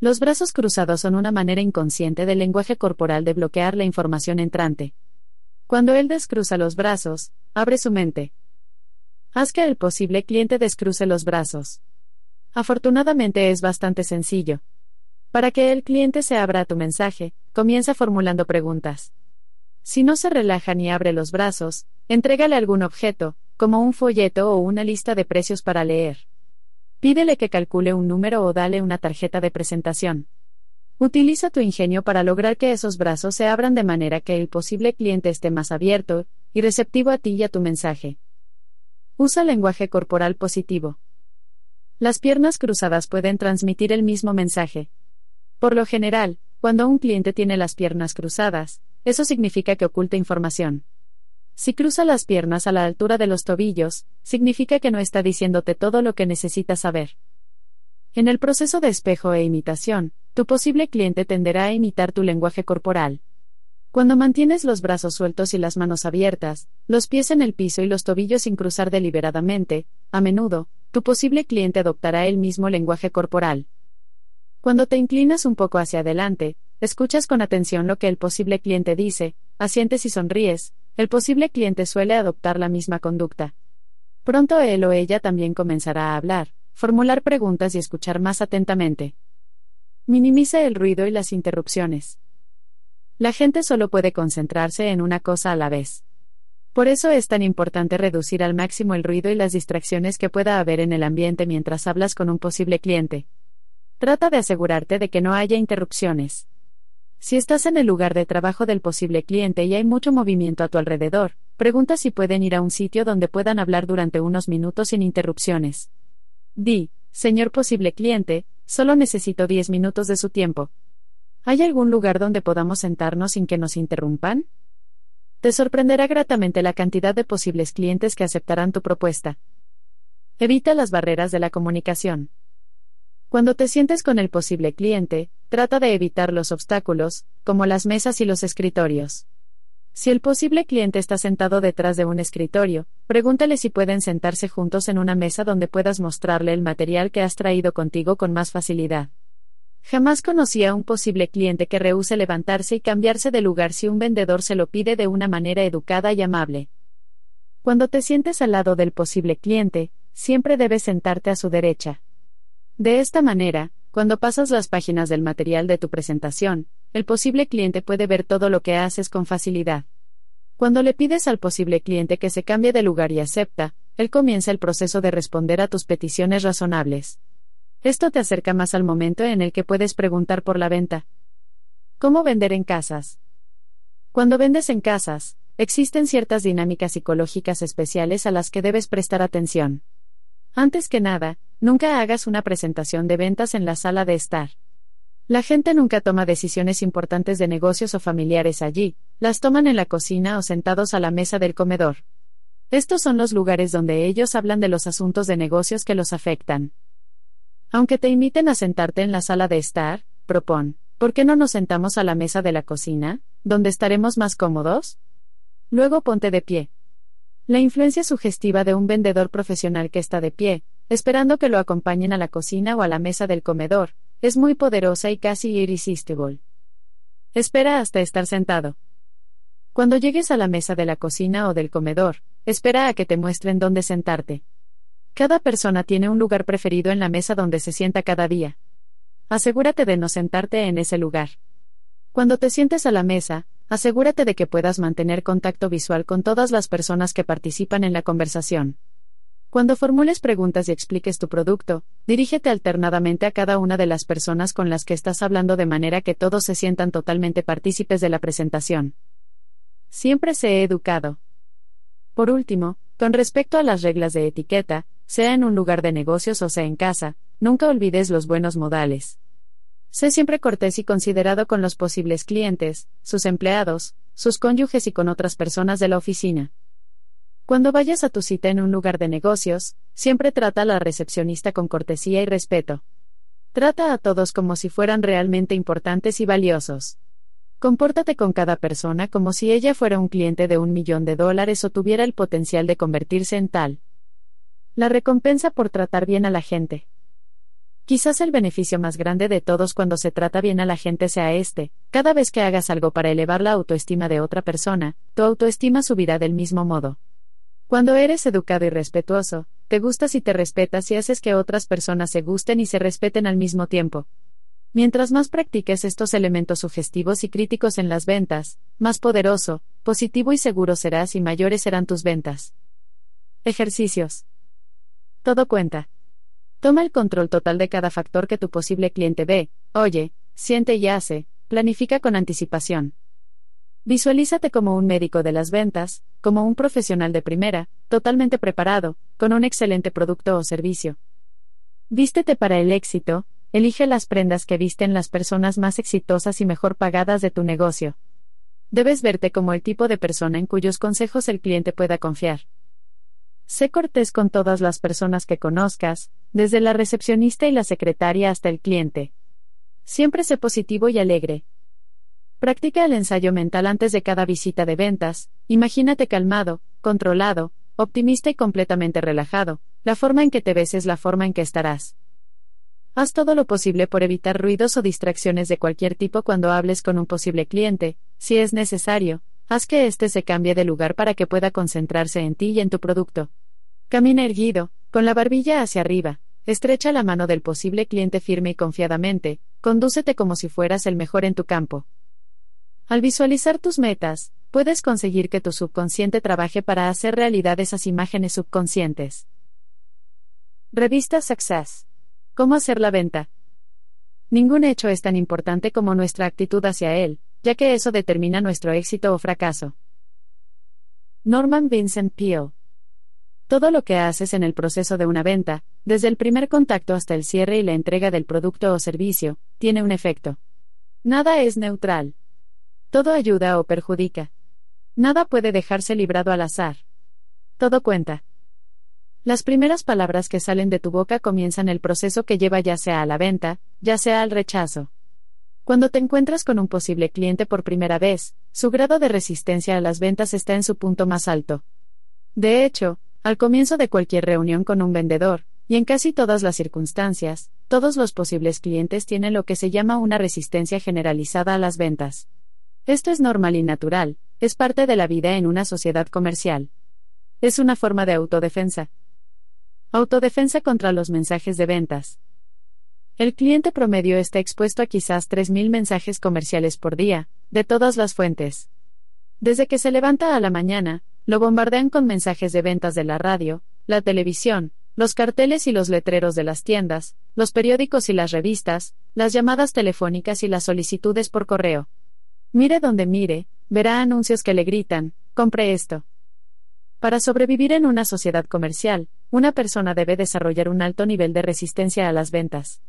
Los brazos cruzados son una manera inconsciente del lenguaje corporal de bloquear la información entrante. Cuando él descruza los brazos, abre su mente, Haz que el posible cliente descruce los brazos. Afortunadamente es bastante sencillo. Para que el cliente se abra a tu mensaje, comienza formulando preguntas. Si no se relaja ni abre los brazos, entrégale algún objeto, como un folleto o una lista de precios para leer. Pídele que calcule un número o dale una tarjeta de presentación. Utiliza tu ingenio para lograr que esos brazos se abran de manera que el posible cliente esté más abierto y receptivo a ti y a tu mensaje. Usa lenguaje corporal positivo. Las piernas cruzadas pueden transmitir el mismo mensaje. Por lo general, cuando un cliente tiene las piernas cruzadas, eso significa que oculta información. Si cruza las piernas a la altura de los tobillos, significa que no está diciéndote todo lo que necesitas saber. En el proceso de espejo e imitación, tu posible cliente tenderá a imitar tu lenguaje corporal. Cuando mantienes los brazos sueltos y las manos abiertas, los pies en el piso y los tobillos sin cruzar deliberadamente, a menudo, tu posible cliente adoptará el mismo lenguaje corporal. Cuando te inclinas un poco hacia adelante, escuchas con atención lo que el posible cliente dice, asientes y sonríes, el posible cliente suele adoptar la misma conducta. Pronto él o ella también comenzará a hablar, formular preguntas y escuchar más atentamente. Minimiza el ruido y las interrupciones. La gente solo puede concentrarse en una cosa a la vez. Por eso es tan importante reducir al máximo el ruido y las distracciones que pueda haber en el ambiente mientras hablas con un posible cliente. Trata de asegurarte de que no haya interrupciones. Si estás en el lugar de trabajo del posible cliente y hay mucho movimiento a tu alrededor, pregunta si pueden ir a un sitio donde puedan hablar durante unos minutos sin interrupciones. Di, señor posible cliente, solo necesito 10 minutos de su tiempo. ¿Hay algún lugar donde podamos sentarnos sin que nos interrumpan? Te sorprenderá gratamente la cantidad de posibles clientes que aceptarán tu propuesta. Evita las barreras de la comunicación. Cuando te sientes con el posible cliente, trata de evitar los obstáculos, como las mesas y los escritorios. Si el posible cliente está sentado detrás de un escritorio, pregúntale si pueden sentarse juntos en una mesa donde puedas mostrarle el material que has traído contigo con más facilidad. Jamás conocí a un posible cliente que rehúse levantarse y cambiarse de lugar si un vendedor se lo pide de una manera educada y amable. Cuando te sientes al lado del posible cliente, siempre debes sentarte a su derecha. De esta manera, cuando pasas las páginas del material de tu presentación, el posible cliente puede ver todo lo que haces con facilidad. Cuando le pides al posible cliente que se cambie de lugar y acepta, él comienza el proceso de responder a tus peticiones razonables. Esto te acerca más al momento en el que puedes preguntar por la venta. ¿Cómo vender en casas? Cuando vendes en casas, existen ciertas dinámicas psicológicas especiales a las que debes prestar atención. Antes que nada, nunca hagas una presentación de ventas en la sala de estar. La gente nunca toma decisiones importantes de negocios o familiares allí, las toman en la cocina o sentados a la mesa del comedor. Estos son los lugares donde ellos hablan de los asuntos de negocios que los afectan. Aunque te inviten a sentarte en la sala de estar, propon, ¿por qué no nos sentamos a la mesa de la cocina, donde estaremos más cómodos? Luego ponte de pie. La influencia sugestiva de un vendedor profesional que está de pie, esperando que lo acompañen a la cocina o a la mesa del comedor, es muy poderosa y casi irresistible. Espera hasta estar sentado. Cuando llegues a la mesa de la cocina o del comedor, espera a que te muestren dónde sentarte. Cada persona tiene un lugar preferido en la mesa donde se sienta cada día. Asegúrate de no sentarte en ese lugar. Cuando te sientes a la mesa, asegúrate de que puedas mantener contacto visual con todas las personas que participan en la conversación. Cuando formules preguntas y expliques tu producto, dirígete alternadamente a cada una de las personas con las que estás hablando de manera que todos se sientan totalmente partícipes de la presentación. Siempre se he educado. Por último, con respecto a las reglas de etiqueta, sea en un lugar de negocios o sea en casa, nunca olvides los buenos modales. Sé siempre cortés y considerado con los posibles clientes, sus empleados, sus cónyuges y con otras personas de la oficina. Cuando vayas a tu cita en un lugar de negocios, siempre trata a la recepcionista con cortesía y respeto. Trata a todos como si fueran realmente importantes y valiosos. Compórtate con cada persona como si ella fuera un cliente de un millón de dólares o tuviera el potencial de convertirse en tal. La recompensa por tratar bien a la gente. Quizás el beneficio más grande de todos cuando se trata bien a la gente sea este, cada vez que hagas algo para elevar la autoestima de otra persona, tu autoestima subirá del mismo modo. Cuando eres educado y respetuoso, te gustas y te respetas y haces que otras personas se gusten y se respeten al mismo tiempo. Mientras más practiques estos elementos sugestivos y críticos en las ventas, más poderoso, positivo y seguro serás y mayores serán tus ventas. Ejercicios. Todo cuenta. Toma el control total de cada factor que tu posible cliente ve, oye, siente y hace, planifica con anticipación. Visualízate como un médico de las ventas, como un profesional de primera, totalmente preparado, con un excelente producto o servicio. Vístete para el éxito, elige las prendas que visten las personas más exitosas y mejor pagadas de tu negocio. Debes verte como el tipo de persona en cuyos consejos el cliente pueda confiar. Sé cortés con todas las personas que conozcas, desde la recepcionista y la secretaria hasta el cliente. Siempre sé positivo y alegre. Practica el ensayo mental antes de cada visita de ventas, imagínate calmado, controlado, optimista y completamente relajado, la forma en que te ves es la forma en que estarás. Haz todo lo posible por evitar ruidos o distracciones de cualquier tipo cuando hables con un posible cliente, si es necesario, Haz que éste se cambie de lugar para que pueda concentrarse en ti y en tu producto. Camina erguido, con la barbilla hacia arriba, estrecha la mano del posible cliente firme y confiadamente, condúcete como si fueras el mejor en tu campo. Al visualizar tus metas, puedes conseguir que tu subconsciente trabaje para hacer realidad esas imágenes subconscientes. Revista Success. ¿Cómo hacer la venta? Ningún hecho es tan importante como nuestra actitud hacia él, ya que eso determina nuestro éxito o fracaso. Norman Vincent Peale. Todo lo que haces en el proceso de una venta, desde el primer contacto hasta el cierre y la entrega del producto o servicio, tiene un efecto. Nada es neutral. Todo ayuda o perjudica. Nada puede dejarse librado al azar. Todo cuenta. Las primeras palabras que salen de tu boca comienzan el proceso que lleva ya sea a la venta, ya sea al rechazo. Cuando te encuentras con un posible cliente por primera vez, su grado de resistencia a las ventas está en su punto más alto. De hecho, al comienzo de cualquier reunión con un vendedor, y en casi todas las circunstancias, todos los posibles clientes tienen lo que se llama una resistencia generalizada a las ventas. Esto es normal y natural, es parte de la vida en una sociedad comercial. Es una forma de autodefensa, Autodefensa contra los mensajes de ventas. El cliente promedio está expuesto a quizás 3.000 mensajes comerciales por día, de todas las fuentes. Desde que se levanta a la mañana, lo bombardean con mensajes de ventas de la radio, la televisión, los carteles y los letreros de las tiendas, los periódicos y las revistas, las llamadas telefónicas y las solicitudes por correo. Mire donde mire, verá anuncios que le gritan, compre esto. Para sobrevivir en una sociedad comercial, una persona debe desarrollar un alto nivel de resistencia a las ventas.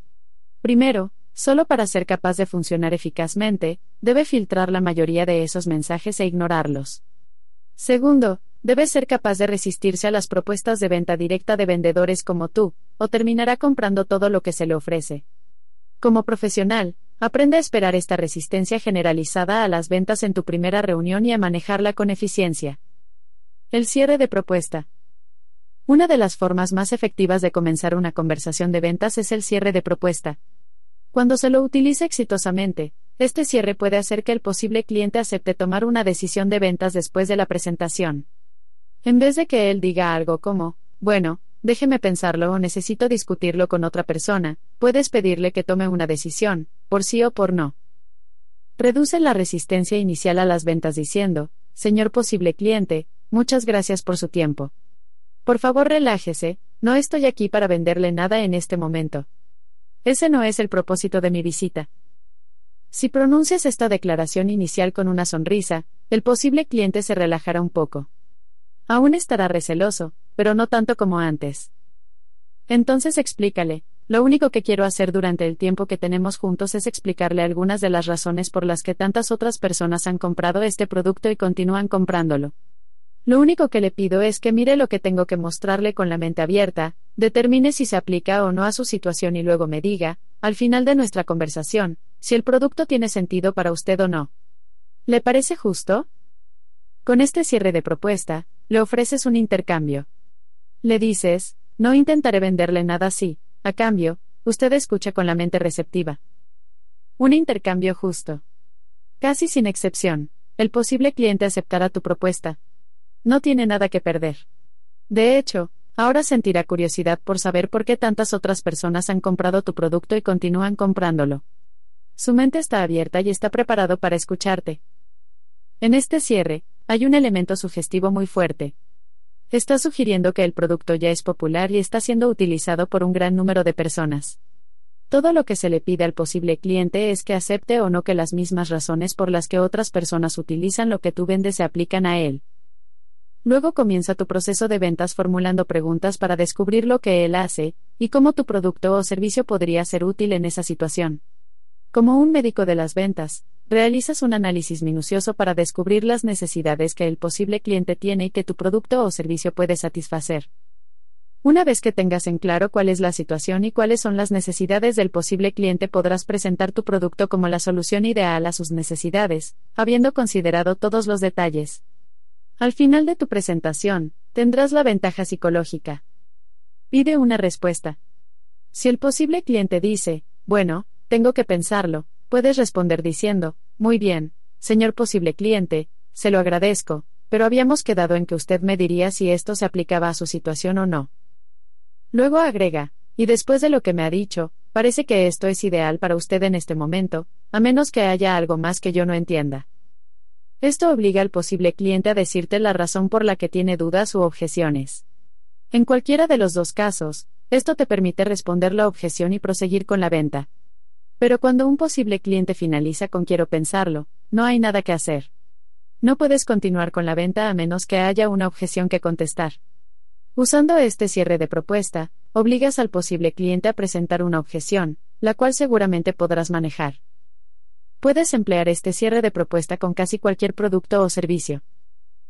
Primero, solo para ser capaz de funcionar eficazmente, debe filtrar la mayoría de esos mensajes e ignorarlos. Segundo, debe ser capaz de resistirse a las propuestas de venta directa de vendedores como tú, o terminará comprando todo lo que se le ofrece. Como profesional, aprende a esperar esta resistencia generalizada a las ventas en tu primera reunión y a manejarla con eficiencia. El cierre de propuesta. Una de las formas más efectivas de comenzar una conversación de ventas es el cierre de propuesta. Cuando se lo utiliza exitosamente, este cierre puede hacer que el posible cliente acepte tomar una decisión de ventas después de la presentación. En vez de que él diga algo como, bueno, déjeme pensarlo o necesito discutirlo con otra persona, puedes pedirle que tome una decisión, por sí o por no. Reduce la resistencia inicial a las ventas diciendo, señor posible cliente, Muchas gracias por su tiempo. Por favor, relájese, no estoy aquí para venderle nada en este momento. Ese no es el propósito de mi visita. Si pronuncias esta declaración inicial con una sonrisa, el posible cliente se relajará un poco. Aún estará receloso, pero no tanto como antes. Entonces explícale, lo único que quiero hacer durante el tiempo que tenemos juntos es explicarle algunas de las razones por las que tantas otras personas han comprado este producto y continúan comprándolo. Lo único que le pido es que mire lo que tengo que mostrarle con la mente abierta, determine si se aplica o no a su situación y luego me diga, al final de nuestra conversación, si el producto tiene sentido para usted o no. ¿Le parece justo? Con este cierre de propuesta, le ofreces un intercambio. Le dices, no intentaré venderle nada así, a cambio, usted escucha con la mente receptiva. Un intercambio justo. Casi sin excepción, el posible cliente aceptará tu propuesta, no tiene nada que perder. De hecho, ahora sentirá curiosidad por saber por qué tantas otras personas han comprado tu producto y continúan comprándolo. Su mente está abierta y está preparado para escucharte. En este cierre, hay un elemento sugestivo muy fuerte. Está sugiriendo que el producto ya es popular y está siendo utilizado por un gran número de personas. Todo lo que se le pide al posible cliente es que acepte o no que las mismas razones por las que otras personas utilizan lo que tú vendes se aplican a él. Luego comienza tu proceso de ventas formulando preguntas para descubrir lo que él hace, y cómo tu producto o servicio podría ser útil en esa situación. Como un médico de las ventas, realizas un análisis minucioso para descubrir las necesidades que el posible cliente tiene y que tu producto o servicio puede satisfacer. Una vez que tengas en claro cuál es la situación y cuáles son las necesidades del posible cliente, podrás presentar tu producto como la solución ideal a sus necesidades, habiendo considerado todos los detalles. Al final de tu presentación, tendrás la ventaja psicológica. Pide una respuesta. Si el posible cliente dice, bueno, tengo que pensarlo, puedes responder diciendo, muy bien, señor posible cliente, se lo agradezco, pero habíamos quedado en que usted me diría si esto se aplicaba a su situación o no. Luego agrega, y después de lo que me ha dicho, parece que esto es ideal para usted en este momento, a menos que haya algo más que yo no entienda. Esto obliga al posible cliente a decirte la razón por la que tiene dudas u objeciones. En cualquiera de los dos casos, esto te permite responder la objeción y proseguir con la venta. Pero cuando un posible cliente finaliza con quiero pensarlo, no hay nada que hacer. No puedes continuar con la venta a menos que haya una objeción que contestar. Usando este cierre de propuesta, obligas al posible cliente a presentar una objeción, la cual seguramente podrás manejar. Puedes emplear este cierre de propuesta con casi cualquier producto o servicio.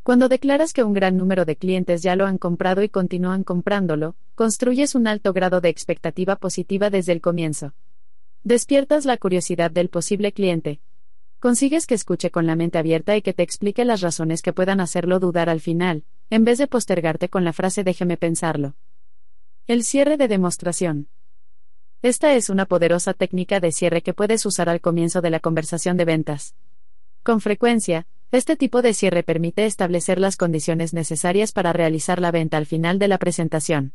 Cuando declaras que un gran número de clientes ya lo han comprado y continúan comprándolo, construyes un alto grado de expectativa positiva desde el comienzo. Despiertas la curiosidad del posible cliente. Consigues que escuche con la mente abierta y que te explique las razones que puedan hacerlo dudar al final, en vez de postergarte con la frase déjeme pensarlo. El cierre de demostración. Esta es una poderosa técnica de cierre que puedes usar al comienzo de la conversación de ventas. Con frecuencia, este tipo de cierre permite establecer las condiciones necesarias para realizar la venta al final de la presentación.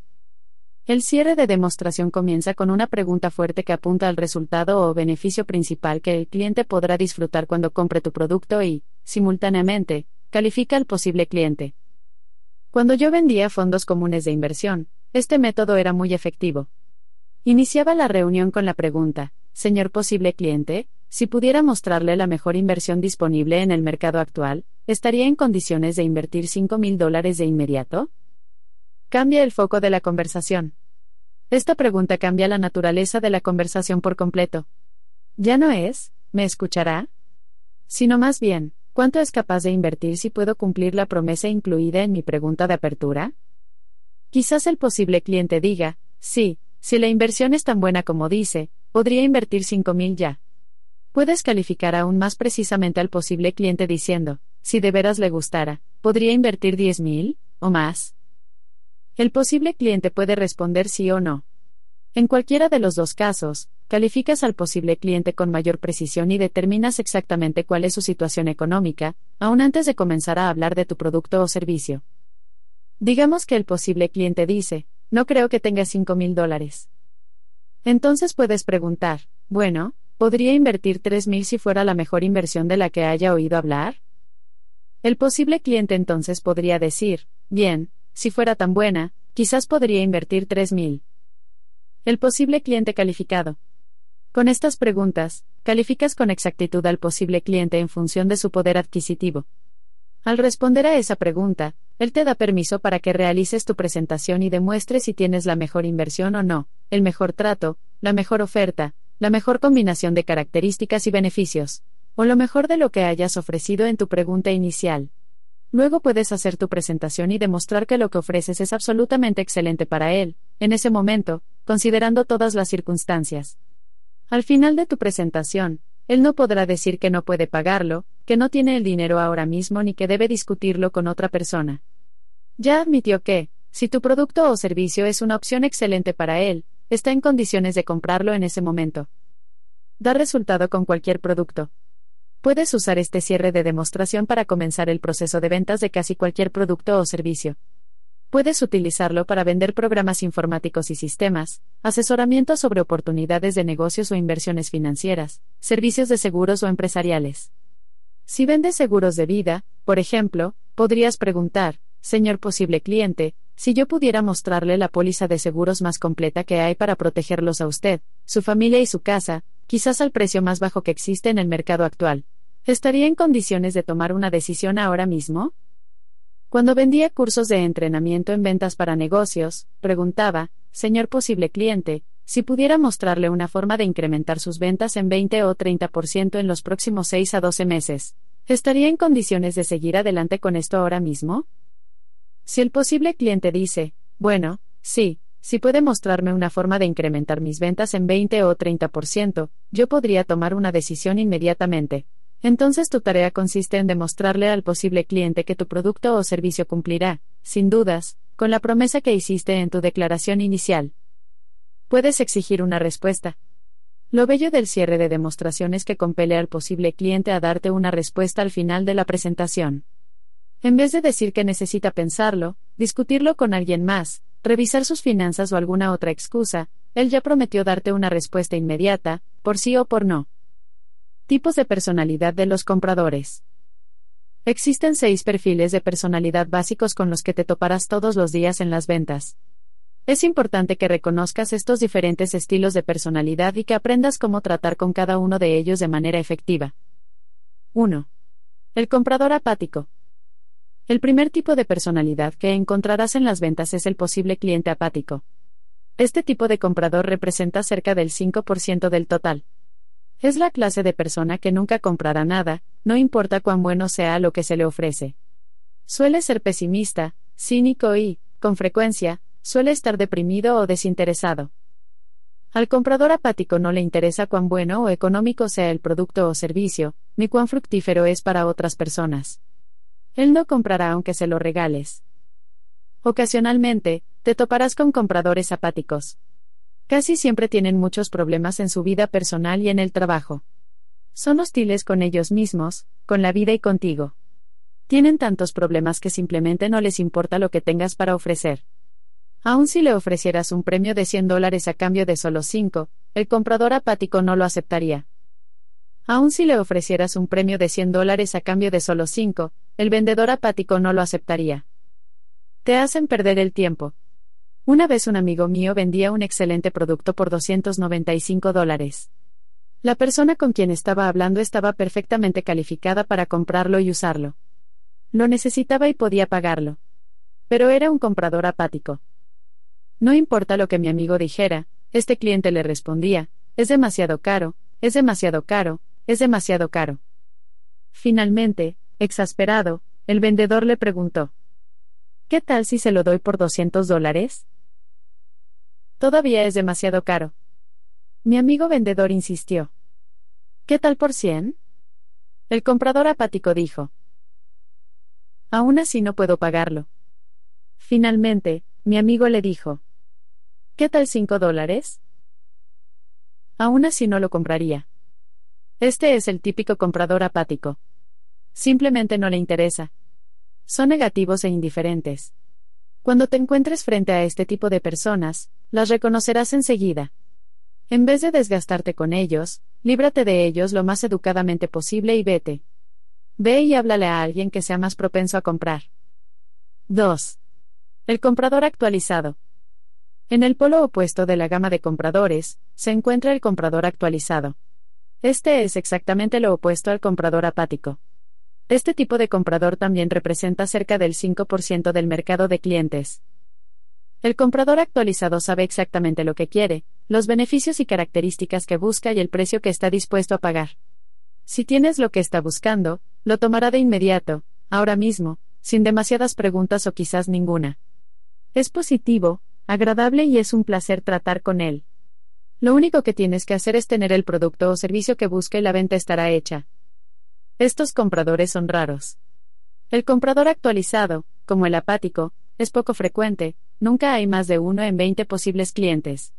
El cierre de demostración comienza con una pregunta fuerte que apunta al resultado o beneficio principal que el cliente podrá disfrutar cuando compre tu producto y, simultáneamente, califica al posible cliente. Cuando yo vendía fondos comunes de inversión, este método era muy efectivo. Iniciaba la reunión con la pregunta, señor posible cliente, si pudiera mostrarle la mejor inversión disponible en el mercado actual, ¿estaría en condiciones de invertir 5 mil dólares de inmediato? Cambia el foco de la conversación. Esta pregunta cambia la naturaleza de la conversación por completo. Ya no es, ¿me escuchará? Sino más bien, ¿cuánto es capaz de invertir si puedo cumplir la promesa incluida en mi pregunta de apertura? Quizás el posible cliente diga, sí, si la inversión es tan buena como dice, podría invertir 5.000 ya. Puedes calificar aún más precisamente al posible cliente diciendo, si de veras le gustara, podría invertir 10.000 o más. El posible cliente puede responder sí o no. En cualquiera de los dos casos, calificas al posible cliente con mayor precisión y determinas exactamente cuál es su situación económica, aún antes de comenzar a hablar de tu producto o servicio. Digamos que el posible cliente dice, no creo que tenga 5 mil dólares. Entonces puedes preguntar, bueno, ¿podría invertir 3 mil si fuera la mejor inversión de la que haya oído hablar? El posible cliente entonces podría decir, bien, si fuera tan buena, quizás podría invertir 3 mil. El posible cliente calificado. Con estas preguntas, calificas con exactitud al posible cliente en función de su poder adquisitivo. Al responder a esa pregunta, él te da permiso para que realices tu presentación y demuestres si tienes la mejor inversión o no, el mejor trato, la mejor oferta, la mejor combinación de características y beneficios, o lo mejor de lo que hayas ofrecido en tu pregunta inicial. Luego puedes hacer tu presentación y demostrar que lo que ofreces es absolutamente excelente para él, en ese momento, considerando todas las circunstancias. Al final de tu presentación, él no podrá decir que no puede pagarlo, que no tiene el dinero ahora mismo ni que debe discutirlo con otra persona. Ya admitió que, si tu producto o servicio es una opción excelente para él, está en condiciones de comprarlo en ese momento. Da resultado con cualquier producto. Puedes usar este cierre de demostración para comenzar el proceso de ventas de casi cualquier producto o servicio. Puedes utilizarlo para vender programas informáticos y sistemas, asesoramiento sobre oportunidades de negocios o inversiones financieras, servicios de seguros o empresariales. Si vendes seguros de vida, por ejemplo, podrías preguntar, señor posible cliente, si yo pudiera mostrarle la póliza de seguros más completa que hay para protegerlos a usted, su familia y su casa, quizás al precio más bajo que existe en el mercado actual. ¿Estaría en condiciones de tomar una decisión ahora mismo? Cuando vendía cursos de entrenamiento en ventas para negocios, preguntaba, señor posible cliente, si pudiera mostrarle una forma de incrementar sus ventas en 20 o 30% en los próximos 6 a 12 meses, ¿estaría en condiciones de seguir adelante con esto ahora mismo? Si el posible cliente dice, bueno, sí, si puede mostrarme una forma de incrementar mis ventas en 20 o 30%, yo podría tomar una decisión inmediatamente. Entonces tu tarea consiste en demostrarle al posible cliente que tu producto o servicio cumplirá, sin dudas, con la promesa que hiciste en tu declaración inicial. Puedes exigir una respuesta. Lo bello del cierre de demostración es que compele al posible cliente a darte una respuesta al final de la presentación. En vez de decir que necesita pensarlo, discutirlo con alguien más, revisar sus finanzas o alguna otra excusa, él ya prometió darte una respuesta inmediata, por sí o por no. Tipos de personalidad de los compradores. Existen seis perfiles de personalidad básicos con los que te toparás todos los días en las ventas. Es importante que reconozcas estos diferentes estilos de personalidad y que aprendas cómo tratar con cada uno de ellos de manera efectiva. 1. El comprador apático. El primer tipo de personalidad que encontrarás en las ventas es el posible cliente apático. Este tipo de comprador representa cerca del 5% del total. Es la clase de persona que nunca comprará nada, no importa cuán bueno sea lo que se le ofrece. Suele ser pesimista, cínico y, con frecuencia, suele estar deprimido o desinteresado. Al comprador apático no le interesa cuán bueno o económico sea el producto o servicio, ni cuán fructífero es para otras personas. Él no comprará aunque se lo regales. Ocasionalmente, te toparás con compradores apáticos. Casi siempre tienen muchos problemas en su vida personal y en el trabajo. Son hostiles con ellos mismos, con la vida y contigo. Tienen tantos problemas que simplemente no les importa lo que tengas para ofrecer. Aun si le ofrecieras un premio de 100 dólares a cambio de solo 5, el comprador apático no lo aceptaría. Aun si le ofrecieras un premio de 100 dólares a cambio de solo 5, el vendedor apático no lo aceptaría. Te hacen perder el tiempo. Una vez un amigo mío vendía un excelente producto por 295 dólares. La persona con quien estaba hablando estaba perfectamente calificada para comprarlo y usarlo. Lo necesitaba y podía pagarlo. Pero era un comprador apático. No importa lo que mi amigo dijera, este cliente le respondía, es demasiado caro, es demasiado caro, es demasiado caro. Finalmente, exasperado, el vendedor le preguntó, ¿Qué tal si se lo doy por 200 dólares? Todavía es demasiado caro. Mi amigo vendedor insistió. ¿Qué tal por 100? El comprador apático dijo. Aún así no puedo pagarlo. Finalmente, mi amigo le dijo. ¿Qué tal 5 dólares? Aún así no lo compraría. Este es el típico comprador apático. Simplemente no le interesa. Son negativos e indiferentes. Cuando te encuentres frente a este tipo de personas, las reconocerás enseguida. En vez de desgastarte con ellos, líbrate de ellos lo más educadamente posible y vete. Ve y háblale a alguien que sea más propenso a comprar. 2. El comprador actualizado. En el polo opuesto de la gama de compradores, se encuentra el comprador actualizado. Este es exactamente lo opuesto al comprador apático. Este tipo de comprador también representa cerca del 5% del mercado de clientes. El comprador actualizado sabe exactamente lo que quiere, los beneficios y características que busca y el precio que está dispuesto a pagar. Si tienes lo que está buscando, lo tomará de inmediato, ahora mismo, sin demasiadas preguntas o quizás ninguna. Es positivo, agradable y es un placer tratar con él. Lo único que tienes que hacer es tener el producto o servicio que busca y la venta estará hecha. Estos compradores son raros. El comprador actualizado, como el apático, es poco frecuente, nunca hay más de uno en 20 posibles clientes.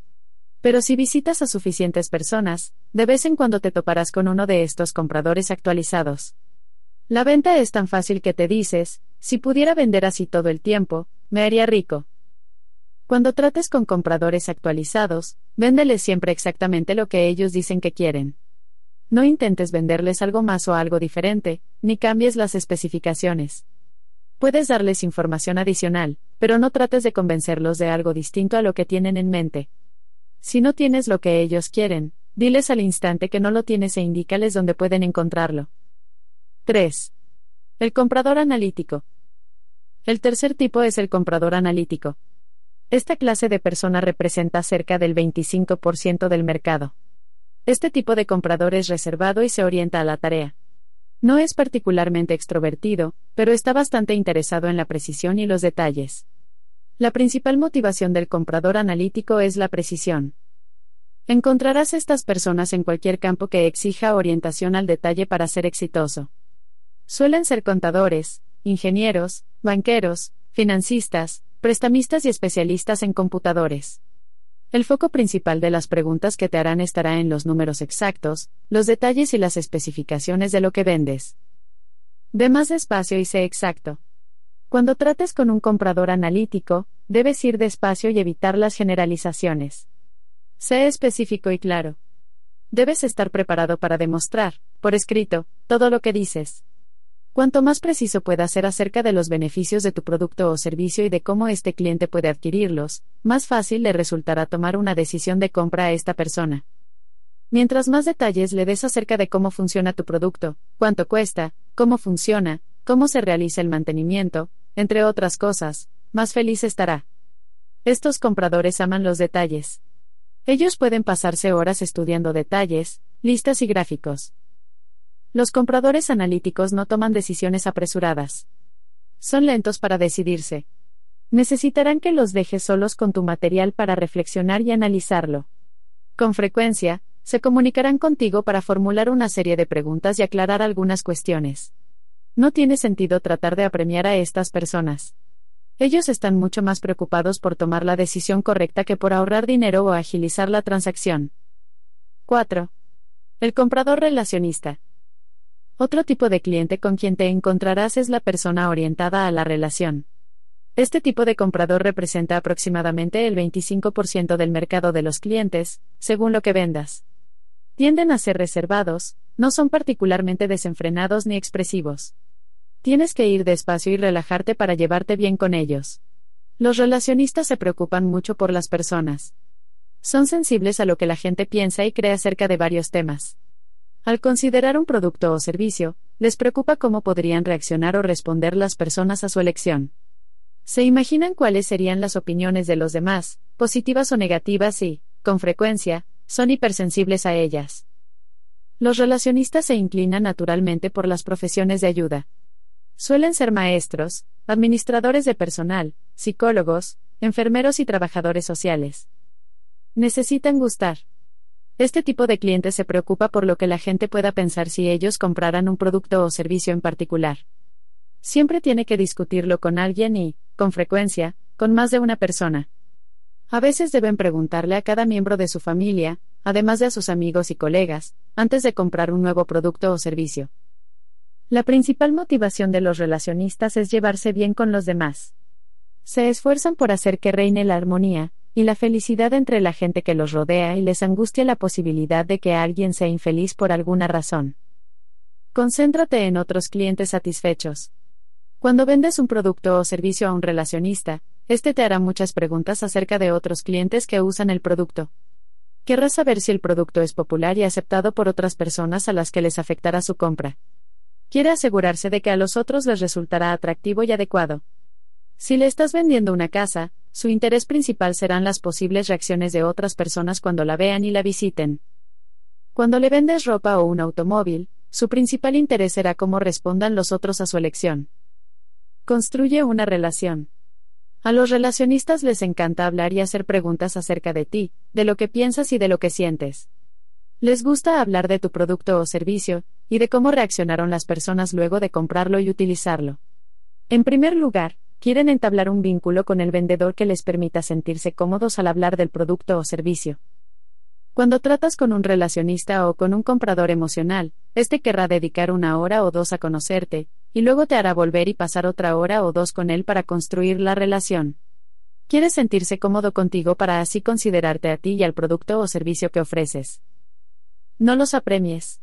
Pero si visitas a suficientes personas, de vez en cuando te toparás con uno de estos compradores actualizados. La venta es tan fácil que te dices, si pudiera vender así todo el tiempo, me haría rico. Cuando trates con compradores actualizados, véndeles siempre exactamente lo que ellos dicen que quieren. No intentes venderles algo más o algo diferente, ni cambies las especificaciones. Puedes darles información adicional, pero no trates de convencerlos de algo distinto a lo que tienen en mente. Si no tienes lo que ellos quieren, diles al instante que no lo tienes e indícales dónde pueden encontrarlo. 3. El comprador analítico. El tercer tipo es el comprador analítico. Esta clase de persona representa cerca del 25% del mercado. Este tipo de comprador es reservado y se orienta a la tarea. No es particularmente extrovertido, pero está bastante interesado en la precisión y los detalles. La principal motivación del comprador analítico es la precisión. Encontrarás estas personas en cualquier campo que exija orientación al detalle para ser exitoso. Suelen ser contadores, ingenieros, banqueros, financistas, prestamistas y especialistas en computadores. El foco principal de las preguntas que te harán estará en los números exactos, los detalles y las especificaciones de lo que vendes. Ve más despacio y sé exacto. Cuando trates con un comprador analítico, debes ir despacio y evitar las generalizaciones. Sé específico y claro. Debes estar preparado para demostrar, por escrito, todo lo que dices. Cuanto más preciso puedas ser acerca de los beneficios de tu producto o servicio y de cómo este cliente puede adquirirlos, más fácil le resultará tomar una decisión de compra a esta persona. Mientras más detalles le des acerca de cómo funciona tu producto, cuánto cuesta, cómo funciona, cómo se realiza el mantenimiento, entre otras cosas, más feliz estará. Estos compradores aman los detalles. Ellos pueden pasarse horas estudiando detalles, listas y gráficos. Los compradores analíticos no toman decisiones apresuradas. Son lentos para decidirse. Necesitarán que los dejes solos con tu material para reflexionar y analizarlo. Con frecuencia, se comunicarán contigo para formular una serie de preguntas y aclarar algunas cuestiones. No tiene sentido tratar de apremiar a estas personas. Ellos están mucho más preocupados por tomar la decisión correcta que por ahorrar dinero o agilizar la transacción. 4. El comprador relacionista. Otro tipo de cliente con quien te encontrarás es la persona orientada a la relación. Este tipo de comprador representa aproximadamente el 25% del mercado de los clientes, según lo que vendas. Tienden a ser reservados, no son particularmente desenfrenados ni expresivos. Tienes que ir despacio y relajarte para llevarte bien con ellos. Los relacionistas se preocupan mucho por las personas. Son sensibles a lo que la gente piensa y cree acerca de varios temas. Al considerar un producto o servicio, les preocupa cómo podrían reaccionar o responder las personas a su elección. Se imaginan cuáles serían las opiniones de los demás, positivas o negativas y, con frecuencia, son hipersensibles a ellas. Los relacionistas se inclinan naturalmente por las profesiones de ayuda. Suelen ser maestros, administradores de personal, psicólogos, enfermeros y trabajadores sociales. Necesitan gustar. Este tipo de cliente se preocupa por lo que la gente pueda pensar si ellos compraran un producto o servicio en particular. Siempre tiene que discutirlo con alguien y, con frecuencia, con más de una persona. A veces deben preguntarle a cada miembro de su familia, además de a sus amigos y colegas, antes de comprar un nuevo producto o servicio. La principal motivación de los relacionistas es llevarse bien con los demás. Se esfuerzan por hacer que reine la armonía, y la felicidad entre la gente que los rodea y les angustia la posibilidad de que alguien sea infeliz por alguna razón. Concéntrate en otros clientes satisfechos. Cuando vendes un producto o servicio a un relacionista, este te hará muchas preguntas acerca de otros clientes que usan el producto. Querrás saber si el producto es popular y aceptado por otras personas a las que les afectará su compra. Quiere asegurarse de que a los otros les resultará atractivo y adecuado. Si le estás vendiendo una casa, su interés principal serán las posibles reacciones de otras personas cuando la vean y la visiten. Cuando le vendes ropa o un automóvil, su principal interés será cómo respondan los otros a su elección. Construye una relación. A los relacionistas les encanta hablar y hacer preguntas acerca de ti, de lo que piensas y de lo que sientes. Les gusta hablar de tu producto o servicio, y de cómo reaccionaron las personas luego de comprarlo y utilizarlo. En primer lugar, quieren entablar un vínculo con el vendedor que les permita sentirse cómodos al hablar del producto o servicio. Cuando tratas con un relacionista o con un comprador emocional, este querrá dedicar una hora o dos a conocerte, y luego te hará volver y pasar otra hora o dos con él para construir la relación. Quiere sentirse cómodo contigo para así considerarte a ti y al producto o servicio que ofreces. No los apremies.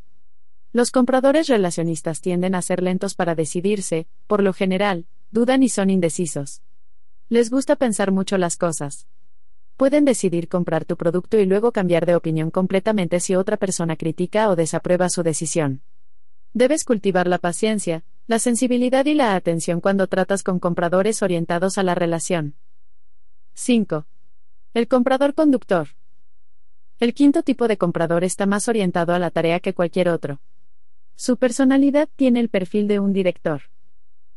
Los compradores relacionistas tienden a ser lentos para decidirse, por lo general, dudan y son indecisos. Les gusta pensar mucho las cosas. Pueden decidir comprar tu producto y luego cambiar de opinión completamente si otra persona critica o desaprueba su decisión. Debes cultivar la paciencia, la sensibilidad y la atención cuando tratas con compradores orientados a la relación. 5. El comprador conductor. El quinto tipo de comprador está más orientado a la tarea que cualquier otro. Su personalidad tiene el perfil de un director.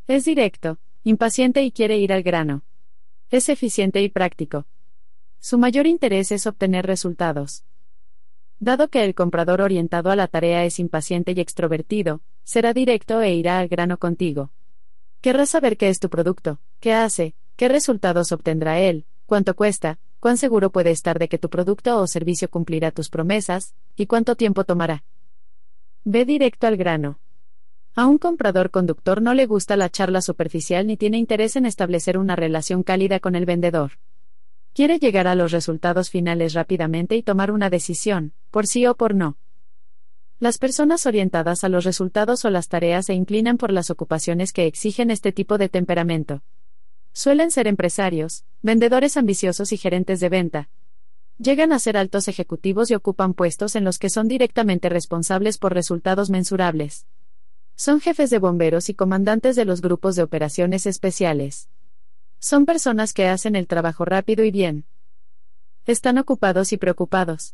Es directo, Impaciente y quiere ir al grano. Es eficiente y práctico. Su mayor interés es obtener resultados. Dado que el comprador orientado a la tarea es impaciente y extrovertido, será directo e irá al grano contigo. Querrás saber qué es tu producto, qué hace, qué resultados obtendrá él, cuánto cuesta, cuán seguro puede estar de que tu producto o servicio cumplirá tus promesas, y cuánto tiempo tomará. Ve directo al grano. A un comprador conductor no le gusta la charla superficial ni tiene interés en establecer una relación cálida con el vendedor. Quiere llegar a los resultados finales rápidamente y tomar una decisión, por sí o por no. Las personas orientadas a los resultados o las tareas se inclinan por las ocupaciones que exigen este tipo de temperamento. Suelen ser empresarios, vendedores ambiciosos y gerentes de venta. Llegan a ser altos ejecutivos y ocupan puestos en los que son directamente responsables por resultados mensurables. Son jefes de bomberos y comandantes de los grupos de operaciones especiales. Son personas que hacen el trabajo rápido y bien. Están ocupados y preocupados.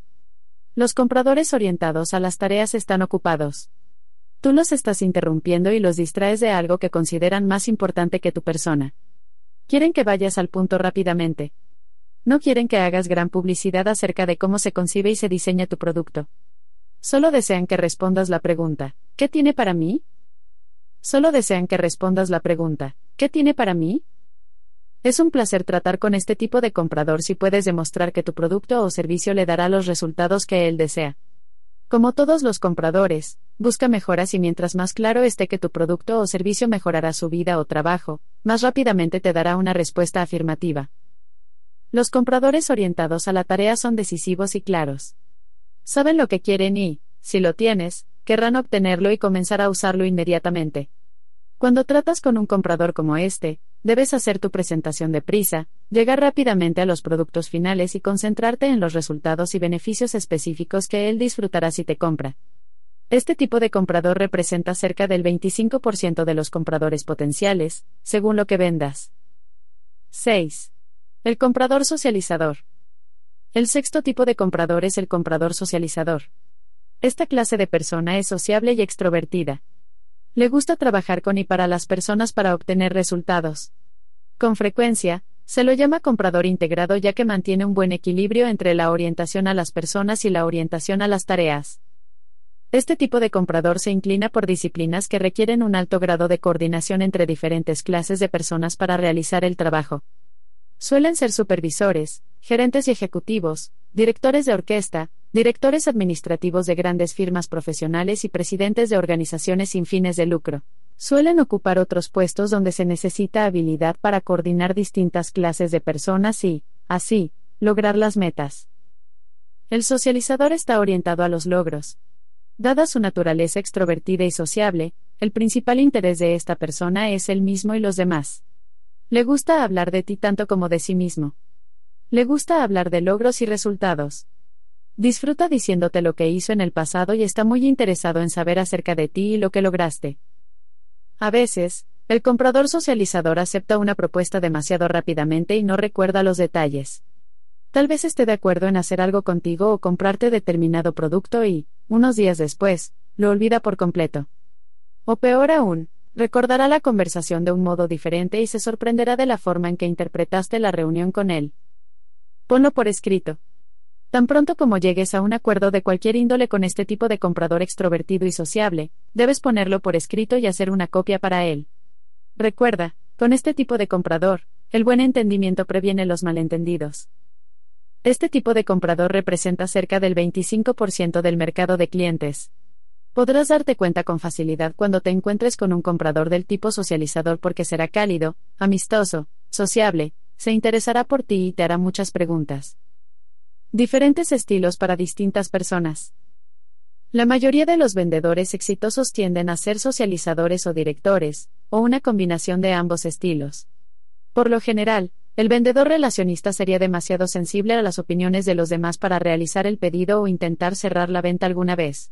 Los compradores orientados a las tareas están ocupados. Tú los estás interrumpiendo y los distraes de algo que consideran más importante que tu persona. Quieren que vayas al punto rápidamente. No quieren que hagas gran publicidad acerca de cómo se concibe y se diseña tu producto. Solo desean que respondas la pregunta, ¿qué tiene para mí? Solo desean que respondas la pregunta, ¿qué tiene para mí? Es un placer tratar con este tipo de comprador si puedes demostrar que tu producto o servicio le dará los resultados que él desea. Como todos los compradores, busca mejoras y mientras más claro esté que tu producto o servicio mejorará su vida o trabajo, más rápidamente te dará una respuesta afirmativa. Los compradores orientados a la tarea son decisivos y claros. Saben lo que quieren y, si lo tienes, querrán obtenerlo y comenzar a usarlo inmediatamente. Cuando tratas con un comprador como este, debes hacer tu presentación deprisa, llegar rápidamente a los productos finales y concentrarte en los resultados y beneficios específicos que él disfrutará si te compra. Este tipo de comprador representa cerca del 25% de los compradores potenciales, según lo que vendas. 6. El comprador socializador. El sexto tipo de comprador es el comprador socializador. Esta clase de persona es sociable y extrovertida, le gusta trabajar con y para las personas para obtener resultados. Con frecuencia, se lo llama comprador integrado ya que mantiene un buen equilibrio entre la orientación a las personas y la orientación a las tareas. Este tipo de comprador se inclina por disciplinas que requieren un alto grado de coordinación entre diferentes clases de personas para realizar el trabajo. Suelen ser supervisores, gerentes y ejecutivos, directores de orquesta, directores administrativos de grandes firmas profesionales y presidentes de organizaciones sin fines de lucro. Suelen ocupar otros puestos donde se necesita habilidad para coordinar distintas clases de personas y, así, lograr las metas. El socializador está orientado a los logros. Dada su naturaleza extrovertida y sociable, el principal interés de esta persona es él mismo y los demás. Le gusta hablar de ti tanto como de sí mismo. Le gusta hablar de logros y resultados. Disfruta diciéndote lo que hizo en el pasado y está muy interesado en saber acerca de ti y lo que lograste. A veces, el comprador socializador acepta una propuesta demasiado rápidamente y no recuerda los detalles. Tal vez esté de acuerdo en hacer algo contigo o comprarte determinado producto y, unos días después, lo olvida por completo. O peor aún, recordará la conversación de un modo diferente y se sorprenderá de la forma en que interpretaste la reunión con él. Ponlo por escrito. Tan pronto como llegues a un acuerdo de cualquier índole con este tipo de comprador extrovertido y sociable, debes ponerlo por escrito y hacer una copia para él. Recuerda, con este tipo de comprador, el buen entendimiento previene los malentendidos. Este tipo de comprador representa cerca del 25% del mercado de clientes. Podrás darte cuenta con facilidad cuando te encuentres con un comprador del tipo socializador porque será cálido, amistoso, sociable, se interesará por ti y te hará muchas preguntas. Diferentes estilos para distintas personas. La mayoría de los vendedores exitosos tienden a ser socializadores o directores, o una combinación de ambos estilos. Por lo general, el vendedor relacionista sería demasiado sensible a las opiniones de los demás para realizar el pedido o intentar cerrar la venta alguna vez.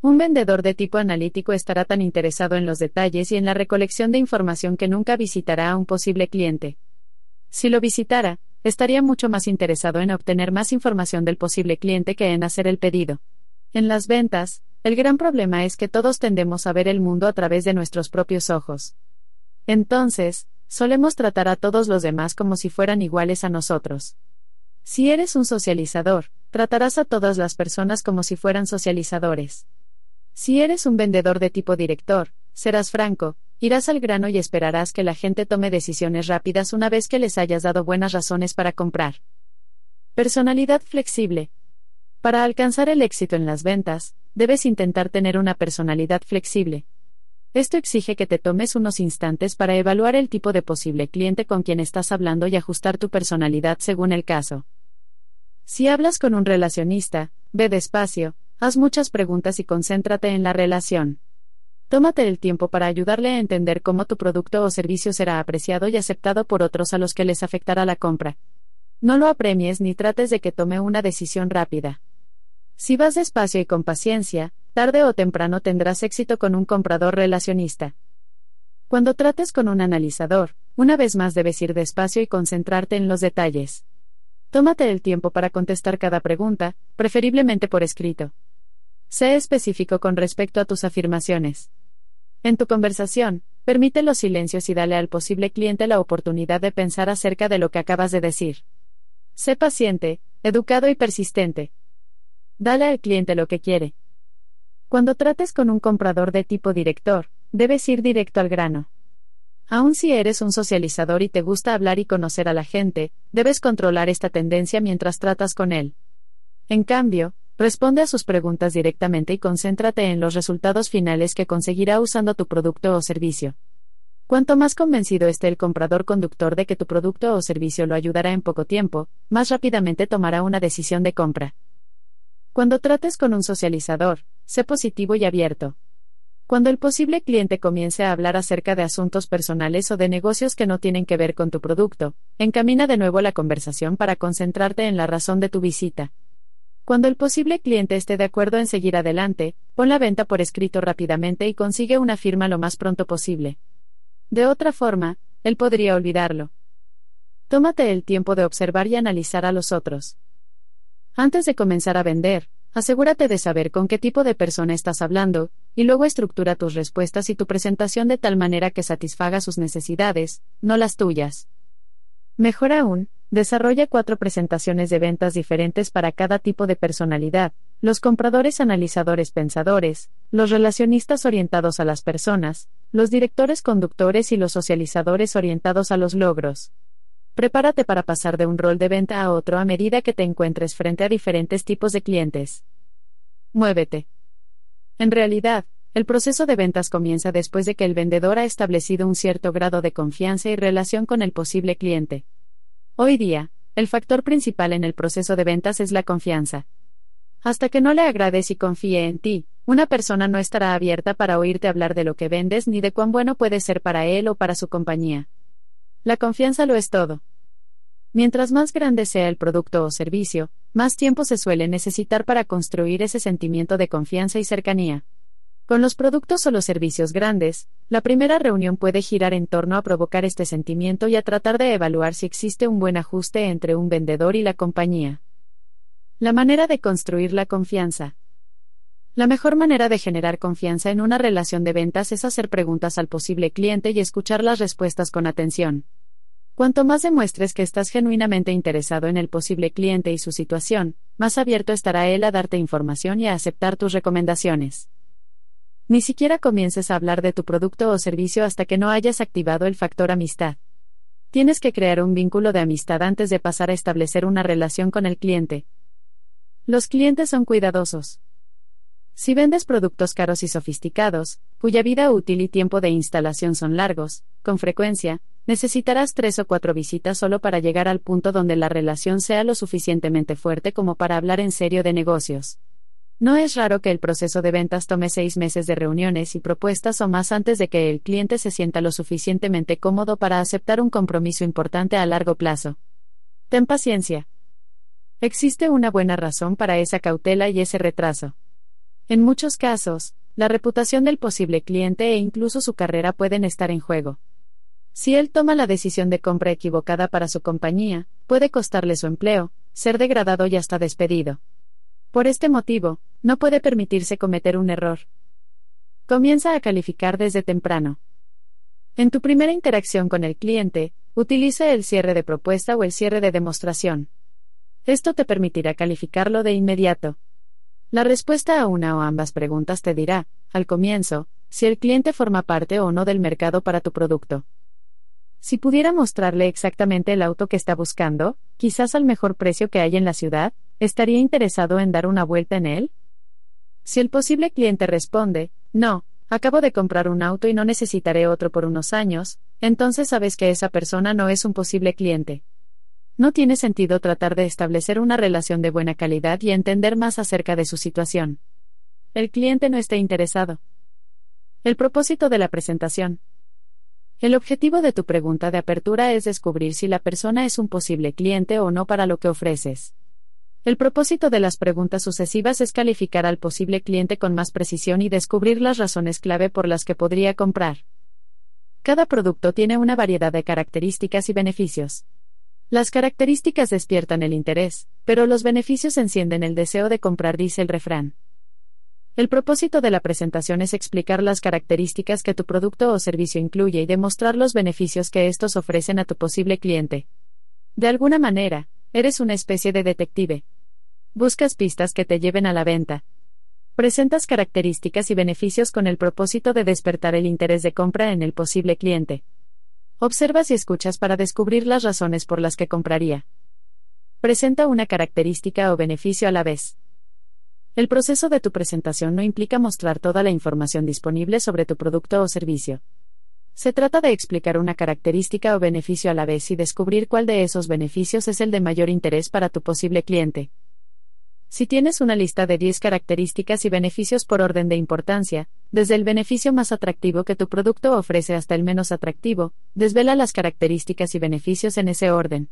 Un vendedor de tipo analítico estará tan interesado en los detalles y en la recolección de información que nunca visitará a un posible cliente. Si lo visitara, estaría mucho más interesado en obtener más información del posible cliente que en hacer el pedido. En las ventas, el gran problema es que todos tendemos a ver el mundo a través de nuestros propios ojos. Entonces, solemos tratar a todos los demás como si fueran iguales a nosotros. Si eres un socializador, tratarás a todas las personas como si fueran socializadores. Si eres un vendedor de tipo director, serás franco, Irás al grano y esperarás que la gente tome decisiones rápidas una vez que les hayas dado buenas razones para comprar. Personalidad flexible. Para alcanzar el éxito en las ventas, debes intentar tener una personalidad flexible. Esto exige que te tomes unos instantes para evaluar el tipo de posible cliente con quien estás hablando y ajustar tu personalidad según el caso. Si hablas con un relacionista, ve despacio, haz muchas preguntas y concéntrate en la relación. Tómate el tiempo para ayudarle a entender cómo tu producto o servicio será apreciado y aceptado por otros a los que les afectará la compra. No lo apremies ni trates de que tome una decisión rápida. Si vas despacio y con paciencia, tarde o temprano tendrás éxito con un comprador relacionista. Cuando trates con un analizador, una vez más debes ir despacio y concentrarte en los detalles. Tómate el tiempo para contestar cada pregunta, preferiblemente por escrito. Sé específico con respecto a tus afirmaciones. En tu conversación, permite los silencios y dale al posible cliente la oportunidad de pensar acerca de lo que acabas de decir. Sé paciente, educado y persistente. Dale al cliente lo que quiere. Cuando trates con un comprador de tipo director, debes ir directo al grano. Aun si eres un socializador y te gusta hablar y conocer a la gente, debes controlar esta tendencia mientras tratas con él. En cambio, responde a sus preguntas directamente y concéntrate en los resultados finales que conseguirá usando tu producto o servicio. Cuanto más convencido esté el comprador conductor de que tu producto o servicio lo ayudará en poco tiempo, más rápidamente tomará una decisión de compra. Cuando trates con un socializador, sé positivo y abierto. Cuando el posible cliente comience a hablar acerca de asuntos personales o de negocios que no tienen que ver con tu producto, encamina de nuevo la conversación para concentrarte en la razón de tu visita. Cuando el posible cliente esté de acuerdo en seguir adelante, pon la venta por escrito rápidamente y consigue una firma lo más pronto posible. De otra forma, él podría olvidarlo. Tómate el tiempo de observar y analizar a los otros. Antes de comenzar a vender, asegúrate de saber con qué tipo de persona estás hablando, y luego estructura tus respuestas y tu presentación de tal manera que satisfaga sus necesidades, no las tuyas. Mejor aún, desarrolla cuatro presentaciones de ventas diferentes para cada tipo de personalidad, los compradores analizadores pensadores, los relacionistas orientados a las personas, los directores conductores y los socializadores orientados a los logros. Prepárate para pasar de un rol de venta a otro a medida que te encuentres frente a diferentes tipos de clientes. Muévete. En realidad, el proceso de ventas comienza después de que el vendedor ha establecido un cierto grado de confianza y relación con el posible cliente. Hoy día, el factor principal en el proceso de ventas es la confianza. Hasta que no le agrades y confíe en ti, una persona no estará abierta para oírte hablar de lo que vendes ni de cuán bueno puede ser para él o para su compañía. La confianza lo es todo. Mientras más grande sea el producto o servicio, más tiempo se suele necesitar para construir ese sentimiento de confianza y cercanía. Con los productos o los servicios grandes, la primera reunión puede girar en torno a provocar este sentimiento y a tratar de evaluar si existe un buen ajuste entre un vendedor y la compañía. La manera de construir la confianza. La mejor manera de generar confianza en una relación de ventas es hacer preguntas al posible cliente y escuchar las respuestas con atención. Cuanto más demuestres que estás genuinamente interesado en el posible cliente y su situación, más abierto estará él a darte información y a aceptar tus recomendaciones. Ni siquiera comiences a hablar de tu producto o servicio hasta que no hayas activado el factor amistad. Tienes que crear un vínculo de amistad antes de pasar a establecer una relación con el cliente. Los clientes son cuidadosos. Si vendes productos caros y sofisticados, cuya vida útil y tiempo de instalación son largos, con frecuencia, necesitarás tres o cuatro visitas solo para llegar al punto donde la relación sea lo suficientemente fuerte como para hablar en serio de negocios. No es raro que el proceso de ventas tome seis meses de reuniones y propuestas o más antes de que el cliente se sienta lo suficientemente cómodo para aceptar un compromiso importante a largo plazo. Ten paciencia. Existe una buena razón para esa cautela y ese retraso. En muchos casos, la reputación del posible cliente e incluso su carrera pueden estar en juego. Si él toma la decisión de compra equivocada para su compañía, puede costarle su empleo, ser degradado y hasta despedido. Por este motivo, no puede permitirse cometer un error. Comienza a calificar desde temprano. En tu primera interacción con el cliente, utiliza el cierre de propuesta o el cierre de demostración. Esto te permitirá calificarlo de inmediato. La respuesta a una o ambas preguntas te dirá, al comienzo, si el cliente forma parte o no del mercado para tu producto. Si pudiera mostrarle exactamente el auto que está buscando, quizás al mejor precio que hay en la ciudad, ¿estaría interesado en dar una vuelta en él? Si el posible cliente responde, no, acabo de comprar un auto y no necesitaré otro por unos años, entonces sabes que esa persona no es un posible cliente. No tiene sentido tratar de establecer una relación de buena calidad y entender más acerca de su situación. El cliente no está interesado. El propósito de la presentación. El objetivo de tu pregunta de apertura es descubrir si la persona es un posible cliente o no para lo que ofreces. El propósito de las preguntas sucesivas es calificar al posible cliente con más precisión y descubrir las razones clave por las que podría comprar. Cada producto tiene una variedad de características y beneficios. Las características despiertan el interés, pero los beneficios encienden el deseo de comprar, dice el refrán. El propósito de la presentación es explicar las características que tu producto o servicio incluye y demostrar los beneficios que estos ofrecen a tu posible cliente. De alguna manera, eres una especie de detective. Buscas pistas que te lleven a la venta. Presentas características y beneficios con el propósito de despertar el interés de compra en el posible cliente. Observas y escuchas para descubrir las razones por las que compraría. Presenta una característica o beneficio a la vez. El proceso de tu presentación no implica mostrar toda la información disponible sobre tu producto o servicio. Se trata de explicar una característica o beneficio a la vez y descubrir cuál de esos beneficios es el de mayor interés para tu posible cliente. Si tienes una lista de 10 características y beneficios por orden de importancia, desde el beneficio más atractivo que tu producto ofrece hasta el menos atractivo, desvela las características y beneficios en ese orden.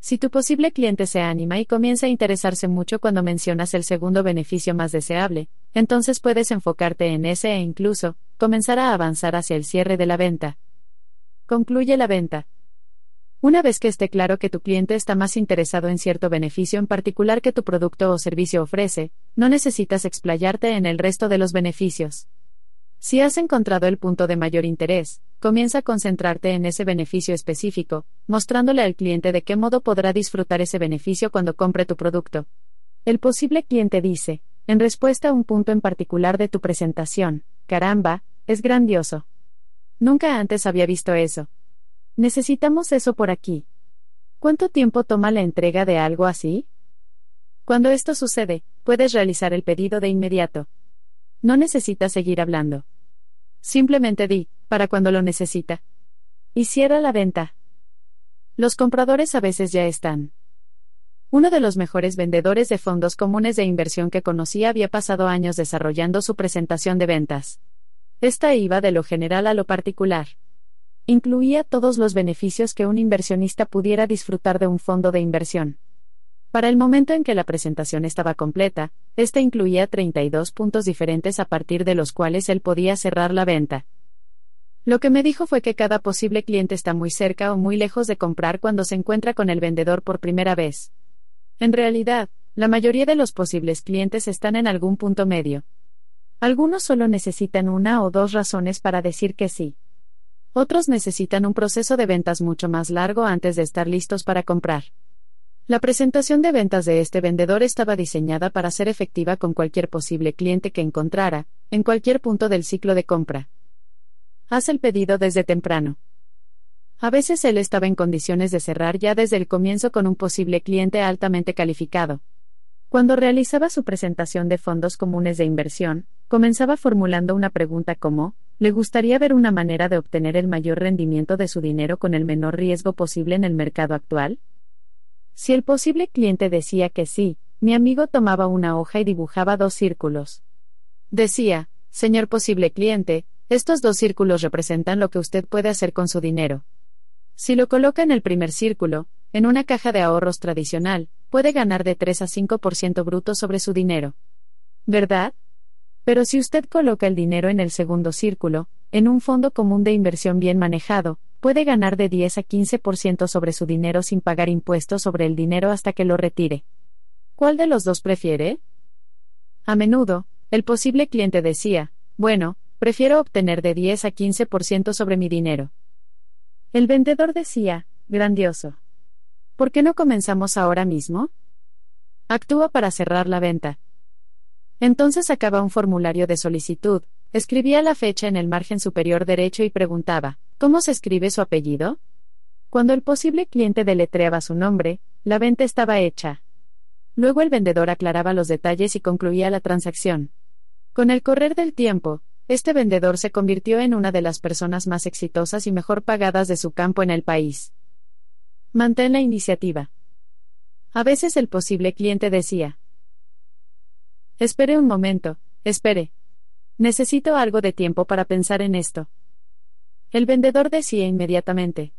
Si tu posible cliente se anima y comienza a interesarse mucho cuando mencionas el segundo beneficio más deseable, entonces puedes enfocarte en ese e incluso, comenzar a avanzar hacia el cierre de la venta. Concluye la venta. Una vez que esté claro que tu cliente está más interesado en cierto beneficio en particular que tu producto o servicio ofrece, no necesitas explayarte en el resto de los beneficios. Si has encontrado el punto de mayor interés, comienza a concentrarte en ese beneficio específico, mostrándole al cliente de qué modo podrá disfrutar ese beneficio cuando compre tu producto. El posible cliente dice, en respuesta a un punto en particular de tu presentación, caramba, es grandioso. Nunca antes había visto eso. Necesitamos eso por aquí. ¿Cuánto tiempo toma la entrega de algo así? Cuando esto sucede, puedes realizar el pedido de inmediato. No necesitas seguir hablando. Simplemente di, para cuando lo necesita. Y cierra la venta. Los compradores a veces ya están. Uno de los mejores vendedores de fondos comunes de inversión que conocí había pasado años desarrollando su presentación de ventas. Esta iba de lo general a lo particular. Incluía todos los beneficios que un inversionista pudiera disfrutar de un fondo de inversión. Para el momento en que la presentación estaba completa, esta incluía 32 puntos diferentes a partir de los cuales él podía cerrar la venta. Lo que me dijo fue que cada posible cliente está muy cerca o muy lejos de comprar cuando se encuentra con el vendedor por primera vez. En realidad, la mayoría de los posibles clientes están en algún punto medio. Algunos solo necesitan una o dos razones para decir que sí. Otros necesitan un proceso de ventas mucho más largo antes de estar listos para comprar. La presentación de ventas de este vendedor estaba diseñada para ser efectiva con cualquier posible cliente que encontrara, en cualquier punto del ciclo de compra. Haz el pedido desde temprano. A veces él estaba en condiciones de cerrar ya desde el comienzo con un posible cliente altamente calificado. Cuando realizaba su presentación de fondos comunes de inversión, comenzaba formulando una pregunta como, ¿le gustaría ver una manera de obtener el mayor rendimiento de su dinero con el menor riesgo posible en el mercado actual? Si el posible cliente decía que sí, mi amigo tomaba una hoja y dibujaba dos círculos. Decía, señor posible cliente, estos dos círculos representan lo que usted puede hacer con su dinero. Si lo coloca en el primer círculo, en una caja de ahorros tradicional, puede ganar de 3 a 5% bruto sobre su dinero. ¿Verdad? Pero si usted coloca el dinero en el segundo círculo, en un fondo común de inversión bien manejado, puede ganar de 10 a 15% sobre su dinero sin pagar impuestos sobre el dinero hasta que lo retire. ¿Cuál de los dos prefiere? A menudo, el posible cliente decía, bueno, prefiero obtener de 10 a 15% sobre mi dinero. El vendedor decía, grandioso. ¿Por qué no comenzamos ahora mismo? Actúa para cerrar la venta. Entonces sacaba un formulario de solicitud, escribía la fecha en el margen superior derecho y preguntaba, ¿cómo se escribe su apellido? Cuando el posible cliente deletreaba su nombre, la venta estaba hecha. Luego el vendedor aclaraba los detalles y concluía la transacción. Con el correr del tiempo, este vendedor se convirtió en una de las personas más exitosas y mejor pagadas de su campo en el país. Mantén la iniciativa. A veces el posible cliente decía, Espere un momento, espere. Necesito algo de tiempo para pensar en esto. El vendedor decía inmediatamente,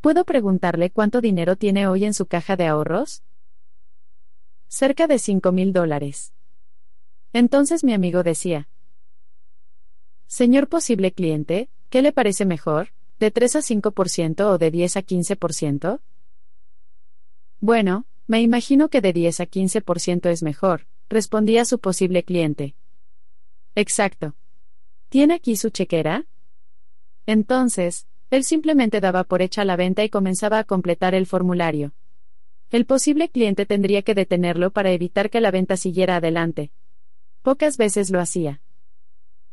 ¿Puedo preguntarle cuánto dinero tiene hoy en su caja de ahorros? Cerca de cinco mil dólares. Entonces mi amigo decía, Señor posible cliente, ¿qué le parece mejor? ¿De 3 a 5% o de 10 a 15%? Bueno, me imagino que de 10 a 15% es mejor, respondía su posible cliente. Exacto. ¿Tiene aquí su chequera? Entonces, él simplemente daba por hecha la venta y comenzaba a completar el formulario. El posible cliente tendría que detenerlo para evitar que la venta siguiera adelante. Pocas veces lo hacía.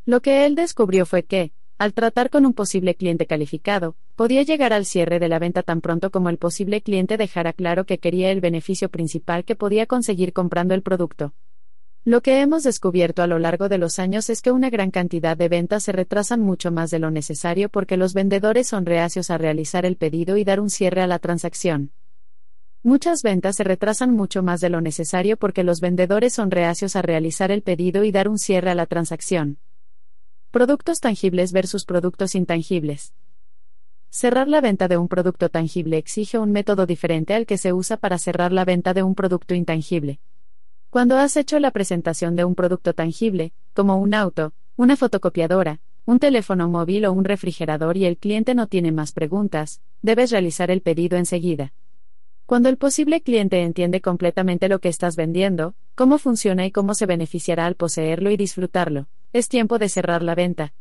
Lo que él descubrió fue que, al tratar con un posible cliente calificado, podía llegar al cierre de la venta tan pronto como el posible cliente dejara claro que quería el beneficio principal que podía conseguir comprando el producto. Lo que hemos descubierto a lo largo de los años es que una gran cantidad de ventas se retrasan mucho más de lo necesario porque los vendedores son reacios a realizar el pedido y dar un cierre a la transacción. Muchas ventas se retrasan mucho más de lo necesario porque los vendedores son reacios a realizar el pedido y dar un cierre a la transacción. Productos tangibles versus productos intangibles. Cerrar la venta de un producto tangible exige un método diferente al que se usa para cerrar la venta de un producto intangible. Cuando has hecho la presentación de un producto tangible, como un auto, una fotocopiadora, un teléfono móvil o un refrigerador y el cliente no tiene más preguntas, debes realizar el pedido enseguida. Cuando el posible cliente entiende completamente lo que estás vendiendo, cómo funciona y cómo se beneficiará al poseerlo y disfrutarlo, es tiempo de cerrar la venta.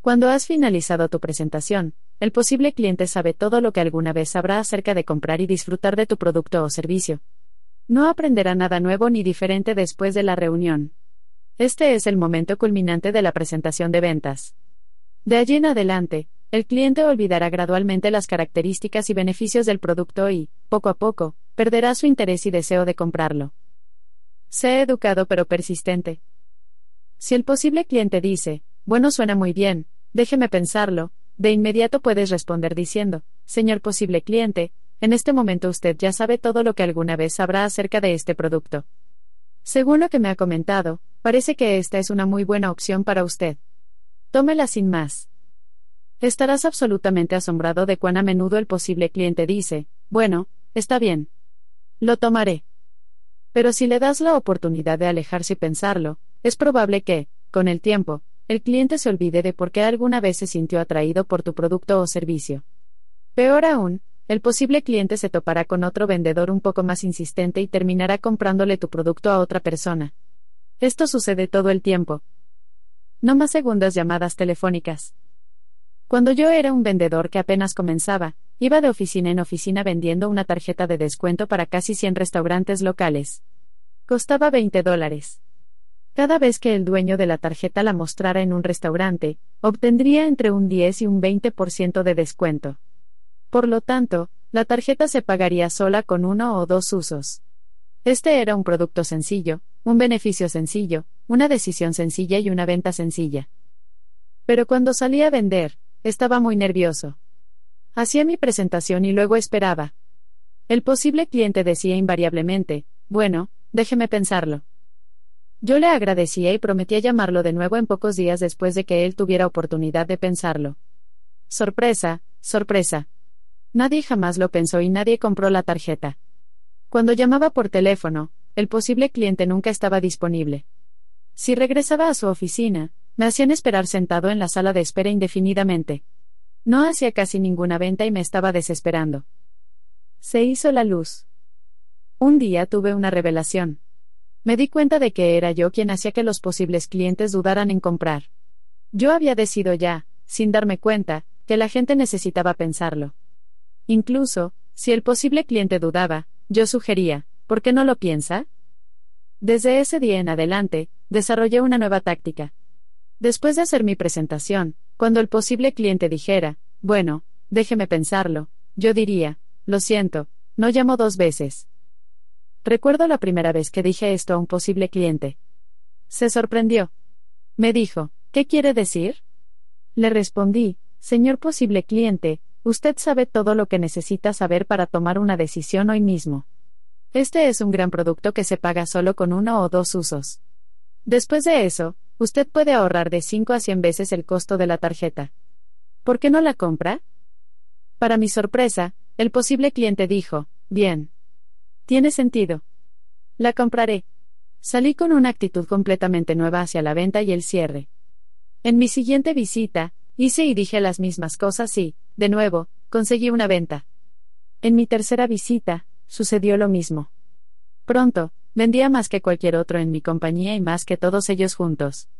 Cuando has finalizado tu presentación, el posible cliente sabe todo lo que alguna vez sabrá acerca de comprar y disfrutar de tu producto o servicio. No aprenderá nada nuevo ni diferente después de la reunión. Este es el momento culminante de la presentación de ventas. De allí en adelante, el cliente olvidará gradualmente las características y beneficios del producto y, poco a poco, perderá su interés y deseo de comprarlo. Sé educado pero persistente. Si el posible cliente dice, bueno, suena muy bien, déjeme pensarlo, de inmediato puedes responder diciendo, señor posible cliente, en este momento usted ya sabe todo lo que alguna vez sabrá acerca de este producto. Según lo que me ha comentado, parece que esta es una muy buena opción para usted. Tómela sin más. Estarás absolutamente asombrado de cuán a menudo el posible cliente dice, bueno, está bien. Lo tomaré. Pero si le das la oportunidad de alejarse y pensarlo, es probable que, con el tiempo, el cliente se olvide de por qué alguna vez se sintió atraído por tu producto o servicio. Peor aún, el posible cliente se topará con otro vendedor un poco más insistente y terminará comprándole tu producto a otra persona. Esto sucede todo el tiempo. No más segundas llamadas telefónicas. Cuando yo era un vendedor que apenas comenzaba, iba de oficina en oficina vendiendo una tarjeta de descuento para casi 100 restaurantes locales. Costaba 20 dólares. Cada vez que el dueño de la tarjeta la mostrara en un restaurante, obtendría entre un 10 y un 20% de descuento. Por lo tanto, la tarjeta se pagaría sola con uno o dos usos. Este era un producto sencillo, un beneficio sencillo, una decisión sencilla y una venta sencilla. Pero cuando salí a vender, estaba muy nervioso. Hacía mi presentación y luego esperaba. El posible cliente decía invariablemente, bueno, déjeme pensarlo. Yo le agradecía y prometía llamarlo de nuevo en pocos días después de que él tuviera oportunidad de pensarlo. Sorpresa, sorpresa. Nadie jamás lo pensó y nadie compró la tarjeta. Cuando llamaba por teléfono, el posible cliente nunca estaba disponible. Si regresaba a su oficina, me hacían esperar sentado en la sala de espera indefinidamente. No hacía casi ninguna venta y me estaba desesperando. Se hizo la luz. Un día tuve una revelación. Me di cuenta de que era yo quien hacía que los posibles clientes dudaran en comprar. Yo había decidido ya, sin darme cuenta, que la gente necesitaba pensarlo. Incluso, si el posible cliente dudaba, yo sugería, ¿por qué no lo piensa? Desde ese día en adelante, desarrollé una nueva táctica. Después de hacer mi presentación, cuando el posible cliente dijera, bueno, déjeme pensarlo, yo diría, lo siento, no llamo dos veces. Recuerdo la primera vez que dije esto a un posible cliente. Se sorprendió. Me dijo, ¿Qué quiere decir? Le respondí, Señor posible cliente, usted sabe todo lo que necesita saber para tomar una decisión hoy mismo. Este es un gran producto que se paga solo con uno o dos usos. Después de eso, usted puede ahorrar de 5 a 100 veces el costo de la tarjeta. ¿Por qué no la compra? Para mi sorpresa, el posible cliente dijo, bien. Tiene sentido. La compraré. Salí con una actitud completamente nueva hacia la venta y el cierre. En mi siguiente visita, hice y dije las mismas cosas y, de nuevo, conseguí una venta. En mi tercera visita, sucedió lo mismo. Pronto, vendía más que cualquier otro en mi compañía y más que todos ellos juntos.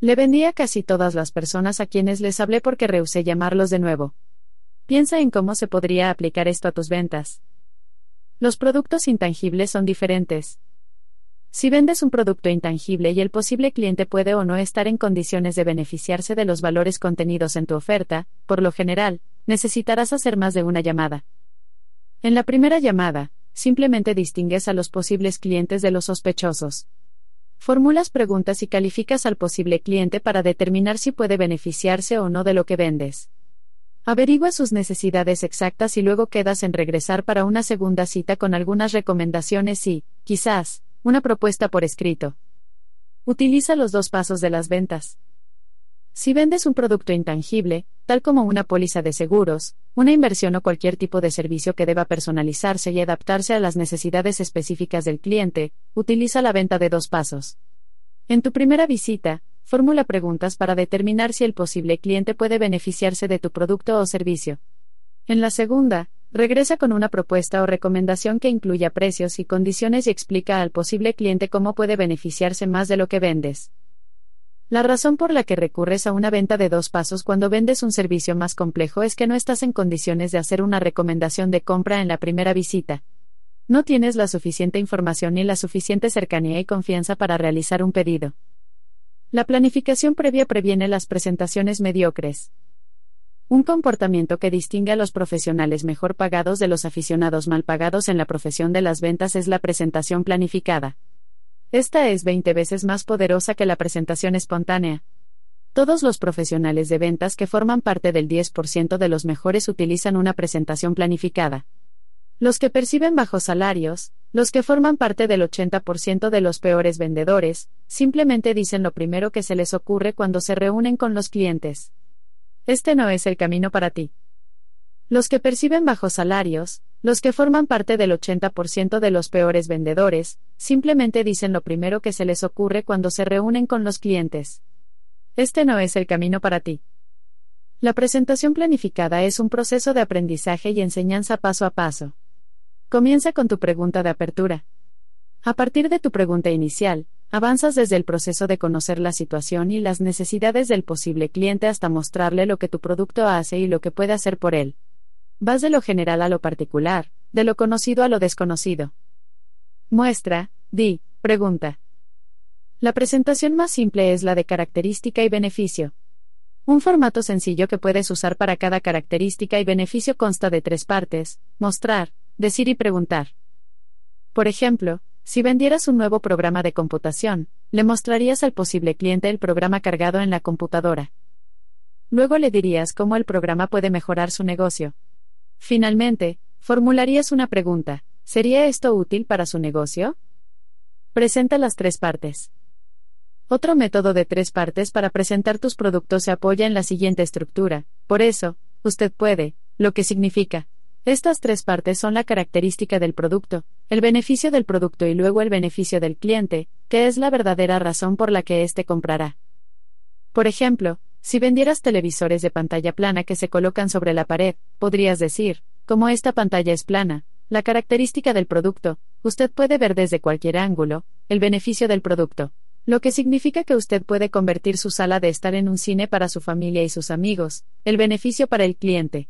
Le vendí a casi todas las personas a quienes les hablé porque rehusé llamarlos de nuevo. Piensa en cómo se podría aplicar esto a tus ventas. Los productos intangibles son diferentes. Si vendes un producto intangible y el posible cliente puede o no estar en condiciones de beneficiarse de los valores contenidos en tu oferta, por lo general, necesitarás hacer más de una llamada. En la primera llamada, simplemente distingues a los posibles clientes de los sospechosos. Formulas preguntas y calificas al posible cliente para determinar si puede beneficiarse o no de lo que vendes. Averigua sus necesidades exactas y luego quedas en regresar para una segunda cita con algunas recomendaciones y, quizás, una propuesta por escrito. Utiliza los dos pasos de las ventas. Si vendes un producto intangible, tal como una póliza de seguros, una inversión o cualquier tipo de servicio que deba personalizarse y adaptarse a las necesidades específicas del cliente, utiliza la venta de dos pasos. En tu primera visita, formula preguntas para determinar si el posible cliente puede beneficiarse de tu producto o servicio. En la segunda, Regresa con una propuesta o recomendación que incluya precios y condiciones y explica al posible cliente cómo puede beneficiarse más de lo que vendes. La razón por la que recurres a una venta de dos pasos cuando vendes un servicio más complejo es que no estás en condiciones de hacer una recomendación de compra en la primera visita. No tienes la suficiente información ni la suficiente cercanía y confianza para realizar un pedido. La planificación previa previene las presentaciones mediocres. Un comportamiento que distingue a los profesionales mejor pagados de los aficionados mal pagados en la profesión de las ventas es la presentación planificada. Esta es 20 veces más poderosa que la presentación espontánea. Todos los profesionales de ventas que forman parte del 10% de los mejores utilizan una presentación planificada. Los que perciben bajos salarios, los que forman parte del 80% de los peores vendedores, simplemente dicen lo primero que se les ocurre cuando se reúnen con los clientes. Este no es el camino para ti. Los que perciben bajos salarios, los que forman parte del 80% de los peores vendedores, simplemente dicen lo primero que se les ocurre cuando se reúnen con los clientes. Este no es el camino para ti. La presentación planificada es un proceso de aprendizaje y enseñanza paso a paso. Comienza con tu pregunta de apertura. A partir de tu pregunta inicial, Avanzas desde el proceso de conocer la situación y las necesidades del posible cliente hasta mostrarle lo que tu producto hace y lo que puede hacer por él. Vas de lo general a lo particular, de lo conocido a lo desconocido. Muestra, di, pregunta. La presentación más simple es la de característica y beneficio. Un formato sencillo que puedes usar para cada característica y beneficio consta de tres partes, mostrar, decir y preguntar. Por ejemplo, si vendieras un nuevo programa de computación, le mostrarías al posible cliente el programa cargado en la computadora. Luego le dirías cómo el programa puede mejorar su negocio. Finalmente, formularías una pregunta. ¿Sería esto útil para su negocio? Presenta las tres partes. Otro método de tres partes para presentar tus productos se apoya en la siguiente estructura. Por eso, usted puede, lo que significa, estas tres partes son la característica del producto, el beneficio del producto y luego el beneficio del cliente, que es la verdadera razón por la que éste comprará. Por ejemplo, si vendieras televisores de pantalla plana que se colocan sobre la pared, podrías decir, como esta pantalla es plana, la característica del producto, usted puede ver desde cualquier ángulo, el beneficio del producto. Lo que significa que usted puede convertir su sala de estar en un cine para su familia y sus amigos, el beneficio para el cliente,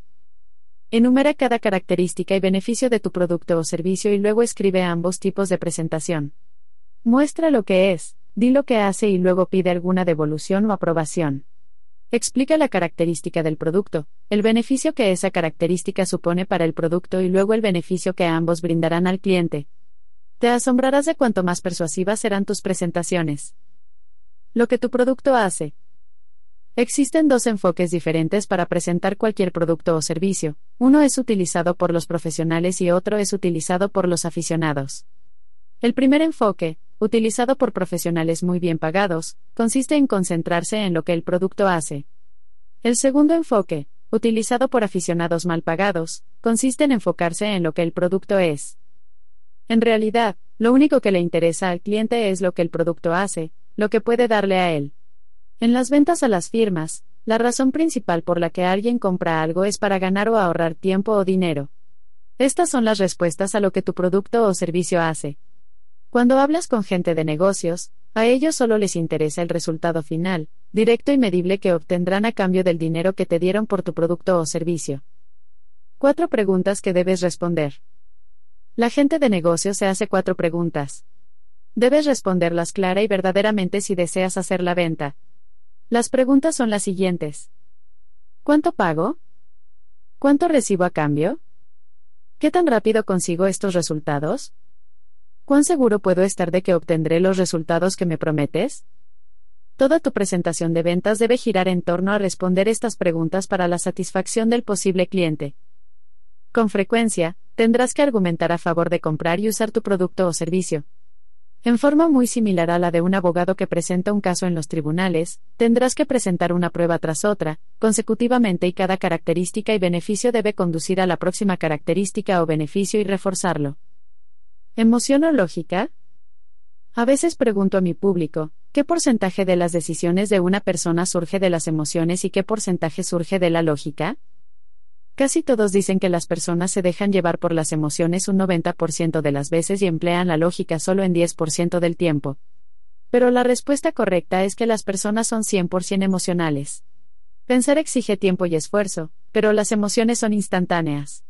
Enumera cada característica y beneficio de tu producto o servicio y luego escribe ambos tipos de presentación. Muestra lo que es, di lo que hace y luego pide alguna devolución o aprobación. Explica la característica del producto, el beneficio que esa característica supone para el producto y luego el beneficio que ambos brindarán al cliente. Te asombrarás de cuanto más persuasivas serán tus presentaciones. Lo que tu producto hace. Existen dos enfoques diferentes para presentar cualquier producto o servicio. Uno es utilizado por los profesionales y otro es utilizado por los aficionados. El primer enfoque, utilizado por profesionales muy bien pagados, consiste en concentrarse en lo que el producto hace. El segundo enfoque, utilizado por aficionados mal pagados, consiste en enfocarse en lo que el producto es. En realidad, lo único que le interesa al cliente es lo que el producto hace, lo que puede darle a él. En las ventas a las firmas, la razón principal por la que alguien compra algo es para ganar o ahorrar tiempo o dinero. Estas son las respuestas a lo que tu producto o servicio hace. Cuando hablas con gente de negocios, a ellos solo les interesa el resultado final, directo y medible que obtendrán a cambio del dinero que te dieron por tu producto o servicio. Cuatro preguntas que debes responder. La gente de negocios se hace cuatro preguntas. Debes responderlas clara y verdaderamente si deseas hacer la venta, las preguntas son las siguientes. ¿Cuánto pago? ¿Cuánto recibo a cambio? ¿Qué tan rápido consigo estos resultados? ¿Cuán seguro puedo estar de que obtendré los resultados que me prometes? Toda tu presentación de ventas debe girar en torno a responder estas preguntas para la satisfacción del posible cliente. Con frecuencia, tendrás que argumentar a favor de comprar y usar tu producto o servicio. En forma muy similar a la de un abogado que presenta un caso en los tribunales, tendrás que presentar una prueba tras otra, consecutivamente y cada característica y beneficio debe conducir a la próxima característica o beneficio y reforzarlo. ¿Emoción o lógica? A veces pregunto a mi público, ¿qué porcentaje de las decisiones de una persona surge de las emociones y qué porcentaje surge de la lógica? Casi todos dicen que las personas se dejan llevar por las emociones un 90% de las veces y emplean la lógica solo en 10% del tiempo. Pero la respuesta correcta es que las personas son 100% emocionales. Pensar exige tiempo y esfuerzo, pero las emociones son instantáneas.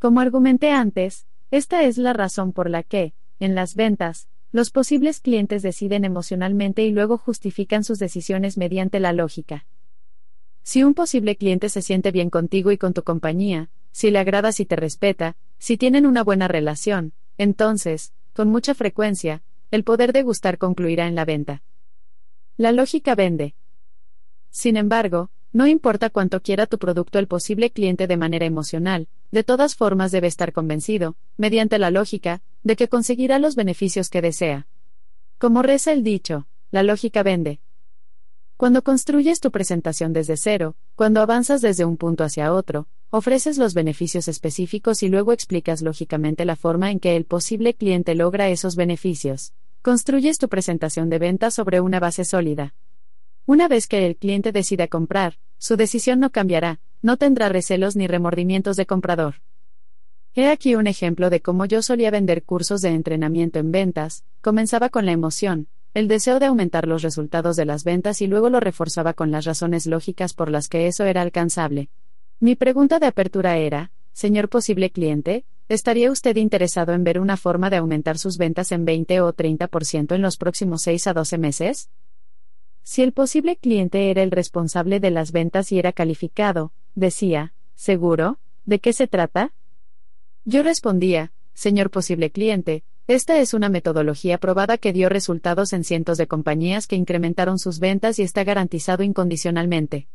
Como argumenté antes, esta es la razón por la que, en las ventas, los posibles clientes deciden emocionalmente y luego justifican sus decisiones mediante la lógica. Si un posible cliente se siente bien contigo y con tu compañía, si le agradas y te respeta, si tienen una buena relación, entonces, con mucha frecuencia, el poder de gustar concluirá en la venta. La lógica vende. Sin embargo, no importa cuánto quiera tu producto el posible cliente de manera emocional, de todas formas debe estar convencido, mediante la lógica, de que conseguirá los beneficios que desea. Como reza el dicho, la lógica vende. Cuando construyes tu presentación desde cero, cuando avanzas desde un punto hacia otro, ofreces los beneficios específicos y luego explicas lógicamente la forma en que el posible cliente logra esos beneficios. Construyes tu presentación de venta sobre una base sólida. Una vez que el cliente decida comprar, su decisión no cambiará, no tendrá recelos ni remordimientos de comprador. He aquí un ejemplo de cómo yo solía vender cursos de entrenamiento en ventas, comenzaba con la emoción, el deseo de aumentar los resultados de las ventas y luego lo reforzaba con las razones lógicas por las que eso era alcanzable. Mi pregunta de apertura era, señor posible cliente, ¿estaría usted interesado en ver una forma de aumentar sus ventas en 20 o 30% en los próximos 6 a 12 meses? Si el posible cliente era el responsable de las ventas y era calificado, decía, ¿seguro? ¿De qué se trata? Yo respondía, señor posible cliente, esta es una metodología probada que dio resultados en cientos de compañías que incrementaron sus ventas y está garantizado incondicionalmente.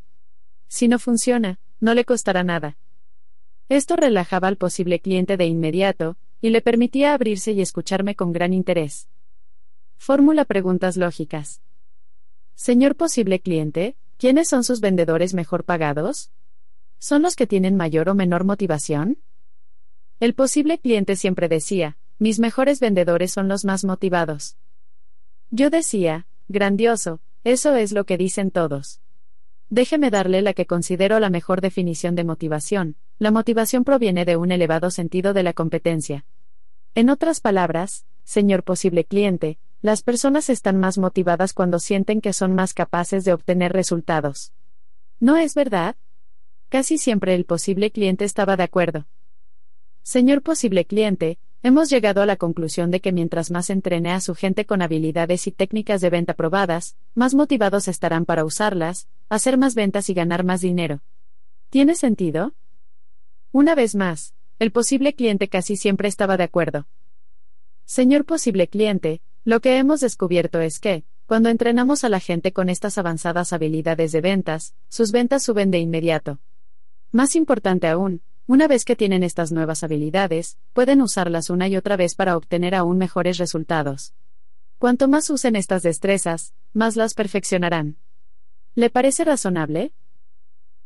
Si no funciona, no le costará nada. Esto relajaba al posible cliente de inmediato, y le permitía abrirse y escucharme con gran interés. Fórmula preguntas lógicas. Señor posible cliente, ¿quiénes son sus vendedores mejor pagados? ¿Son los que tienen mayor o menor motivación? El posible cliente siempre decía, mis mejores vendedores son los más motivados. Yo decía, grandioso, eso es lo que dicen todos. Déjeme darle la que considero la mejor definición de motivación. La motivación proviene de un elevado sentido de la competencia. En otras palabras, señor posible cliente, las personas están más motivadas cuando sienten que son más capaces de obtener resultados. ¿No es verdad? Casi siempre el posible cliente estaba de acuerdo. Señor posible cliente, Hemos llegado a la conclusión de que mientras más entrene a su gente con habilidades y técnicas de venta probadas, más motivados estarán para usarlas, hacer más ventas y ganar más dinero. ¿Tiene sentido? Una vez más, el posible cliente casi siempre estaba de acuerdo. Señor posible cliente, lo que hemos descubierto es que, cuando entrenamos a la gente con estas avanzadas habilidades de ventas, sus ventas suben de inmediato. Más importante aún, una vez que tienen estas nuevas habilidades, pueden usarlas una y otra vez para obtener aún mejores resultados. Cuanto más usen estas destrezas, más las perfeccionarán. ¿Le parece razonable?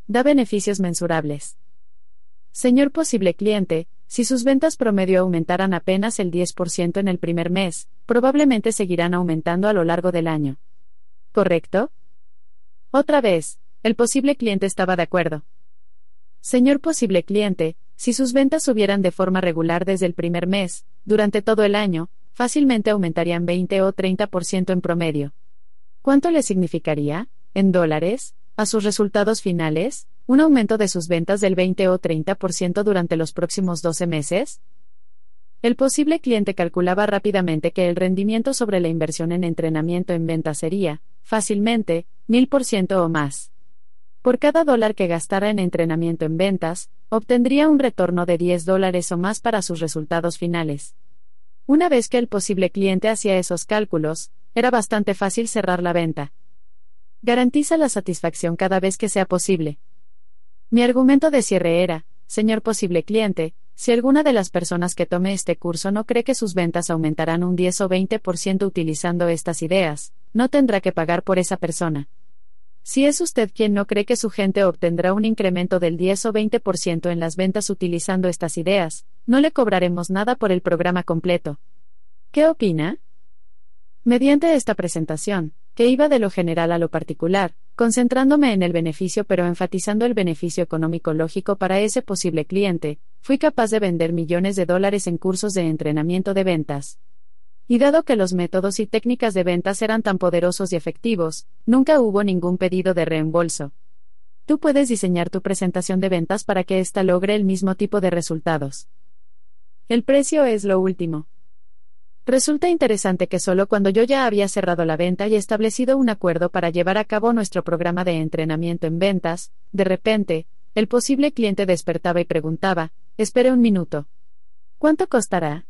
Da beneficios mensurables. Señor posible cliente, si sus ventas promedio aumentaran apenas el 10% en el primer mes, probablemente seguirán aumentando a lo largo del año. ¿Correcto? Otra vez, el posible cliente estaba de acuerdo. Señor posible cliente, si sus ventas subieran de forma regular desde el primer mes, durante todo el año, fácilmente aumentarían 20 o 30% en promedio. ¿Cuánto le significaría, en dólares, a sus resultados finales? ¿Un aumento de sus ventas del 20 o 30% durante los próximos 12 meses? El posible cliente calculaba rápidamente que el rendimiento sobre la inversión en entrenamiento en ventas sería, fácilmente, 1000% o más. Por cada dólar que gastara en entrenamiento en ventas, obtendría un retorno de 10 dólares o más para sus resultados finales. Una vez que el posible cliente hacía esos cálculos, era bastante fácil cerrar la venta. Garantiza la satisfacción cada vez que sea posible. Mi argumento de cierre era, señor posible cliente, si alguna de las personas que tome este curso no cree que sus ventas aumentarán un 10 o 20% utilizando estas ideas, no tendrá que pagar por esa persona. Si es usted quien no cree que su gente obtendrá un incremento del 10 o 20% en las ventas utilizando estas ideas, no le cobraremos nada por el programa completo. ¿Qué opina? Mediante esta presentación, que iba de lo general a lo particular, concentrándome en el beneficio pero enfatizando el beneficio económico lógico para ese posible cliente, fui capaz de vender millones de dólares en cursos de entrenamiento de ventas. Y dado que los métodos y técnicas de ventas eran tan poderosos y efectivos, nunca hubo ningún pedido de reembolso. Tú puedes diseñar tu presentación de ventas para que ésta logre el mismo tipo de resultados. El precio es lo último. Resulta interesante que solo cuando yo ya había cerrado la venta y establecido un acuerdo para llevar a cabo nuestro programa de entrenamiento en ventas, de repente, el posible cliente despertaba y preguntaba, espere un minuto. ¿Cuánto costará?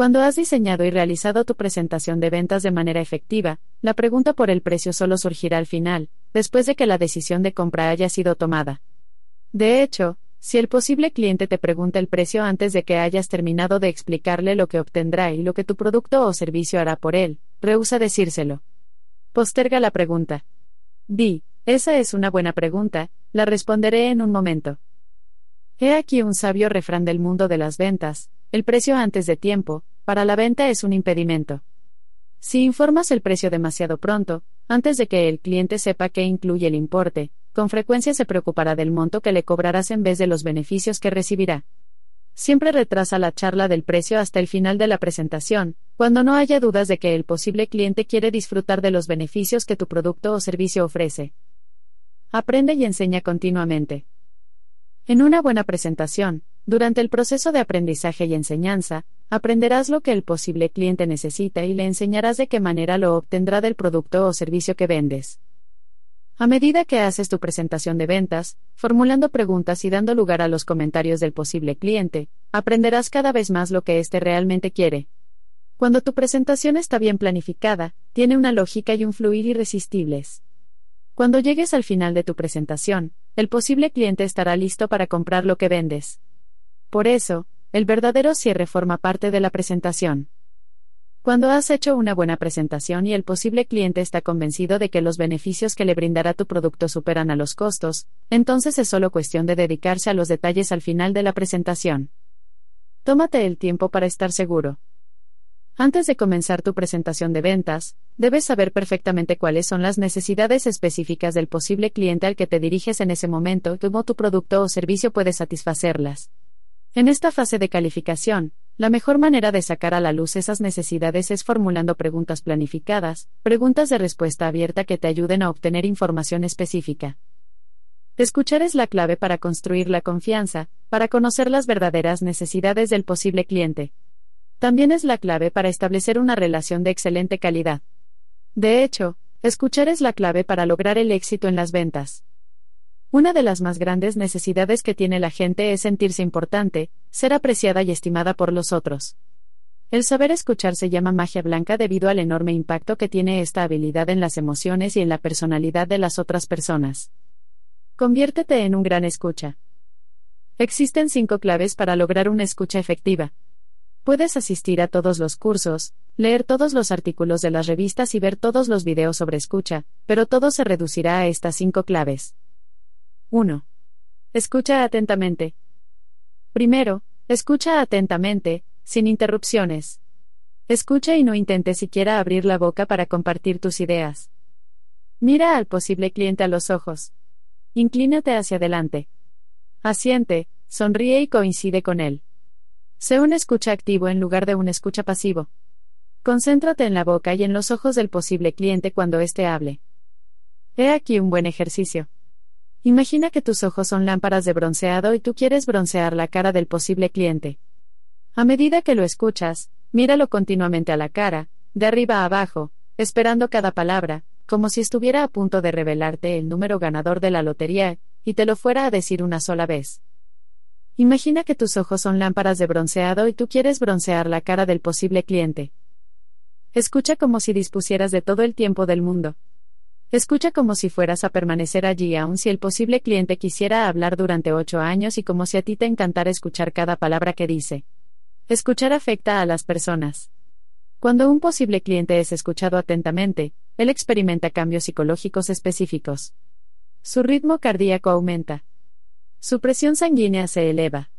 Cuando has diseñado y realizado tu presentación de ventas de manera efectiva, la pregunta por el precio solo surgirá al final, después de que la decisión de compra haya sido tomada. De hecho, si el posible cliente te pregunta el precio antes de que hayas terminado de explicarle lo que obtendrá y lo que tu producto o servicio hará por él, rehúsa decírselo. Posterga la pregunta. Di, esa es una buena pregunta, la responderé en un momento. He aquí un sabio refrán del mundo de las ventas, el precio antes de tiempo, para la venta es un impedimento. Si informas el precio demasiado pronto, antes de que el cliente sepa qué incluye el importe, con frecuencia se preocupará del monto que le cobrarás en vez de los beneficios que recibirá. Siempre retrasa la charla del precio hasta el final de la presentación, cuando no haya dudas de que el posible cliente quiere disfrutar de los beneficios que tu producto o servicio ofrece. Aprende y enseña continuamente. En una buena presentación, durante el proceso de aprendizaje y enseñanza, aprenderás lo que el posible cliente necesita y le enseñarás de qué manera lo obtendrá del producto o servicio que vendes. A medida que haces tu presentación de ventas, formulando preguntas y dando lugar a los comentarios del posible cliente, aprenderás cada vez más lo que éste realmente quiere. Cuando tu presentación está bien planificada, tiene una lógica y un fluir irresistibles. Cuando llegues al final de tu presentación, el posible cliente estará listo para comprar lo que vendes. Por eso, el verdadero cierre forma parte de la presentación. Cuando has hecho una buena presentación y el posible cliente está convencido de que los beneficios que le brindará tu producto superan a los costos, entonces es solo cuestión de dedicarse a los detalles al final de la presentación. Tómate el tiempo para estar seguro. Antes de comenzar tu presentación de ventas, debes saber perfectamente cuáles son las necesidades específicas del posible cliente al que te diriges en ese momento y cómo tu producto o servicio puede satisfacerlas. En esta fase de calificación, la mejor manera de sacar a la luz esas necesidades es formulando preguntas planificadas, preguntas de respuesta abierta que te ayuden a obtener información específica. Escuchar es la clave para construir la confianza, para conocer las verdaderas necesidades del posible cliente. También es la clave para establecer una relación de excelente calidad. De hecho, escuchar es la clave para lograr el éxito en las ventas. Una de las más grandes necesidades que tiene la gente es sentirse importante, ser apreciada y estimada por los otros. El saber escuchar se llama magia blanca debido al enorme impacto que tiene esta habilidad en las emociones y en la personalidad de las otras personas. Conviértete en un gran escucha. Existen cinco claves para lograr una escucha efectiva. Puedes asistir a todos los cursos, leer todos los artículos de las revistas y ver todos los videos sobre escucha, pero todo se reducirá a estas cinco claves. 1. Escucha atentamente. Primero, escucha atentamente, sin interrupciones. Escucha y no intentes siquiera abrir la boca para compartir tus ideas. Mira al posible cliente a los ojos. Inclínate hacia adelante. Asiente, sonríe y coincide con él. Sé un escucha activo en lugar de un escucha pasivo. Concéntrate en la boca y en los ojos del posible cliente cuando éste hable. He aquí un buen ejercicio. Imagina que tus ojos son lámparas de bronceado y tú quieres broncear la cara del posible cliente. A medida que lo escuchas, míralo continuamente a la cara, de arriba a abajo, esperando cada palabra, como si estuviera a punto de revelarte el número ganador de la lotería, y te lo fuera a decir una sola vez. Imagina que tus ojos son lámparas de bronceado y tú quieres broncear la cara del posible cliente. Escucha como si dispusieras de todo el tiempo del mundo. Escucha como si fueras a permanecer allí aun si el posible cliente quisiera hablar durante ocho años y como si a ti te encantara escuchar cada palabra que dice. Escuchar afecta a las personas. Cuando un posible cliente es escuchado atentamente, él experimenta cambios psicológicos específicos. Su ritmo cardíaco aumenta. Su presión sanguínea se eleva.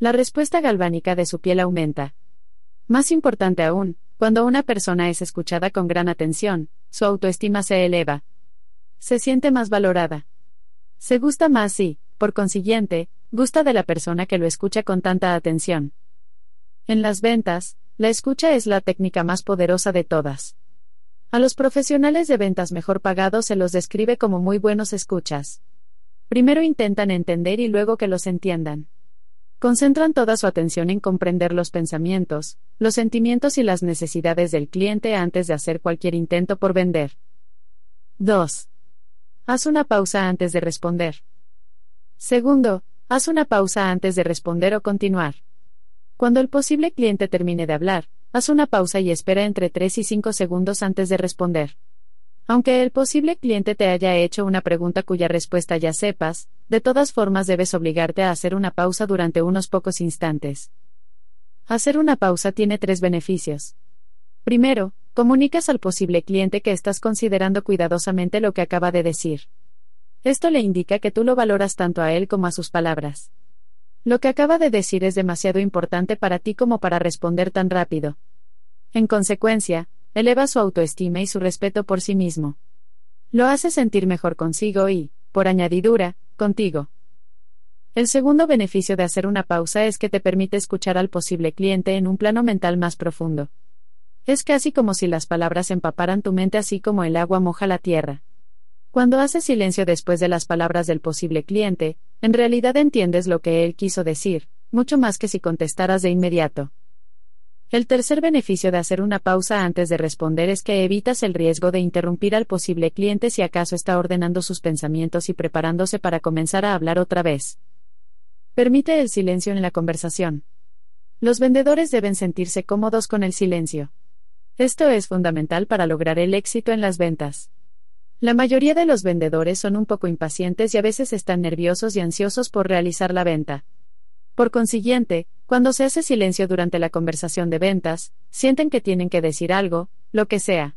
La respuesta galvánica de su piel aumenta. Más importante aún, cuando una persona es escuchada con gran atención, su autoestima se eleva. Se siente más valorada. Se gusta más y, por consiguiente, gusta de la persona que lo escucha con tanta atención. En las ventas, la escucha es la técnica más poderosa de todas. A los profesionales de ventas mejor pagados se los describe como muy buenos escuchas. Primero intentan entender y luego que los entiendan. Concentran toda su atención en comprender los pensamientos, los sentimientos y las necesidades del cliente antes de hacer cualquier intento por vender. 2. Haz una pausa antes de responder. Segundo, haz una pausa antes de responder o continuar. Cuando el posible cliente termine de hablar, haz una pausa y espera entre 3 y 5 segundos antes de responder. Aunque el posible cliente te haya hecho una pregunta cuya respuesta ya sepas, de todas formas debes obligarte a hacer una pausa durante unos pocos instantes. Hacer una pausa tiene tres beneficios. Primero, comunicas al posible cliente que estás considerando cuidadosamente lo que acaba de decir. Esto le indica que tú lo valoras tanto a él como a sus palabras. Lo que acaba de decir es demasiado importante para ti como para responder tan rápido. En consecuencia, eleva su autoestima y su respeto por sí mismo. Lo hace sentir mejor consigo y, por añadidura, contigo. El segundo beneficio de hacer una pausa es que te permite escuchar al posible cliente en un plano mental más profundo. Es casi como si las palabras empaparan tu mente así como el agua moja la tierra. Cuando haces silencio después de las palabras del posible cliente, en realidad entiendes lo que él quiso decir, mucho más que si contestaras de inmediato. El tercer beneficio de hacer una pausa antes de responder es que evitas el riesgo de interrumpir al posible cliente si acaso está ordenando sus pensamientos y preparándose para comenzar a hablar otra vez. Permite el silencio en la conversación. Los vendedores deben sentirse cómodos con el silencio. Esto es fundamental para lograr el éxito en las ventas. La mayoría de los vendedores son un poco impacientes y a veces están nerviosos y ansiosos por realizar la venta. Por consiguiente, cuando se hace silencio durante la conversación de ventas, sienten que tienen que decir algo, lo que sea.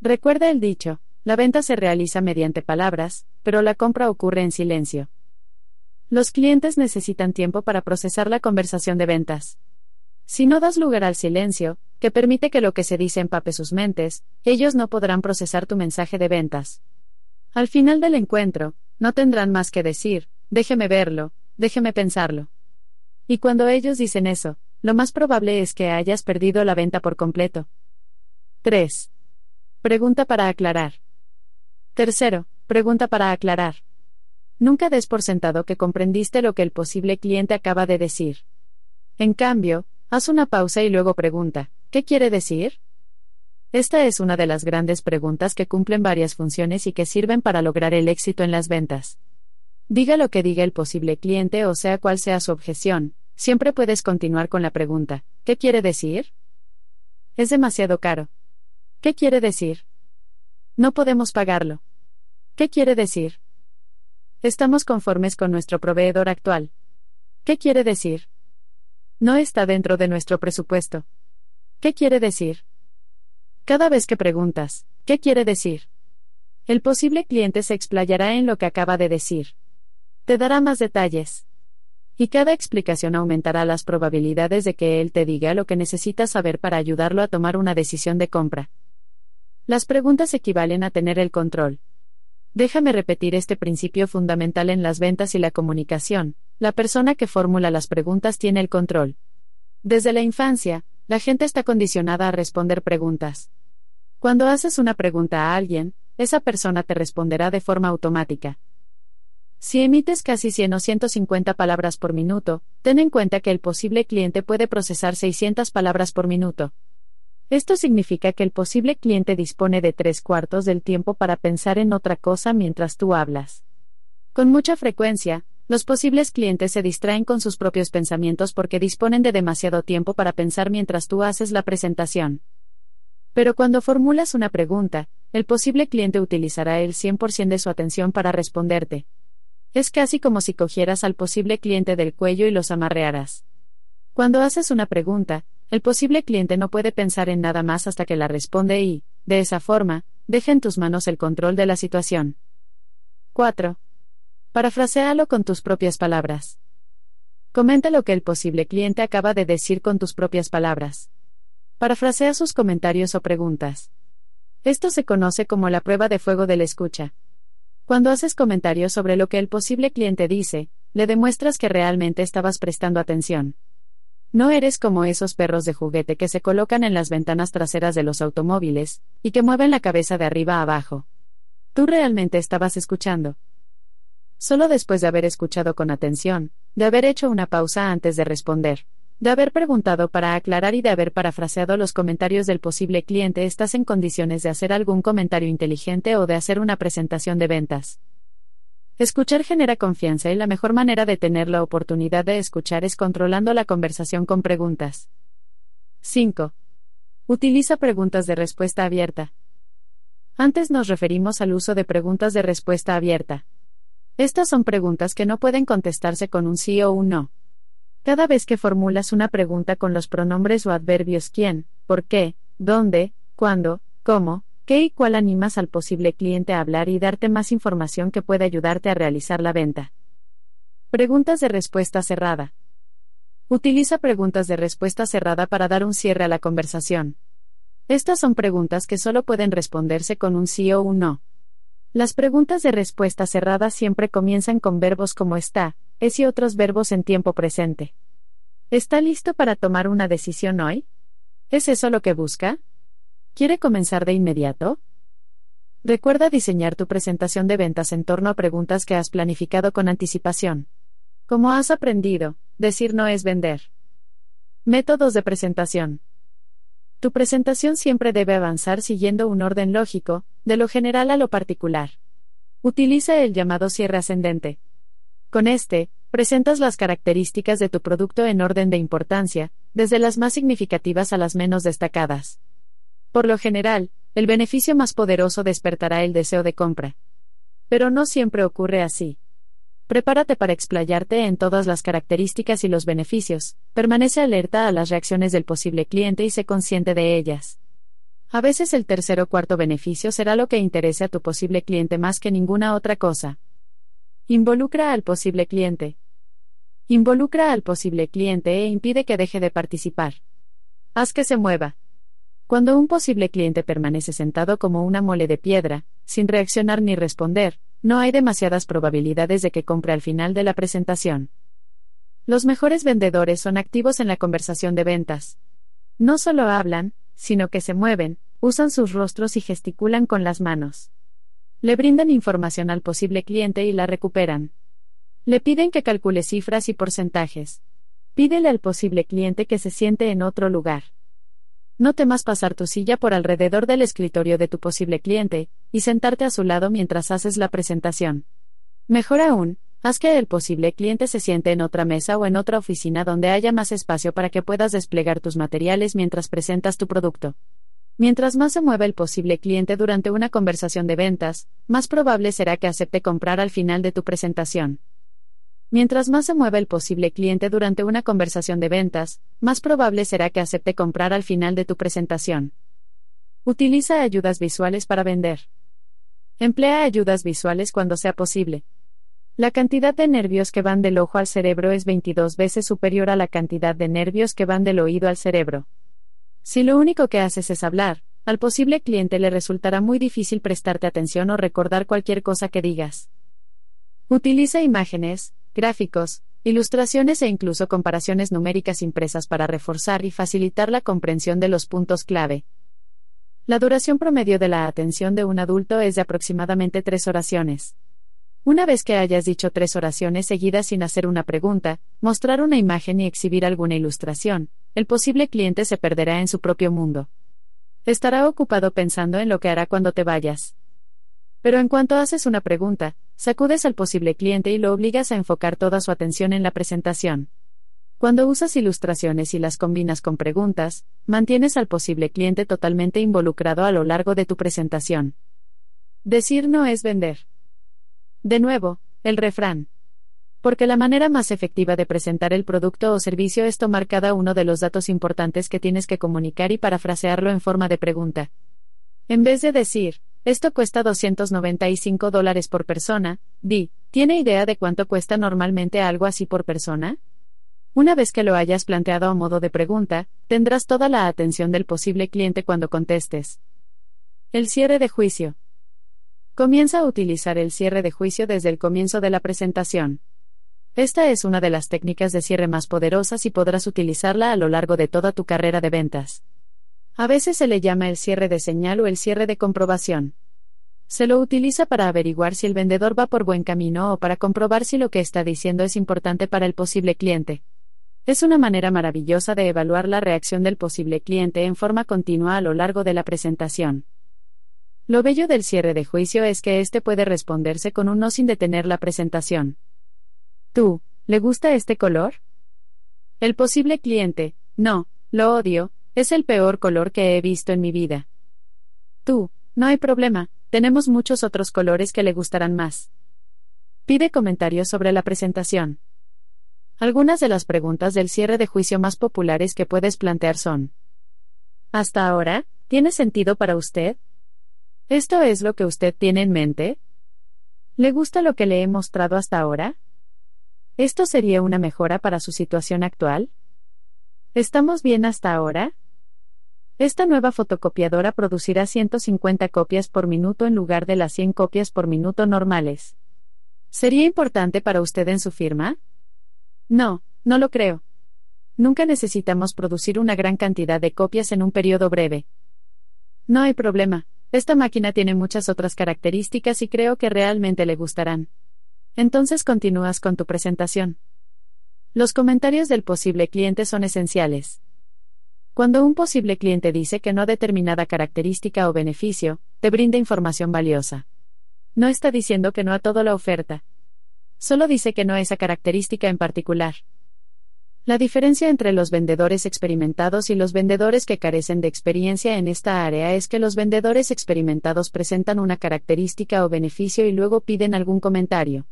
Recuerda el dicho, la venta se realiza mediante palabras, pero la compra ocurre en silencio. Los clientes necesitan tiempo para procesar la conversación de ventas. Si no das lugar al silencio, que permite que lo que se dice empape sus mentes, ellos no podrán procesar tu mensaje de ventas. Al final del encuentro, no tendrán más que decir, déjeme verlo, déjeme pensarlo. Y cuando ellos dicen eso, lo más probable es que hayas perdido la venta por completo. 3. Pregunta para aclarar. Tercero, pregunta para aclarar. Nunca des por sentado que comprendiste lo que el posible cliente acaba de decir. En cambio, Haz una pausa y luego pregunta, ¿qué quiere decir? Esta es una de las grandes preguntas que cumplen varias funciones y que sirven para lograr el éxito en las ventas. Diga lo que diga el posible cliente o sea cual sea su objeción, siempre puedes continuar con la pregunta, ¿qué quiere decir? Es demasiado caro. ¿Qué quiere decir? No podemos pagarlo. ¿Qué quiere decir? Estamos conformes con nuestro proveedor actual. ¿Qué quiere decir? No está dentro de nuestro presupuesto. ¿Qué quiere decir? Cada vez que preguntas, ¿qué quiere decir? El posible cliente se explayará en lo que acaba de decir. Te dará más detalles. Y cada explicación aumentará las probabilidades de que él te diga lo que necesitas saber para ayudarlo a tomar una decisión de compra. Las preguntas equivalen a tener el control. Déjame repetir este principio fundamental en las ventas y la comunicación. La persona que formula las preguntas tiene el control. Desde la infancia, la gente está condicionada a responder preguntas. Cuando haces una pregunta a alguien, esa persona te responderá de forma automática. Si emites casi 100 o 150 palabras por minuto, ten en cuenta que el posible cliente puede procesar 600 palabras por minuto. Esto significa que el posible cliente dispone de tres cuartos del tiempo para pensar en otra cosa mientras tú hablas. Con mucha frecuencia, los posibles clientes se distraen con sus propios pensamientos porque disponen de demasiado tiempo para pensar mientras tú haces la presentación. Pero cuando formulas una pregunta, el posible cliente utilizará el 100% de su atención para responderte. Es casi como si cogieras al posible cliente del cuello y los amarrearas. Cuando haces una pregunta, el posible cliente no puede pensar en nada más hasta que la responde y, de esa forma, deja en tus manos el control de la situación. 4. Parafrasealo con tus propias palabras. Comenta lo que el posible cliente acaba de decir con tus propias palabras. Parafrasea sus comentarios o preguntas. Esto se conoce como la prueba de fuego de la escucha. Cuando haces comentarios sobre lo que el posible cliente dice, le demuestras que realmente estabas prestando atención. No eres como esos perros de juguete que se colocan en las ventanas traseras de los automóviles, y que mueven la cabeza de arriba a abajo. Tú realmente estabas escuchando. Solo después de haber escuchado con atención, de haber hecho una pausa antes de responder, de haber preguntado para aclarar y de haber parafraseado los comentarios del posible cliente, estás en condiciones de hacer algún comentario inteligente o de hacer una presentación de ventas. Escuchar genera confianza y la mejor manera de tener la oportunidad de escuchar es controlando la conversación con preguntas. 5. Utiliza preguntas de respuesta abierta. Antes nos referimos al uso de preguntas de respuesta abierta. Estas son preguntas que no pueden contestarse con un sí o un no. Cada vez que formulas una pregunta con los pronombres o adverbios quién, por qué, dónde, cuándo, cómo, qué y cuál animas al posible cliente a hablar y darte más información que pueda ayudarte a realizar la venta. Preguntas de respuesta cerrada. Utiliza preguntas de respuesta cerrada para dar un cierre a la conversación. Estas son preguntas que solo pueden responderse con un sí o un no. Las preguntas de respuesta cerrada siempre comienzan con verbos como está, es y otros verbos en tiempo presente. ¿Está listo para tomar una decisión hoy? ¿Es eso lo que busca? ¿Quiere comenzar de inmediato? Recuerda diseñar tu presentación de ventas en torno a preguntas que has planificado con anticipación. Como has aprendido, decir no es vender. Métodos de presentación. Tu presentación siempre debe avanzar siguiendo un orden lógico, de lo general a lo particular. Utiliza el llamado cierre ascendente. Con este, presentas las características de tu producto en orden de importancia, desde las más significativas a las menos destacadas. Por lo general, el beneficio más poderoso despertará el deseo de compra. Pero no siempre ocurre así. Prepárate para explayarte en todas las características y los beneficios, permanece alerta a las reacciones del posible cliente y sé consciente de ellas. A veces el tercer o cuarto beneficio será lo que interese a tu posible cliente más que ninguna otra cosa. Involucra al posible cliente. Involucra al posible cliente e impide que deje de participar. Haz que se mueva. Cuando un posible cliente permanece sentado como una mole de piedra, sin reaccionar ni responder, no hay demasiadas probabilidades de que compre al final de la presentación. Los mejores vendedores son activos en la conversación de ventas. No solo hablan, sino que se mueven, usan sus rostros y gesticulan con las manos. Le brindan información al posible cliente y la recuperan. Le piden que calcule cifras y porcentajes. Pídele al posible cliente que se siente en otro lugar. No temas pasar tu silla por alrededor del escritorio de tu posible cliente, y sentarte a su lado mientras haces la presentación. Mejor aún, Haz que el posible cliente se siente en otra mesa o en otra oficina donde haya más espacio para que puedas desplegar tus materiales mientras presentas tu producto. Mientras más se mueva el posible cliente durante una conversación de ventas, más probable será que acepte comprar al final de tu presentación. Mientras más se mueva el posible cliente durante una conversación de ventas, más probable será que acepte comprar al final de tu presentación. Utiliza ayudas visuales para vender. Emplea ayudas visuales cuando sea posible. La cantidad de nervios que van del ojo al cerebro es 22 veces superior a la cantidad de nervios que van del oído al cerebro. Si lo único que haces es hablar, al posible cliente le resultará muy difícil prestarte atención o recordar cualquier cosa que digas. Utiliza imágenes, gráficos, ilustraciones e incluso comparaciones numéricas impresas para reforzar y facilitar la comprensión de los puntos clave. La duración promedio de la atención de un adulto es de aproximadamente tres oraciones. Una vez que hayas dicho tres oraciones seguidas sin hacer una pregunta, mostrar una imagen y exhibir alguna ilustración, el posible cliente se perderá en su propio mundo. Estará ocupado pensando en lo que hará cuando te vayas. Pero en cuanto haces una pregunta, sacudes al posible cliente y lo obligas a enfocar toda su atención en la presentación. Cuando usas ilustraciones y las combinas con preguntas, mantienes al posible cliente totalmente involucrado a lo largo de tu presentación. Decir no es vender. De nuevo, el refrán. Porque la manera más efectiva de presentar el producto o servicio es tomar cada uno de los datos importantes que tienes que comunicar y parafrasearlo en forma de pregunta. En vez de decir, esto cuesta 295 dólares por persona, di, ¿tiene idea de cuánto cuesta normalmente algo así por persona? Una vez que lo hayas planteado a modo de pregunta, tendrás toda la atención del posible cliente cuando contestes. El cierre de juicio. Comienza a utilizar el cierre de juicio desde el comienzo de la presentación. Esta es una de las técnicas de cierre más poderosas y podrás utilizarla a lo largo de toda tu carrera de ventas. A veces se le llama el cierre de señal o el cierre de comprobación. Se lo utiliza para averiguar si el vendedor va por buen camino o para comprobar si lo que está diciendo es importante para el posible cliente. Es una manera maravillosa de evaluar la reacción del posible cliente en forma continua a lo largo de la presentación. Lo bello del cierre de juicio es que éste puede responderse con un no sin detener la presentación. ¿Tú, le gusta este color? El posible cliente, no, lo odio, es el peor color que he visto en mi vida. Tú, no hay problema, tenemos muchos otros colores que le gustarán más. Pide comentarios sobre la presentación. Algunas de las preguntas del cierre de juicio más populares que puedes plantear son. ¿Hasta ahora, tiene sentido para usted? ¿Esto es lo que usted tiene en mente? ¿Le gusta lo que le he mostrado hasta ahora? ¿Esto sería una mejora para su situación actual? ¿Estamos bien hasta ahora? Esta nueva fotocopiadora producirá 150 copias por minuto en lugar de las 100 copias por minuto normales. ¿Sería importante para usted en su firma? No, no lo creo. Nunca necesitamos producir una gran cantidad de copias en un periodo breve. No hay problema, esta máquina tiene muchas otras características y creo que realmente le gustarán. Entonces continúas con tu presentación. Los comentarios del posible cliente son esenciales. Cuando un posible cliente dice que no determinada característica o beneficio, te brinda información valiosa. No está diciendo que no a toda la oferta. Solo dice que no a esa característica en particular. La diferencia entre los vendedores experimentados y los vendedores que carecen de experiencia en esta área es que los vendedores experimentados presentan una característica o beneficio y luego piden algún comentario.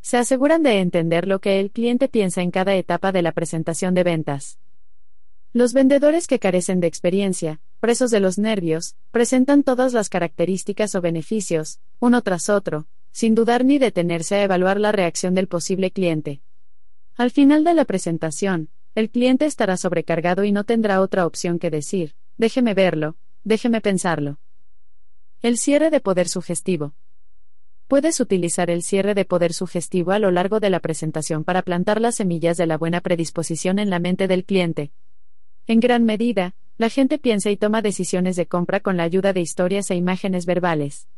Se aseguran de entender lo que el cliente piensa en cada etapa de la presentación de ventas. Los vendedores que carecen de experiencia, presos de los nervios, presentan todas las características o beneficios, uno tras otro, sin dudar ni detenerse a evaluar la reacción del posible cliente. Al final de la presentación, el cliente estará sobrecargado y no tendrá otra opción que decir, déjeme verlo, déjeme pensarlo. El cierre de poder sugestivo. Puedes utilizar el cierre de poder sugestivo a lo largo de la presentación para plantar las semillas de la buena predisposición en la mente del cliente. En gran medida, la gente piensa y toma decisiones de compra con la ayuda de historias e imágenes verbales.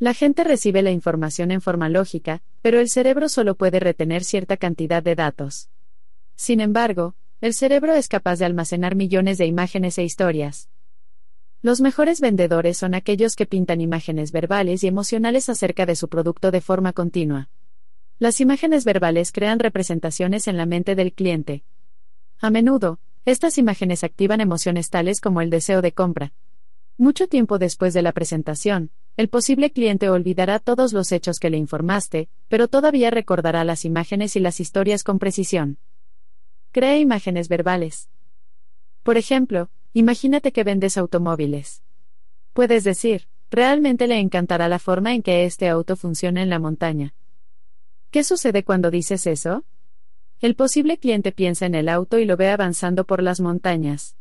La gente recibe la información en forma lógica, pero el cerebro solo puede retener cierta cantidad de datos. Sin embargo, el cerebro es capaz de almacenar millones de imágenes e historias. Los mejores vendedores son aquellos que pintan imágenes verbales y emocionales acerca de su producto de forma continua. Las imágenes verbales crean representaciones en la mente del cliente. A menudo, estas imágenes activan emociones tales como el deseo de compra. Mucho tiempo después de la presentación, el posible cliente olvidará todos los hechos que le informaste, pero todavía recordará las imágenes y las historias con precisión. Crea imágenes verbales. Por ejemplo, imagínate que vendes automóviles. Puedes decir, realmente le encantará la forma en que este auto funciona en la montaña. ¿Qué sucede cuando dices eso? El posible cliente piensa en el auto y lo ve avanzando por las montañas.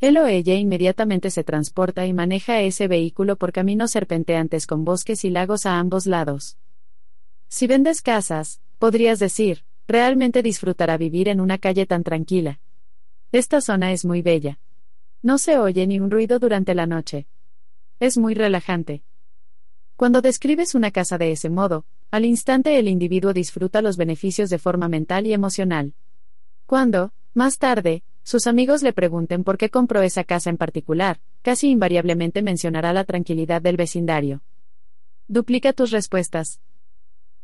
Él o ella inmediatamente se transporta y maneja ese vehículo por caminos serpenteantes con bosques y lagos a ambos lados. Si vendes casas, podrías decir, realmente disfrutará vivir en una calle tan tranquila. Esta zona es muy bella. No se oye ni un ruido durante la noche. Es muy relajante. Cuando describes una casa de ese modo, al instante el individuo disfruta los beneficios de forma mental y emocional. Cuando, más tarde, sus amigos le pregunten por qué compró esa casa en particular, casi invariablemente mencionará la tranquilidad del vecindario. Duplica tus respuestas.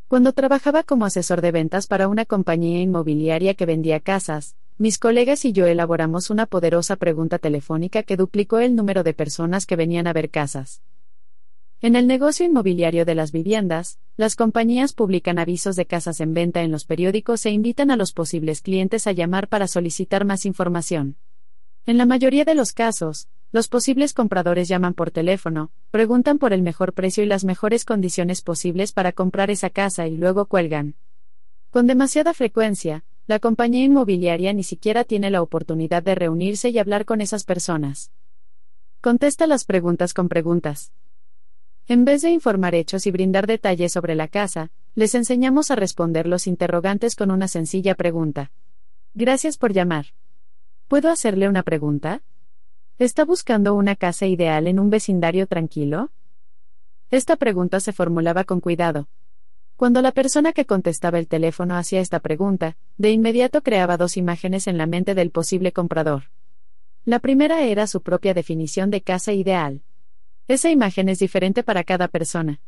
Cuando trabajaba como asesor de ventas para una compañía inmobiliaria que vendía casas, mis colegas y yo elaboramos una poderosa pregunta telefónica que duplicó el número de personas que venían a ver casas. En el negocio inmobiliario de las viviendas, las compañías publican avisos de casas en venta en los periódicos e invitan a los posibles clientes a llamar para solicitar más información. En la mayoría de los casos, los posibles compradores llaman por teléfono, preguntan por el mejor precio y las mejores condiciones posibles para comprar esa casa y luego cuelgan. Con demasiada frecuencia, la compañía inmobiliaria ni siquiera tiene la oportunidad de reunirse y hablar con esas personas. Contesta las preguntas con preguntas. En vez de informar hechos y brindar detalles sobre la casa, les enseñamos a responder los interrogantes con una sencilla pregunta. Gracias por llamar. ¿Puedo hacerle una pregunta? ¿Está buscando una casa ideal en un vecindario tranquilo? Esta pregunta se formulaba con cuidado. Cuando la persona que contestaba el teléfono hacía esta pregunta, de inmediato creaba dos imágenes en la mente del posible comprador. La primera era su propia definición de casa ideal. Esa imagen es diferente para cada persona.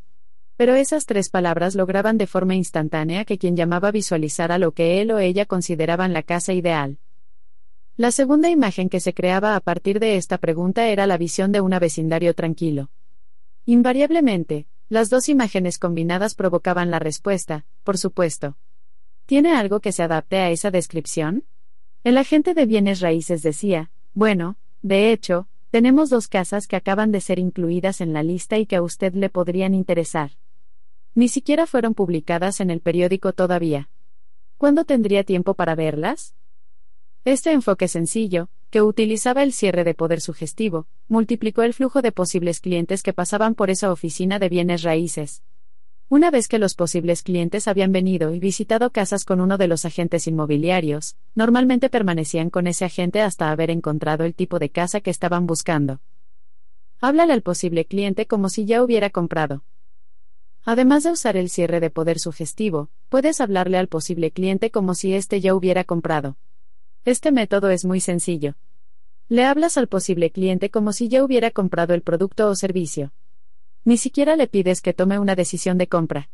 Pero esas tres palabras lograban de forma instantánea que quien llamaba visualizara lo que él o ella consideraban la casa ideal. La segunda imagen que se creaba a partir de esta pregunta era la visión de un vecindario tranquilo. Invariablemente, las dos imágenes combinadas provocaban la respuesta, por supuesto. ¿Tiene algo que se adapte a esa descripción? El agente de bienes raíces decía, bueno, de hecho, tenemos dos casas que acaban de ser incluidas en la lista y que a usted le podrían interesar. Ni siquiera fueron publicadas en el periódico todavía. ¿Cuándo tendría tiempo para verlas? Este enfoque sencillo, que utilizaba el cierre de poder sugestivo, multiplicó el flujo de posibles clientes que pasaban por esa oficina de bienes raíces. Una vez que los posibles clientes habían venido y visitado casas con uno de los agentes inmobiliarios, normalmente permanecían con ese agente hasta haber encontrado el tipo de casa que estaban buscando. Háblale al posible cliente como si ya hubiera comprado. Además de usar el cierre de poder sugestivo, puedes hablarle al posible cliente como si éste ya hubiera comprado. Este método es muy sencillo. Le hablas al posible cliente como si ya hubiera comprado el producto o servicio. Ni siquiera le pides que tome una decisión de compra.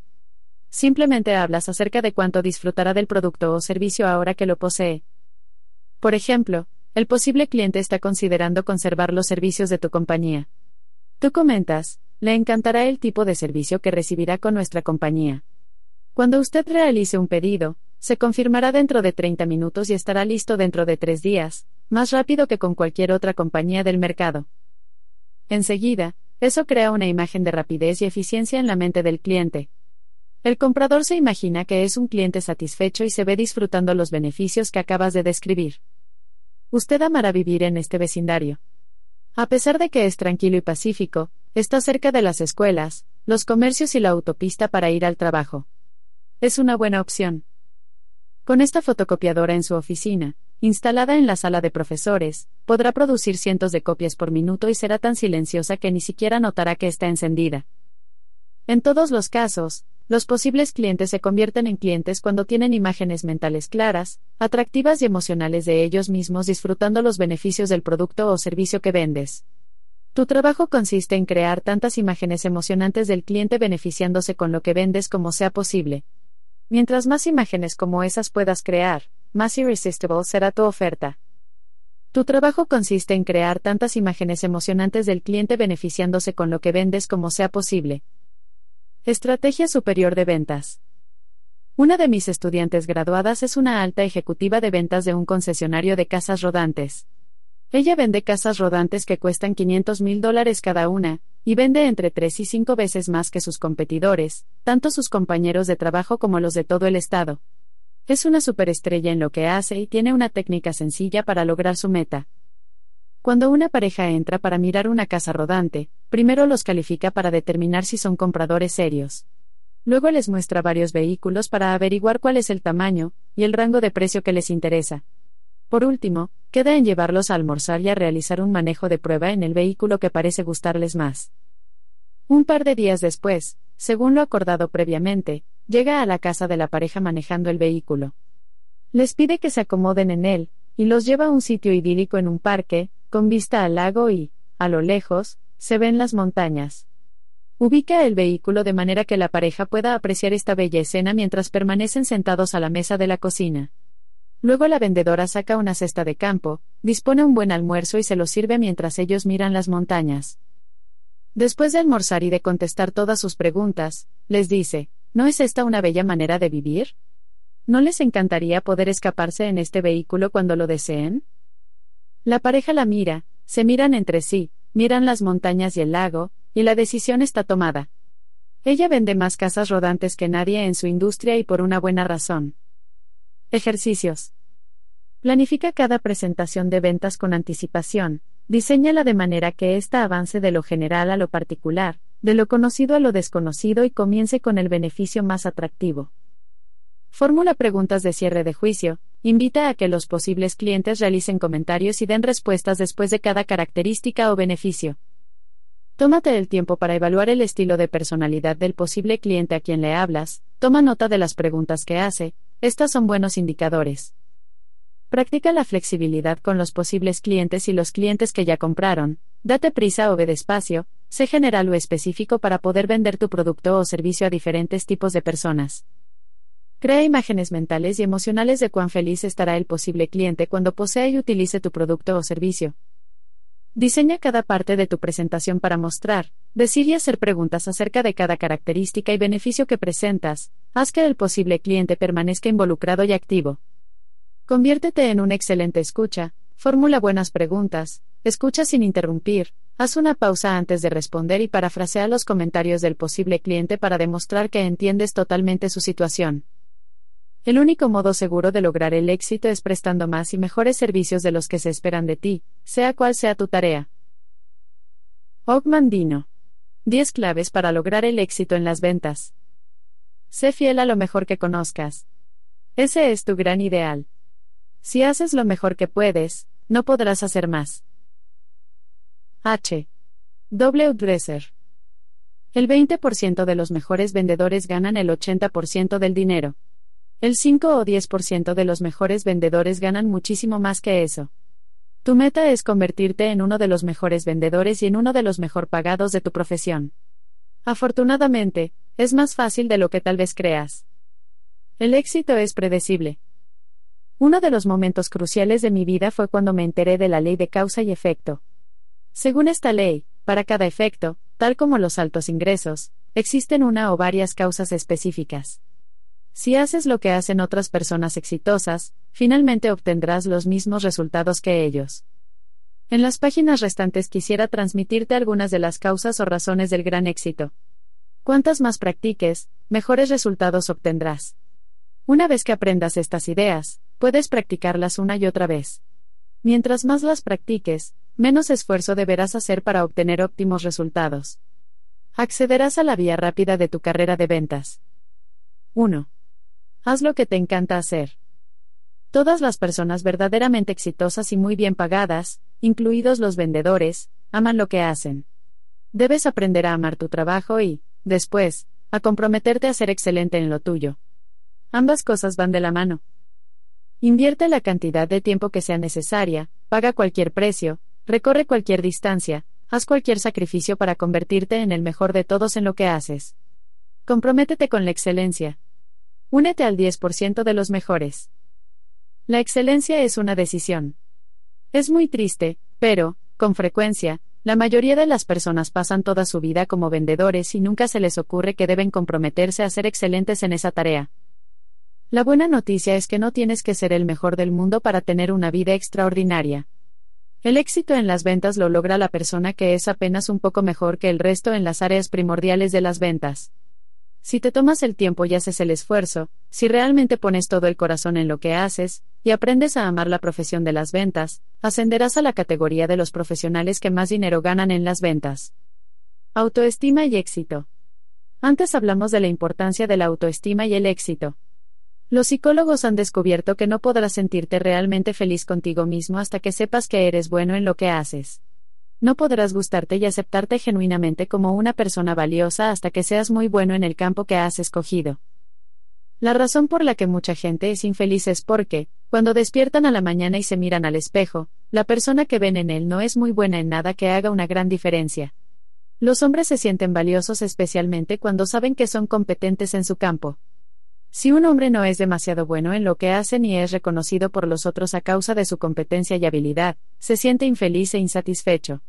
Simplemente hablas acerca de cuánto disfrutará del producto o servicio ahora que lo posee. Por ejemplo, el posible cliente está considerando conservar los servicios de tu compañía. Tú comentas, le encantará el tipo de servicio que recibirá con nuestra compañía. Cuando usted realice un pedido, se confirmará dentro de 30 minutos y estará listo dentro de tres días, más rápido que con cualquier otra compañía del mercado. Enseguida, eso crea una imagen de rapidez y eficiencia en la mente del cliente. El comprador se imagina que es un cliente satisfecho y se ve disfrutando los beneficios que acabas de describir. Usted amará vivir en este vecindario. A pesar de que es tranquilo y pacífico, está cerca de las escuelas, los comercios y la autopista para ir al trabajo. Es una buena opción. Con esta fotocopiadora en su oficina, instalada en la sala de profesores, podrá producir cientos de copias por minuto y será tan silenciosa que ni siquiera notará que está encendida. En todos los casos, los posibles clientes se convierten en clientes cuando tienen imágenes mentales claras, atractivas y emocionales de ellos mismos disfrutando los beneficios del producto o servicio que vendes. Tu trabajo consiste en crear tantas imágenes emocionantes del cliente beneficiándose con lo que vendes como sea posible. Mientras más imágenes como esas puedas crear, más irresistible será tu oferta. Tu trabajo consiste en crear tantas imágenes emocionantes del cliente beneficiándose con lo que vendes como sea posible. Estrategia superior de ventas. Una de mis estudiantes graduadas es una alta ejecutiva de ventas de un concesionario de casas rodantes. Ella vende casas rodantes que cuestan 500 mil dólares cada una, y vende entre 3 y 5 veces más que sus competidores, tanto sus compañeros de trabajo como los de todo el estado. Es una superestrella en lo que hace y tiene una técnica sencilla para lograr su meta. Cuando una pareja entra para mirar una casa rodante, primero los califica para determinar si son compradores serios. Luego les muestra varios vehículos para averiguar cuál es el tamaño y el rango de precio que les interesa. Por último, queda en llevarlos a almorzar y a realizar un manejo de prueba en el vehículo que parece gustarles más. Un par de días después, según lo acordado previamente, llega a la casa de la pareja manejando el vehículo. Les pide que se acomoden en él, y los lleva a un sitio idílico en un parque, con vista al lago y, a lo lejos, se ven las montañas. Ubica el vehículo de manera que la pareja pueda apreciar esta bella escena mientras permanecen sentados a la mesa de la cocina. Luego la vendedora saca una cesta de campo, dispone un buen almuerzo y se lo sirve mientras ellos miran las montañas. Después de almorzar y de contestar todas sus preguntas, les dice, ¿no es esta una bella manera de vivir? ¿No les encantaría poder escaparse en este vehículo cuando lo deseen? La pareja la mira, se miran entre sí, miran las montañas y el lago, y la decisión está tomada. Ella vende más casas rodantes que nadie en su industria y por una buena razón. Ejercicios. Planifica cada presentación de ventas con anticipación, diseñala de manera que ésta avance de lo general a lo particular, de lo conocido a lo desconocido y comience con el beneficio más atractivo. Fórmula preguntas de cierre de juicio, invita a que los posibles clientes realicen comentarios y den respuestas después de cada característica o beneficio. Tómate el tiempo para evaluar el estilo de personalidad del posible cliente a quien le hablas, toma nota de las preguntas que hace, estas son buenos indicadores. Practica la flexibilidad con los posibles clientes y los clientes que ya compraron. Date prisa o ve despacio, sé general o específico para poder vender tu producto o servicio a diferentes tipos de personas. Crea imágenes mentales y emocionales de cuán feliz estará el posible cliente cuando posea y utilice tu producto o servicio. Diseña cada parte de tu presentación para mostrar, decir y hacer preguntas acerca de cada característica y beneficio que presentas. Haz que el posible cliente permanezca involucrado y activo. Conviértete en un excelente escucha, formula buenas preguntas, escucha sin interrumpir, haz una pausa antes de responder y parafrasea los comentarios del posible cliente para demostrar que entiendes totalmente su situación. El único modo seguro de lograr el éxito es prestando más y mejores servicios de los que se esperan de ti, sea cual sea tu tarea. Ogmandino. 10 claves para lograr el éxito en las ventas. Sé fiel a lo mejor que conozcas. Ese es tu gran ideal. Si haces lo mejor que puedes, no podrás hacer más. H. W. Dresser. El 20% de los mejores vendedores ganan el 80% del dinero. El 5 o 10% de los mejores vendedores ganan muchísimo más que eso. Tu meta es convertirte en uno de los mejores vendedores y en uno de los mejor pagados de tu profesión. Afortunadamente, es más fácil de lo que tal vez creas. El éxito es predecible. Uno de los momentos cruciales de mi vida fue cuando me enteré de la ley de causa y efecto. Según esta ley, para cada efecto, tal como los altos ingresos, existen una o varias causas específicas. Si haces lo que hacen otras personas exitosas, finalmente obtendrás los mismos resultados que ellos. En las páginas restantes quisiera transmitirte algunas de las causas o razones del gran éxito. Cuantas más practiques, mejores resultados obtendrás. Una vez que aprendas estas ideas, puedes practicarlas una y otra vez. Mientras más las practiques, menos esfuerzo deberás hacer para obtener óptimos resultados. Accederás a la vía rápida de tu carrera de ventas. 1. Haz lo que te encanta hacer. Todas las personas verdaderamente exitosas y muy bien pagadas, incluidos los vendedores, aman lo que hacen. Debes aprender a amar tu trabajo y, después, a comprometerte a ser excelente en lo tuyo. Ambas cosas van de la mano. Invierte la cantidad de tiempo que sea necesaria, paga cualquier precio, recorre cualquier distancia, haz cualquier sacrificio para convertirte en el mejor de todos en lo que haces. Comprométete con la excelencia. Únete al 10% de los mejores. La excelencia es una decisión. Es muy triste, pero, con frecuencia, la mayoría de las personas pasan toda su vida como vendedores y nunca se les ocurre que deben comprometerse a ser excelentes en esa tarea. La buena noticia es que no tienes que ser el mejor del mundo para tener una vida extraordinaria. El éxito en las ventas lo logra la persona que es apenas un poco mejor que el resto en las áreas primordiales de las ventas. Si te tomas el tiempo y haces el esfuerzo, si realmente pones todo el corazón en lo que haces, y aprendes a amar la profesión de las ventas, ascenderás a la categoría de los profesionales que más dinero ganan en las ventas. Autoestima y éxito. Antes hablamos de la importancia de la autoestima y el éxito. Los psicólogos han descubierto que no podrás sentirte realmente feliz contigo mismo hasta que sepas que eres bueno en lo que haces. No podrás gustarte y aceptarte genuinamente como una persona valiosa hasta que seas muy bueno en el campo que has escogido. La razón por la que mucha gente es infeliz es porque, cuando despiertan a la mañana y se miran al espejo, la persona que ven en él no es muy buena en nada que haga una gran diferencia. Los hombres se sienten valiosos especialmente cuando saben que son competentes en su campo. Si un hombre no es demasiado bueno en lo que hace ni es reconocido por los otros a causa de su competencia y habilidad, se siente infeliz e insatisfecho.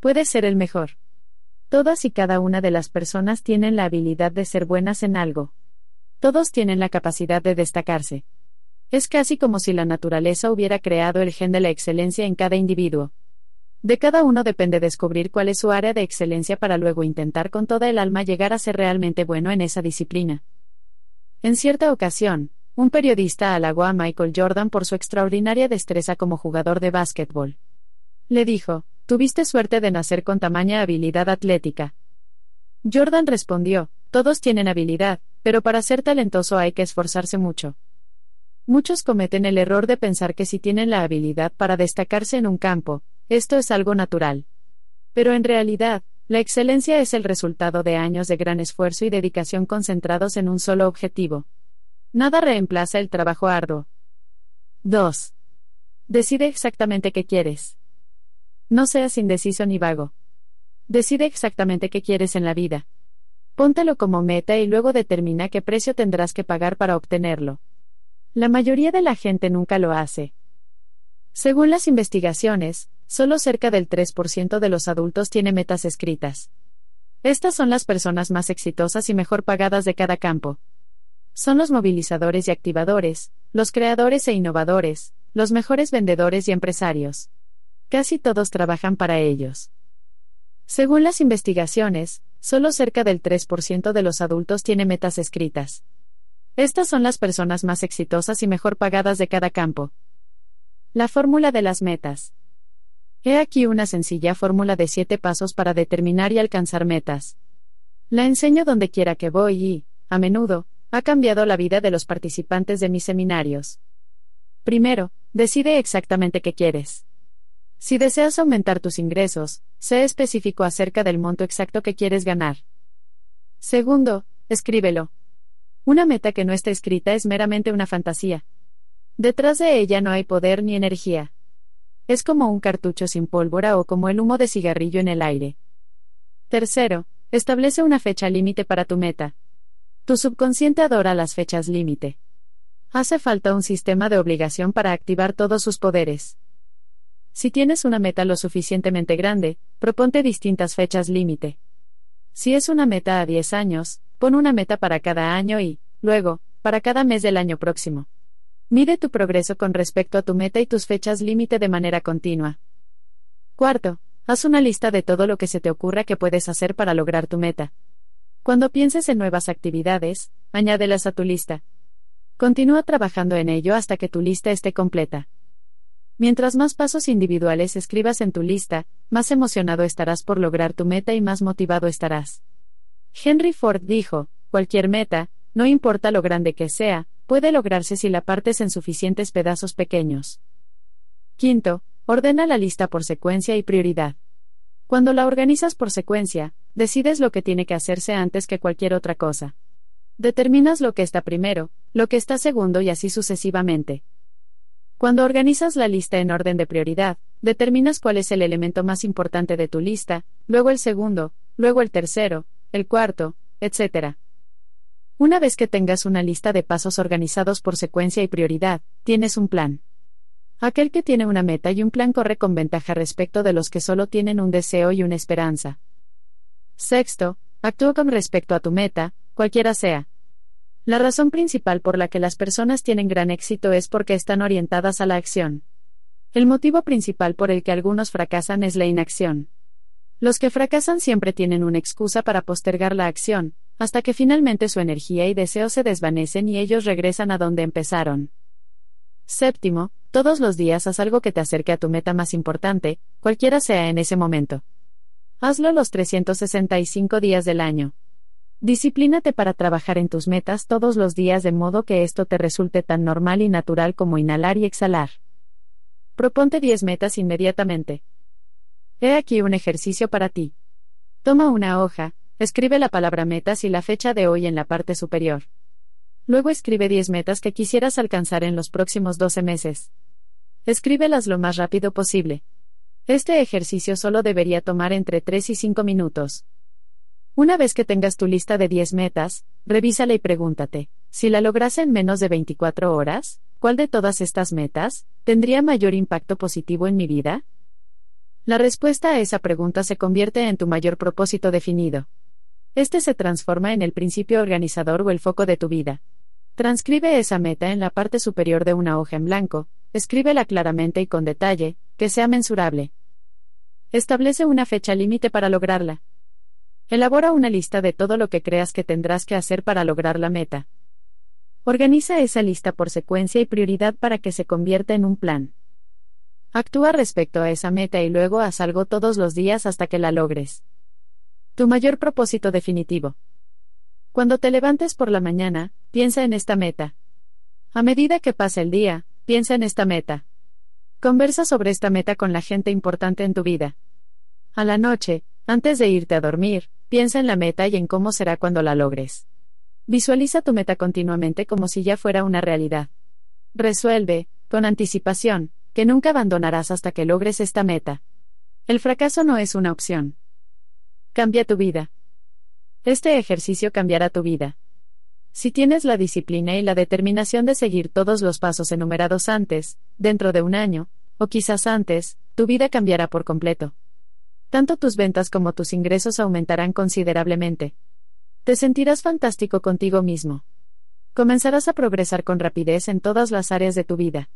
Puede ser el mejor. Todas y cada una de las personas tienen la habilidad de ser buenas en algo. Todos tienen la capacidad de destacarse. Es casi como si la naturaleza hubiera creado el gen de la excelencia en cada individuo. De cada uno depende descubrir cuál es su área de excelencia para luego intentar con toda el alma llegar a ser realmente bueno en esa disciplina. En cierta ocasión, un periodista halagó a Michael Jordan por su extraordinaria destreza como jugador de básquetbol. Le dijo, tuviste suerte de nacer con tamaña habilidad atlética. Jordan respondió, todos tienen habilidad, pero para ser talentoso hay que esforzarse mucho. Muchos cometen el error de pensar que si tienen la habilidad para destacarse en un campo, esto es algo natural. Pero en realidad, la excelencia es el resultado de años de gran esfuerzo y dedicación concentrados en un solo objetivo. Nada reemplaza el trabajo arduo. 2. Decide exactamente qué quieres. No seas indeciso ni vago. Decide exactamente qué quieres en la vida. Póntelo como meta y luego determina qué precio tendrás que pagar para obtenerlo. La mayoría de la gente nunca lo hace. Según las investigaciones, Solo cerca del 3% de los adultos tiene metas escritas. Estas son las personas más exitosas y mejor pagadas de cada campo. Son los movilizadores y activadores, los creadores e innovadores, los mejores vendedores y empresarios. Casi todos trabajan para ellos. Según las investigaciones, solo cerca del 3% de los adultos tiene metas escritas. Estas son las personas más exitosas y mejor pagadas de cada campo. La fórmula de las metas. He aquí una sencilla fórmula de siete pasos para determinar y alcanzar metas. La enseño donde quiera que voy y, a menudo, ha cambiado la vida de los participantes de mis seminarios. Primero, decide exactamente qué quieres. Si deseas aumentar tus ingresos, sé específico acerca del monto exacto que quieres ganar. Segundo, escríbelo. Una meta que no está escrita es meramente una fantasía. Detrás de ella no hay poder ni energía. Es como un cartucho sin pólvora o como el humo de cigarrillo en el aire. Tercero, establece una fecha límite para tu meta. Tu subconsciente adora las fechas límite. Hace falta un sistema de obligación para activar todos sus poderes. Si tienes una meta lo suficientemente grande, proponte distintas fechas límite. Si es una meta a 10 años, pon una meta para cada año y, luego, para cada mes del año próximo. Mide tu progreso con respecto a tu meta y tus fechas límite de manera continua. Cuarto, haz una lista de todo lo que se te ocurra que puedes hacer para lograr tu meta. Cuando pienses en nuevas actividades, añádelas a tu lista. Continúa trabajando en ello hasta que tu lista esté completa. Mientras más pasos individuales escribas en tu lista, más emocionado estarás por lograr tu meta y más motivado estarás. Henry Ford dijo, cualquier meta, no importa lo grande que sea, puede lograrse si la partes en suficientes pedazos pequeños. Quinto, ordena la lista por secuencia y prioridad. Cuando la organizas por secuencia, decides lo que tiene que hacerse antes que cualquier otra cosa. Determinas lo que está primero, lo que está segundo y así sucesivamente. Cuando organizas la lista en orden de prioridad, determinas cuál es el elemento más importante de tu lista, luego el segundo, luego el tercero, el cuarto, etc. Una vez que tengas una lista de pasos organizados por secuencia y prioridad, tienes un plan. Aquel que tiene una meta y un plan corre con ventaja respecto de los que solo tienen un deseo y una esperanza. Sexto, actúa con respecto a tu meta, cualquiera sea. La razón principal por la que las personas tienen gran éxito es porque están orientadas a la acción. El motivo principal por el que algunos fracasan es la inacción. Los que fracasan siempre tienen una excusa para postergar la acción, hasta que finalmente su energía y deseo se desvanecen y ellos regresan a donde empezaron. Séptimo, todos los días haz algo que te acerque a tu meta más importante, cualquiera sea en ese momento. Hazlo los 365 días del año. Disciplínate para trabajar en tus metas todos los días de modo que esto te resulte tan normal y natural como inhalar y exhalar. Proponte 10 metas inmediatamente. He aquí un ejercicio para ti. Toma una hoja, escribe la palabra metas y la fecha de hoy en la parte superior. Luego escribe 10 metas que quisieras alcanzar en los próximos 12 meses. Escríbelas lo más rápido posible. Este ejercicio solo debería tomar entre 3 y 5 minutos. Una vez que tengas tu lista de 10 metas, revísala y pregúntate, si la lograse en menos de 24 horas, ¿cuál de todas estas metas tendría mayor impacto positivo en mi vida? La respuesta a esa pregunta se convierte en tu mayor propósito definido. Este se transforma en el principio organizador o el foco de tu vida. Transcribe esa meta en la parte superior de una hoja en blanco, escríbela claramente y con detalle, que sea mensurable. Establece una fecha límite para lograrla. Elabora una lista de todo lo que creas que tendrás que hacer para lograr la meta. Organiza esa lista por secuencia y prioridad para que se convierta en un plan. Actúa respecto a esa meta y luego haz algo todos los días hasta que la logres. Tu mayor propósito definitivo. Cuando te levantes por la mañana, piensa en esta meta. A medida que pasa el día, piensa en esta meta. Conversa sobre esta meta con la gente importante en tu vida. A la noche, antes de irte a dormir, piensa en la meta y en cómo será cuando la logres. Visualiza tu meta continuamente como si ya fuera una realidad. Resuelve, con anticipación, que nunca abandonarás hasta que logres esta meta. El fracaso no es una opción. Cambia tu vida. Este ejercicio cambiará tu vida. Si tienes la disciplina y la determinación de seguir todos los pasos enumerados antes, dentro de un año, o quizás antes, tu vida cambiará por completo tanto tus ventas como tus ingresos aumentarán considerablemente. Te sentirás fantástico contigo mismo. Comenzarás a progresar con rapidez en todas las áreas de tu vida.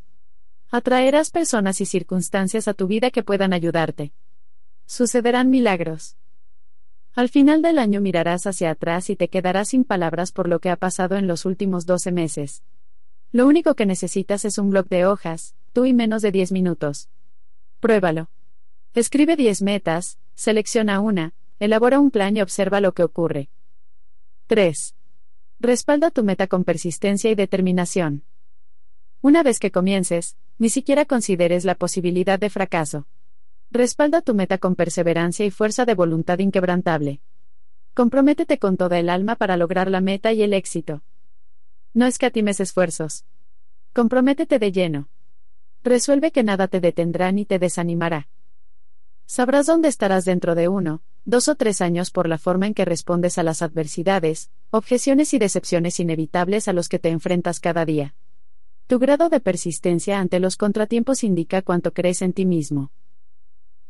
Atraerás personas y circunstancias a tu vida que puedan ayudarte. Sucederán milagros. Al final del año mirarás hacia atrás y te quedarás sin palabras por lo que ha pasado en los últimos 12 meses. Lo único que necesitas es un bloc de hojas, tú y menos de 10 minutos. Pruébalo. Escribe 10 metas, selecciona una, elabora un plan y observa lo que ocurre. 3. Respalda tu meta con persistencia y determinación. Una vez que comiences, ni siquiera consideres la posibilidad de fracaso. Respalda tu meta con perseverancia y fuerza de voluntad inquebrantable. Comprométete con toda el alma para lograr la meta y el éxito. No escatimes esfuerzos. Comprométete de lleno. Resuelve que nada te detendrá ni te desanimará. Sabrás dónde estarás dentro de uno, dos o tres años por la forma en que respondes a las adversidades, objeciones y decepciones inevitables a los que te enfrentas cada día. Tu grado de persistencia ante los contratiempos indica cuánto crees en ti mismo.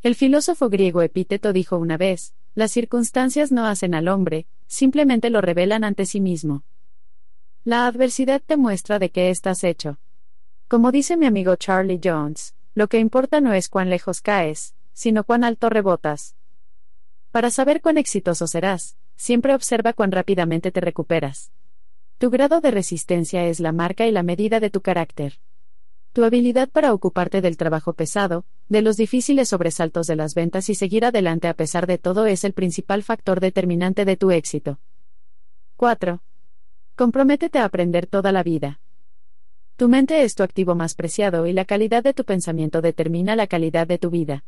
El filósofo griego Epíteto dijo una vez, las circunstancias no hacen al hombre, simplemente lo revelan ante sí mismo. La adversidad te muestra de qué estás hecho. Como dice mi amigo Charlie Jones, lo que importa no es cuán lejos caes, sino cuán alto rebotas. Para saber cuán exitoso serás, siempre observa cuán rápidamente te recuperas. Tu grado de resistencia es la marca y la medida de tu carácter. Tu habilidad para ocuparte del trabajo pesado, de los difíciles sobresaltos de las ventas y seguir adelante a pesar de todo es el principal factor determinante de tu éxito. 4. Comprométete a aprender toda la vida. Tu mente es tu activo más preciado y la calidad de tu pensamiento determina la calidad de tu vida.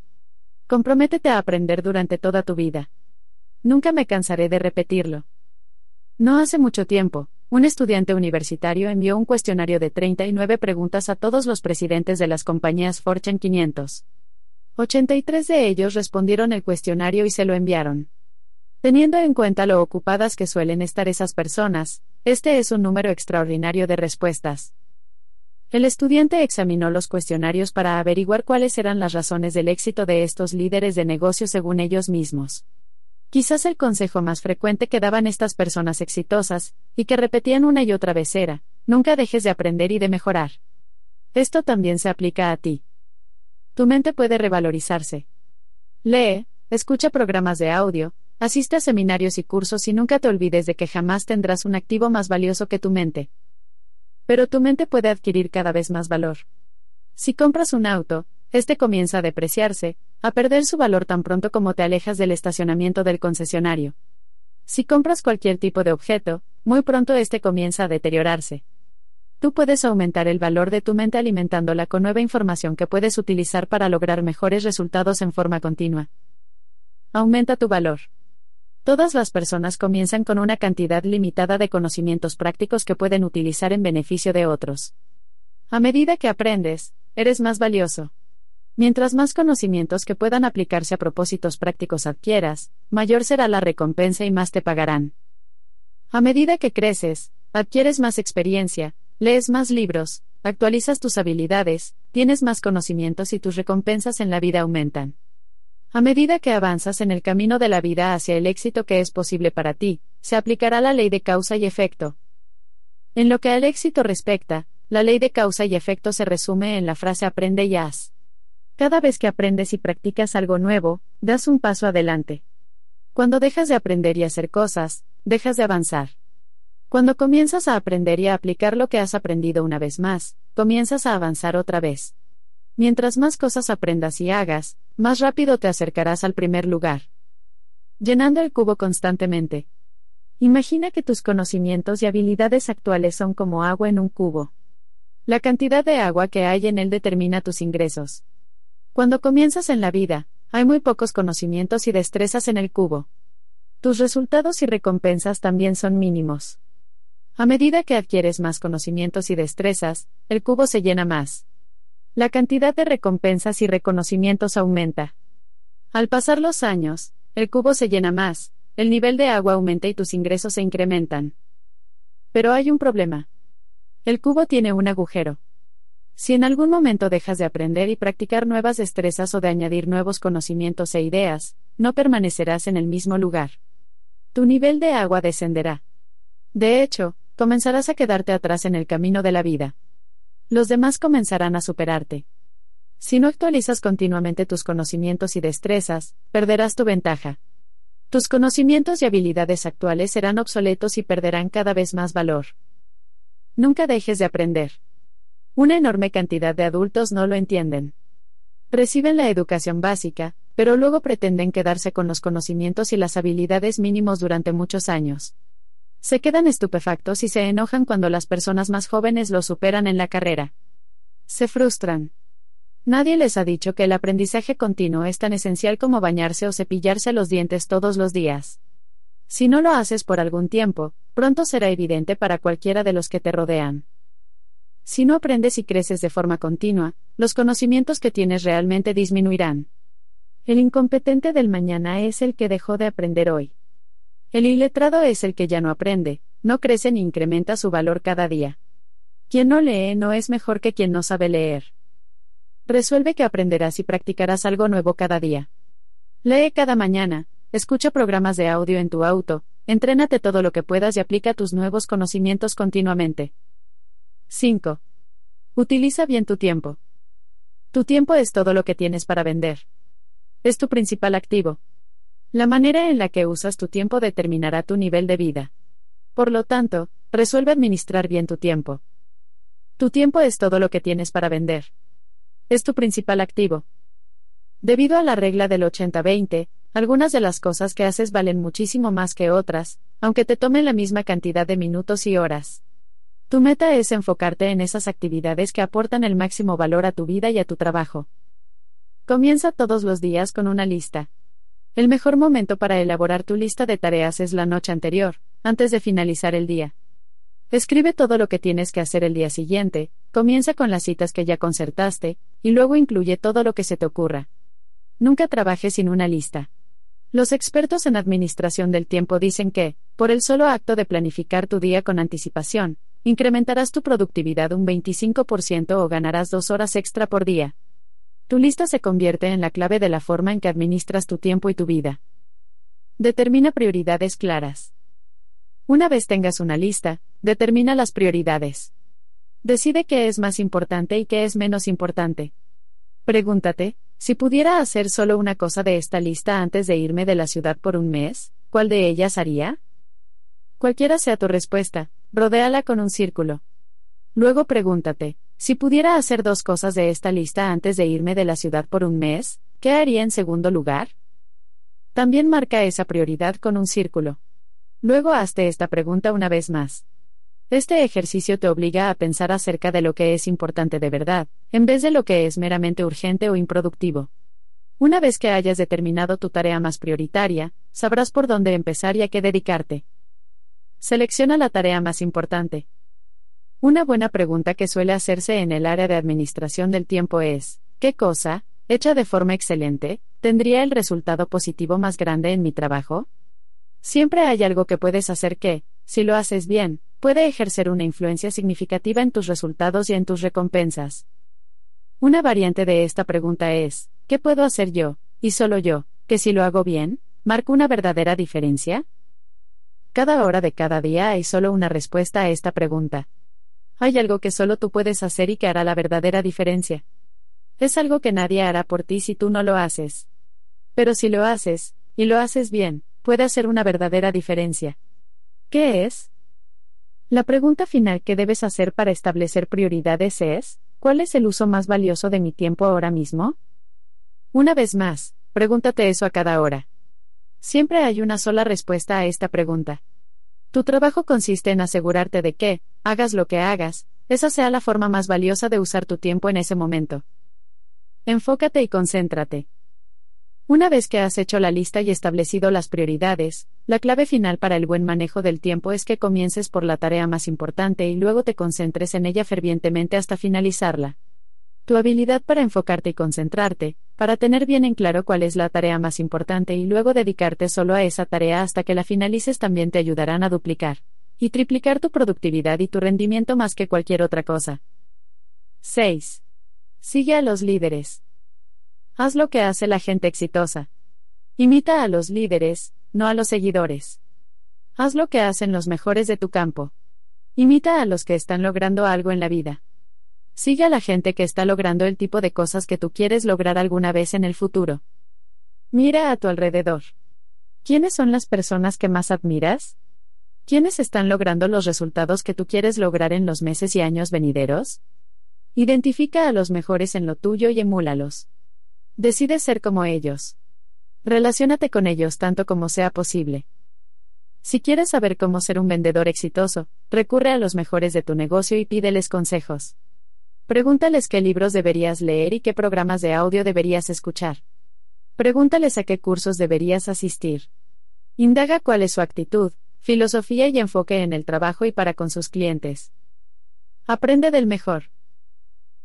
Comprométete a aprender durante toda tu vida. Nunca me cansaré de repetirlo. No hace mucho tiempo, un estudiante universitario envió un cuestionario de 39 preguntas a todos los presidentes de las compañías Fortune 500. 83 de ellos respondieron el cuestionario y se lo enviaron. Teniendo en cuenta lo ocupadas que suelen estar esas personas, este es un número extraordinario de respuestas. El estudiante examinó los cuestionarios para averiguar cuáles eran las razones del éxito de estos líderes de negocio según ellos mismos. Quizás el consejo más frecuente que daban estas personas exitosas, y que repetían una y otra vez era, nunca dejes de aprender y de mejorar. Esto también se aplica a ti. Tu mente puede revalorizarse. Lee, escucha programas de audio, asiste a seminarios y cursos y nunca te olvides de que jamás tendrás un activo más valioso que tu mente. Pero tu mente puede adquirir cada vez más valor. Si compras un auto, este comienza a depreciarse, a perder su valor tan pronto como te alejas del estacionamiento del concesionario. Si compras cualquier tipo de objeto, muy pronto este comienza a deteriorarse. Tú puedes aumentar el valor de tu mente alimentándola con nueva información que puedes utilizar para lograr mejores resultados en forma continua. Aumenta tu valor. Todas las personas comienzan con una cantidad limitada de conocimientos prácticos que pueden utilizar en beneficio de otros. A medida que aprendes, eres más valioso. Mientras más conocimientos que puedan aplicarse a propósitos prácticos adquieras, mayor será la recompensa y más te pagarán. A medida que creces, adquieres más experiencia, lees más libros, actualizas tus habilidades, tienes más conocimientos y tus recompensas en la vida aumentan. A medida que avanzas en el camino de la vida hacia el éxito que es posible para ti, se aplicará la ley de causa y efecto. En lo que al éxito respecta, la ley de causa y efecto se resume en la frase aprende y haz. Cada vez que aprendes y practicas algo nuevo, das un paso adelante. Cuando dejas de aprender y hacer cosas, dejas de avanzar. Cuando comienzas a aprender y a aplicar lo que has aprendido una vez más, comienzas a avanzar otra vez. Mientras más cosas aprendas y hagas, más rápido te acercarás al primer lugar. Llenando el cubo constantemente. Imagina que tus conocimientos y habilidades actuales son como agua en un cubo. La cantidad de agua que hay en él determina tus ingresos. Cuando comienzas en la vida, hay muy pocos conocimientos y destrezas en el cubo. Tus resultados y recompensas también son mínimos. A medida que adquieres más conocimientos y destrezas, el cubo se llena más. La cantidad de recompensas y reconocimientos aumenta. Al pasar los años, el cubo se llena más, el nivel de agua aumenta y tus ingresos se incrementan. Pero hay un problema. El cubo tiene un agujero. Si en algún momento dejas de aprender y practicar nuevas destrezas o de añadir nuevos conocimientos e ideas, no permanecerás en el mismo lugar. Tu nivel de agua descenderá. De hecho, comenzarás a quedarte atrás en el camino de la vida los demás comenzarán a superarte. Si no actualizas continuamente tus conocimientos y destrezas, perderás tu ventaja. Tus conocimientos y habilidades actuales serán obsoletos y perderán cada vez más valor. Nunca dejes de aprender. Una enorme cantidad de adultos no lo entienden. Reciben la educación básica, pero luego pretenden quedarse con los conocimientos y las habilidades mínimos durante muchos años. Se quedan estupefactos y se enojan cuando las personas más jóvenes lo superan en la carrera. Se frustran. Nadie les ha dicho que el aprendizaje continuo es tan esencial como bañarse o cepillarse los dientes todos los días. Si no lo haces por algún tiempo, pronto será evidente para cualquiera de los que te rodean. Si no aprendes y creces de forma continua, los conocimientos que tienes realmente disminuirán. El incompetente del mañana es el que dejó de aprender hoy. El iletrado es el que ya no aprende, no crece ni incrementa su valor cada día. Quien no lee no es mejor que quien no sabe leer. Resuelve que aprenderás y practicarás algo nuevo cada día. Lee cada mañana, escucha programas de audio en tu auto, entrénate todo lo que puedas y aplica tus nuevos conocimientos continuamente. 5. Utiliza bien tu tiempo. Tu tiempo es todo lo que tienes para vender. Es tu principal activo. La manera en la que usas tu tiempo determinará tu nivel de vida. Por lo tanto, resuelve administrar bien tu tiempo. Tu tiempo es todo lo que tienes para vender. Es tu principal activo. Debido a la regla del 80-20, algunas de las cosas que haces valen muchísimo más que otras, aunque te tomen la misma cantidad de minutos y horas. Tu meta es enfocarte en esas actividades que aportan el máximo valor a tu vida y a tu trabajo. Comienza todos los días con una lista. El mejor momento para elaborar tu lista de tareas es la noche anterior, antes de finalizar el día. Escribe todo lo que tienes que hacer el día siguiente, comienza con las citas que ya concertaste, y luego incluye todo lo que se te ocurra. Nunca trabajes sin una lista. Los expertos en administración del tiempo dicen que, por el solo acto de planificar tu día con anticipación, incrementarás tu productividad un 25% o ganarás dos horas extra por día. Tu lista se convierte en la clave de la forma en que administras tu tiempo y tu vida. Determina prioridades claras. Una vez tengas una lista, determina las prioridades. Decide qué es más importante y qué es menos importante. Pregúntate, si pudiera hacer solo una cosa de esta lista antes de irme de la ciudad por un mes, ¿cuál de ellas haría? Cualquiera sea tu respuesta, rodéala con un círculo. Luego pregúntate, si pudiera hacer dos cosas de esta lista antes de irme de la ciudad por un mes, ¿qué haría en segundo lugar? También marca esa prioridad con un círculo. Luego hazte esta pregunta una vez más. Este ejercicio te obliga a pensar acerca de lo que es importante de verdad, en vez de lo que es meramente urgente o improductivo. Una vez que hayas determinado tu tarea más prioritaria, sabrás por dónde empezar y a qué dedicarte. Selecciona la tarea más importante. Una buena pregunta que suele hacerse en el área de administración del tiempo es, ¿qué cosa, hecha de forma excelente, tendría el resultado positivo más grande en mi trabajo? Siempre hay algo que puedes hacer que, si lo haces bien, puede ejercer una influencia significativa en tus resultados y en tus recompensas. Una variante de esta pregunta es, ¿qué puedo hacer yo, y solo yo, que si lo hago bien, marco una verdadera diferencia? Cada hora de cada día hay solo una respuesta a esta pregunta. Hay algo que solo tú puedes hacer y que hará la verdadera diferencia. Es algo que nadie hará por ti si tú no lo haces. Pero si lo haces, y lo haces bien, puede hacer una verdadera diferencia. ¿Qué es? La pregunta final que debes hacer para establecer prioridades es, ¿cuál es el uso más valioso de mi tiempo ahora mismo? Una vez más, pregúntate eso a cada hora. Siempre hay una sola respuesta a esta pregunta. Tu trabajo consiste en asegurarte de que, hagas lo que hagas, esa sea la forma más valiosa de usar tu tiempo en ese momento. Enfócate y concéntrate. Una vez que has hecho la lista y establecido las prioridades, la clave final para el buen manejo del tiempo es que comiences por la tarea más importante y luego te concentres en ella fervientemente hasta finalizarla. Tu habilidad para enfocarte y concentrarte, para tener bien en claro cuál es la tarea más importante y luego dedicarte solo a esa tarea hasta que la finalices también te ayudarán a duplicar y triplicar tu productividad y tu rendimiento más que cualquier otra cosa. 6. Sigue a los líderes. Haz lo que hace la gente exitosa. Imita a los líderes, no a los seguidores. Haz lo que hacen los mejores de tu campo. Imita a los que están logrando algo en la vida. Sigue a la gente que está logrando el tipo de cosas que tú quieres lograr alguna vez en el futuro. Mira a tu alrededor. ¿Quiénes son las personas que más admiras? ¿Quiénes están logrando los resultados que tú quieres lograr en los meses y años venideros? Identifica a los mejores en lo tuyo y emúlalos. Decide ser como ellos. Relaciónate con ellos tanto como sea posible. Si quieres saber cómo ser un vendedor exitoso, recurre a los mejores de tu negocio y pídeles consejos. Pregúntales qué libros deberías leer y qué programas de audio deberías escuchar. Pregúntales a qué cursos deberías asistir. Indaga cuál es su actitud, filosofía y enfoque en el trabajo y para con sus clientes. Aprende del mejor.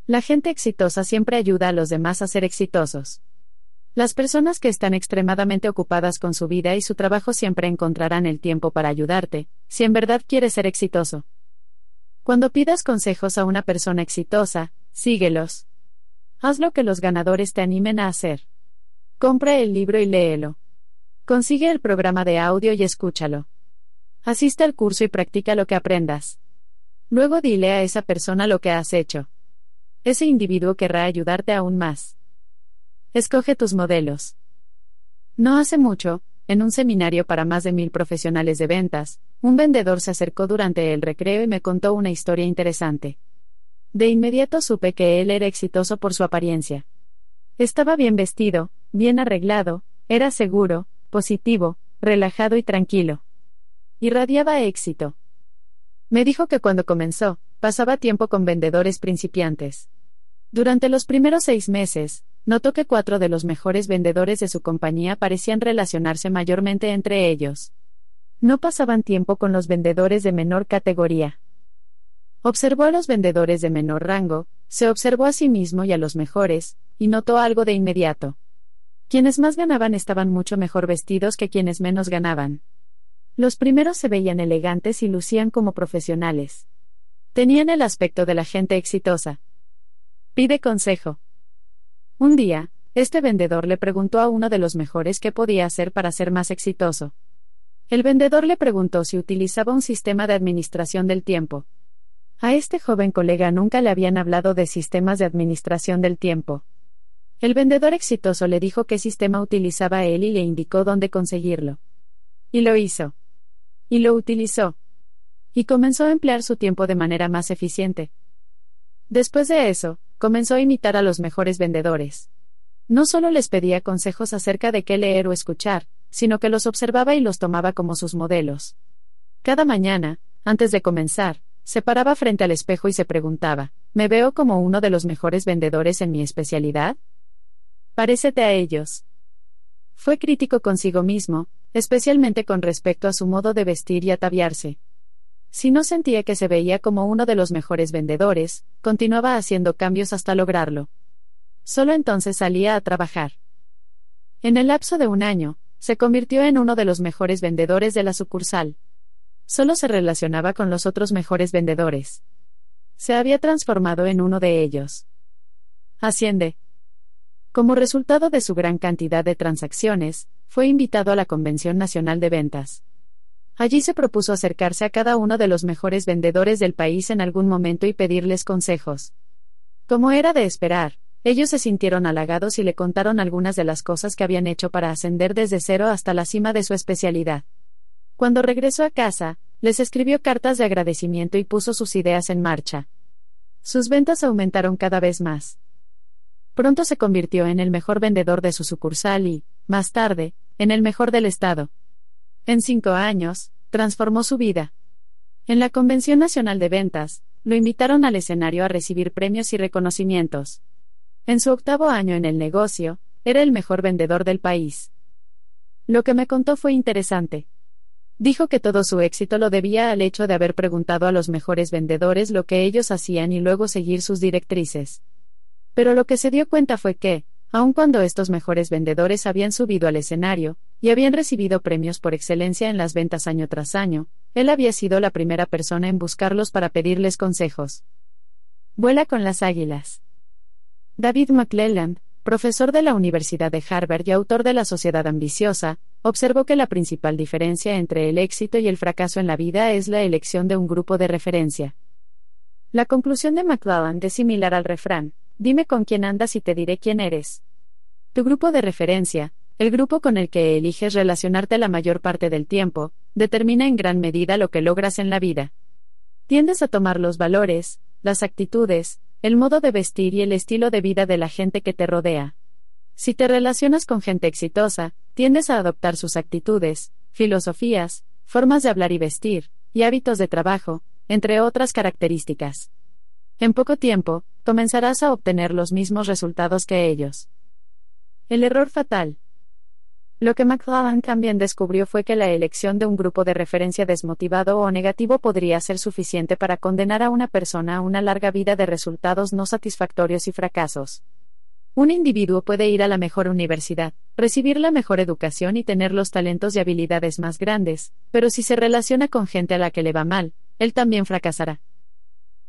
La gente exitosa siempre ayuda a los demás a ser exitosos. Las personas que están extremadamente ocupadas con su vida y su trabajo siempre encontrarán el tiempo para ayudarte, si en verdad quieres ser exitoso. Cuando pidas consejos a una persona exitosa, síguelos. Haz lo que los ganadores te animen a hacer. Compra el libro y léelo. Consigue el programa de audio y escúchalo. Asiste al curso y practica lo que aprendas. Luego dile a esa persona lo que has hecho ese individuo querrá ayudarte aún más. Escoge tus modelos. No hace mucho, en un seminario para más de mil profesionales de ventas, un vendedor se acercó durante el recreo y me contó una historia interesante. De inmediato supe que él era exitoso por su apariencia. Estaba bien vestido, bien arreglado, era seguro, positivo, relajado y tranquilo. Irradiaba éxito. Me dijo que cuando comenzó, pasaba tiempo con vendedores principiantes. Durante los primeros seis meses, notó que cuatro de los mejores vendedores de su compañía parecían relacionarse mayormente entre ellos. No pasaban tiempo con los vendedores de menor categoría. Observó a los vendedores de menor rango, se observó a sí mismo y a los mejores, y notó algo de inmediato. Quienes más ganaban estaban mucho mejor vestidos que quienes menos ganaban. Los primeros se veían elegantes y lucían como profesionales. Tenían el aspecto de la gente exitosa. Pide consejo. Un día, este vendedor le preguntó a uno de los mejores qué podía hacer para ser más exitoso. El vendedor le preguntó si utilizaba un sistema de administración del tiempo. A este joven colega nunca le habían hablado de sistemas de administración del tiempo. El vendedor exitoso le dijo qué sistema utilizaba él y le indicó dónde conseguirlo. Y lo hizo. Y lo utilizó. Y comenzó a emplear su tiempo de manera más eficiente. Después de eso, comenzó a imitar a los mejores vendedores. No solo les pedía consejos acerca de qué leer o escuchar, sino que los observaba y los tomaba como sus modelos. Cada mañana, antes de comenzar, se paraba frente al espejo y se preguntaba, ¿me veo como uno de los mejores vendedores en mi especialidad? Parécete a ellos. Fue crítico consigo mismo, especialmente con respecto a su modo de vestir y ataviarse. Si no sentía que se veía como uno de los mejores vendedores, continuaba haciendo cambios hasta lograrlo. Solo entonces salía a trabajar. En el lapso de un año, se convirtió en uno de los mejores vendedores de la sucursal. Solo se relacionaba con los otros mejores vendedores. Se había transformado en uno de ellos. Asciende, como resultado de su gran cantidad de transacciones, fue invitado a la Convención Nacional de Ventas. Allí se propuso acercarse a cada uno de los mejores vendedores del país en algún momento y pedirles consejos. Como era de esperar, ellos se sintieron halagados y le contaron algunas de las cosas que habían hecho para ascender desde cero hasta la cima de su especialidad. Cuando regresó a casa, les escribió cartas de agradecimiento y puso sus ideas en marcha. Sus ventas aumentaron cada vez más. Pronto se convirtió en el mejor vendedor de su sucursal y, más tarde, en el mejor del estado. En cinco años, transformó su vida. En la Convención Nacional de Ventas, lo invitaron al escenario a recibir premios y reconocimientos. En su octavo año en el negocio, era el mejor vendedor del país. Lo que me contó fue interesante. Dijo que todo su éxito lo debía al hecho de haber preguntado a los mejores vendedores lo que ellos hacían y luego seguir sus directrices. Pero lo que se dio cuenta fue que, aun cuando estos mejores vendedores habían subido al escenario, y habían recibido premios por excelencia en las ventas año tras año, él había sido la primera persona en buscarlos para pedirles consejos. Vuela con las águilas. David McClelland, profesor de la Universidad de Harvard y autor de La Sociedad Ambiciosa, observó que la principal diferencia entre el éxito y el fracaso en la vida es la elección de un grupo de referencia. La conclusión de McClelland es similar al refrán, Dime con quién andas y te diré quién eres. Tu grupo de referencia, el grupo con el que eliges relacionarte la mayor parte del tiempo, determina en gran medida lo que logras en la vida. Tiendes a tomar los valores, las actitudes, el modo de vestir y el estilo de vida de la gente que te rodea. Si te relacionas con gente exitosa, tiendes a adoptar sus actitudes, filosofías, formas de hablar y vestir, y hábitos de trabajo, entre otras características. En poco tiempo, comenzarás a obtener los mismos resultados que ellos. El error fatal. Lo que McClellan también descubrió fue que la elección de un grupo de referencia desmotivado o negativo podría ser suficiente para condenar a una persona a una larga vida de resultados no satisfactorios y fracasos. Un individuo puede ir a la mejor universidad, recibir la mejor educación y tener los talentos y habilidades más grandes, pero si se relaciona con gente a la que le va mal, él también fracasará.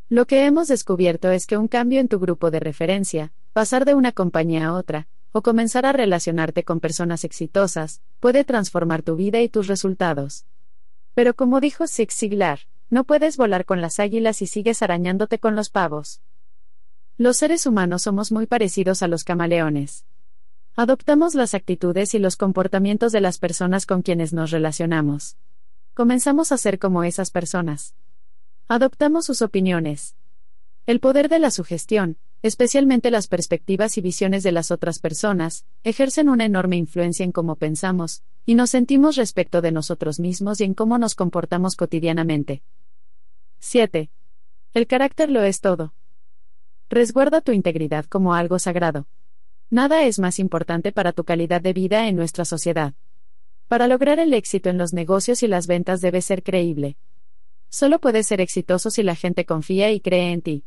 Lo que hemos descubierto es que un cambio en tu grupo de referencia, pasar de una compañía a otra, o comenzar a relacionarte con personas exitosas, puede transformar tu vida y tus resultados. Pero como dijo Zig Ziglar, no puedes volar con las águilas y sigues arañándote con los pavos. Los seres humanos somos muy parecidos a los camaleones. Adoptamos las actitudes y los comportamientos de las personas con quienes nos relacionamos. Comenzamos a ser como esas personas. Adoptamos sus opiniones. El poder de la sugestión, especialmente las perspectivas y visiones de las otras personas, ejercen una enorme influencia en cómo pensamos, y nos sentimos respecto de nosotros mismos y en cómo nos comportamos cotidianamente. 7. El carácter lo es todo. Resguarda tu integridad como algo sagrado. Nada es más importante para tu calidad de vida en nuestra sociedad. Para lograr el éxito en los negocios y las ventas debe ser creíble. Solo puedes ser exitoso si la gente confía y cree en ti.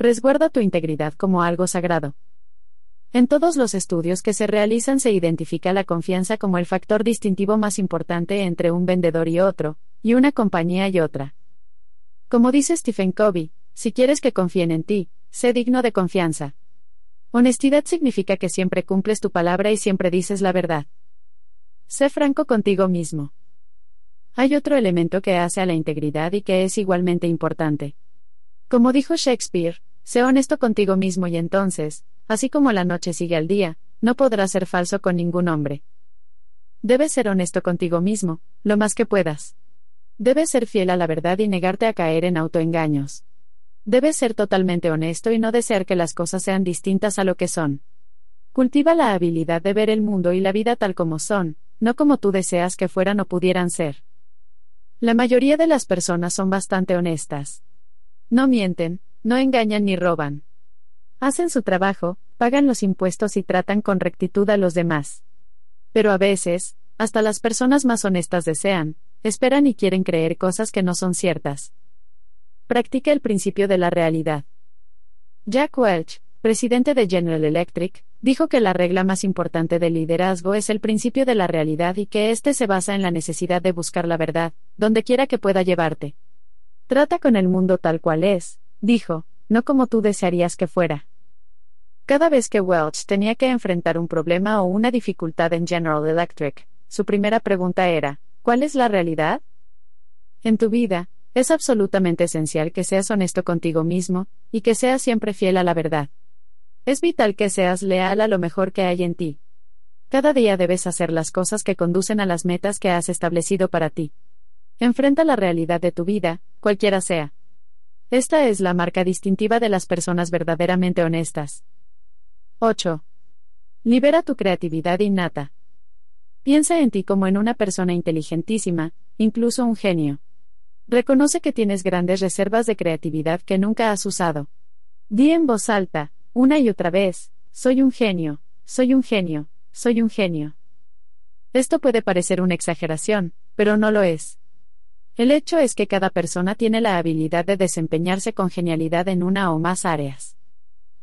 Resguarda tu integridad como algo sagrado. En todos los estudios que se realizan se identifica la confianza como el factor distintivo más importante entre un vendedor y otro, y una compañía y otra. Como dice Stephen Covey, si quieres que confíen en ti, sé digno de confianza. Honestidad significa que siempre cumples tu palabra y siempre dices la verdad. Sé franco contigo mismo. Hay otro elemento que hace a la integridad y que es igualmente importante. Como dijo Shakespeare, sé honesto contigo mismo y entonces, así como la noche sigue al día, no podrás ser falso con ningún hombre. Debes ser honesto contigo mismo, lo más que puedas. Debes ser fiel a la verdad y negarte a caer en autoengaños. Debes ser totalmente honesto y no desear que las cosas sean distintas a lo que son. Cultiva la habilidad de ver el mundo y la vida tal como son, no como tú deseas que fueran o pudieran ser. La mayoría de las personas son bastante honestas. No mienten, no engañan ni roban. Hacen su trabajo, pagan los impuestos y tratan con rectitud a los demás. Pero a veces, hasta las personas más honestas desean, esperan y quieren creer cosas que no son ciertas. Practica el principio de la realidad. Jack Welch, presidente de General Electric, dijo que la regla más importante del liderazgo es el principio de la realidad y que éste se basa en la necesidad de buscar la verdad, donde quiera que pueda llevarte. Trata con el mundo tal cual es, dijo, no como tú desearías que fuera. Cada vez que Welch tenía que enfrentar un problema o una dificultad en General Electric, su primera pregunta era, ¿cuál es la realidad? En tu vida, es absolutamente esencial que seas honesto contigo mismo, y que seas siempre fiel a la verdad. Es vital que seas leal a lo mejor que hay en ti. Cada día debes hacer las cosas que conducen a las metas que has establecido para ti. Enfrenta la realidad de tu vida, cualquiera sea. Esta es la marca distintiva de las personas verdaderamente honestas. 8. Libera tu creatividad innata. Piensa en ti como en una persona inteligentísima, incluso un genio. Reconoce que tienes grandes reservas de creatividad que nunca has usado. Di en voz alta, una y otra vez, soy un genio, soy un genio, soy un genio. Esto puede parecer una exageración, pero no lo es. El hecho es que cada persona tiene la habilidad de desempeñarse con genialidad en una o más áreas.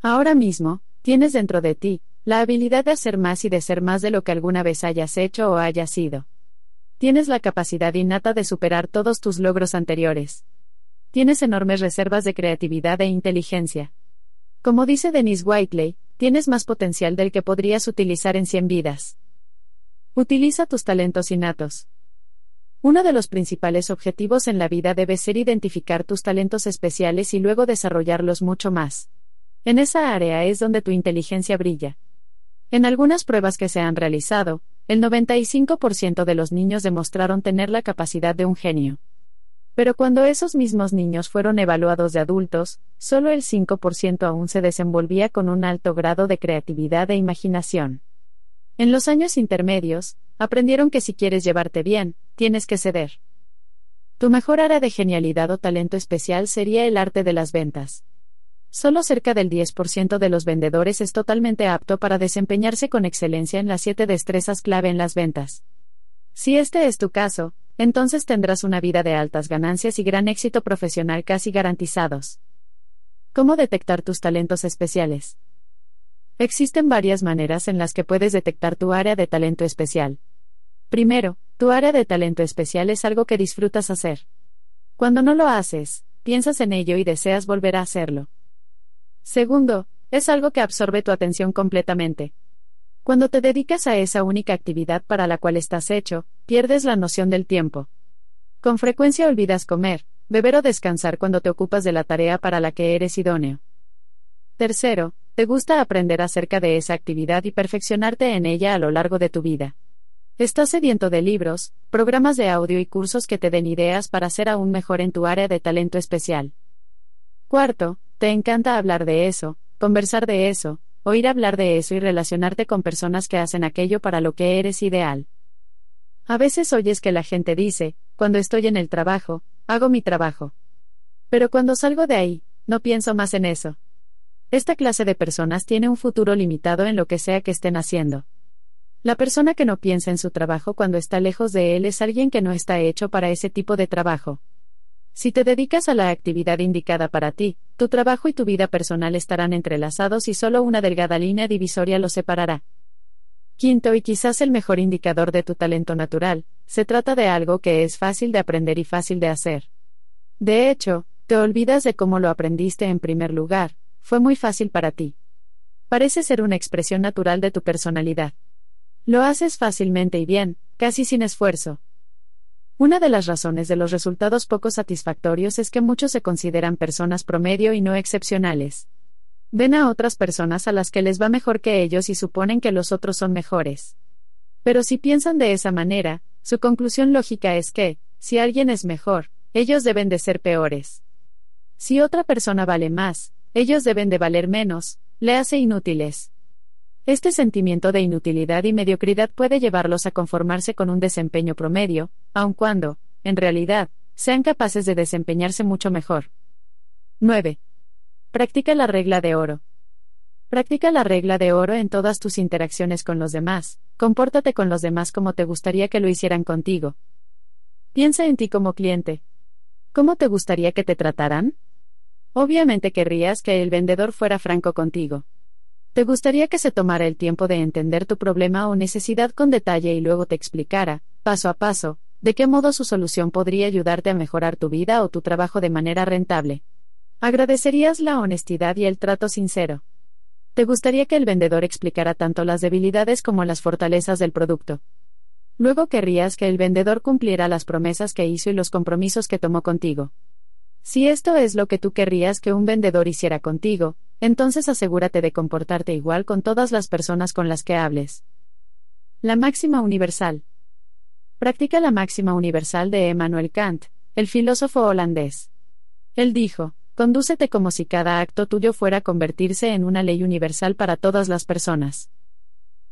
Ahora mismo, tienes dentro de ti, la habilidad de hacer más y de ser más de lo que alguna vez hayas hecho o hayas sido. Tienes la capacidad innata de superar todos tus logros anteriores. Tienes enormes reservas de creatividad e inteligencia. Como dice Denise Whiteley, tienes más potencial del que podrías utilizar en 100 vidas. Utiliza tus talentos innatos. Uno de los principales objetivos en la vida debe ser identificar tus talentos especiales y luego desarrollarlos mucho más. En esa área es donde tu inteligencia brilla. En algunas pruebas que se han realizado, el 95% de los niños demostraron tener la capacidad de un genio. Pero cuando esos mismos niños fueron evaluados de adultos, solo el 5% aún se desenvolvía con un alto grado de creatividad e imaginación. En los años intermedios, aprendieron que si quieres llevarte bien, tienes que ceder. Tu mejor área de genialidad o talento especial sería el arte de las ventas. Solo cerca del 10% de los vendedores es totalmente apto para desempeñarse con excelencia en las siete destrezas clave en las ventas. Si este es tu caso, entonces tendrás una vida de altas ganancias y gran éxito profesional casi garantizados. ¿Cómo detectar tus talentos especiales? Existen varias maneras en las que puedes detectar tu área de talento especial. Primero, tu área de talento especial es algo que disfrutas hacer. Cuando no lo haces, piensas en ello y deseas volver a hacerlo. Segundo, es algo que absorbe tu atención completamente. Cuando te dedicas a esa única actividad para la cual estás hecho, pierdes la noción del tiempo. Con frecuencia olvidas comer, beber o descansar cuando te ocupas de la tarea para la que eres idóneo. Tercero, te gusta aprender acerca de esa actividad y perfeccionarte en ella a lo largo de tu vida. Estás sediento de libros, programas de audio y cursos que te den ideas para ser aún mejor en tu área de talento especial. Cuarto, te encanta hablar de eso, conversar de eso, oír hablar de eso y relacionarte con personas que hacen aquello para lo que eres ideal. A veces oyes que la gente dice, cuando estoy en el trabajo, hago mi trabajo. Pero cuando salgo de ahí, no pienso más en eso. Esta clase de personas tiene un futuro limitado en lo que sea que estén haciendo. La persona que no piensa en su trabajo cuando está lejos de él es alguien que no está hecho para ese tipo de trabajo. Si te dedicas a la actividad indicada para ti, tu trabajo y tu vida personal estarán entrelazados y solo una delgada línea divisoria los separará. Quinto y quizás el mejor indicador de tu talento natural, se trata de algo que es fácil de aprender y fácil de hacer. De hecho, te olvidas de cómo lo aprendiste en primer lugar, fue muy fácil para ti. Parece ser una expresión natural de tu personalidad. Lo haces fácilmente y bien, casi sin esfuerzo. Una de las razones de los resultados poco satisfactorios es que muchos se consideran personas promedio y no excepcionales. Ven a otras personas a las que les va mejor que ellos y suponen que los otros son mejores. Pero si piensan de esa manera, su conclusión lógica es que, si alguien es mejor, ellos deben de ser peores. Si otra persona vale más, ellos deben de valer menos, le hace inútiles. Este sentimiento de inutilidad y mediocridad puede llevarlos a conformarse con un desempeño promedio, aun cuando, en realidad, sean capaces de desempeñarse mucho mejor. 9. Practica la regla de oro. Practica la regla de oro en todas tus interacciones con los demás, compórtate con los demás como te gustaría que lo hicieran contigo. Piensa en ti como cliente. ¿Cómo te gustaría que te trataran? Obviamente querrías que el vendedor fuera franco contigo. ¿Te gustaría que se tomara el tiempo de entender tu problema o necesidad con detalle y luego te explicara, paso a paso, de qué modo su solución podría ayudarte a mejorar tu vida o tu trabajo de manera rentable? Agradecerías la honestidad y el trato sincero. ¿Te gustaría que el vendedor explicara tanto las debilidades como las fortalezas del producto? Luego querrías que el vendedor cumpliera las promesas que hizo y los compromisos que tomó contigo. Si esto es lo que tú querrías que un vendedor hiciera contigo, entonces asegúrate de comportarte igual con todas las personas con las que hables. La máxima universal. Practica la máxima universal de Emmanuel Kant, el filósofo holandés. Él dijo, condúcete como si cada acto tuyo fuera a convertirse en una ley universal para todas las personas.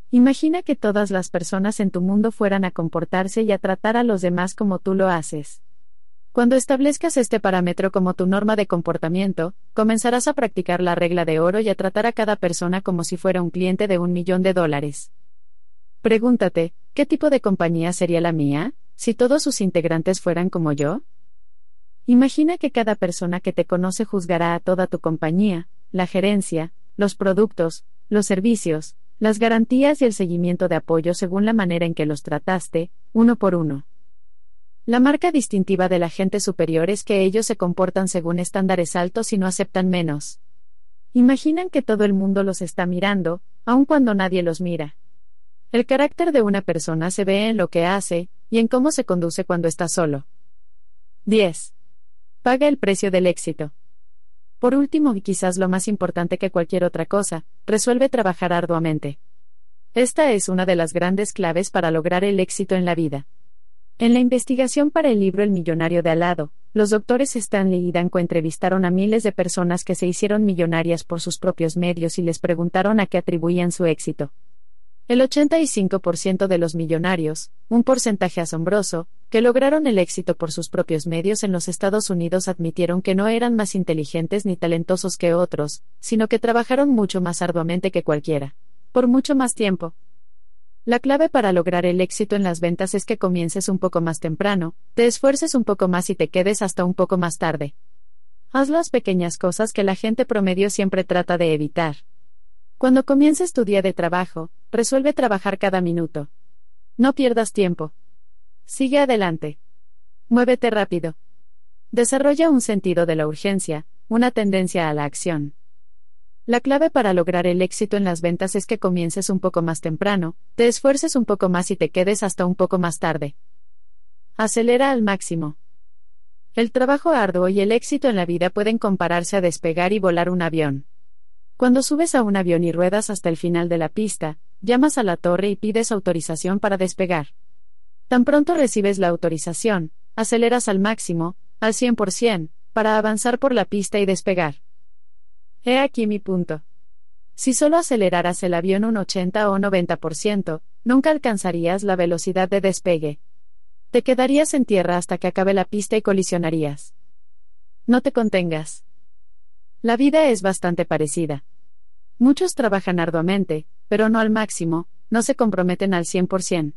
Imagina que todas las personas en tu mundo fueran a comportarse y a tratar a los demás como tú lo haces. Cuando establezcas este parámetro como tu norma de comportamiento, comenzarás a practicar la regla de oro y a tratar a cada persona como si fuera un cliente de un millón de dólares. Pregúntate, ¿qué tipo de compañía sería la mía, si todos sus integrantes fueran como yo? Imagina que cada persona que te conoce juzgará a toda tu compañía, la gerencia, los productos, los servicios, las garantías y el seguimiento de apoyo según la manera en que los trataste, uno por uno. La marca distintiva de la gente superior es que ellos se comportan según estándares altos y no aceptan menos. Imaginan que todo el mundo los está mirando, aun cuando nadie los mira. El carácter de una persona se ve en lo que hace, y en cómo se conduce cuando está solo. 10. Paga el precio del éxito. Por último y quizás lo más importante que cualquier otra cosa, resuelve trabajar arduamente. Esta es una de las grandes claves para lograr el éxito en la vida. En la investigación para el libro El millonario de al lado, los doctores Stanley y Danko entrevistaron a miles de personas que se hicieron millonarias por sus propios medios y les preguntaron a qué atribuían su éxito. El 85% de los millonarios, un porcentaje asombroso, que lograron el éxito por sus propios medios en los Estados Unidos admitieron que no eran más inteligentes ni talentosos que otros, sino que trabajaron mucho más arduamente que cualquiera. Por mucho más tiempo, la clave para lograr el éxito en las ventas es que comiences un poco más temprano, te esfuerces un poco más y te quedes hasta un poco más tarde. Haz las pequeñas cosas que la gente promedio siempre trata de evitar. Cuando comiences tu día de trabajo, resuelve trabajar cada minuto. No pierdas tiempo. Sigue adelante. Muévete rápido. Desarrolla un sentido de la urgencia, una tendencia a la acción. La clave para lograr el éxito en las ventas es que comiences un poco más temprano, te esfuerces un poco más y te quedes hasta un poco más tarde. Acelera al máximo. El trabajo arduo y el éxito en la vida pueden compararse a despegar y volar un avión. Cuando subes a un avión y ruedas hasta el final de la pista, llamas a la torre y pides autorización para despegar. Tan pronto recibes la autorización, aceleras al máximo, al 100%, para avanzar por la pista y despegar. He aquí mi punto. Si solo aceleraras el avión un 80 o 90%, nunca alcanzarías la velocidad de despegue. Te quedarías en tierra hasta que acabe la pista y colisionarías. No te contengas. La vida es bastante parecida. Muchos trabajan arduamente, pero no al máximo, no se comprometen al 100%.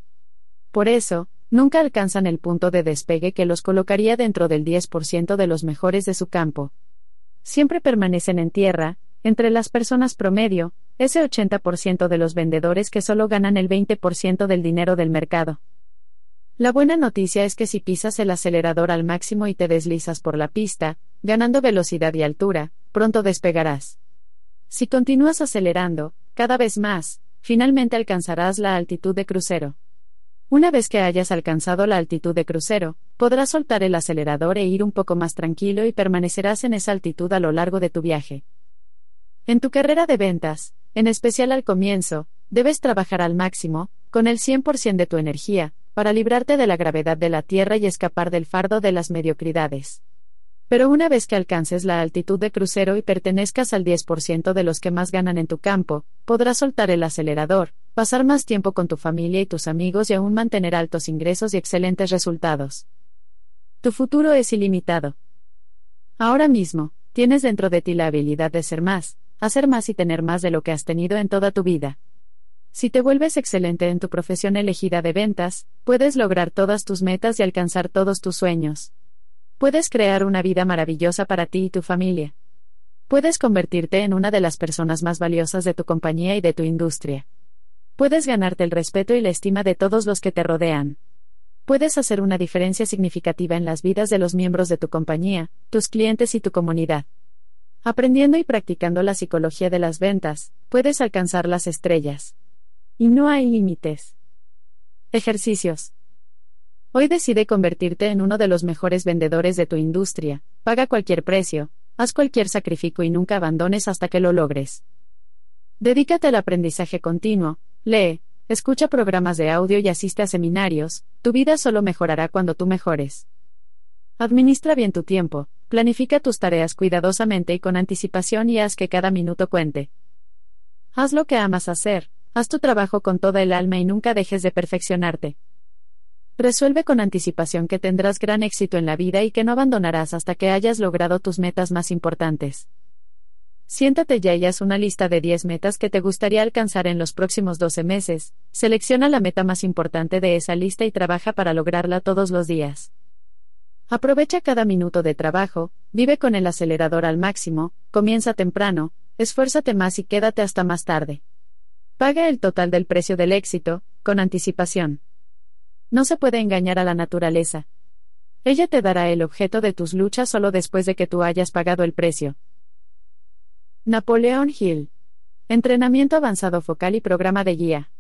Por eso, nunca alcanzan el punto de despegue que los colocaría dentro del 10% de los mejores de su campo. Siempre permanecen en tierra, entre las personas promedio, ese 80% de los vendedores que solo ganan el 20% del dinero del mercado. La buena noticia es que si pisas el acelerador al máximo y te deslizas por la pista, ganando velocidad y altura, pronto despegarás. Si continúas acelerando, cada vez más, finalmente alcanzarás la altitud de crucero. Una vez que hayas alcanzado la altitud de crucero, podrás soltar el acelerador e ir un poco más tranquilo y permanecerás en esa altitud a lo largo de tu viaje. En tu carrera de ventas, en especial al comienzo, debes trabajar al máximo, con el 100% de tu energía, para librarte de la gravedad de la Tierra y escapar del fardo de las mediocridades. Pero una vez que alcances la altitud de crucero y pertenezcas al 10% de los que más ganan en tu campo, podrás soltar el acelerador, pasar más tiempo con tu familia y tus amigos y aún mantener altos ingresos y excelentes resultados. Tu futuro es ilimitado. Ahora mismo, tienes dentro de ti la habilidad de ser más, hacer más y tener más de lo que has tenido en toda tu vida. Si te vuelves excelente en tu profesión elegida de ventas, puedes lograr todas tus metas y alcanzar todos tus sueños. Puedes crear una vida maravillosa para ti y tu familia. Puedes convertirte en una de las personas más valiosas de tu compañía y de tu industria. Puedes ganarte el respeto y la estima de todos los que te rodean. Puedes hacer una diferencia significativa en las vidas de los miembros de tu compañía, tus clientes y tu comunidad. Aprendiendo y practicando la psicología de las ventas, puedes alcanzar las estrellas. Y no hay límites. Ejercicios. Hoy decide convertirte en uno de los mejores vendedores de tu industria, paga cualquier precio, haz cualquier sacrificio y nunca abandones hasta que lo logres. Dedícate al aprendizaje continuo, lee, escucha programas de audio y asiste a seminarios, tu vida solo mejorará cuando tú mejores. Administra bien tu tiempo, planifica tus tareas cuidadosamente y con anticipación y haz que cada minuto cuente. Haz lo que amas hacer, haz tu trabajo con toda el alma y nunca dejes de perfeccionarte. Resuelve con anticipación que tendrás gran éxito en la vida y que no abandonarás hasta que hayas logrado tus metas más importantes. Siéntate ya y haz una lista de 10 metas que te gustaría alcanzar en los próximos 12 meses. Selecciona la meta más importante de esa lista y trabaja para lograrla todos los días. Aprovecha cada minuto de trabajo, vive con el acelerador al máximo, comienza temprano, esfuérzate más y quédate hasta más tarde. Paga el total del precio del éxito, con anticipación. No se puede engañar a la naturaleza. Ella te dará el objeto de tus luchas solo después de que tú hayas pagado el precio. Napoleón Hill. Entrenamiento avanzado focal y programa de guía.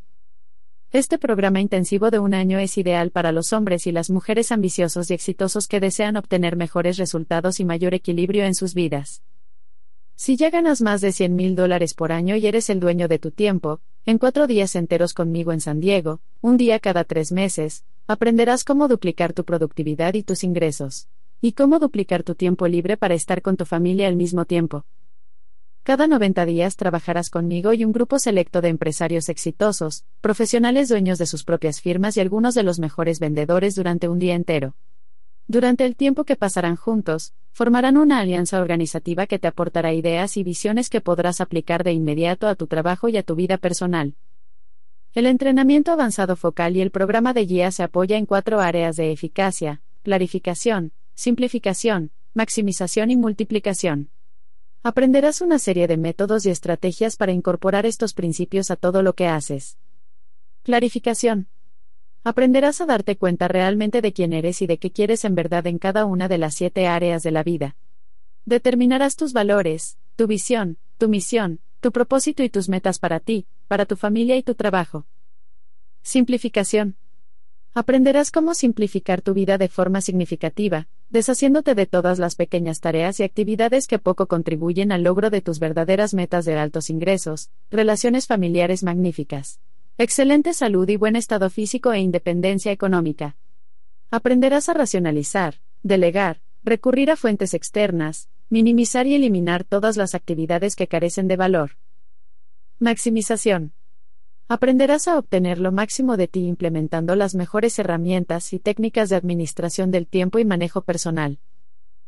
Este programa intensivo de un año es ideal para los hombres y las mujeres ambiciosos y exitosos que desean obtener mejores resultados y mayor equilibrio en sus vidas. Si ya ganas más de 100 mil dólares por año y eres el dueño de tu tiempo, en cuatro días enteros conmigo en San Diego, un día cada tres meses, aprenderás cómo duplicar tu productividad y tus ingresos. Y cómo duplicar tu tiempo libre para estar con tu familia al mismo tiempo. Cada 90 días trabajarás conmigo y un grupo selecto de empresarios exitosos, profesionales dueños de sus propias firmas y algunos de los mejores vendedores durante un día entero. Durante el tiempo que pasarán juntos, formarán una alianza organizativa que te aportará ideas y visiones que podrás aplicar de inmediato a tu trabajo y a tu vida personal. El entrenamiento avanzado focal y el programa de guía se apoya en cuatro áreas de eficacia, clarificación, simplificación, maximización y multiplicación. Aprenderás una serie de métodos y estrategias para incorporar estos principios a todo lo que haces. Clarificación. Aprenderás a darte cuenta realmente de quién eres y de qué quieres en verdad en cada una de las siete áreas de la vida. Determinarás tus valores, tu visión, tu misión, tu propósito y tus metas para ti, para tu familia y tu trabajo. Simplificación. Aprenderás cómo simplificar tu vida de forma significativa, deshaciéndote de todas las pequeñas tareas y actividades que poco contribuyen al logro de tus verdaderas metas de altos ingresos, relaciones familiares magníficas. Excelente salud y buen estado físico e independencia económica. Aprenderás a racionalizar, delegar, recurrir a fuentes externas, minimizar y eliminar todas las actividades que carecen de valor. Maximización. Aprenderás a obtener lo máximo de ti implementando las mejores herramientas y técnicas de administración del tiempo y manejo personal.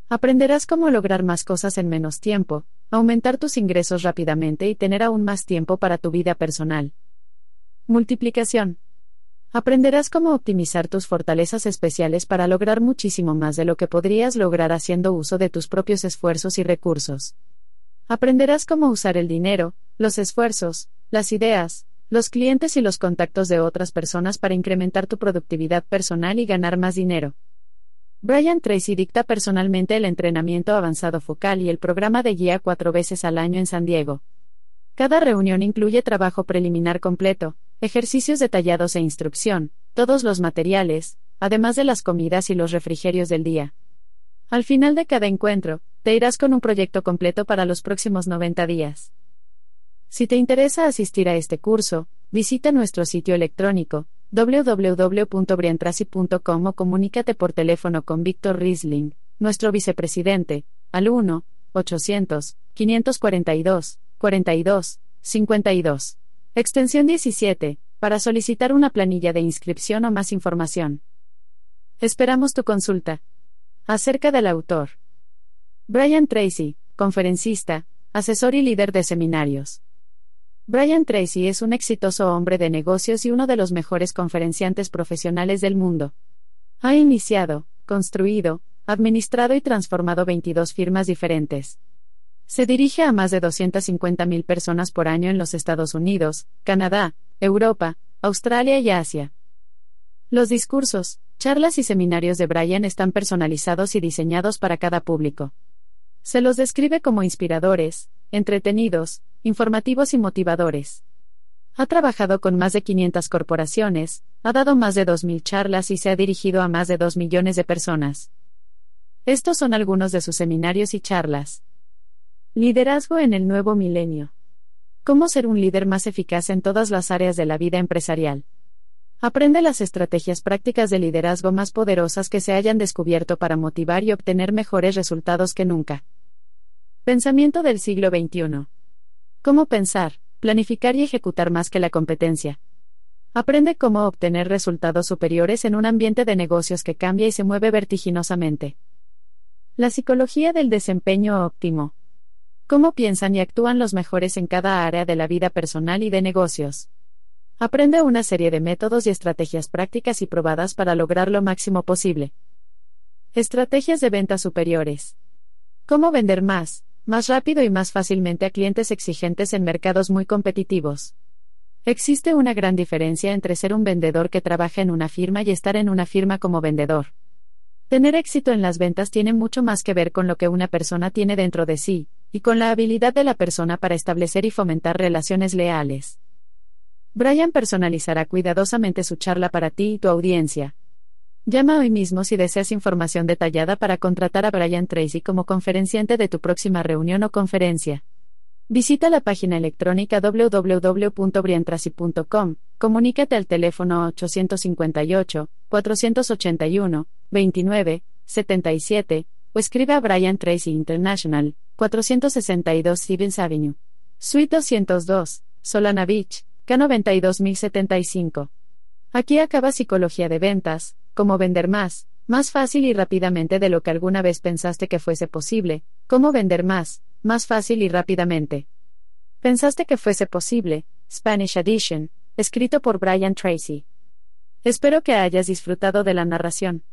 Aprenderás cómo lograr más cosas en menos tiempo, aumentar tus ingresos rápidamente y tener aún más tiempo para tu vida personal. Multiplicación. Aprenderás cómo optimizar tus fortalezas especiales para lograr muchísimo más de lo que podrías lograr haciendo uso de tus propios esfuerzos y recursos. Aprenderás cómo usar el dinero, los esfuerzos, las ideas, los clientes y los contactos de otras personas para incrementar tu productividad personal y ganar más dinero. Brian Tracy dicta personalmente el entrenamiento avanzado focal y el programa de guía cuatro veces al año en San Diego. Cada reunión incluye trabajo preliminar completo, ejercicios detallados e instrucción, todos los materiales, además de las comidas y los refrigerios del día. Al final de cada encuentro, te irás con un proyecto completo para los próximos 90 días. Si te interesa asistir a este curso, visita nuestro sitio electrónico www.briantracy.com o comunícate por teléfono con Víctor Riesling, nuestro vicepresidente, al 1-800-542-42-52. Extensión 17, para solicitar una planilla de inscripción o más información. Esperamos tu consulta. Acerca del autor. Brian Tracy, conferencista, asesor y líder de seminarios. Brian Tracy es un exitoso hombre de negocios y uno de los mejores conferenciantes profesionales del mundo. Ha iniciado, construido, administrado y transformado 22 firmas diferentes. Se dirige a más de 250.000 personas por año en los Estados Unidos, Canadá, Europa, Australia y Asia. Los discursos, charlas y seminarios de Brian están personalizados y diseñados para cada público. Se los describe como inspiradores, entretenidos, informativos y motivadores. Ha trabajado con más de 500 corporaciones, ha dado más de 2.000 charlas y se ha dirigido a más de 2 millones de personas. Estos son algunos de sus seminarios y charlas. Liderazgo en el nuevo milenio. Cómo ser un líder más eficaz en todas las áreas de la vida empresarial. Aprende las estrategias prácticas de liderazgo más poderosas que se hayan descubierto para motivar y obtener mejores resultados que nunca. Pensamiento del siglo XXI. Cómo pensar, planificar y ejecutar más que la competencia. Aprende cómo obtener resultados superiores en un ambiente de negocios que cambia y se mueve vertiginosamente. La psicología del desempeño óptimo cómo piensan y actúan los mejores en cada área de la vida personal y de negocios. Aprende una serie de métodos y estrategias prácticas y probadas para lograr lo máximo posible. Estrategias de ventas superiores. Cómo vender más, más rápido y más fácilmente a clientes exigentes en mercados muy competitivos. Existe una gran diferencia entre ser un vendedor que trabaja en una firma y estar en una firma como vendedor. Tener éxito en las ventas tiene mucho más que ver con lo que una persona tiene dentro de sí, y con la habilidad de la persona para establecer y fomentar relaciones leales. Brian personalizará cuidadosamente su charla para ti y tu audiencia. Llama hoy mismo si deseas información detallada para contratar a Brian Tracy como conferenciante de tu próxima reunión o conferencia. Visita la página electrónica www.briantracy.com, comunícate al teléfono 858 481 29 77 o escribe a Brian Tracy International, 462 Stevens Avenue. Suite 202, Solana Beach, K92075. Aquí acaba Psicología de Ventas, cómo vender más, más fácil y rápidamente de lo que alguna vez pensaste que fuese posible, cómo vender más, más fácil y rápidamente. Pensaste que fuese posible, Spanish Edition, escrito por Brian Tracy. Espero que hayas disfrutado de la narración.